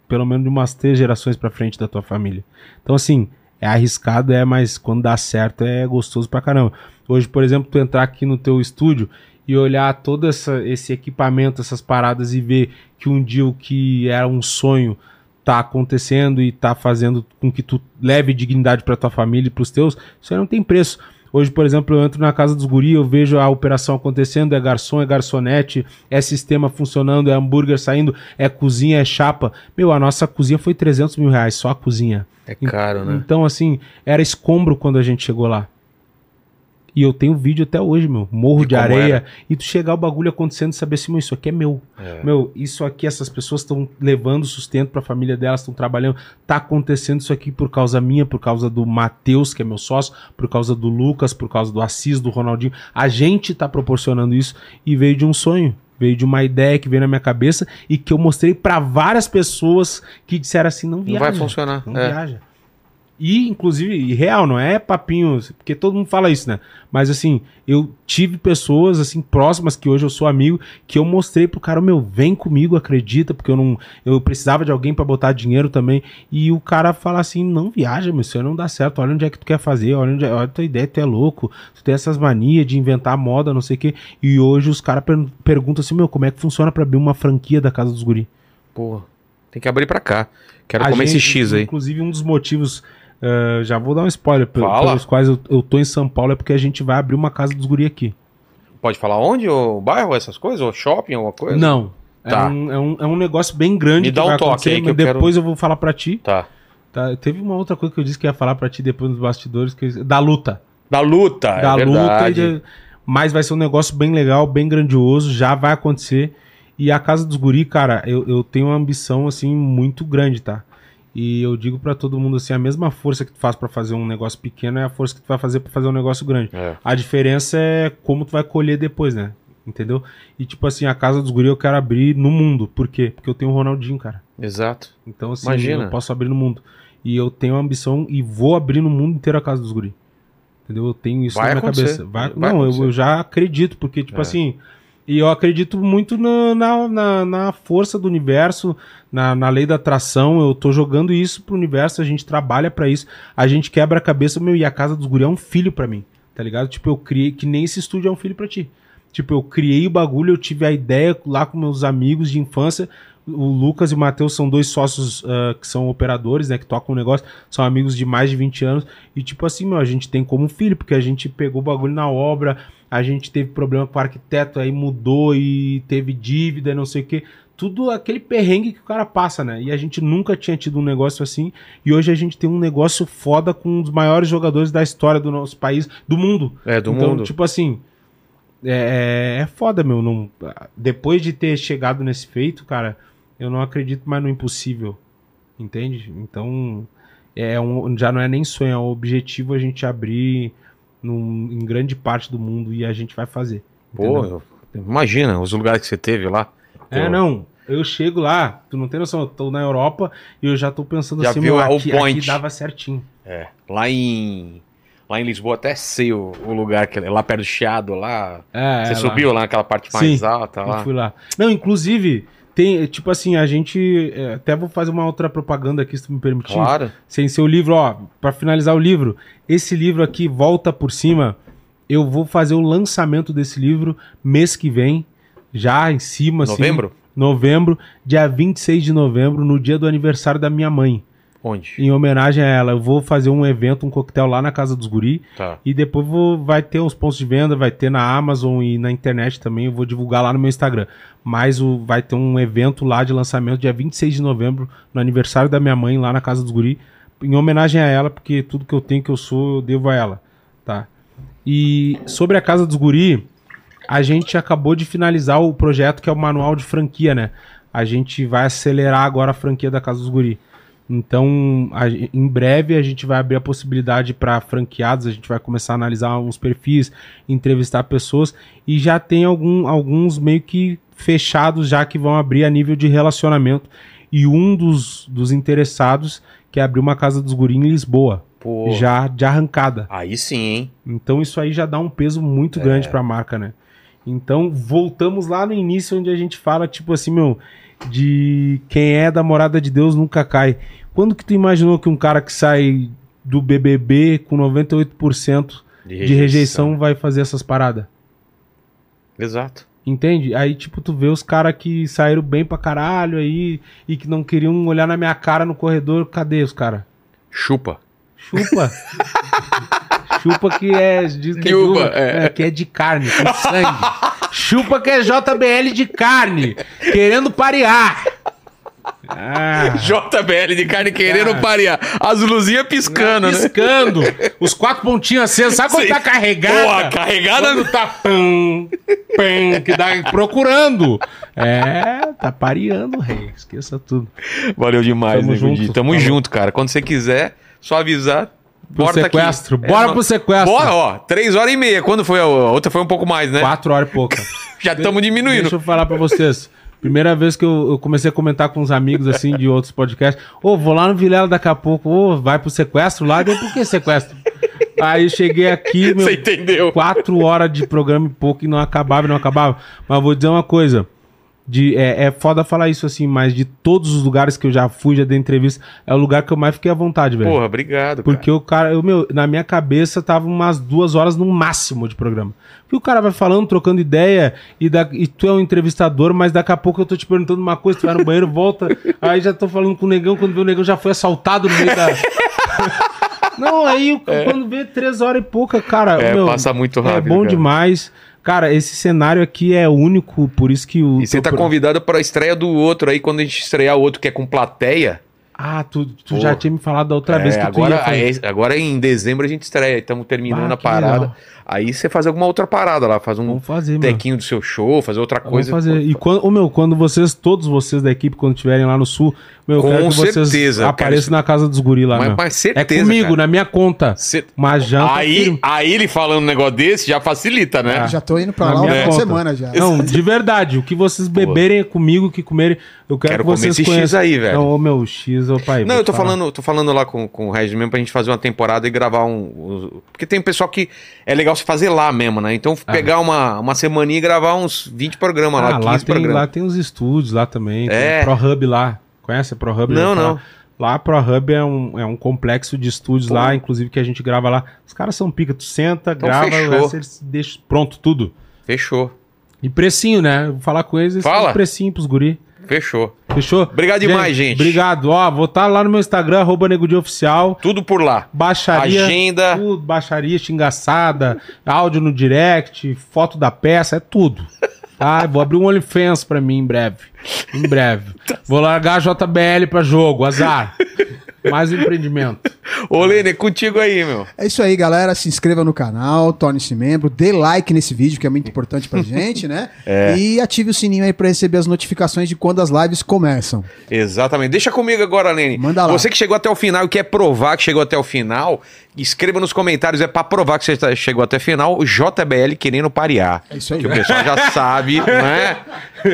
Speaker 3: pelo menos de umas três gerações pra frente da tua família. Então, assim, é arriscado, é, mas quando dá certo é gostoso pra caramba. Hoje, por exemplo, tu entrar aqui no teu estúdio e olhar todo essa, esse equipamento, essas paradas e ver que um dia o que era um sonho tá acontecendo e tá fazendo com que tu leve dignidade pra tua família e pros teus, isso aí não tem preço. Hoje, por exemplo, eu entro na casa dos guri, eu vejo a operação acontecendo, é garçom, é garçonete, é sistema funcionando, é hambúrguer saindo, é cozinha, é chapa. Meu, a nossa cozinha foi 300 mil reais, só a cozinha.
Speaker 1: É caro, né?
Speaker 3: Então, assim, era escombro quando a gente chegou lá. E eu tenho vídeo até hoje, meu. Morro
Speaker 1: E
Speaker 3: de areia.
Speaker 1: era?
Speaker 3: E tu chegar o bagulho acontecendo e saber assim, meu, isso aqui é meu.
Speaker 1: É.
Speaker 3: Meu, isso aqui, essas pessoas estão levando sustento pra família delas, estão trabalhando. Tá acontecendo isso aqui por causa minha, por causa do Matheus, que é meu sócio, por causa do Lucas, por causa do Assis, do Ronaldinho. A gente tá proporcionando isso e veio de um sonho. Veio de uma ideia que veio na minha cabeça e que eu mostrei pra várias pessoas que disseram assim: não
Speaker 1: Não
Speaker 3: viaja.
Speaker 1: vai funcionar.
Speaker 3: Não
Speaker 1: é.
Speaker 3: viaja. E, inclusive, e real, não é papinho, porque todo mundo fala isso, né? Mas, assim, eu tive pessoas, assim, próximas, que hoje eu sou amigo, que eu mostrei pro cara, meu, vem comigo, acredita, porque eu não. Eu precisava de alguém pra botar dinheiro também. E o cara fala assim: não viaja, meu, isso aí não dá certo. Olha onde é que tu quer fazer, olha onde é, olha a tua ideia, tu é louco. Tu tem essas manias de inventar moda, não sei o quê. E hoje os caras per perguntam assim, meu, como é que funciona pra abrir uma franquia da Casa dos Guri?
Speaker 1: Pô, tem que abrir pra cá. Quero
Speaker 3: A
Speaker 1: comer esse
Speaker 3: gente,
Speaker 1: X aí.
Speaker 3: Inclusive, um dos motivos, eh, já vou dar um spoiler,
Speaker 1: Fala.
Speaker 3: pelos quais eu, eu tô em São Paulo, é porque a gente vai abrir uma casa dos guri aqui.
Speaker 1: Pode falar onde? O bairro, essas coisas? Ou shopping, alguma coisa?
Speaker 3: Não.
Speaker 1: Tá.
Speaker 3: É, um, é, um, é um negócio bem grande
Speaker 1: Me dá um toque aí que eu quero-
Speaker 3: depois eu vou falar pra ti.
Speaker 1: Tá.
Speaker 3: tá? Teve uma outra coisa que eu disse que ia falar pra ti depois nos bastidores, que, da luta.
Speaker 1: Da luta,
Speaker 3: da
Speaker 1: é
Speaker 3: luta.
Speaker 1: verdade.
Speaker 3: de- mas vai ser um negócio bem legal, bem grandioso, já vai acontecer. E a Casa dos Guri, cara, eu, eu tenho uma ambição, assim, muito grande, tá? E eu digo pra todo mundo assim, a mesma força que tu faz pra fazer um negócio pequeno é a força que tu vai fazer pra fazer um negócio grande.
Speaker 1: É.
Speaker 3: A diferença é como tu vai colher depois, né? Entendeu? E tipo assim, a Casa dos Guri eu quero abrir no mundo. Por quê? Porque eu tenho o Ronaldinho, cara.
Speaker 1: Exato.
Speaker 3: Então, assim,
Speaker 1: Imagina.
Speaker 3: eu posso abrir no mundo. E eu tenho a ambição e vou abrir no mundo inteiro a Casa dos Guri. Entendeu? Eu tenho isso
Speaker 1: Vai
Speaker 3: na minha
Speaker 1: acontecer.
Speaker 3: cabeça. Vai,
Speaker 1: Vai
Speaker 3: não, eu, eu já acredito, porque, tipo
Speaker 1: É.
Speaker 3: assim. E eu acredito muito na, na, na, na força do universo, na, na lei da atração. Eu tô jogando isso pro universo, a gente trabalha pra isso, a gente quebra a cabeça, meu, e a casa dos guri é um filho pra mim, tá ligado? Tipo, eu criei, que nem esse estúdio é um filho pra ti. Tipo, eu criei o bagulho, eu tive a ideia lá com meus amigos de infância. O Lucas e o Matheus são dois sócios ah, que são operadores, né? Que tocam o negócio, são amigos de mais de 20 anos. E, tipo assim, meu, a gente tem como filho, porque a gente pegou o bagulho na obra, a gente teve problema com o arquiteto, aí mudou e teve dívida e não sei o quê. Tudo aquele perrengue que o cara passa, né? E a gente nunca tinha tido um negócio assim. E hoje a gente tem um negócio foda com um dos maiores jogadores da história do nosso país, do mundo.
Speaker 1: É, do
Speaker 3: então,
Speaker 1: mundo.
Speaker 3: tipo assim, é, é foda, meu. Não, depois de ter chegado nesse feito, cara, eu não acredito mais no impossível. Entende? Então, é um, já não é nem sonho, é um objetivo a gente abrir num- em grande parte do mundo e a gente vai fazer.
Speaker 1: Pô, eu- imagina os lugares que você teve lá.
Speaker 3: É,
Speaker 1: Pô,
Speaker 3: não. Eu chego lá, tu não tem noção, eu tô na Europa e eu já tô pensando
Speaker 1: Já
Speaker 3: assim,
Speaker 1: viu
Speaker 3: meu, aqui,
Speaker 1: point.
Speaker 3: aqui dava certinho.
Speaker 1: É. Lá em. Lá em Lisboa até sei o, o lugar, que lá perto do Chiado, lá.
Speaker 3: É,
Speaker 1: você
Speaker 3: é, lá.
Speaker 1: subiu lá naquela parte mais
Speaker 3: Sim,
Speaker 1: alta
Speaker 3: Eu
Speaker 1: lá.
Speaker 3: fui lá. Não, inclusive, tem, tipo assim, a gente. é, Até vou fazer uma outra propaganda aqui, se tu me permitir.
Speaker 1: Claro.
Speaker 3: Sem ser o livro, ó, pra finalizar o livro, esse livro aqui, Volta por Cima, eu vou fazer o lançamento desse livro mês que vem, já em cima, assim.
Speaker 1: Novembro?
Speaker 3: Novembro, dia 26 de novembro, no dia do aniversário da minha mãe.
Speaker 1: Onde?
Speaker 3: Em homenagem a ela, eu vou fazer um evento, um coquetel lá na Casa dos Guri.
Speaker 1: Tá.
Speaker 3: E depois vou, vai ter os pontos de venda, vai ter na Amazon e na internet também. Eu vou divulgar lá no meu Instagram. Mas o, vai ter um evento lá de lançamento dia 26 de novembro, no aniversário da minha mãe, lá na Casa dos Guri. Em homenagem a ela, porque tudo que eu tenho, que eu sou, eu devo a ela. Tá? E sobre a Casa dos Guri, a gente acabou de finalizar o projeto que é o manual de franquia, né? A gente vai acelerar agora a franquia da Casa dos Guri. Então, a em breve a gente vai abrir a possibilidade para franqueados, a gente vai começar a analisar uns perfis, entrevistar pessoas e já tem algum, alguns meio que fechados já que vão abrir a nível de relacionamento. E um dos, dos interessados quer abrir uma casa dos guri em Lisboa,
Speaker 1: Pô.
Speaker 3: já de arrancada.
Speaker 1: Aí sim, hein?
Speaker 3: Então isso aí já dá um peso muito grande pra marca, né? Então voltamos lá no início onde a gente fala, tipo assim, meu, de quem é da morada de Deus nunca cai. Quando que tu imaginou que um cara que sai do BBB com 98% de rejeição vai fazer essas paradas?
Speaker 1: Exato.
Speaker 3: Entende? Aí, tipo, tu vê os caras que saíram bem pra caralho aí e que não queriam olhar na minha cara no corredor. Cadê os caras?
Speaker 1: Chupa.
Speaker 3: Chupa. chupa que é de, que é,
Speaker 1: De é.
Speaker 3: é, que é de carne, com sangue. chupa que é JBL de carne, querendo parear. Ah,
Speaker 1: JBL de carne querendo
Speaker 3: Ah.
Speaker 1: parear. As luzinhas piscando, né?
Speaker 3: piscando, os quatro pontinhos acesos. Sabe quando
Speaker 1: Sim.
Speaker 3: tá carregada?
Speaker 1: Porra, carregada-
Speaker 3: Quando tá pam, pam, que dá procurando. É, tá pareando, rei. Esqueça tudo.
Speaker 1: Valeu demais,
Speaker 3: Tamo
Speaker 1: Nego
Speaker 3: junto.
Speaker 1: Tamo
Speaker 3: falou.
Speaker 1: junto, cara. Quando você quiser, só avisar.
Speaker 3: Pro
Speaker 1: Bora tá
Speaker 3: sequestro.
Speaker 1: É,
Speaker 3: Bora
Speaker 1: não-
Speaker 3: pro sequestro.
Speaker 1: Bora, ó. Três horas e meia. Quando foi a a outra? Foi um pouco mais, né?
Speaker 3: Quatro horas e pouca.
Speaker 1: Já estamos diminuindo.
Speaker 3: Deixa eu falar pra vocês. Primeira vez que eu, eu comecei a comentar com uns amigos assim de outros podcasts. Ô, vou lá no Vilela daqui a pouco. Ô, vai pro sequestro lá. Deu por que sequestro? Aí cheguei aqui, meu.
Speaker 1: Você entendeu?
Speaker 3: Quatro horas de programa e pouco e não acabava, não acabava. Mas vou dizer uma coisa. De, é, é foda falar isso assim, mas de todos os lugares que eu já fui, já dei entrevista, é o lugar que eu mais fiquei à vontade, velho.
Speaker 1: Porra, obrigado.
Speaker 3: Porque o cara, eu, meu, na minha cabeça tava umas duas horas no máximo de programa. Porque o cara vai falando, trocando ideia, e, da, e tu é um entrevistador, mas daqui a pouco eu tô te perguntando uma coisa, tu vai no banheiro, volta, aí já tô falando com o negão, quando vê o negão já foi assaltado no meio da. Não, aí o- quando vê três horas e pouca, cara.
Speaker 1: É,
Speaker 3: meu,
Speaker 1: passa muito
Speaker 3: É
Speaker 1: rápido,
Speaker 3: bom
Speaker 1: cara.
Speaker 3: demais. Cara, esse cenário aqui é único, por isso que o.
Speaker 1: E você tá
Speaker 3: pro-
Speaker 1: convidado pra estreia do outro aí, quando a gente estrear o outro que é com plateia.
Speaker 3: Ah, tu, tu
Speaker 1: Pô.
Speaker 3: já tinha me falado da outra vez
Speaker 1: É,
Speaker 3: que tu
Speaker 1: agora,
Speaker 3: ia fazer.
Speaker 1: aí- agora em dezembro a gente estreia, estamos terminando
Speaker 3: Ah,
Speaker 1: a
Speaker 3: que
Speaker 1: parada.
Speaker 3: legal.
Speaker 1: Aí você faz alguma outra parada lá, faz um
Speaker 3: Vamos fazer, mano.
Speaker 1: tequinho do seu show, fazer outra
Speaker 3: Vamos
Speaker 1: coisa.
Speaker 3: fazer. E quando, ô, meu, quando vocês, todos vocês da equipe, quando estiverem lá no sul, meu, eu
Speaker 1: Com
Speaker 3: quero que vocês
Speaker 1: certeza, eu
Speaker 3: apareçam na casa dos guri lá,
Speaker 1: Mas- mas
Speaker 3: É
Speaker 1: certeza,
Speaker 3: comigo,
Speaker 1: cara.
Speaker 3: na minha conta. Uma janta
Speaker 1: Aí,
Speaker 3: firme.
Speaker 1: aí ele falando um negócio desse já facilita, né?
Speaker 3: Ah.
Speaker 2: Já tô indo pra
Speaker 3: Na
Speaker 2: lá
Speaker 3: minha
Speaker 2: uma
Speaker 3: conta.
Speaker 2: semana já.
Speaker 3: Não, de verdade. O que vocês beberem é comigo, o que comerem, eu quero,
Speaker 1: Quero
Speaker 3: que vocês
Speaker 1: comer esse X
Speaker 3: conheçam.
Speaker 1: aí, velho.
Speaker 3: Não, ô, meu, X, ô pai.
Speaker 1: Não, eu tô
Speaker 3: falar.
Speaker 1: falando, tô falando lá com, com o Regis mesmo pra gente fazer uma temporada e gravar um. um- Porque tem pessoal que é legal se fazer lá mesmo, né? Então pegar uma, uma semaninha e gravar uns 20 programas
Speaker 3: Ah,
Speaker 1: lá, 15
Speaker 3: lá tem,
Speaker 1: programas.
Speaker 3: lá tem os estúdios lá também. Tem
Speaker 1: É.
Speaker 3: a ProHub lá. Conhece a ProHub?
Speaker 1: Não, não.
Speaker 3: Lá a ProHub é um, é um complexo de estúdios
Speaker 1: Pô.
Speaker 3: lá, inclusive que a gente grava lá. Os caras são pica, tu senta,
Speaker 1: Então
Speaker 3: grava, eles deixam pronto tudo.
Speaker 1: Fechou,
Speaker 3: E precinho, né? Vou falar com eles, eles
Speaker 1: Fala.
Speaker 3: precinho pros guri.
Speaker 1: Fechou.
Speaker 3: Fechou?
Speaker 1: Obrigado demais, gente.
Speaker 3: Obrigado. Ó, vou estar lá no meu Instagram, arroba Oficial.
Speaker 1: Tudo por lá.
Speaker 3: Baixaria.
Speaker 1: Agenda.
Speaker 3: Tudo, baixaria, xingaçada, áudio no direct, foto da peça, é tudo. Tá? Vou abrir um OnlyFans pra mim em breve. Em breve. Vou largar a JBL pra jogo, azar. Mais um empreendimento.
Speaker 1: Ô, Lene, é contigo aí, meu.
Speaker 2: É isso aí, galera. Se inscreva no canal, torne-se membro, dê like nesse vídeo, que é muito importante pra gente, né?
Speaker 1: É.
Speaker 2: E ative o sininho aí pra receber as notificações de quando as lives começam.
Speaker 1: Exatamente. Deixa comigo agora, Lene.
Speaker 2: Manda lá.
Speaker 1: Você que chegou até o final e quer provar que chegou até o final, escreva nos comentários. É pra provar que você tá- chegou até final. O JBL querendo parear.
Speaker 2: É isso aí.
Speaker 1: Que o pessoal já sabe, não é?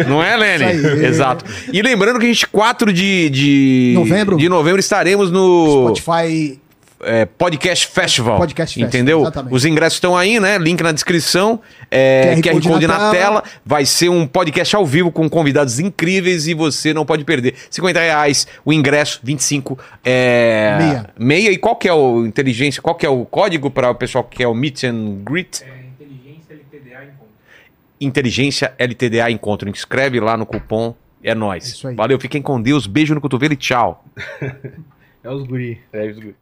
Speaker 1: Não é, Lene?
Speaker 2: Aí.
Speaker 1: Exato. E lembrando que a gente, 4 de, de
Speaker 2: Novembro.
Speaker 1: de novembro, estaremos no
Speaker 2: Spotify.
Speaker 1: É, Podcast Festival.
Speaker 2: Podcast Festival,
Speaker 1: Entendeu?
Speaker 2: exatamente.
Speaker 1: Os ingressos estão aí, né? Link na descrição. É, QR,
Speaker 2: QR
Speaker 1: Code,
Speaker 2: Code
Speaker 1: na,
Speaker 2: na tela.
Speaker 1: Vai ser um podcast ao vivo com convidados incríveis e você não pode perder. 50 reais o ingresso, 25 é...
Speaker 2: Meia.
Speaker 1: Meia. E qual que é o inteligência? Qual que é o código para o pessoal que quer o Meet and Greet?
Speaker 3: inteligência LTDA encontro.
Speaker 1: Inteligência LTDA Encontro. Inscreve lá no cupom. É nóis.
Speaker 2: Isso aí.
Speaker 1: Valeu, fiquem com Deus. Beijo no cotovelo e tchau.
Speaker 3: É os guri.
Speaker 1: É isso.